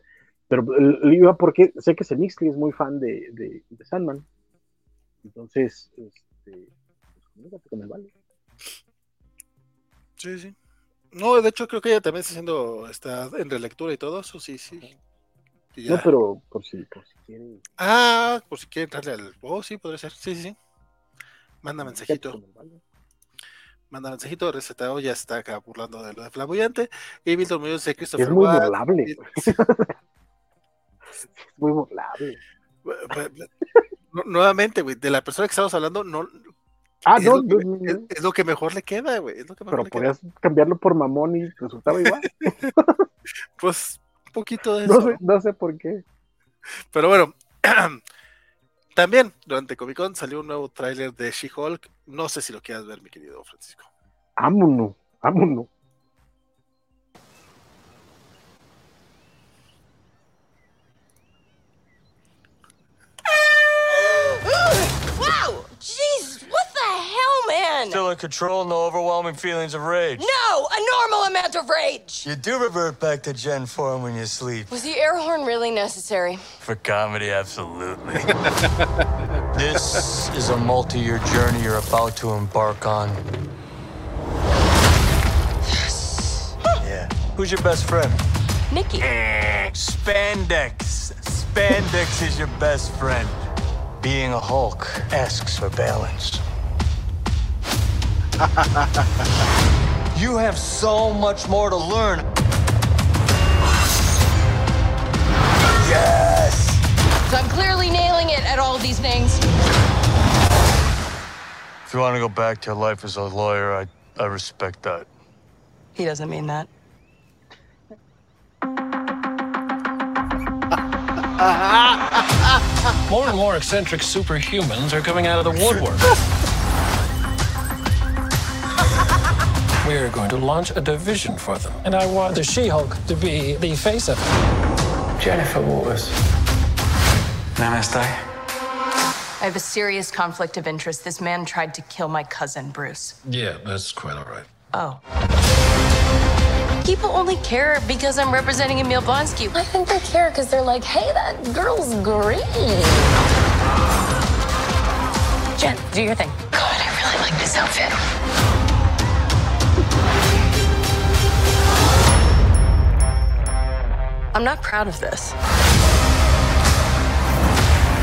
Pero iba porque sé que ese Mixley es muy fan de, de, de Sandman. Entonces, este, pues con el Vale. Sí, sí. No, de hecho creo que ella también está haciendo, está en relectura y todo eso, sí, sí. No, pero por si, por si quiere. Ah, por si quiere entrarle al. Oh, sí, podría ser. Sí, sí, sí. Manda mensajito. Manda mensajito. Recetado ya está acá burlando de lo de flamboyante. Y Milton Muñoz de Christopher Es muy Watt. burlable. Y- Es muy burlable. Nu- Nuevamente, güey, de la persona que estamos hablando, no. Ah, es, no, lo que, no, es- es lo que mejor le queda, güey. Es lo que mejor pero le queda. podías cambiarlo por mamón y resultaba igual. Pues un poquito de eso. No ¿no? sé, no sé por qué. Pero bueno, también durante Comic Con salió un nuevo tráiler de She-Hulk. No sé si lo quieras ver, mi querido Francisco. Vámonos, vámonos. Still in control, no overwhelming feelings of rage. No, a normal amount of rage. You do revert back to Gen form when you sleep. Was the air horn really necessary? For comedy, absolutely. this is a multi year journey you're about to embark on. Yes. Yeah. Who's your best friend? Nikki. Eh, spandex. Spandex is your best friend. Being a Hulk asks for balance. you have so much more to learn. Yes! So I'm clearly nailing it at all these things. If you want to go back to your life as a lawyer, I, I respect that. He doesn't mean that. More and more eccentric superhumans are coming out of the woodwork. We're going to launch a division for them. And I want the She Hulk to be the face of it. Jennifer Waters. Namaste. I have a serious conflict of interest. This man tried to kill my cousin, Bruce. Yeah, that's quite all right. Oh. People only care because I'm representing Emil Blonsky. I think they care because they're like, hey, that girl's green. Jen, do your thing. God, I really like this outfit. I'm not proud of this.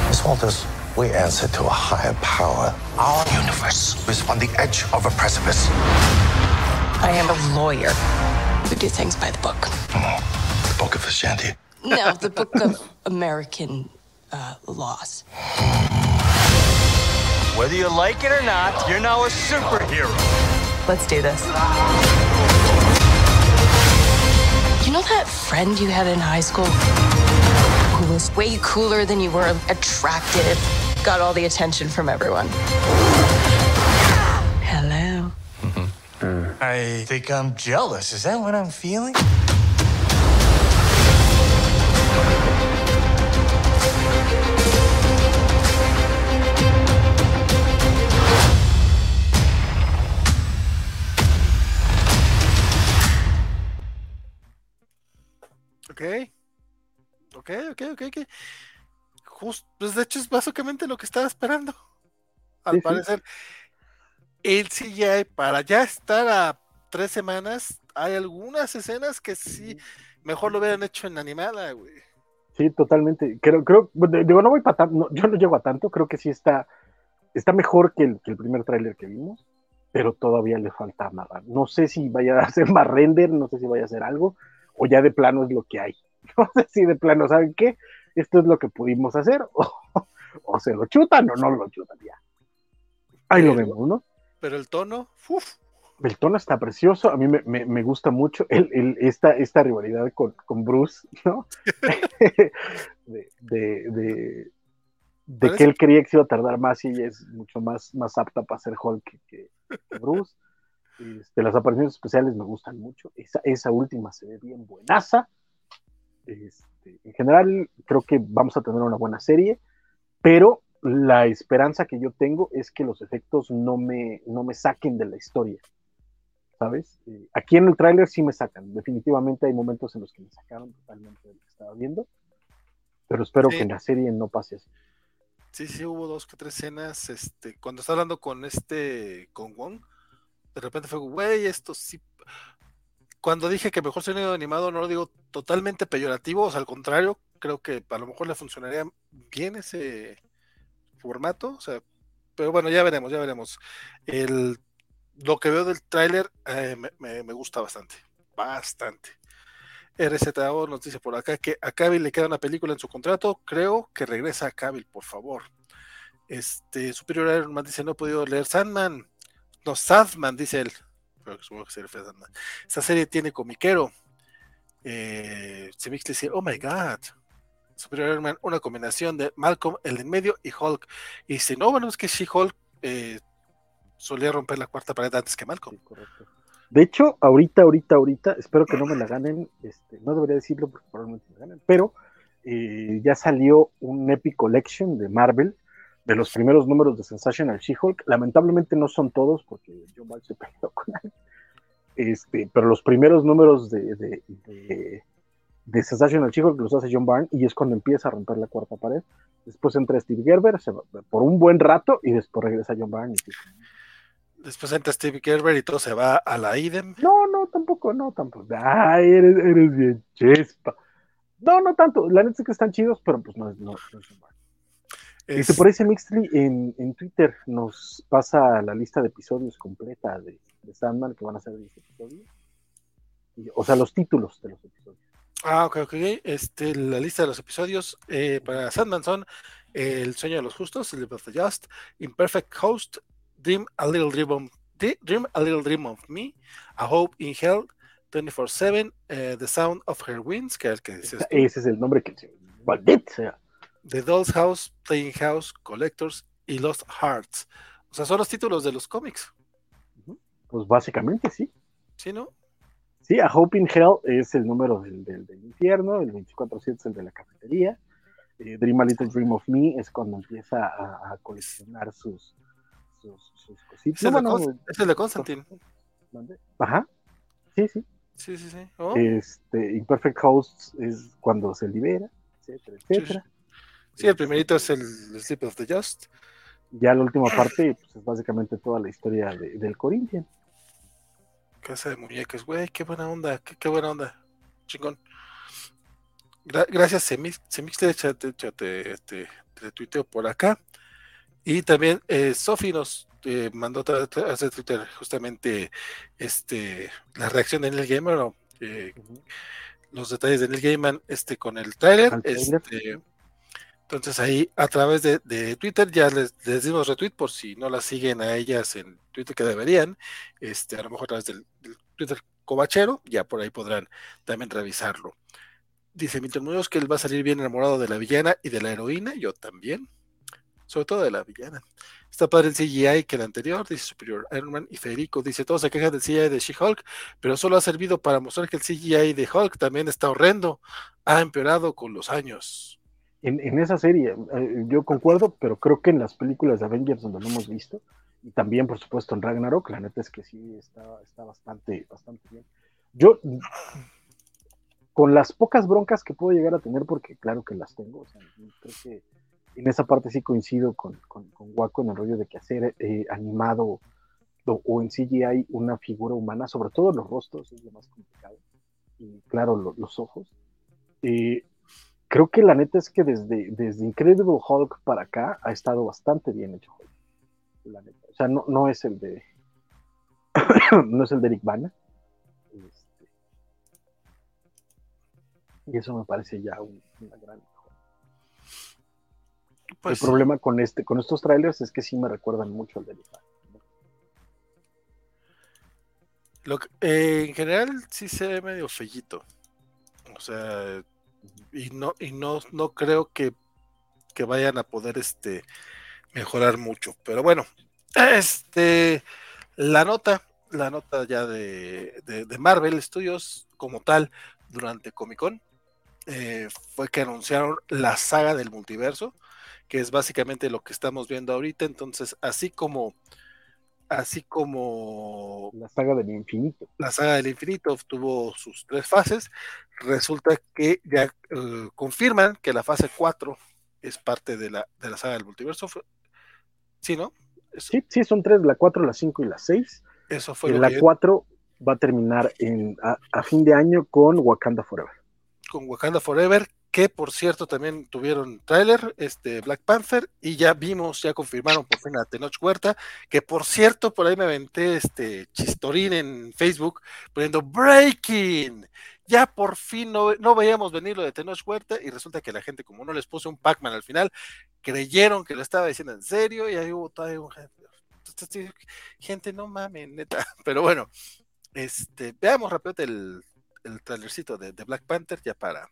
Miss Walters, we answer to a higher power. Our universe is on the edge of a precipice. I am a lawyer who do things by the book. The Book of Ashanti. No, the book of American uh, laws. Whether you like it or not, you're now a superhero. Let's do this. You know that friend you had in high school who was way cooler than you were, attractive, got all the attention from everyone? Hello. Mm-hmm. I think I'm jealous. Is that what I'm feeling? Ok. Ok, ok, ok, ok. Justo, pues de hecho es básicamente lo que estaba esperando. Al Sí, sí. parecer, el CGI para ya estar a tres semanas, hay algunas escenas que sí, mejor lo hubieran hecho en animada, güey. Sí, totalmente. Creo, creo, digo, no voy para tanto, no, yo no llego a tanto, creo que sí está, está mejor que el, que el primer tráiler que vimos, pero todavía le falta amarrar. No sé si vaya a hacer más render, no sé si vaya a hacer algo, o ya de plano es lo que hay. No sé si de plano, ¿saben qué? Esto es lo que pudimos hacer, o, o se lo chutan o no lo chutan ya. Ahí lo vemos, ¿no? Pero el tono, uff, El tono está precioso, a mí me, me- me gusta mucho el, el- esta, esta rivalidad con, con Bruce, ¿no? de, de, de, de que él creía que se iba a tardar más y ella es mucho más, más apta para ser Hulk que Bruce. Este, las apariciones especiales me gustan mucho. Esa, esa última se ve bien buenaza. Este, en general, creo que vamos a tener una buena serie, pero la esperanza que yo tengo es que los efectos no me, no me saquen de la historia. ¿Sabes? Eh, aquí en el tráiler sí me sacan. Definitivamente hay momentos en los que me sacaron totalmente de lo que estaba viendo. Pero espero Sí. que en la serie no pase así. Sí, sí, hubo dos que tres escenas. Este, cuando estaba hablando con este, con Wong, de repente fue, güey, esto sí. Cuando dije que mejor sonido animado, no lo digo totalmente peyorativo, o sea, al contrario, creo que a lo mejor le funcionaría bien ese formato, o sea, pero bueno, ya veremos, ya veremos. El, lo que veo del tráiler eh, me, gusta bastante, bastante. RZO nos dice por acá que a Cavill le queda una película en su contrato. Creo que regresa a Cavill, por favor. Este, Superior Iron Man dice: No he podido leer Sandman. No, Sadman, dice él. Pero supongo que se Sandman. Esta serie tiene comiquero. Eh, Semix dice: Oh my god. Superior Iron Man, una combinación de Malcolm, el en medio, y Hulk. Y dice: No, bueno, es que She-Hulk eh, solía romper la cuarta pared antes que Malcolm. De hecho, ahorita, ahorita, ahorita, espero que no me la ganen, este, no debería decirlo porque probablemente me la ganen, pero eh, ya salió un Epic Collection de Marvel, de los primeros números de Sensational She-Hulk. Lamentablemente no son todos porque John Ball se peleó con él. Este, pero los primeros números de, de, de, de Sensational She-Hulk los hace John Byrne y es cuando empieza a romper la cuarta pared. Después entra Steve Gerber se va- por un buen rato y después regresa John Byrne. y Después entra Steve Gerber y todo se va a la IDEM. No, no, tampoco, no, tampoco. Ay, eres, eres bien chispa. No, no tanto. La neta es que están chidos, pero pues no es. No, no es un bar. Es- Este, por ese Mixly en, en Twitter nos pasa la lista de episodios completa de, de Sandman, que van a ser 10 episodios. Y- o sea, los títulos de los episodios. Ah, ok, ok. Este, la lista de los episodios eh, para Sandman son El sueño de los justos, Sleep of the Just, Imperfect Host, Dream a Little Dream of, Dream a Little Dream of Me, A Hope in Hell, 24-7, eh, The Sound of Her Wings, que es el que dices Ese es el nombre que se. The Doll's House, Playing House, Collectors y Lost Hearts. O sea, son los títulos de los cómics, Pues básicamente sí. ¿sí, no? Sí, A Hope in Hell es el número del, del, del infierno, el 24-7 es el de la cafetería. eh, Dream a Little Dream of Me es cuando empieza a, a coleccionar sus, sus, sus cositas. Es No, es el de Constantine. ¿mande? Ajá. Sí, sí. Sí, sí, sí. Oh, Este, Imperfect Hosts es cuando se libera, etcétera, etcétera. Sí, el primerito es el Sleep of the Just. Ya la última parte pues, es básicamente toda la historia de- del Corinthian. Casa de muñecas, güey, qué buena onda, qué, qué buena onda. Chingón. Gra- gracias, Semix, Semix te, te, te, te, te- te tuiteo por acá. Y también eh, Sofi nos eh, mandó de Twitter justamente este la reacción de Neil Gaiman, o, eh, los detalles de Neil Gaiman este, con el tráiler. Este, entonces ahí a través de, Twitter ya les, les dimos retweet por si no las siguen a ellas en Twitter que deberían. Este, a lo mejor a través del, Twitter covachero, ya por ahí podrán también revisarlo. Dice Milton Muñoz que él va a salir bien enamorado de la villana y de la heroína, yo también. Sobre todo de la villana. Está padre el CGI que el anterior, dice Superior Iron Man. Y Federico dice: Todos se quejan del CGI de She-Hulk, pero solo ha servido para mostrar que el CGI de Hulk también está horrendo. Ha empeorado con los años. En, en esa serie, eh, yo concuerdo, pero creo que en las películas de Avengers donde lo hemos visto, y también por supuesto en Ragnarok, la neta es que sí está, está bastante, bastante bien. Yo, con las pocas broncas que puedo llegar a tener, porque claro que las tengo, o sea, creo que en esa parte sí coincido con, con, con Waco en el rollo de que hacer eh, animado o, o en CGI una figura humana, sobre todo los rostros, es lo más complicado, y claro, lo- los ojos. Eh, creo que la neta es que desde, desde Incredible Hulk para acá ha estado bastante bien hecho. La neta. O sea, no, no es el de. no es el de Eric Bana. Este, y eso me parece ya un- una gran. Pues, el problema con este, con estos trailers es que sí me recuerdan mucho al de Eric Bana. Lo que- eh, en general sí se ve medio fellito. O sea, y no, y no, no creo que que vayan a poder este, mejorar mucho. Pero bueno, este, la nota, la nota ya de, de, Marvel Studios como tal durante Comic Con eh, fue que anunciaron la saga del multiverso, que es básicamente lo que estamos viendo ahorita. Entonces, así como así como la saga del infinito. La saga del infinito tuvo sus tres fases. Resulta que ya uh, confirman que la fase 4 es parte de la, de la saga del multiverso. ¿Sí, no? Eso. Sí, sí, son tres, la 4, la 5 y la 6. Eso fue. Y la 4 va a terminar en, a, a, fin de año con Wakanda Forever. Con Wakanda Forever, que por cierto también tuvieron tráiler, este Black Panther, y ya vimos, ya confirmaron por fin a Tenoch Huerta, que por cierto, por ahí me aventé este chistorín en Facebook poniendo Breaking. Ya por fin no, no veíamos venir lo de Tenoch Huerta, y resulta que la gente, como no les puso un Pac-Man al final, creyeron que lo estaba diciendo en serio, y ahí hubo todavía un gente, no mames, neta. Pero bueno, este, veamos rápido el, el trailercito de, de Black Panther ya para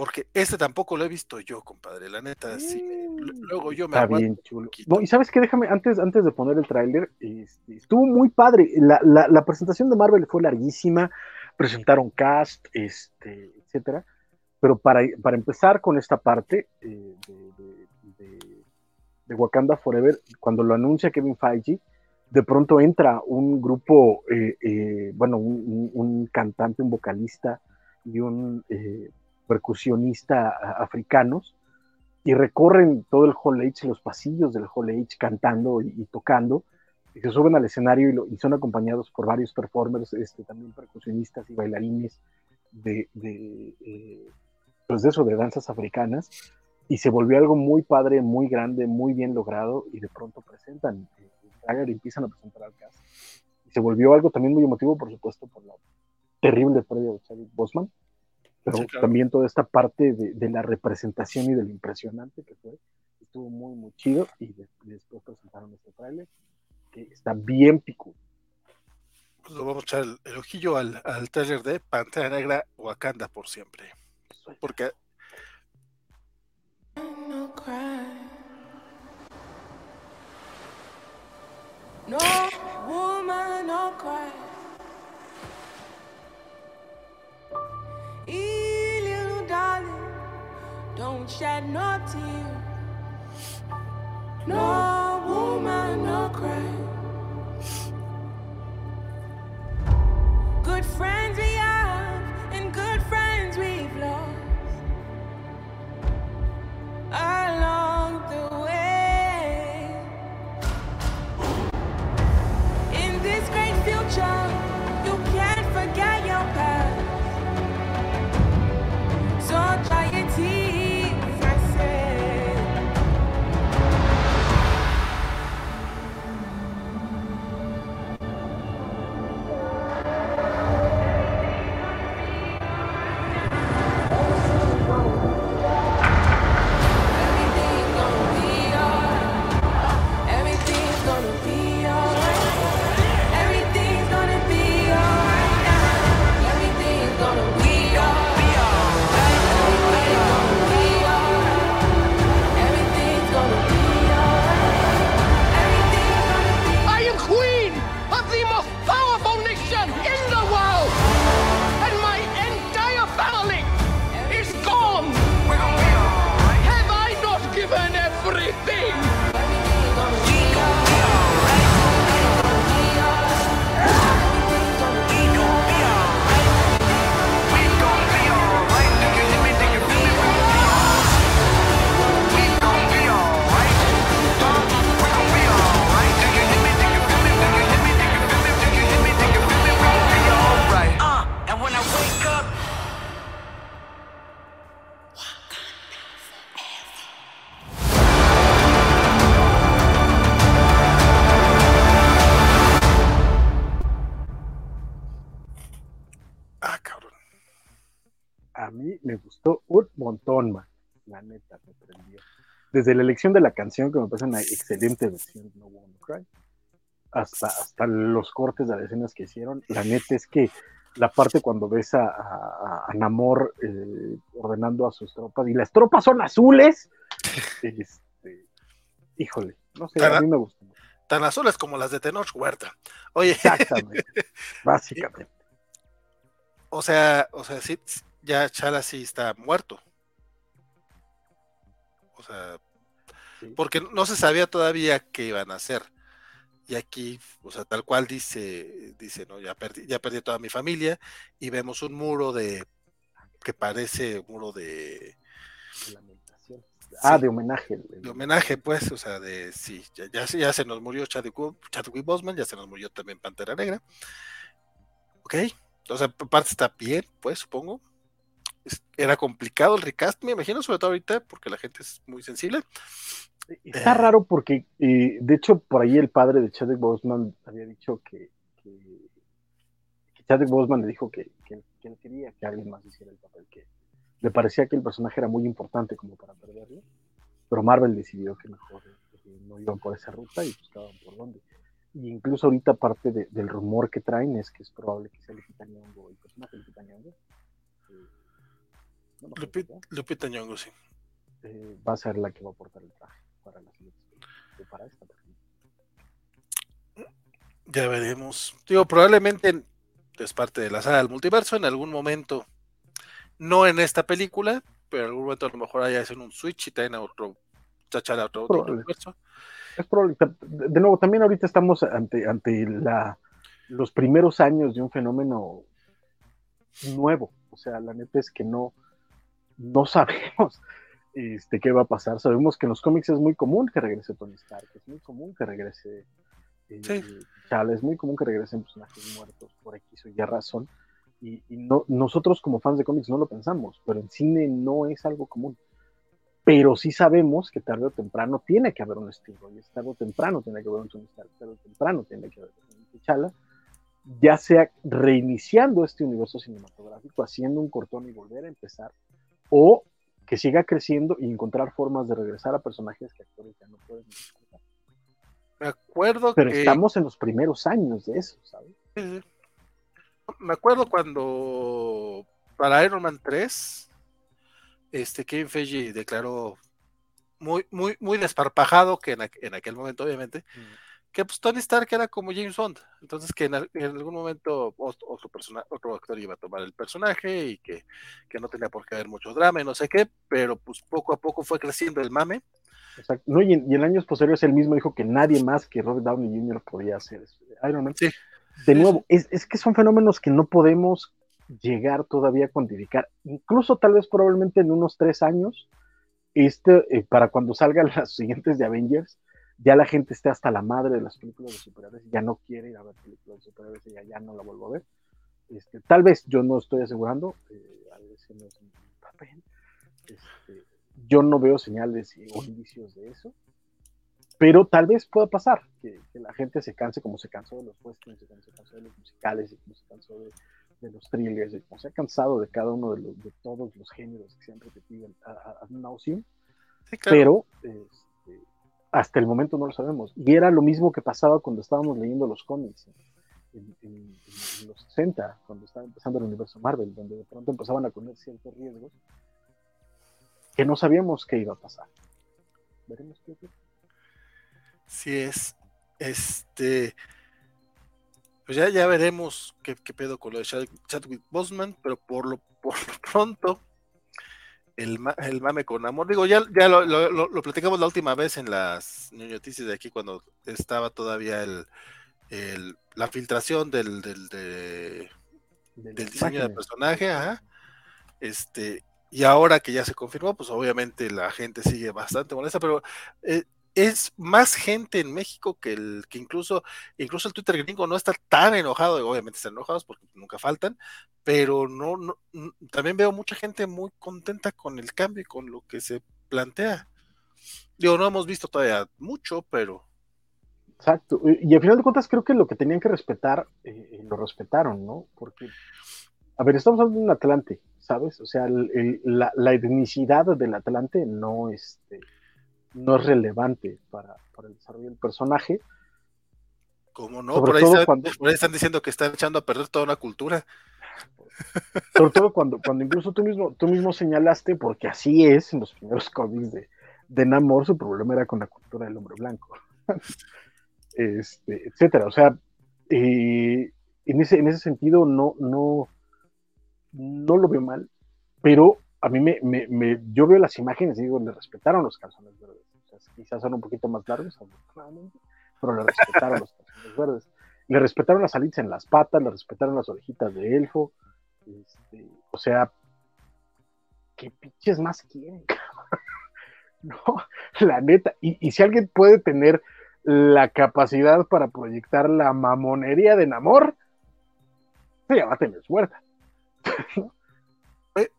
porque este tampoco lo he visto yo, compadre. La neta, sí. Me, luego yo me Está bien chulo. No, y sabes qué, déjame, antes, antes de poner el tráiler, este, estuvo muy padre. La, la, la, presentación de Marvel fue larguísima, presentaron cast, este, etcétera. Pero para, para empezar con esta parte eh, de, de, de, Wakanda Forever, cuando lo anuncia Kevin Feige, de pronto entra un grupo, eh, eh, bueno, un, un, cantante, un vocalista y un eh, percusionista africanos y recorren todo el Hall H, los pasillos del Hall H cantando y, tocando, y se suben al escenario y, son acompañados por varios performers, este, también percusionistas y bailarines de, de eh, pues de eso, danzas africanas, y se volvió algo muy padre, muy grande, muy bien logrado, y de pronto presentan eh, y empiezan a presentar al cast. Y se volvió algo también muy emotivo, por supuesto, por la terrible pérdida de Chadwick Boseman, pero sí, claro. también toda esta parte de, de, la representación y del impresionante que fue, estuvo muy, muy chido y de, después presentaron este trailer que está bien picudo. Pues lo vamos a echar el, el ojillo al, al trailer de Pantera Negra Wakanda por siempre. Porque no cry. No woman, no cry. Don't shed no tears. No woman, no cry. Good friends we have, and good friends we've lost. Along gustó un montón, man. La neta, me prendió. Desde la elección de la canción, que me parece una excelente versión de No Woman Cry, hasta, hasta los cortes de las escenas que hicieron, la neta es que la parte cuando ves a, a, a Namor eh, ordenando a sus tropas y las tropas son azules. Este, híjole, no sé, a mí me gusta. Tan azules como las de Tenoch Huerta. Oye. Exactamente. básicamente. O sea, o sea, sí, ya Chala sí está muerto. O sea, sí. porque no se sabía todavía qué iban a hacer. Y aquí, o sea, tal cual dice, dice, no, ya perdí, ya perdí toda mi familia, y vemos un muro de que parece un muro de lamentación. Ah, de homenaje. De homenaje, pues, o sea, de sí, ya, ya, ya se nos murió Chadwick, Chadwick Boseman, ya se nos murió también Pantera Negra. Ok, o sea, parte está bien, pues, supongo. Era complicado el recast, me imagino, sobre todo ahorita, porque la gente es muy sensible. Está raro porque, eh, de hecho, por ahí el padre de Chadwick Boseman había dicho que, que, que Chadwick Boseman le dijo que, que, que, él quería que alguien más hiciera el papel, que le parecía que el personaje era muy importante como para perderlo, pero Marvel decidió que mejor eh, no iban por esa ruta y buscaban por dónde. Y incluso ahorita parte de, del rumor que traen es que es probable que sea Lupita Nyong'o, el personaje de Lupita Nyong'o. Eh, no Lupita, Lupita Nyong'o, sí. Eh, va a ser la que va a portar el traje para la siguiente para esta ya veremos. Digo probablemente es parte de la saga del multiverso en algún momento. No en esta película pero en algún momento a lo mejor haya hacen un switch y traen a otro chachar a otro, otro universo es probable. De nuevo también ahorita estamos ante ante la los primeros años de un fenómeno nuevo. O sea la neta es que no no sabemos este, qué va a pasar. Sabemos que en los cómics es muy común que regrese Tony Stark, es muy común que regrese eh, sí. Chale, es muy común que regresen personajes muertos por X o Y razón. Y, y no, nosotros como fans de cómics no lo pensamos, pero en cine no es algo común. Pero sí sabemos que tarde o temprano tiene que haber un estilo, y tarde o temprano tiene que haber un Tony Stark, tarde o temprano tiene que haber un T'Challa, ya sea reiniciando este universo cinematográfico, haciendo un cortón y volver a empezar, o que siga creciendo y encontrar formas de regresar a personajes que actores ya no pueden disfrutar. Me acuerdo Pero que... estamos en los primeros años de eso, ¿sabes? Me acuerdo cuando para Iron Man 3, este Kevin Feige declaró muy, muy, muy desparpajado, que en, en aquel momento, obviamente, mm que pues Tony Stark era como James Bond, entonces que en, en algún momento otro, persona, otro actor iba a tomar el personaje y que, que, no tenía por qué haber mucho drama y no sé qué, pero pues poco a poco fue creciendo el mame. Exacto. No, y, en, y en años posteriores él mismo dijo que nadie más que Robert Downey Jr. podía hacer eso. Iron Man. Sí. De nuevo, es, es que son fenómenos que no podemos llegar todavía a cuantificar. Incluso tal vez probablemente en unos tres años, este, eh, para cuando salgan las siguientes de Avengers, ya la gente esté hasta la madre de las películas de superhéroes y ya no quiere ir a ver películas de superhéroes y ya, ya no la vuelvo a ver. Este, tal vez yo no estoy asegurando, eh, a veces no es mi papel. Este, yo no veo señales o indicios de eso, pero tal vez pueda pasar que, que, la gente se canse como se cansó de los westerns, como se cansó de los musicales, como se cansó de, de los thrillers, como se ha cansado de cada uno de, los, de todos los géneros que se han repetido a, a, a nauseam, sí, claro. pero este, hasta el momento no lo sabemos. Y era lo mismo que pasaba cuando estábamos leyendo los cómics en, los 60, cuando estaba empezando el universo Marvel, donde de pronto empezaban a poner ciertos riesgos que no sabíamos qué iba a pasar. Veremos qué ocurre. Sí es. Este. Pues ya, ya veremos qué, pedo con lo de Chadwick Boseman, pero por lo, por lo pronto el, el, mame con amor. Digo, ya, ya lo, lo, lo, platicamos la última vez en las noticias de aquí cuando estaba todavía el, el la filtración del, del, de, del, del diseño del personaje. Ajá. Este, y ahora que ya se confirmó, pues obviamente la gente sigue bastante molesta, pero eh, es más gente en México que el que incluso incluso el Twitter gringo no está tan enojado, obviamente están enojados porque nunca faltan, pero no, no también veo mucha gente muy contenta con el cambio y con lo que se plantea. Digo, no hemos visto todavía mucho, pero Exacto, y al final de cuentas creo que lo que tenían que respetar, eh, lo respetaron, ¿no? Porque, a ver, estamos hablando de un Atlante, ¿sabes? O sea, la, la etnicidad del Atlante no, este, no es relevante para, para, el desarrollo del personaje. ¿Cómo no? Por ahí, están, cuando... por ahí, están, diciendo que están echando a perder toda una cultura. Sobre todo cuando, cuando incluso tú mismo, tú mismo señalaste, porque así es en los primeros cómics de, de Namor, su problema era con la cultura del hombre blanco. este, etcétera. O sea, eh, en, ese, en ese sentido no, no, no lo veo mal, pero a mí me, me, me, yo veo las imágenes y digo, le respetaron los calzones verdes. O sea, quizás son un poquito más largos, pero le respetaron los calzones verdes. Le respetaron las alitas en las patas, le respetaron las orejitas de elfo. Este, o sea, ¿qué pinches más quieren? no, la neta. Y, y, si alguien puede tener la capacidad para proyectar la mamonería de Namor, se ya va a tener suerte.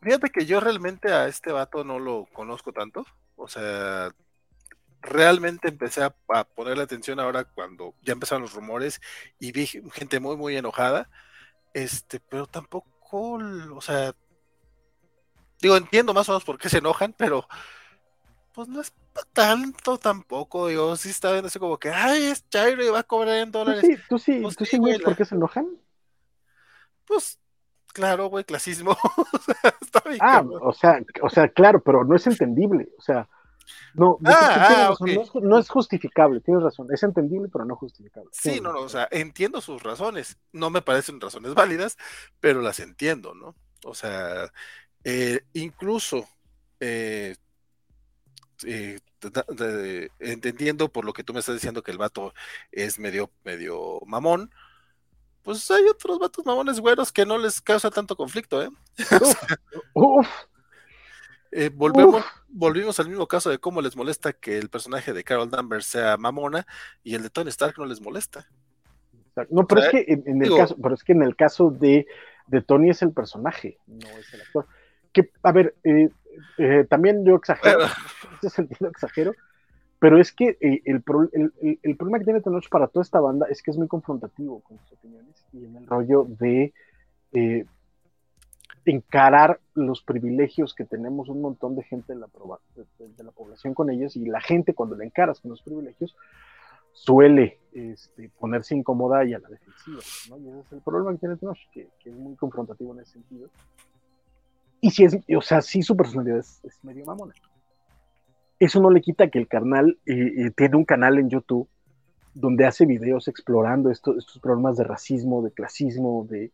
Fíjate que yo realmente a este vato no lo conozco tanto. O sea, realmente empecé a, a ponerle atención ahora cuando ya empezaron los rumores y vi gente muy, muy enojada. Este, pero tampoco, o sea, digo, entiendo más o menos por qué se enojan, pero pues no es tanto tampoco. Yo sí estaba viendo así como que, ay, es Chairo y va a cobrar en dólares. ¿Tú sí, tú sí, Pues tú sí, güey, por qué se enojan? Pues claro, güey, clasismo. Está bien Ah, cabrón. o sea, o sea, claro, pero no es entendible. O sea, no, no, Ah, ah, razón, ok. no, es, ju- no es justificable, tienes razón. Es entendible, pero no justificable. Sí, no, no, o sea, entiendo sus razones. No me parecen razones válidas, pero las entiendo, ¿no? O sea, eh, incluso eh, eh, entendiendo por lo que tú me estás diciendo que el vato es medio, medio mamón, pues hay otros vatos mamones güeros que no les causa tanto conflicto, ¿eh? Uf, Eh, volvemos, volvimos al mismo caso de cómo les molesta que el personaje de Carol Danvers sea mamona y el de Tony Stark no les molesta. no, pero O sea, es que en, en el digo- caso, pero es que en el caso de, de Tony es el personaje, no es el actor. Que, a ver, eh, eh, también yo exagero, Bueno. en ese sentido exagero, pero es que eh, el, el- problema que tiene Tenoch para toda esta banda es que es muy confrontativo con sus opiniones y en el rollo de eh, encarar los privilegios que tenemos un montón de gente de la, de- la población con ellos y la gente cuando la encaras con los privilegios suele este, ponerse incómoda y a la defensiva, ¿no? Y ese es el problema que tiene Tenoch, que, es muy confrontativo en ese sentido. Y si es, o sea, sí su personalidad es medio mamona. Eso no le quita que el carnal eh, eh, tiene un canal en YouTube donde hace videos explorando esto- estos problemas de racismo, de clasismo, de,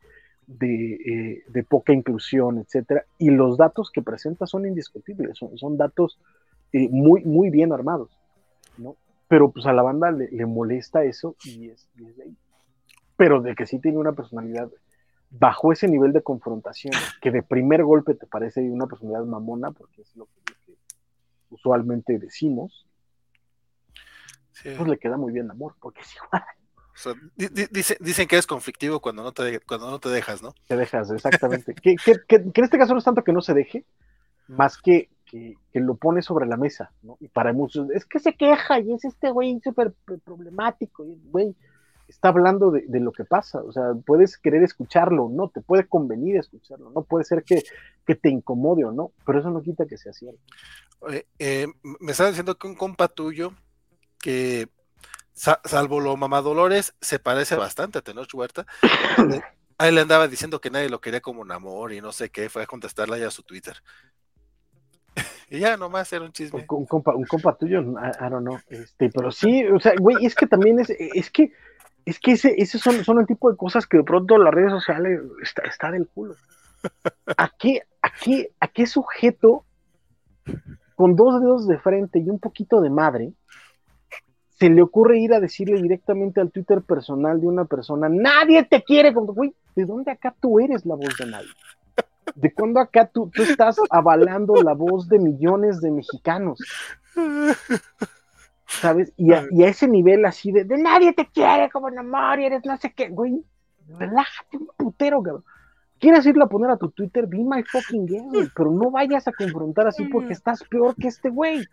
eh, de poca inclusión, etcétera. Y los datos que presenta son indiscutibles, son, son datos eh, muy, muy bien armados, ¿no? Pero pues a la banda le, le molesta eso y es, y es de ahí. Pero de que sí tiene una personalidad bajo ese nivel de confrontación, que de primer golpe te parece una personalidad mamona, porque es lo que usualmente decimos, Sí. pues le queda muy bien amor, porque es igual, O sea, dice- dicen que eres conflictivo cuando no te, cuando no te dejas, ¿no? te dejas, exactamente. que, que, que- que en este caso no es tanto que no se deje, más que, que, que lo pone sobre la mesa, ¿no? Y para muchos, es que se queja y es este güey súper problemático, y güey, está hablando de, de lo que pasa, o sea, puedes querer escucharlo, no, te puede convenir escucharlo, no puede ser que, que te incomode o no, pero eso no quita que sea cierto. Eh, eh, me estaba diciendo que un compa tuyo, que sa- salvo lo mamá Dolores, se parece bastante a Tenoch Huerta. eh, a él le andaba diciendo que nadie lo quería como un amor y no sé qué, fue a contestarle ya a su Twitter. y ya nomás era un chisme. un, un compa, un compa tuyo, I, I don't know, este, pero sí, o sea, güey, es que también es, es que, es que ese, ese son, son el tipo de cosas que de pronto las redes sociales está, está del culo. ¿A qué, a qué, a qué sujeto con dos dedos de frente y un poquito de madre se le ocurre ir a decirle directamente al Twitter personal de una persona, nadie te quiere, como, güey, ¿de dónde acá tú eres la voz de nadie? ¿De cuándo acá tú, tú estás avalando la voz de millones de mexicanos? ¿Sabes? Y a, y a ese nivel así de, de nadie te quiere como en amor y eres no sé qué, güey, relájate un putero, cabrón. ¿Quieres irle a poner a tu Twitter? Be my fucking guest, güey, pero no vayas a confrontar así porque estás peor que este güey.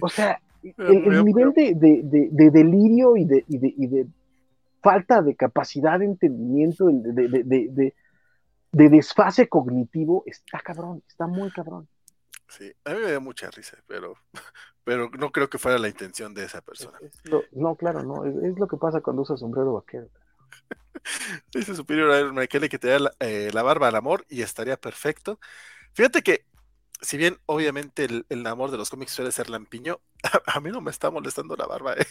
O sea, el, el nivel de, de- de- de delirio y de, y y falta de capacidad de entendimiento, de desfase cognitivo, está cabrón, está muy cabrón. Sí, a mí me dio mucha risa, pero, pero no creo que fuera la intención de esa persona. Lo- no, claro, no, es, es lo que pasa cuando usas sombrero vaquero. Dice Superior Iron Man que quitaría la, eh, la barba al amor y estaría perfecto. Fíjate que, si bien obviamente el, el amor de los cómics suele ser lampiño, a, a mí no me está molestando la barba. ¿eh?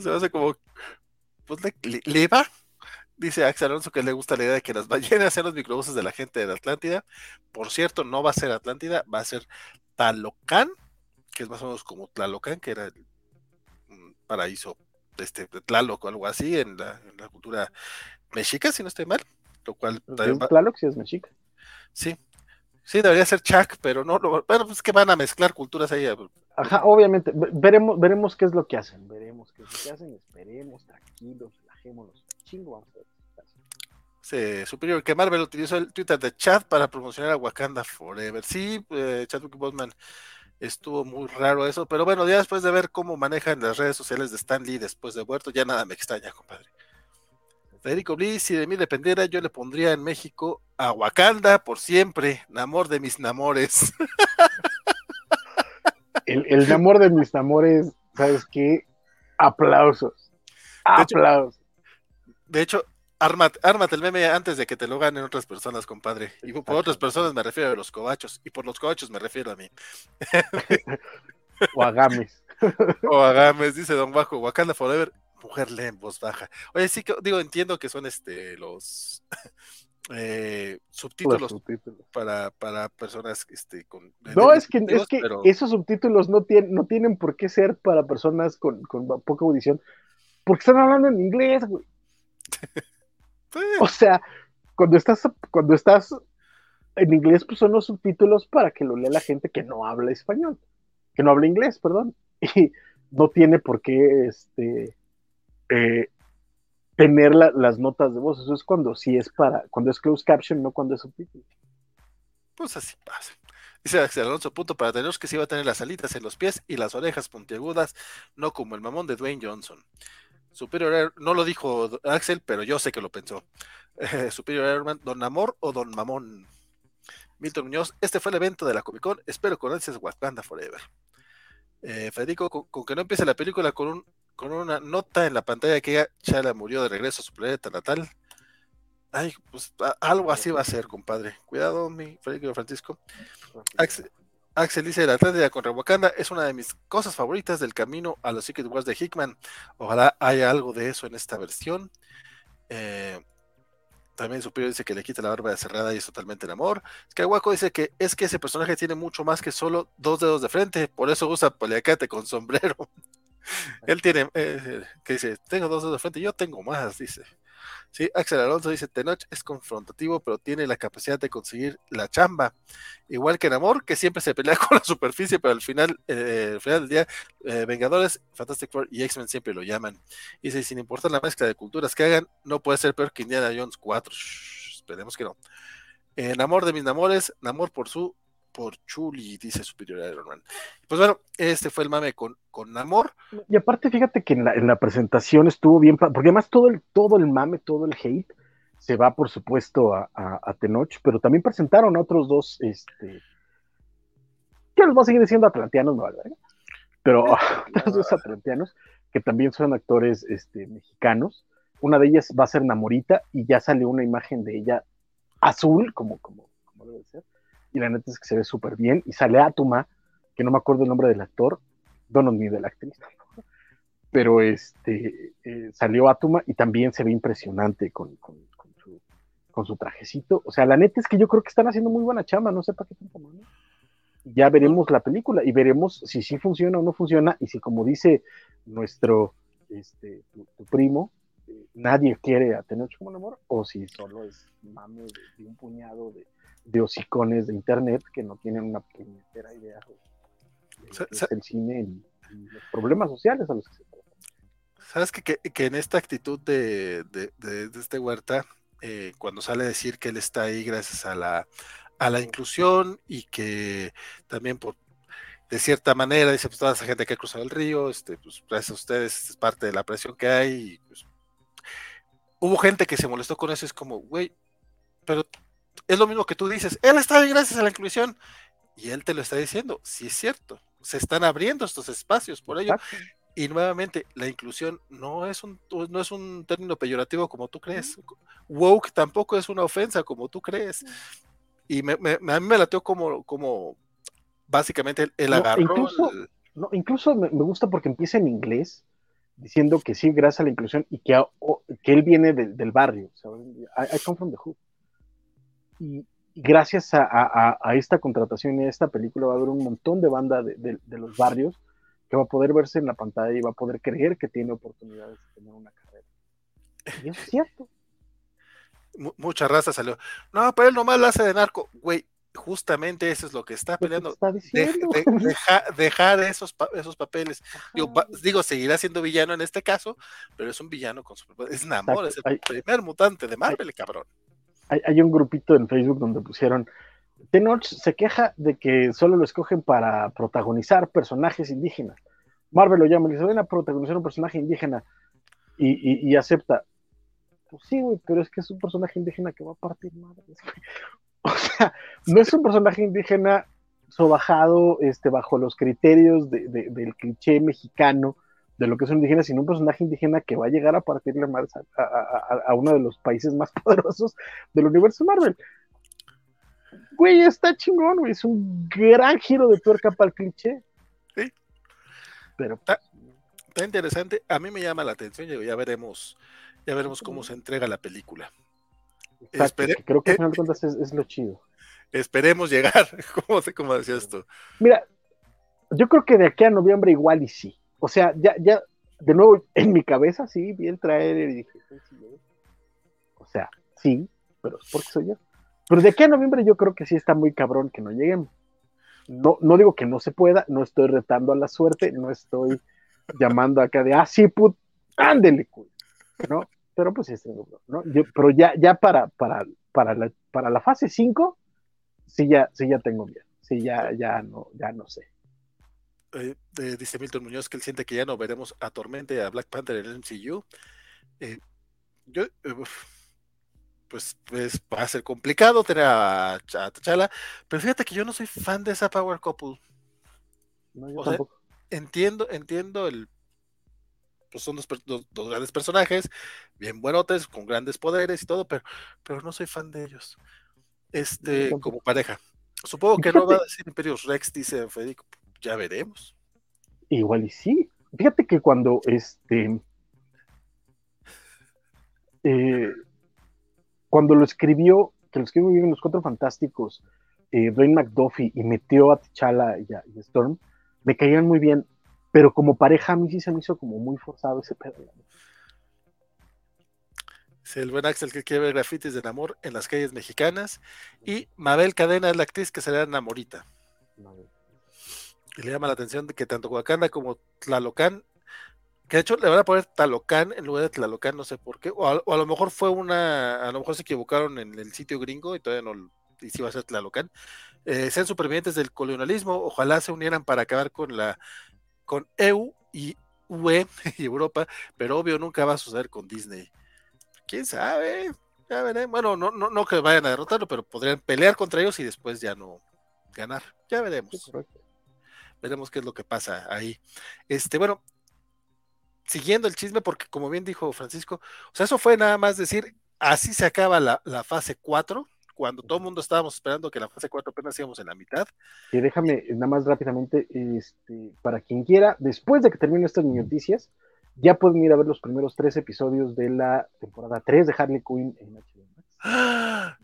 Se me hace como, pues le, le- le va. Dice Axel Alonso que le gusta la idea de que las ballenas sean los microbuses de la gente de la Atlántida. Por cierto, no va a ser Atlántida, va a ser Talocán, que es más o menos como Tlalocan, que era el un paraíso este, de Tlaloc o algo así en la, en la cultura mexica, si no estoy mal. Lo cual va- Tlaloc sí es mexica. Sí. Sí, debería ser Chuck, pero no, lo- bueno, pues que van a mezclar culturas ahí. Ajá, obviamente, ve- veremos, veremos qué es lo que hacen, veremos qué es lo que hacen, esperemos, tranquilos, relajémonos, chingo, vamos a ver. Sí, Superior, que Marvel utilizó el Twitter de chat para promocionar a Wakanda Forever. Sí, eh, Chadwick Boseman estuvo muy raro eso, pero bueno, ya después de ver cómo manejan las redes sociales de Stan Lee después de muerto, ya nada me extraña, compadre. Federico Bliss, si de mí dependiera, yo le pondría en México a Wakanda por siempre, Namor de mis namores. El, el amor de mis amores, ¿sabes qué? Aplausos. Aplausos. De hecho, ármate, ármate el meme antes de que te lo ganen otras personas, compadre. Y por otras personas me refiero a los cobachos, y por los cobachos me refiero a mí. O Agames. O Agames, dice Don Bajo, Wakanda Forever, mujer lee en voz baja. Oye, sí que digo, entiendo que son este los eh, subtítulos, Los subtítulos. Para, para personas este, con No, es que, es que pero- esos subtítulos no tienen, no tienen por qué ser para personas con, con poca audición, porque están hablando en inglés, güey. O sea, cuando estás, cuando estás en inglés, pues son los subtítulos para que lo lea la gente que no habla español, que no habla inglés, perdón. Y no tiene por qué este eh, tener la- las notas de voz. Eso es cuando sí es para, cuando es closed caption, no cuando es subtítulo. Pues así pasa. Dice Axel Alonso, punto para tener que sí va a tener las alitas en los pies y las orejas puntiagudas, no como el mamón de Dwayne Johnson. Superior Air- no lo dijo Axel, pero yo sé que lo pensó. Eh, Superior Airman, Don Amor o Don Mamón. Milton Muñoz, este fue el evento de la Comic Con, espero con ansias Wakanda Forever. Eh, Federico, con, con que no empiece la película con, un, con una nota en la pantalla que Chala murió de regreso a su planeta natal. Ay, pues a- algo así va a ser, compadre. Cuidado, mi Federico Francisco. Axel, Axel dice, la Atlántida contra Wakanda es una de mis cosas favoritas del camino a los Secret Wars de Hickman. Ojalá haya algo de eso en esta versión. Eh, también Superior dice que le quita la barba de cerrada y es totalmente el amor. Skywalker dice que es que ese personaje tiene mucho más que solo dos dedos de frente, por eso usa paliacate con sombrero. Él tiene, eh, que dice, tengo dos dedos de frente, yo tengo más, dice. Sí, Axel Alonso dice, Tenoch es confrontativo, pero tiene la capacidad de conseguir la chamba. Igual que Namor, que siempre se pelea con la superficie, pero al final, eh, al final del día, eh, Vengadores, Fantastic Four y X-Men siempre lo llaman. Dice, sin importar la mezcla de culturas que hagan, no puede ser peor que Indiana Jones 4. Shh, esperemos que no. Eh, Namor de mis namores, Namor por su, por Chuli, dice Superior Iron Man. Pues bueno, este fue el mame con, con Namor. Y aparte, fíjate que en la, en la presentación estuvo bien, porque además todo el, todo el mame, todo el hate se va, por supuesto, a, a, a Tenoch, pero también presentaron a otros dos, este, que los voy a seguir diciendo atlanteanos, no verga, pero otros dos atlanteanos que también son actores este, mexicanos. Una de ellas va a ser Namorita y ya sale una imagen de ella azul, como, como, como debe ser. Y la neta es que se ve súper bien. Y sale Atuma, que no me acuerdo el nombre del actor, no, no, ni de la actriz. Pero este eh, salió Atuma y también se ve impresionante con, con, con su, con trajecito. O sea, la neta es que yo creo que están haciendo muy buena chamba, no sé para qué tanto mano. Ya veremos la película y veremos si sí funciona o no funciona y si como dice nuestro este, tu, primo, eh, nadie quiere a Tenoch como amor o si solo es mame de un puñado de, de hocicones de internet que no tienen una puñetera idea de, de el cine y, y los problemas sociales a los que se. ¿Sabes que, que, que en esta actitud de, de, de- de este Huerta, eh, cuando sale a decir que él está ahí gracias a la, a la inclusión y que también por de cierta manera dice pues toda esa gente que ha cruzado el río, este, pues gracias a ustedes es parte de la presión que hay. y, pues, hubo gente que se molestó con eso, es como, güey, pero es lo mismo que tú dices, él está ahí gracias a la inclusión y él te lo está diciendo, sí es cierto, se están abriendo estos espacios por ello. Y nuevamente, la inclusión no es un, no es un término peyorativo como tú crees. Woke tampoco es una ofensa como tú crees. Y me, me- a mí me lateó como, como básicamente el No, agarró. incluso, el- no, incluso me, me gusta porque empieza en inglés diciendo que sí, gracias a la inclusión y que, a- o- que él viene del- del barrio. I, I come from the hood. Y, gracias a, a- a- a esta contratación y a esta película va a haber un montón de banda de, de- de los barrios que va a poder verse en la pantalla y va a poder creer que tiene oportunidades de tener una carrera. Y es cierto. mu- mucha raza salió. No, pero él nomás la hace de narco. Güey, justamente eso es lo que está peleando. está De- diciendo. de- deja- dejar esos, pa- esos papeles. Digo, va- digo, seguirá siendo villano en este caso, pero es un villano con su Es Namor, es el Exacto. Primer mutante de Marvel, cabrón. Hay, un grupito en Facebook donde pusieron Tenoch se queja de que solo lo escogen para protagonizar personajes indígenas. Marvel lo llama y dice, ven a protagonizar un personaje indígena y, y- y acepta. Pues sí, güey, pero es que es un personaje indígena que va a partir madres, güey. O sea, no es un personaje indígena sobajado este, bajo los criterios de- de- del cliché mexicano de lo que es un indígena, sino un personaje indígena que va a llegar a partirle madres a, a- a- a uno de los países más poderosos del universo Marvel. Güey, está chingón, güey. Es un gran giro de tuerca para el cliché. Sí. Pero Está, está interesante. A mí me llama la atención. ya- veremos, ya veremos cómo se entrega la película. exacto, Espere- que creo que eh, al final de cuentas es, es lo chido. Esperemos llegar. ¿Cómo, sé cómo decías tú? Mira, yo creo que de aquí a noviembre igual y sí. O sea, ya, ya, de nuevo, en mi cabeza sí, vi el trailer y dije, "Sí, sí". o sea, sí, pero es porque soy yo. Pero de aquí a noviembre yo creo que sí está muy cabrón que no lleguemos. No, no digo que no se pueda, no estoy retando a la suerte, no estoy llamando acá de, ah, sí, put, ándele, cuy", ¿no? Pero pues sí, ¿no? Yo- pero ya, ya para, para, para, la, para la fase 5, sí ya, sí ya tengo miedo. Sí, ya, ya no, ya no sé. Eh, eh, dice Milton Muñoz que él siente que ya no veremos a Tormente a Black Panther en el MCU. Eh, yo, pues, pues va a ser complicado tener a, a T'Challa, pero fíjate que yo no soy fan de esa Power Couple. No, yo O sea, tampoco. entiendo, entiendo el. Pues son dos, per- dos- dos grandes personajes, bien buenotes, con grandes poderes y todo, pero, pero no soy fan de ellos. Este, como pareja. Supongo que no va a decir Imperius Rex, dice Federico. Ya veremos. Igual y sí. Fíjate que cuando este. eh, cuando lo escribió, que lo escribió muy bien en los Cuatro Fantásticos, eh, Dwayne McDuffie y metió a T'Challa y a, y a Storm, me caían muy bien. Pero como pareja a mí sí se me hizo como muy forzado ese pedo. Es el buen Axel que quiere ver grafitis de amor en las calles mexicanas. Y Mabel Cadena es la actriz que será Namorita. Y le llama la atención de que tanto Wakanda como Tlalocan, que de hecho le van a poner Talocan en lugar de Tlalocan, no sé por qué. O a, lo mejor fue una, a lo mejor se equivocaron en el sitio gringo y todavía no y sí va a ser Tlalocan. Eh, sean supervivientes del colonialismo, ojalá se unieran para acabar con la con EU y UE y Europa, pero obvio nunca va a suceder con Disney. ¿Quién sabe? Ya veremos. Bueno, no, no, no que vayan a derrotarlo, pero podrían pelear contra ellos y después ya no ganar. Ya veremos. Veremos qué es lo que pasa ahí. Este, bueno, siguiendo el chisme, porque como bien dijo Francisco, o sea, eso fue nada más decir, así se acaba la, la fase 4, cuando todo el mundo estábamos esperando que la fase 4 apenas íbamos en la mitad. Y déjame eh, nada más rápidamente, este, para quien quiera, después de que terminen estas noticias, ya pueden ir a ver los primeros tres episodios de la temporada 3 de Harley Quinn en HBO Max. ¡Ah!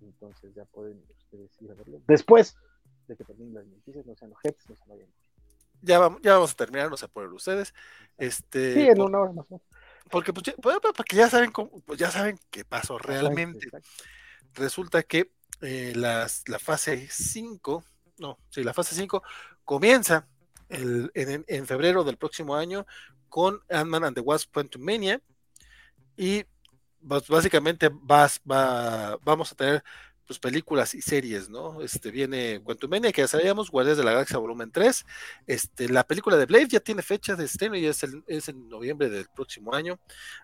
Entonces ya pueden ustedes ir a verlo. Después de que terminen las noticias, no sean ojetes, no se vayan. Ya vamos, ya vamos a terminar, no se apuren ustedes. Este, Sí, en por- una hora más. porque, pues, ya, pues, porque ya saben cómo, pues, ya saben qué pasó realmente. Resulta que eh, las- la fase 5, no, sí, la fase 5 comienza el- en, en febrero del próximo año con Ant-Man and the Wasp Quantumania y pues, básicamente vas, va, vamos a tener pues películas y series, ¿no? Este viene Quantumania, que ya sabíamos, Guardias de la Galaxia Volumen 3, este, la película de Blade ya tiene fecha de estreno y es, el, es en noviembre del próximo año.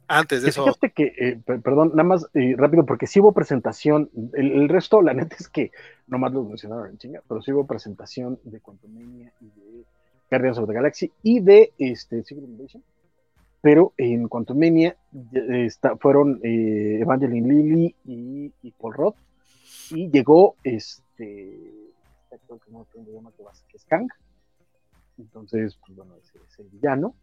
Antes de Que eso, Fíjate que, eh, per- perdón, nada más eh, rápido, porque sí hubo presentación. El, el resto, la neta es que nomás los mencionaron en chinga, pero sí hubo presentación de Quantumania y de Guardians of the Galaxy y de este, Secret Invasion. Pero en Quantumania eh, está, fueron eh, Evangeline Lilly y, y Paul Roth. Y llegó este, este actor que no se llama, que va a ser- Kang. Entonces, pues bueno, ese es el villano.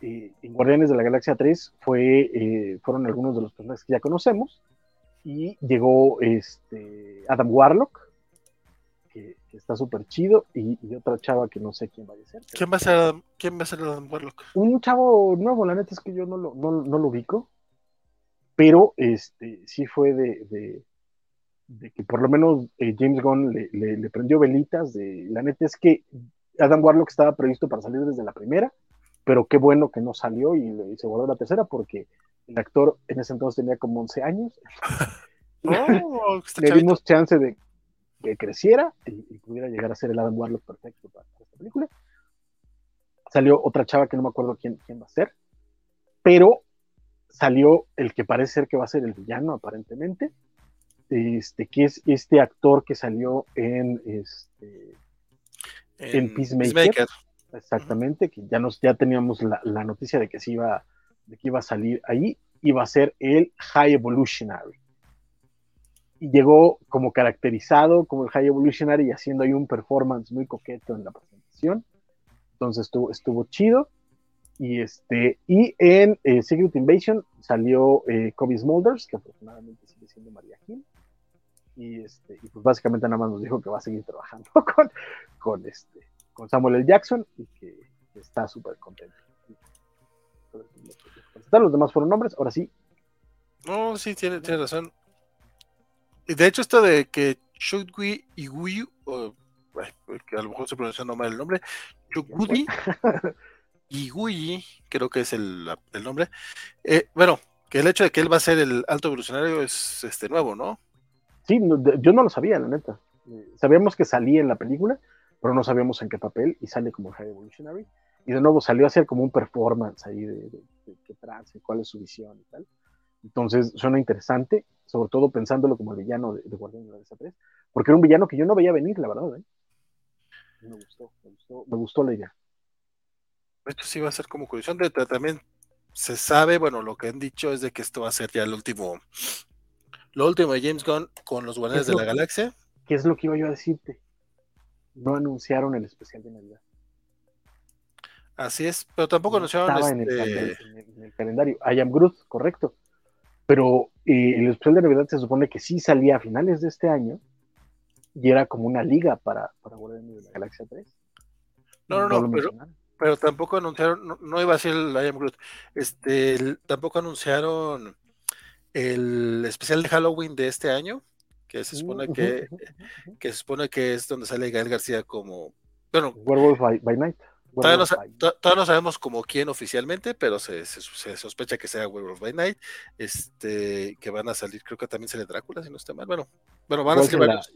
Eh, en Guardianes de la Galaxia 3 fue, eh, fueron algunos de los personajes que ya conocemos. Y llegó este, Adam Warlock, que, que está súper chido, y, y otra chava que no sé quién vaya a ser. ¿Quién va a ser Adam, quién va a ser Adam Warlock? Un chavo nuevo, la neta es que yo no lo, no, no lo ubico, pero este sí fue de, de, de que por lo menos eh, James Gunn le, le- le prendió velitas. De, la neta es que Adam Warlock estaba previsto para salir desde la primera, pero qué bueno que no salió y, se guardó la tercera porque el actor en ese entonces tenía como 11 años. Oh, le dimos chance de que creciera y, y pudiera llegar a ser el Adam Warlock perfecto para, para esta película. Salió otra chava que no me acuerdo quién, quién va a ser, pero salió el que parece ser que va a ser el villano aparentemente, este, que es este actor que salió en, este, en, Peacemaker. Peacemaker. Exactamente, que ya nos ya teníamos la, la noticia de que se iba de que iba a salir ahí, iba a ser el High Evolutionary. Y llegó como caracterizado como el High Evolutionary y haciendo ahí un performance muy coqueto en la presentación. Entonces estuvo, estuvo chido. Y este, y en eh, Secret Invasion salió eh, Kobe Smulders, que afortunadamente sigue siendo María Gil. Y este, y pues básicamente nada más nos dijo que va a seguir trabajando con, con este, con Samuel L. Jackson y que, está súper contento. Los demás fueron nombres, ahora sí. No, sí, tiene, tiene razón. Y de hecho, esto de que Shugui Iguyu, o, que a lo mejor se pronuncia mal el nombre, Shugudi Iguyi, creo que es el, el nombre. Eh, bueno, que el hecho de que él va a ser el alto evolucionario es este nuevo, ¿no? Sí, no, yo no lo sabía, la neta. Eh, Sabíamos que salía en la película, pero no sabíamos en qué papel, y sale como High Evolutionary. Y de nuevo salió a hacer como un performance ahí de, qué trance, cuál es su visión y tal. Entonces suena interesante, sobre todo pensándolo como el villano de, de Guardián de la 3, porque era un villano que yo no veía venir, la verdad. ¿eh? Me gustó, me gustó, me gustó la idea. De hecho, sí va a ser como curioso. De, también se sabe, bueno, lo que han dicho es de que esto va a ser ya el último, lo último de James Gunn con los Guardianes de la Galaxia. ¿Qué es lo que iba yo a decirte? No anunciaron el especial de Navidad. Así es, pero tampoco anunciaron Estaba en, el, este, en el- en el calendario. I am Groot, correcto. Pero eh, el especial de Navidad se supone que sí salía a finales de este año y era como una liga para, para Guardianes de la Galaxia 3. No, no, no, pero, tampoco anunciaron, no, no iba a ser el I Am Groot, este, el- tampoco anunciaron el especial de Halloween de este año, que se supone Ujú, que, que se supone que es donde sale Gael García como, bueno, Werewolf by, by Night. todavía no, Werewolf todavía no sabemos como quién oficialmente, pero se, se- se sospecha que sea Werewolf by Night, este, que van a salir, creo que también sale Drácula, si no está mal, bueno, bueno, van a salir varios.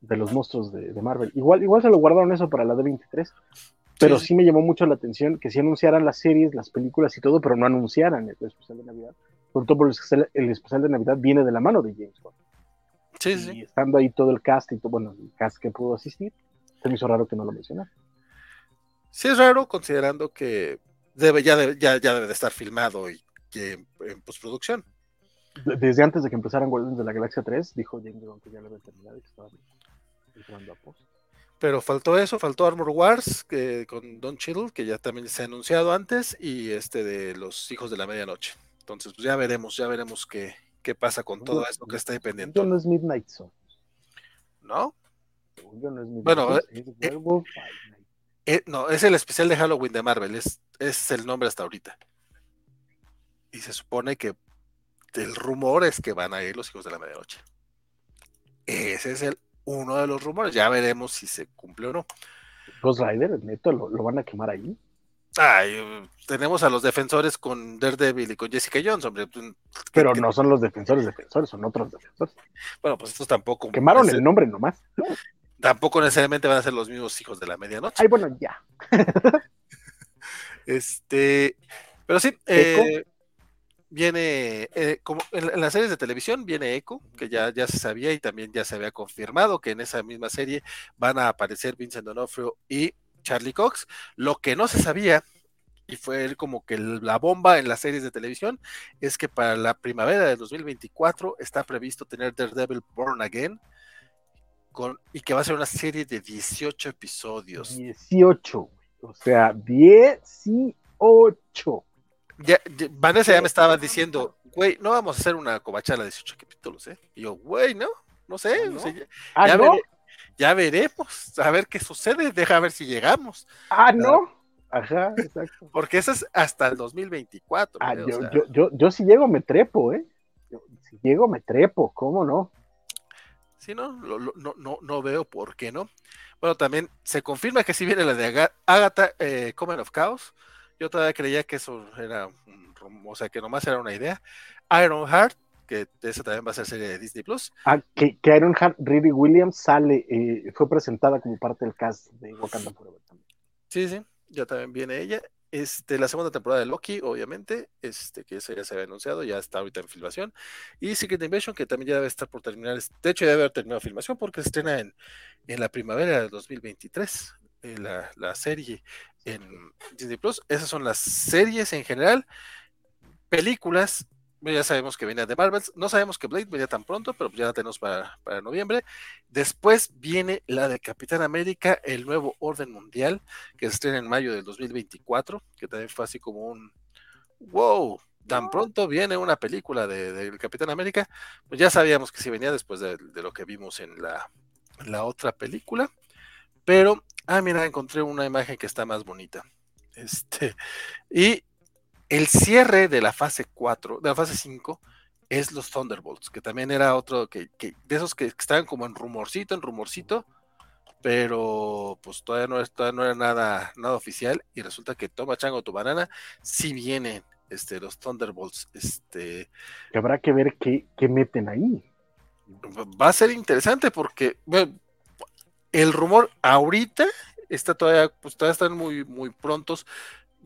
de los monstruos de, de Marvel. Igual, igual se lo guardaron eso para la D23. Pero Sí, sí, me llamó mucho la atención que sí anunciaran las series, las películas y todo, pero no anunciaran el especial de Navidad. Sobre todo porque el especial, el especial de Navidad viene de la mano de James Gunn. Sí, y sí. estando ahí todo el cast y todo, bueno, el cast que pudo asistir, se me hizo raro que no lo mencionara. Sí es raro considerando que debe, ya, debe, ya, ya debe de estar filmado y que en, en postproducción. De- Desde antes de que empezaran Guardians de la Galaxia 3, dijo James Gunn que ya lo había terminado y que estaba entrando a post. Pero faltó eso, faltó Armor Wars que, con Don Cheadle, que ya también se ha anunciado antes, y este de los hijos de la medianoche. Entonces, pues ya veremos, ya veremos qué, qué pasa con todo esto que está ahí pendiente, Yo no es Midnight Zone. ¿no? Yo no es Midnight Bueno, eh. Eh, no, es el especial de Halloween de Marvel, es, es el nombre hasta ahorita. Y se supone que el rumor es que van a ir los hijos de la medianoche. Ese es el uno de los rumores, ya veremos si se cumple o no. Ghost Rider, neto, lo, lo van a quemar ahí. Ay, tenemos a los defensores con Daredevil y con Jessica Jones, hombre. pues, Pero no son los defensores defensores, son otros defensores. Bueno, pues estos tampoco. Quemaron el nombre nomás. Tampoco necesariamente van a ser los mismos hijos de la medianoche. Ay, bueno, ya. Este, pero sí, eh, viene, eh, como en, en las series de televisión viene Echo, que ya, ya se sabía y también ya se había confirmado que en esa misma serie van a aparecer Vincent D'Onofrio y Charlie Cox. Lo que no se sabía, y fue como que la bomba en las series de televisión, es que para la primavera del 2024 está previsto tener Daredevil Born Again. Con, y que va a ser una serie de 18 episodios. 18, o sea, 18. Ya, ya, Vanessa ya me estaba diciendo, güey, no vamos a hacer una cobachala de 18 capítulos, ¿eh? Y yo, güey, no, no sé, ¿No? o sea, ya, Ah, ¿no? Ya veremos, a ver qué sucede, deja ver si llegamos, Ah, no. Ajá, exacto. porque eso es hasta el 2024. Ah. O yo, sea, yo, yo, yo si llego me trepo, ¿eh? Yo- si llego me trepo, ¿cómo no? Sí, no, Lo- lo- no, no, no veo por qué no. Bueno, también se confirma que sí viene la de Aga- Agatha eh, Coven of Chaos. Yo todavía creía que eso era, o sea, que nomás era una idea. Iron Heart, que esa también va a ser serie de Disney Plus. Ah, que, que Iron Heart, Riri Williams sale, eh, fue presentada como parte del cast de Wakanda Forever también. Sí, sí, ya también viene ella. Este, la segunda temporada de Loki, obviamente, este, que eso ya se había anunciado, ya está ahorita en filmación. Y Secret Invasion, que también ya debe estar por terminar, de hecho ya debe haber terminado filmación porque se estrena en, en la primavera del 2023, eh, la, la serie en Disney Plus. Esas son las series en general. Películas, ya sabemos que viene de Marvel, no sabemos que Blade venía tan pronto, pero ya la tenemos para, para noviembre. Después viene la de Capitán América, el nuevo orden mundial, que se estrena en mayo del 2024, que también fue así como un wow, tan pronto viene una película de, Capitán América, pues ya sabíamos que sí venía después de, de lo que vimos en la, en la otra película, pero, ah, mira, encontré una imagen que está más bonita. Este, y el cierre de la fase 4, de la fase 5, es los Thunderbolts, que también era otro que, que de esos que estaban como en rumorcito, en rumorcito, pero pues todavía no, todavía no era nada, nada oficial y resulta que toma chango tu banana, si vienen este, los Thunderbolts, este, Que habrá que ver qué, qué meten ahí. va a ser interesante porque bueno, el rumor ahorita está todavía, pues todavía están muy, muy prontos.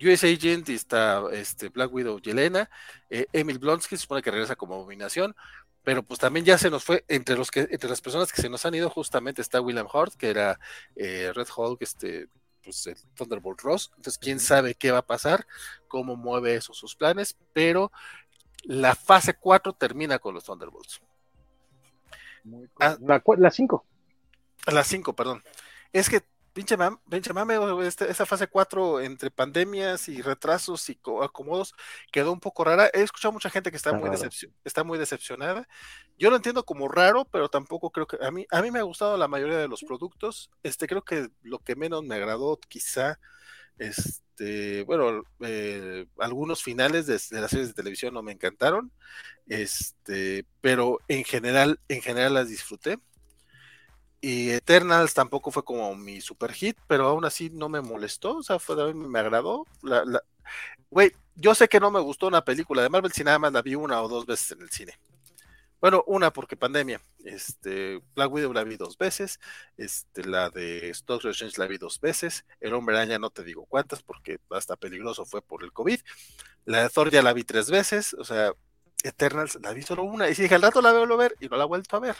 US Agent y está este, Black Widow Yelena, eh, Emil Blonsky se supone que regresa como abominación, pero pues también ya se nos fue, entre los que, entre las personas que se nos han ido, justamente está William Hurt, que era eh, Red Hulk, este, pues el Thunderbolt Ross. Entonces, quién sabe qué va a pasar, cómo mueve eso sus planes, pero la fase 4 termina con los Thunderbolts. Ah, La, cua- la cinco. a las 5, perdón. Es que, pinche, mam- pinche mame, este- esa fase 4 entre pandemias y retrasos y co- acomodos quedó un poco rara. He escuchado mucha gente que está, Está muy, está muy decepcionada. Yo lo entiendo como raro, pero tampoco creo que. A mí, a mí me ha gustado la mayoría de los productos. Este, creo que lo que menos me agradó, quizá, este, bueno, eh, algunos finales de, de las series de televisión no me encantaron. Este, pero en general, en general las disfruté. Y Eternals tampoco fue como mi super hit, pero aún así no me molestó, o sea, fue, me agradó. La, la- Güey, yo sé que no me gustó una película de Marvel si nada más la vi una o dos veces en el cine. Bueno, una porque pandemia. Este, Black Widow la vi dos veces. Este, la de Doctor Strange la vi dos veces. El Hombre Araña no te digo cuántas porque hasta peligroso fue por el COVID. La de Thor ya la vi tres veces. O sea, Eternals la vi solo una. Y si dije al rato la veo a ver y no la he vuelto a ver.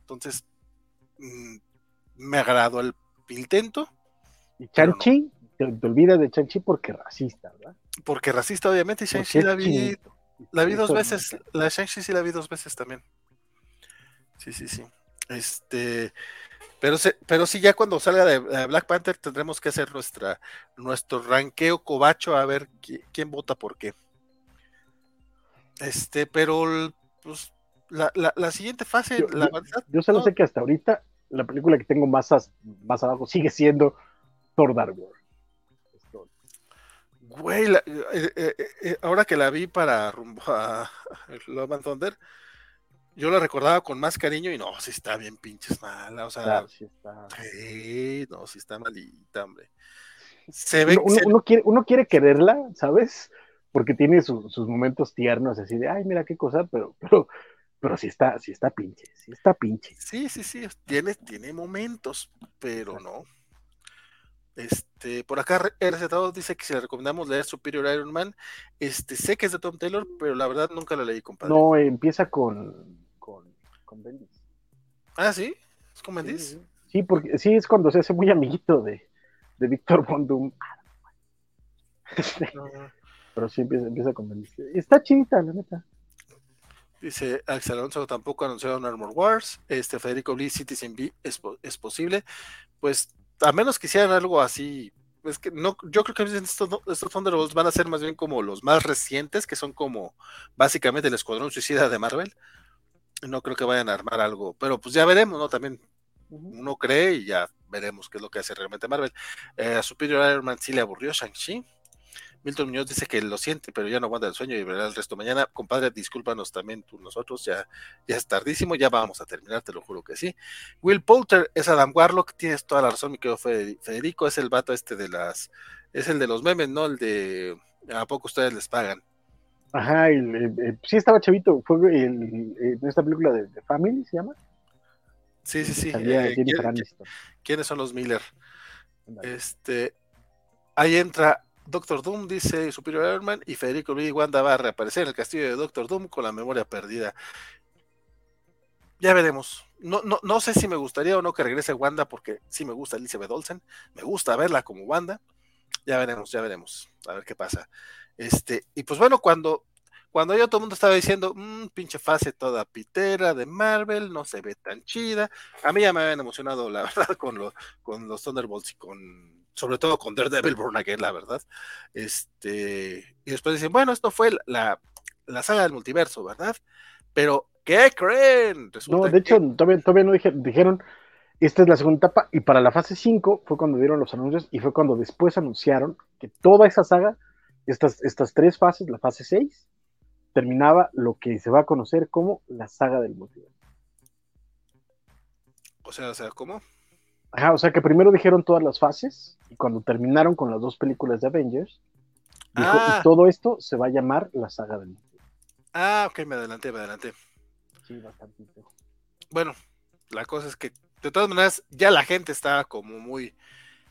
Entonces, me agradó el intento. Y Pero no. Chanchi, te, te olvidas de Chanchi porque racista, ¿verdad? Porque racista, obviamente, es la vi, la vi dos veces. encanta. La Shang-Chi sí la vi dos veces también. Sí, sí, sí. Este, pero, se- pero sí, ya cuando salga de, de Black Panther tendremos que hacer nuestra, nuestro ranqueo cobacho a ver qui- quién vota por qué. Este, pero pues, la, la- la siguiente fase, Yo, la yo- verdad, yo solo no- sé que hasta ahorita la película que tengo más, as- más abajo sigue siendo Thor Dark World. Güey, la- eh, eh, eh, ahora que la vi para rumbo a Love and Thunder, yo la recordaba con más cariño y no, sí está bien pinches mala, o sea, Claro, sí está. sí, no, sí está malita, hombre. Se ve, Uno, uno- se- uno quiere, uno quiere quererla, ¿sabes? Porque tiene su- sus momentos tiernos, así de, ay, mira qué cosa, pero, pero, pero sí está, sí está pinche, sí está pinche. sí, sí, sí, tiene, tiene momentos, pero no. Este, por acá RZ2 dice que si le recomendamos leer Superior Iron Man, este, sé que es de Tom Taylor, pero la verdad nunca la leí, compadre. No, empieza con, con, con Bendis. Ah, sí, es con Bendis. sí. Sí, porque sí es cuando se hace muy amiguito de, de Víctor Bondum. Pero sí empieza, empieza a convencer. Está chida, la neta. Dice Axel Alonso tampoco anunciaron Armor Wars. Este Federico Lee Citizen B es, es posible. Pues a menos que hicieran algo así. Es que no, yo creo que estos, estos Thunderbolts van a ser más bien como los más recientes, que son como básicamente el Escuadrón Suicida de Marvel. No creo que vayan a armar algo, pero pues ya veremos, ¿no? También uno cree y ya veremos qué es lo que hace realmente Marvel. Eh, a Superior Iron Man sí le aburrió Shang-Chi. Milton Muñoz dice que lo siente, pero ya no aguanta el sueño y verá el resto mañana. Compadre, discúlpanos también tú, nosotros, ya, ya es tardísimo, ya vamos a terminar, te lo juro que sí. Will Poulter es Adam Warlock, tienes toda la razón, mi querido Federico, es el vato este de las, es el de los memes, ¿no? El de, ¿a poco ustedes les pagan? Ajá, el, el, el, sí estaba chavito, fue en esta película de, de, Family, ¿se llama? Sí, sí, sí. Eh, ¿quién, ¿Quiénes son los Miller? Este, ahí entra Doctor Doom, dice Superior Iron Man, y Federico Luis Wanda va a reaparecer en el castillo de Doctor Doom con la memoria perdida. Ya veremos. No, no, no sé si me gustaría o no que regrese Wanda, porque sí me gusta Elizabeth Olsen, me gusta verla como Wanda. Ya veremos, ya veremos, a ver qué pasa. Este, y pues bueno, cuando, cuando yo todo el mundo estaba diciendo, mmm, pinche fase toda pitera de Marvel, no se ve tan chida. A mí ya me habían emocionado, la verdad, con, con los Thunderbolts y con sobre todo con Daredevil Born Again, la verdad. Este, y después dicen, bueno, esto fue la, la saga del multiverso, ¿verdad? Pero, ¿qué creen? Resulta no, de hecho, todavía, todavía no dijeron, dijeron, esta es la segunda etapa, y para la fase 5 fue cuando dieron los anuncios, y fue cuando después anunciaron que toda esa saga, estas, estas tres fases, la fase 6, terminaba lo que se va a conocer como la saga del multiverso. O sea, o sea, ¿cómo? Ajá, o sea que primero dijeron todas las fases y cuando terminaron con las dos películas de Avengers, dijo, ah. y todo esto se va a llamar la saga del mundo. Ah, ok, me adelanté, me adelanté. Sí, bastante. Bueno, la cosa es que de todas maneras ya la gente estaba como muy,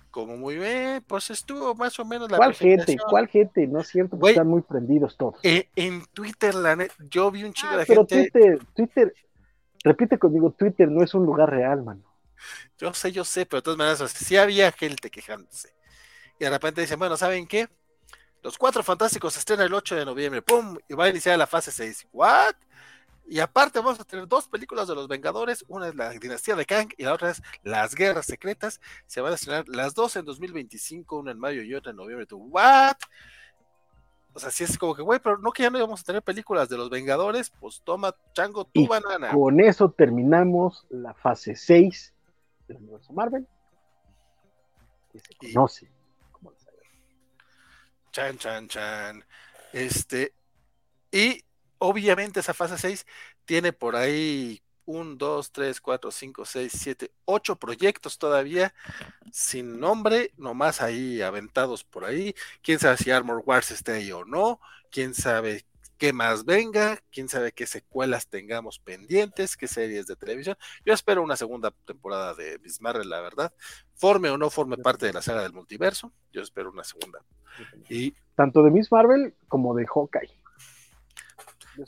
como muy, eh, pues estuvo más o menos la ¿Cuál gente? ¿Cuál gente? No es cierto, Wey, están muy prendidos todos. Eh, en Twitter, la net, yo vi un chico ah, de pero gente. Twitter, Twitter, repite conmigo, Twitter no es un lugar real, mano. Yo sé, yo sé, pero de todas maneras, sí había gente quejándose. Y de repente dicen, bueno, ¿saben qué? Los Cuatro Fantásticos se estrenan el 8 de noviembre, ¡pum! Y va a iniciar la fase 6. ¿What? Y aparte vamos a tener dos películas de los Vengadores, una es la dinastía de Kang y la otra es Las Guerras Secretas. Se van a estrenar las dos en 2025, una en mayo y otra en noviembre. ¿Tú, ¿What? O sea, si es como que, güey, pero no que ya no íbamos a tener películas de los Vengadores, pues toma, chango, tu y banana. Con eso terminamos la fase 6 del universo Marvel, que se conoce y... como la saga. Chan, chan, chan. Este, y obviamente esa fase 6 tiene por ahí 1, 2, 3, 4, 5, 6, 7, 8 proyectos todavía sin nombre, nomás ahí aventados por ahí. Quién sabe si Armor Wars esté ahí o no, quién sabe qué más venga, quién sabe qué secuelas tengamos pendientes, qué series de televisión. Yo espero una segunda temporada de Miss Marvel, la verdad. Forme o no forme parte de la saga del multiverso, yo espero una segunda. Y tanto de Miss Marvel como de Hawkeye.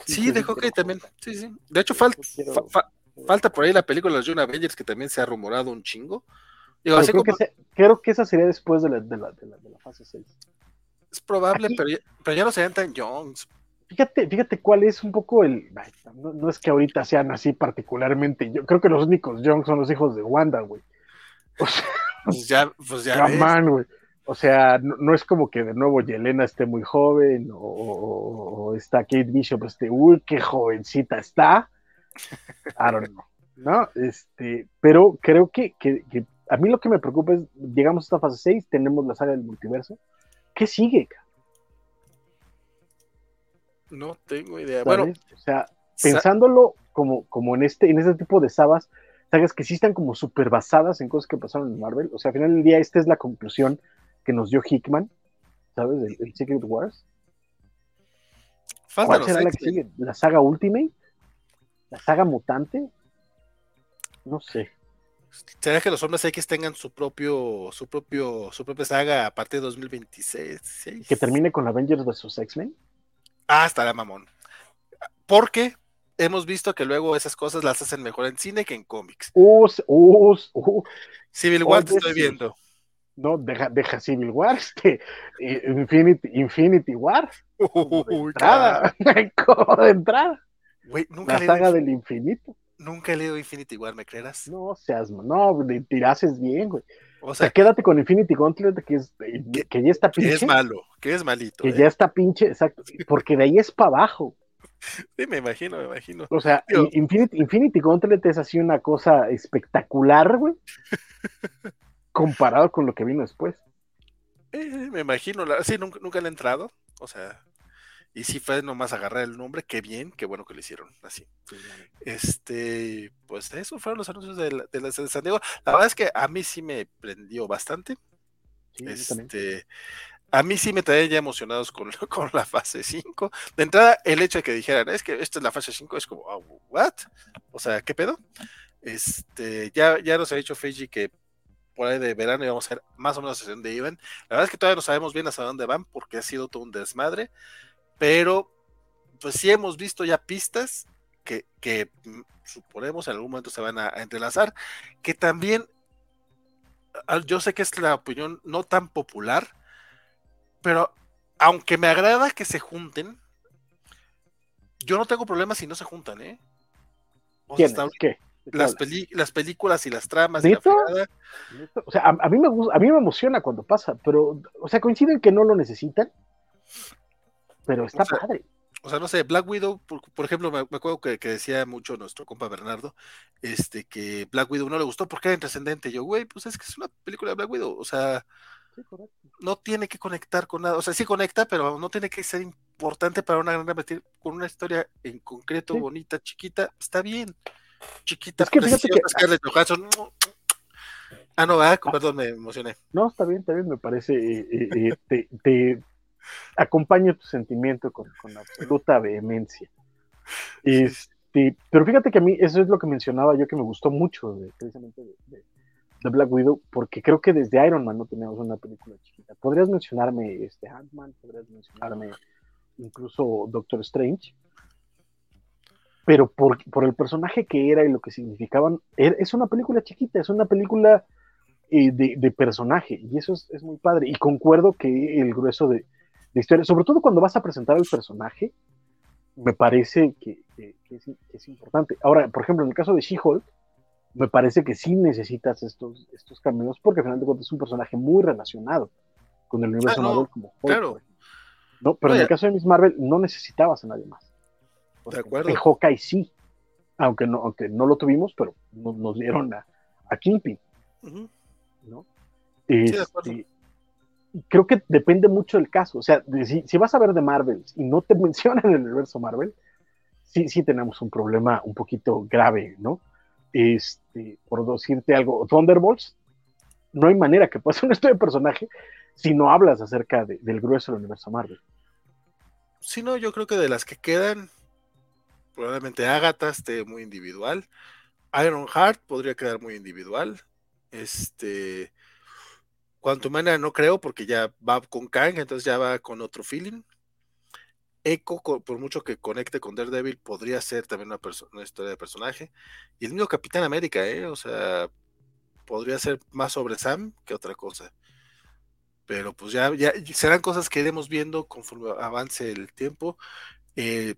Sí, de Hawkeye también. Sí, sí. De hecho, falta fa fa falta por ahí la película de los John Avengers que también se ha rumorado un chingo. Digo, así creo, como... que se, creo, que esa sería después de la, de la, de la, de la fase 6. Es probable, Aquí... pero, ya, pero ya no serían tan Jones. Fíjate, fíjate cuál es un poco el. No, no, es que ahorita sean así particularmente. Yo creo que los únicos Young son los hijos de Wanda, güey. O sea, pues ya, pues ya. Man, güey. O sea, no, no, es como que de nuevo Yelena esté muy joven, o, o, o, está Kate Bishop, este, uy, qué jovencita está. I don't know. ¿No? Este, pero creo que, que, que a mí lo que me preocupa es, llegamos a esta fase 6, tenemos la saga del multiverso. ¿Qué sigue? No tengo idea. ¿Sabes? Bueno, o sea, pensándolo como, como en este, en este tipo de sagas, sagas que sí están como súper basadas en cosas que pasaron en Marvel. O sea, al final del día, esta es la conclusión que nos dio Hickman, ¿sabes? El, el Secret Wars. Falta ¿Cuál será la que sigue? ¿La saga Ultimate? ¿La saga Mutante? No sé. ¿Será que los hombres X tengan su propio, su propio, su propia saga a partir de 2026? Que termine con Avengers vs X-Men. Ah, estará mamón. Porque hemos visto que luego esas cosas las hacen mejor en cine que en cómics. Uh, uh, Civil War te estoy viendo. No, deja, deja Civil War, este, Infinity, Infinity War. Como de entrada, como de entrada. Nunca La saga del infinito. Nunca he leído Infinity War, ¿me creerás? No seas, no, tirases bien, güey. O O sea, quédate con Infinity Gauntlet, que, es, que, ya está que pinche. es malo, que es malito. Que ¿eh? ya está pinche, exacto. Porque de ahí es para abajo. Sí, me imagino, me imagino. O sea, Infinity, Infinity Gauntlet es así una cosa espectacular, güey. comparado con lo que vino después. eh, me imagino, la- sí, nunca, nunca le he entrado. O sea, y sí fue nomás agarrar el nombre, qué bien, qué bueno que lo hicieron así. Este, pues eso fueron los anuncios de, la- de las de San Diego. La verdad es que a mí sí me prendió bastante. Sí. Este, a mí sí me traía ya emocionados con, con la fase 5. De entrada, el hecho de que dijeran, es que esta es la fase 5, es como, ah, ¿what? O sea, ¿qué pedo? Este, ya, ya nos ha dicho Feiji que por ahí de verano íbamos a ver más o menos hacia dónde iban. La verdad es que todavía no sabemos bien hacia dónde van porque ha sido todo un desmadre, pero pues sí hemos visto ya pistas que, que mm, suponemos en algún momento se van a, a entrelazar, que también yo sé que es la opinión no tan popular, pero aunque me agrada que se junten, yo no tengo problemas si no se juntan, ¿eh? O sea, ¿Quién hasta? ¿Qué? ¿De qué las, peli- las películas y las tramas y la O sea, a, a mí me a mí me emociona cuando pasa, pero, o sea, coinciden que no lo necesitan, pero está O sea, padre. o sea, no sé, Black Widow, por, por ejemplo, me, me acuerdo que, que decía mucho nuestro compa Bernardo, este, que Black Widow no le gustó porque era intrascendente. Yo, güey, pues es que es una película de Black Widow, o sea, no tiene que conectar con nada, o sea, sí conecta, pero no tiene que ser importante para una gran con una historia en concreto, Sí. bonita, chiquita, está bien. Chiquita, Es que fíjate preciosa, que- Scarlett Johansson. Ah, no, ah, perdón, me emocioné. No, está bien, está bien, me parece. eh, eh, eh, te, te acompaño tu sentimiento con, con absoluta vehemencia. Este, pero fíjate que a mí eso es lo que mencionaba yo que me gustó mucho de, precisamente de, de- de Black Widow, porque creo que desde Iron Man no teníamos una película chiquita. Podrías mencionarme este Ant-Man, podrías mencionarme incluso Doctor Strange, pero por, por el personaje que era y lo que significaban, es una película chiquita, es una película eh, de, de personaje, y eso es, es muy padre. Y concuerdo que el grueso de, de historia, sobre todo cuando vas a presentar al personaje, me parece que, que- que es, que es importante. Ahora, por ejemplo, en el caso de She-Hulk, me parece que sí necesitas estos, estos cameos, porque al final de cuentas es un personaje muy relacionado con el universo Ah, no, Marvel como Hulk. claro. No, pero en el caso de Miss Marvel no necesitabas a nadie más. De acuerdo. En Hawkeye sí, aunque no, aunque no lo tuvimos, pero nos, nos dieron a, a Kingpin. ¿no? de acuerdo. Creo que depende mucho del caso. O sea, si, vas a ver de Marvel y no te mencionan el universo Marvel, sí, sí tenemos un problema un poquito grave, ¿no? Este, por decirte algo, Thunderbolts, no hay manera que hacer un estudio de personaje si no hablas acerca de- del grueso del universo Marvel. Si no, yo creo que de las que quedan, probablemente Agatha esté muy individual. Iron Heart podría quedar muy individual. Este. Quantumania no creo porque ya va con Kang, entonces ya va con otro feeling. Echo, por mucho que conecte con Daredevil, podría ser también una, una historia de personaje. Y el mismo Capitán América, ¿eh? O sea, podría ser más sobre Sam que otra cosa. Pero pues ya, ya serán cosas que iremos viendo conforme avance el tiempo. Eh,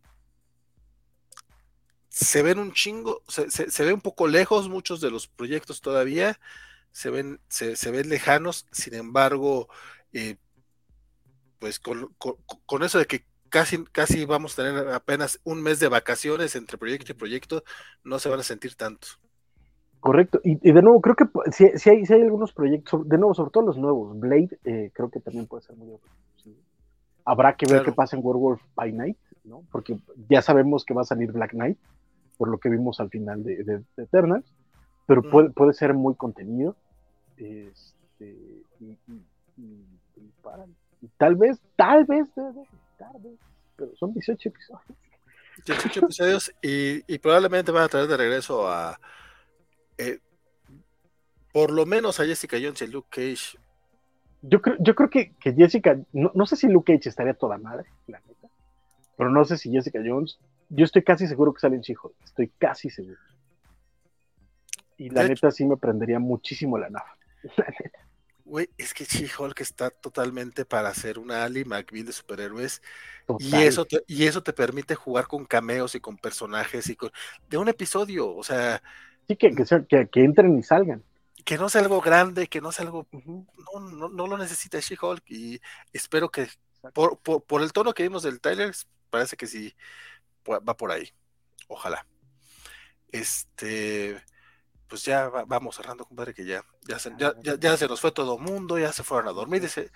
se ven un chingo, se, se- se ve un poco lejos muchos de los proyectos todavía, se ven, se, se ven lejanos, sin embargo, eh, pues con, con- con eso de que casi, casi vamos a tener apenas un mes de vacaciones entre proyecto y proyecto, no se van a sentir tanto. Correcto, y, y de nuevo, creo que si, hay, sí hay algunos proyectos, de nuevo, sobre todo los nuevos, Blade, eh, creo que también puede ser muy sí. Habrá que ver Claro. qué pasa en Werewolf by Night, ¿no? Porque ya sabemos que va a salir Black Knight, por lo que vimos al final de, de, de Eternals, pero puede, puede ser muy contenido. Este, y, y- y- y para- y tal vez, tal vez, tal vez, pero son 18 episodios. 18 episodios y, y probablemente van a traer de regreso a eh, por lo menos a Jessica Jones y a Luke Cage. Yo creo, yo creo que, que Jessica, no, no sé si Luke Cage estaría toda madre, la neta, pero no sé si Jessica Jones, yo estoy casi seguro que sale en She-Hulk, estoy casi seguro. Y la De neta sí me prendería muchísimo la nave. La neta. Güey, es que She-Hulk está totalmente para hacer una Ali McBeal de superhéroes y eso, te, y eso te permite jugar con cameos y con personajes y con de un episodio, o sea, Sí, que, que, que, que entren y salgan. que no sea algo grande, que no sea algo, no, no, no lo necesita She-Hulk y espero que por, por, por el tono que vimos del trailer, parece que sí va por ahí, ojalá. Este, pues ya va- vamos cerrando, compadre, que ya, ya, se, ya, ya, ya se nos fue todo mundo, ya se fueron a dormir. Dice,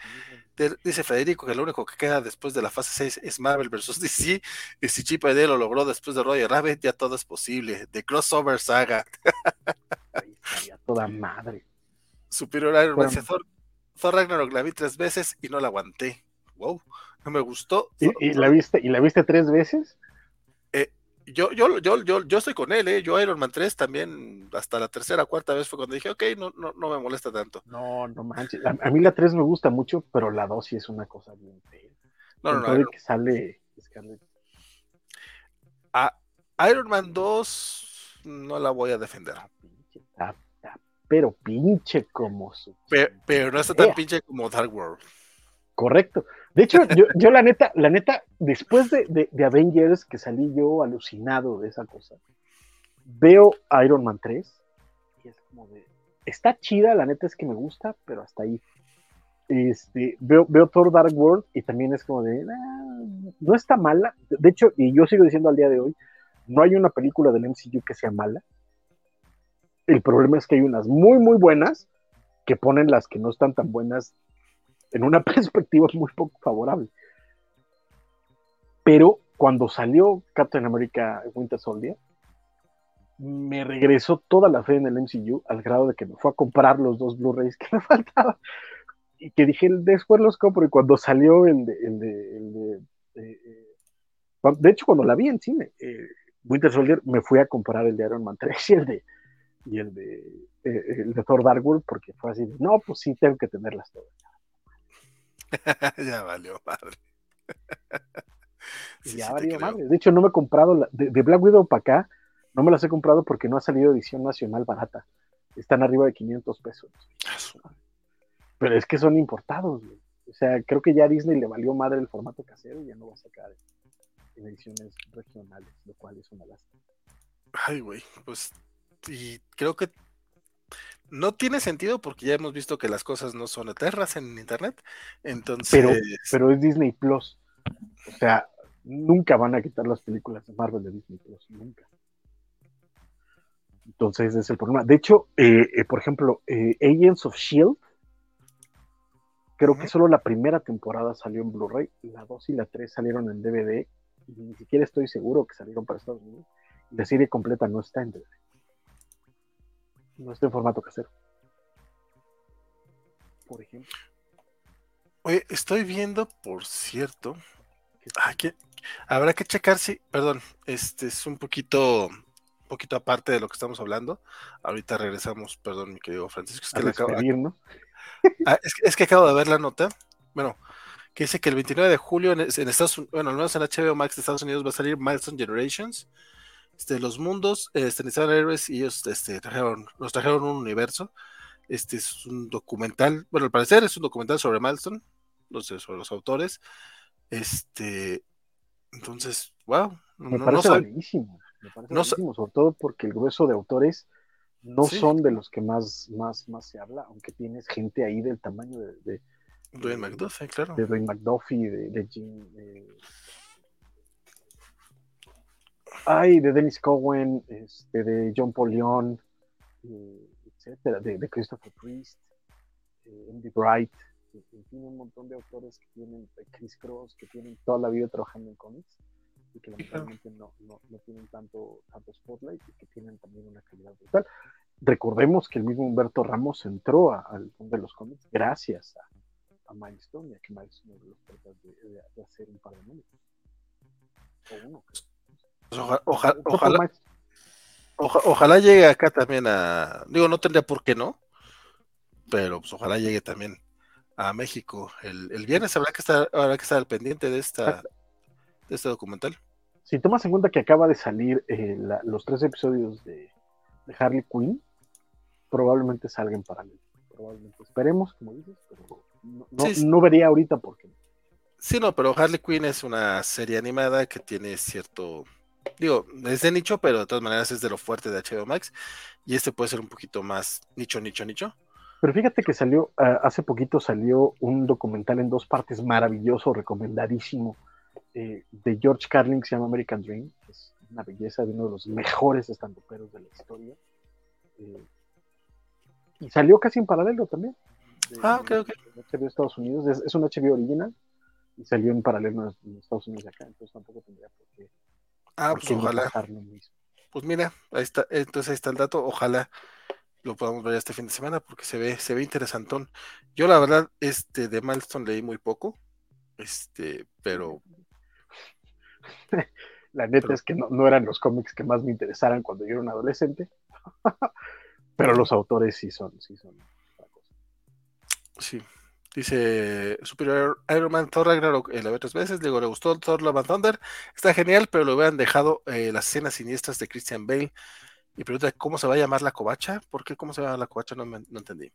de- dice Federico que lo único que queda después de la fase 6 es Marvel vs. DC. Y si Chip ID lo logró después de Roger Rabbit, ya todo es posible. The Crossover Saga. Estaría toda madre. Superior Iron Man. Bueno. Thor Ragnarok la vi tres veces y no la aguanté. Wow, no me gustó. ¿Y, y la viste, ¿Y la viste tres veces? Eh, yo, yo, yo, yo, yo estoy con él, ¿eh? Yo Iron Man 3 también, hasta la tercera, cuarta vez fue cuando dije, ok, no, no, no me molesta tanto. No, no manches. A, a mí la 3 me gusta mucho, pero la 2 sí es una cosa bien fea. No, no, no, Iron- que sale Scarlett. A Iron Man 2 no la voy a defender. Está- está- pero pinche como su. Pe- Pero, no está tan pinche como Dark World. Correcto. De hecho, yo, yo la neta, la neta, después de, Avengers, que salí yo alucinado de esa cosa, veo Iron Man 3 y es como de. Está chida, la neta es que me gusta, pero hasta ahí. Este, veo, veo Thor Dark World y también es como de. "Ah, no está mala. De hecho, y yo sigo diciendo al día de hoy, no hay una película del MCU que sea mala. El problema es que hay unas muy, muy buenas que ponen las que no están tan buenas en una perspectiva muy poco favorable. Pero cuando salió Captain America Winter Soldier, me regresó toda la fe en el MCU al grado de que me fue a comprar los dos Blu-rays que me faltaban. Y que dije, después los compro. Y cuando salió el de. El de, el de, eh, eh, de hecho, cuando la vi en cine, eh, Winter Soldier, me fui a comprar el de Iron Man 3 y el de, y el de, el de Thor Dark World, porque fue así: no, pues sí, tengo que tenerlas todas. ya valió madre. Sí, ya sí valió madre. De hecho, no me he comprado la- de, de Black Widow para acá, no me las he comprado porque no ha salido edición nacional barata. Están arriba de 500 pesos. Pero es que son importados, güey. O sea, creo que ya a Disney le valió madre el formato casero y ya no va a sacar en ediciones regionales, lo cual es una lástima. Ay, güey, pues, y creo que no tiene sentido porque ya hemos visto que las cosas no son eternas en internet. Entonces, Pero, pero es Disney Plus. O sea, nunca van a quitar las películas de Marvel de Disney Plus, nunca. Entonces ese es el problema. De hecho, eh, eh, por ejemplo, eh, Agents of Shield, creo que solo la primera temporada salió en Blu-ray, la 2 y la 3 salieron en DVD, y ni siquiera estoy seguro que salieron para Estados Unidos. La serie completa no está en DVD. No está en formato casero. Por ejemplo. oye, estoy viendo, por cierto, ah, que habrá que checar si, perdón, este es un poquito, un poquito aparte de lo que estamos hablando. Ahorita regresamos, perdón, mi querido Francisco, es que, acabo- despedirnos. Ah, es, es que acabo de ver la nota. Bueno, que dice que el 29 de julio en, en Estados Unidos, bueno, al menos en HBO Max de Estados Unidos va a salir Milestone Generations. Este, los mundos, este, necesitaban héroes y ellos este, trajeron, nos trajeron un universo. Este es un documental, bueno, al parecer es un documental sobre Milestone, no sé, sobre los autores. Este, entonces, wow, Me no, no parece sab- validísimo. Me parece no validísimo, sobre todo porque el grueso de autores no Sí. son de los que más, más, más se habla, aunque tienes gente ahí del tamaño de, de, Dwayne McDuffie, claro. de Dwayne McDuffie, de, de Jim. de- Ay, de Dennis Cohen, este, de John Paul Leon, eh, etcétera, de, de Christopher Priest, eh, Andy Bright, en fin, un montón de autores que tienen, Chris Cross, que tienen toda la vida trabajando en cómics y que lamentablemente no, no, no tienen tanto, tanto spotlight y que tienen también una calidad brutal. Recordemos que el mismo Humberto Ramos entró a- al mundo de los cómics gracias a, a Milestone y a que Milestone los de, de- de hacer un par de números. O uno. Oja- oja- El propio ojalá. Oja- ojalá llegue acá también a. Digo, no tendría por qué no. Pero pues ojalá llegue también a México. El, el viernes habrá que estar, habrá que estar al pendiente de esta de este documental. Si tomas en cuenta que acaba de salir eh, la- los tres episodios de, de Harley Quinn, probablemente salgan en paralelo. probablemente. Esperemos, como dices, pero no, no, Sí, sí. no vería ahorita porque Sí, no, pero Harley Quinn es una serie animada que tiene cierto, digo, es de nicho, pero de todas maneras es de lo fuerte de HBO Max. Y este puede ser un poquito más nicho, nicho, nicho. Pero fíjate que salió, ah, hace poquito salió un documental en dos partes maravilloso, recomendadísimo, eh, de George Carlin que se llama American Dream. Es una belleza de uno de los mejores estandoperos de la historia. Eh, y salió casi en paralelo también. de- Ah, ok, ok. de HBO Estados Unidos. Es, es un HBO original y salió en paralelo en, en Estados Unidos y acá. Entonces tampoco tendría por qué. Ah, pues no ojalá. mismo. Pues mira, ahí está, entonces ahí está el dato. Ojalá lo podamos ver este fin de semana porque se ve, se ve interesantón. Yo la verdad, este de Milestone leí muy poco, este, pero La neta Pero- es que no, no eran los cómics que más me interesaran cuando yo era un adolescente. Pero los autores sí son, sí son. sí. Dice Superior Iron Man Thor Ragnarok, eh, la ve tres veces, luego le gustó Thor Love and Thunder, está genial, pero le hubieran dejado eh, las escenas siniestras de Christian Bale. Y pregunta cómo se va a llamar la covacha, ¿por qué cómo se va a llamar la covacha? No, no entendí.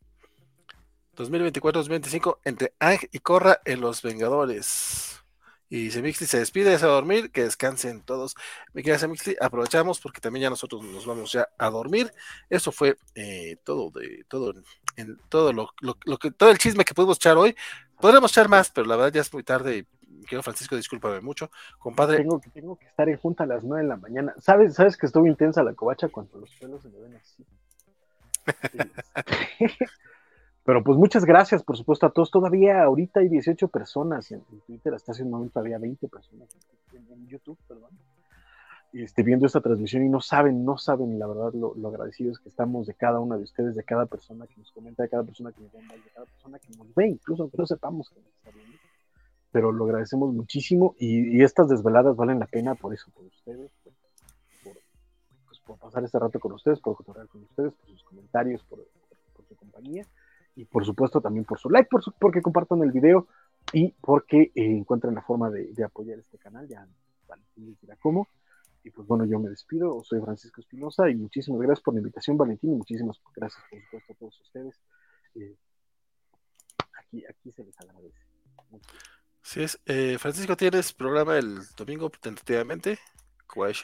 2024-2025 entre Ang y Korra en Los Vengadores. Y dice Mixley se despide, se a dormir, que descansen todos. Mi querida Mixley, aprovechamos porque también ya nosotros nos vamos ya a dormir. Eso fue eh, todo de todo en todo lo, lo- lo que todo el chisme que pudimos echar hoy. Podremos echar más, pero la verdad ya es muy tarde quiero Francisco, discúlpame mucho, compadre. Tengo, que- tengo que estar en junta a las 9 de la mañana. ¿Sabes, sabes que estuvo intensa la covacha cuando los pelos se me ven así? Pero pues muchas gracias, por supuesto, a todos. Todavía ahorita hay 18 personas en, en Twitter, hasta hace un momento había 20 personas en, en YouTube, perdón, este, viendo esta transmisión y no saben, no saben la verdad lo, lo agradecidos que estamos de cada una de ustedes, de cada persona que nos comenta, de cada persona que nos like, de cada persona que nos ve, incluso aunque no sepamos que nos está viendo. Pero lo agradecemos muchísimo y, y estas desveladas valen la pena por eso, por ustedes, por, por, pues, por pasar este rato con ustedes, por cotorrear con ustedes, por sus comentarios, por, por- su compañía y por supuesto también por su like, por su- porque compartan el video y porque eh, la forma de, de apoyar este canal, ya Valentín les cómo. Y pues bueno, yo me despido, soy Francisco Espinosa y muchísimas gracias por la invitación, Valentín, y muchísimas gracias por supuesto a todos ustedes. Eh, aquí, aquí se les agradece. Sí es, eh, Francisco, ¿tienes programa el domingo tentativamente?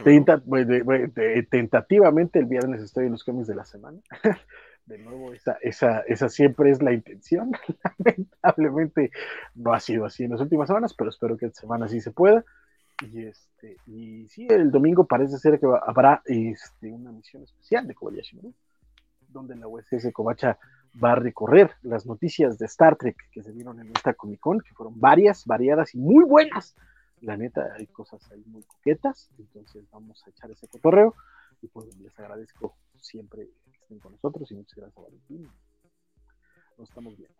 Tenta- bueno, de- bueno, tentativamente el viernes estoy en los cómics de la semana. De nuevo, esa, esa, esa siempre es la intención. Lamentablemente no ha sido así en las últimas semanas, pero espero que esta semana sí se pueda. Y este, y sí, el domingo parece ser que va- habrá este, una misión especial de Kobayashi donde la USS Kobacha va a recorrer las noticias de Star Trek que se dieron en esta Comic Con, que fueron varias, variadas y muy buenas. La neta, hay cosas ahí muy coquetas, entonces vamos a echar ese cotorreo. Y pues les agradezco siempre que estén con nosotros y muchas gracias a Valentín. Nos estamos viendo.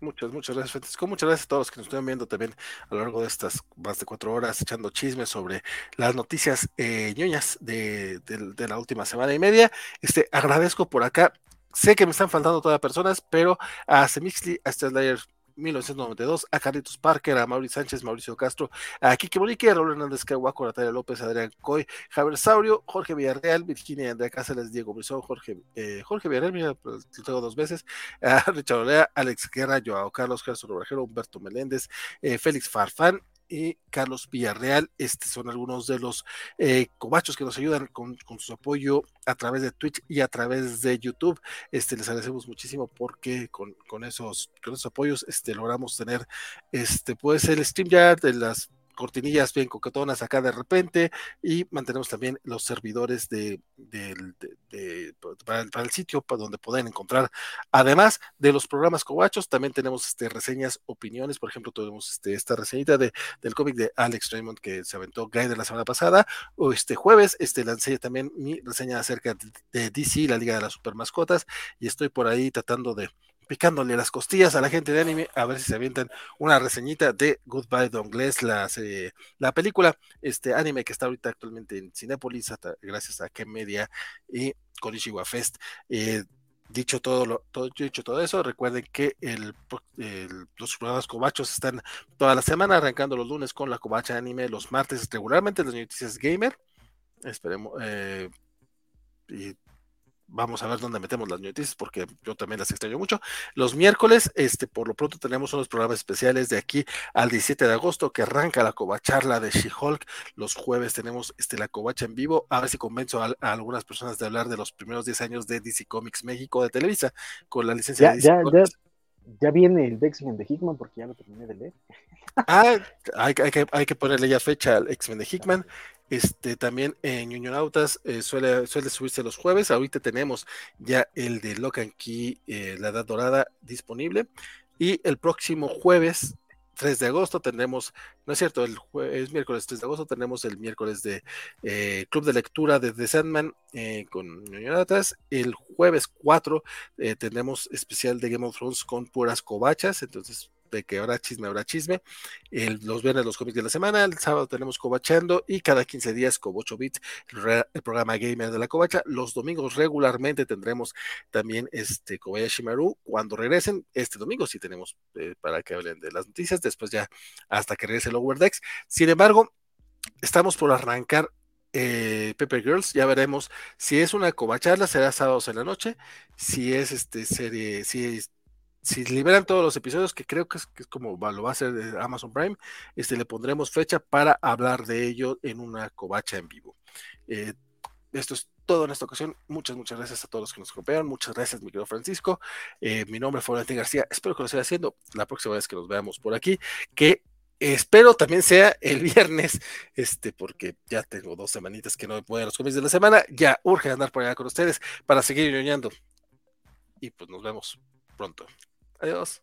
Muchas, muchas gracias, Francisco. Muchas gracias a todos los que nos estuvieron viendo también a lo largo de estas más de cuatro horas, echando chismes sobre las noticias eh, ñoñas de, de- de la última semana y media. Este, agradezco por acá. Sé que me están faltando todavía personas, pero a Semixli, a Slayer 1992, a Carlitos Parker, a Mauricio Sánchez, Mauricio Castro, a Kike Morique, a Raúl Hernández Caguaco, Natalia López, Adrián Coy, Javier Saurio, Jorge Villarreal, Virginia Andrea Cáceres, Diego Brizón, Jorge, eh, Jorge Villarreal, mira, pues, lo tengo dos veces, a Richard Olea, Alex Guerra, Joao Carlos, Gerson Obrajero, Humberto Meléndez, eh, Félix Farfán y Carlos Villarreal. Estos son algunos de los eh, cobachos que nos ayudan con, con su apoyo a través de Twitch y a través de YouTube. Este, les agradecemos muchísimo porque con, con esos, con esos apoyos este, logramos tener este, pues, el StreamYard de las cortinillas bien coquetonas acá de repente y mantenemos también los servidores de, de- de- para, el, para el sitio para donde pueden encontrar. Además de los programas cobachos también tenemos este, reseñas opiniones. Por ejemplo tuvimos este, esta reseñita de, del cómic de Alex Raymond que se aventó Guy la semana pasada. O este jueves este lancé también mi reseña acerca de, de DC la Liga de las Super Mascotas y estoy por ahí tratando de picándole las costillas a la gente de anime, a ver si se avientan una reseñita de Goodbye Don Glass, la, serie- la película, este anime que está ahorita actualmente en Cinepolis, gracias a Ken Media y Konishiwa Fest. Eh, dicho todo, lo, todo, dicho todo eso, recuerden que los programas cobachos están toda la semana, arrancando los lunes con la covacha anime, los martes regularmente las noticias gamer. Esperemos. eh, vamos a ver dónde metemos las noticias porque yo también las extraño mucho. Los miércoles, este, por lo pronto tenemos unos programas especiales de aquí al 17 de agosto que arranca la covacharla de She-Hulk. Los jueves tenemos este, la covacha en vivo. A ver si convenzo a, a, algunas personas de hablar de los primeros 10 años de DC Comics México de Televisa con la licencia ya, de DC ya, Comics. ya, ya viene el X-Men de Hickman porque ya lo terminé de leer. Ah, hay, hay, que, hay que ponerle ya fecha al X-Men de Hickman. Este también en Ñuñonautas eh, suele, suele subirse los jueves. Ahorita tenemos ya el de Lock and Key, eh, la Edad Dorada, disponible. Y el próximo jueves, 3 de agosto, tendremos, no es cierto, el jueves, miércoles 3 de agosto, tenemos el miércoles de eh, Club de Lectura de The Sandman eh, con Ñuñonautas. El jueves 4 eh, tendremos especial de Game of Thrones con puras covachas. Entonces, de que habrá chisme, habrá chisme. Los viernes los cómics de la semana, el sábado tenemos Cobachando y cada 15 días Cobocho Bits, el, programa gamer de la Covacha. Los domingos regularmente tendremos también este Kobayashi Maru. Cuando regresen, este domingo sí tenemos eh, para que hablen de las noticias, después ya hasta que regrese el Lower Decks. Sin embargo, estamos por arrancar eh, Pepper Girls, ya veremos si es una covacharla, será sábados en la noche, si es este serie, si es si liberan todos los episodios, que creo que es, es como lo va a hacer de Amazon Prime, este, le pondremos fecha para hablar de ello en una covacha en vivo. Eh, esto es todo en esta ocasión. Muchas, muchas gracias a todos los que nos acompañaron. Muchas gracias, mi querido Francisco. Eh, mi nombre fue Valentín García. Espero que lo siga haciendo la próxima vez que nos veamos por aquí. Que espero también sea el viernes, este, porque ya tengo dos semanitas que no me puedo a los cómics de la semana. Ya urge andar por allá con ustedes para seguir ñoñando. Y pues nos vemos pronto. Adiós.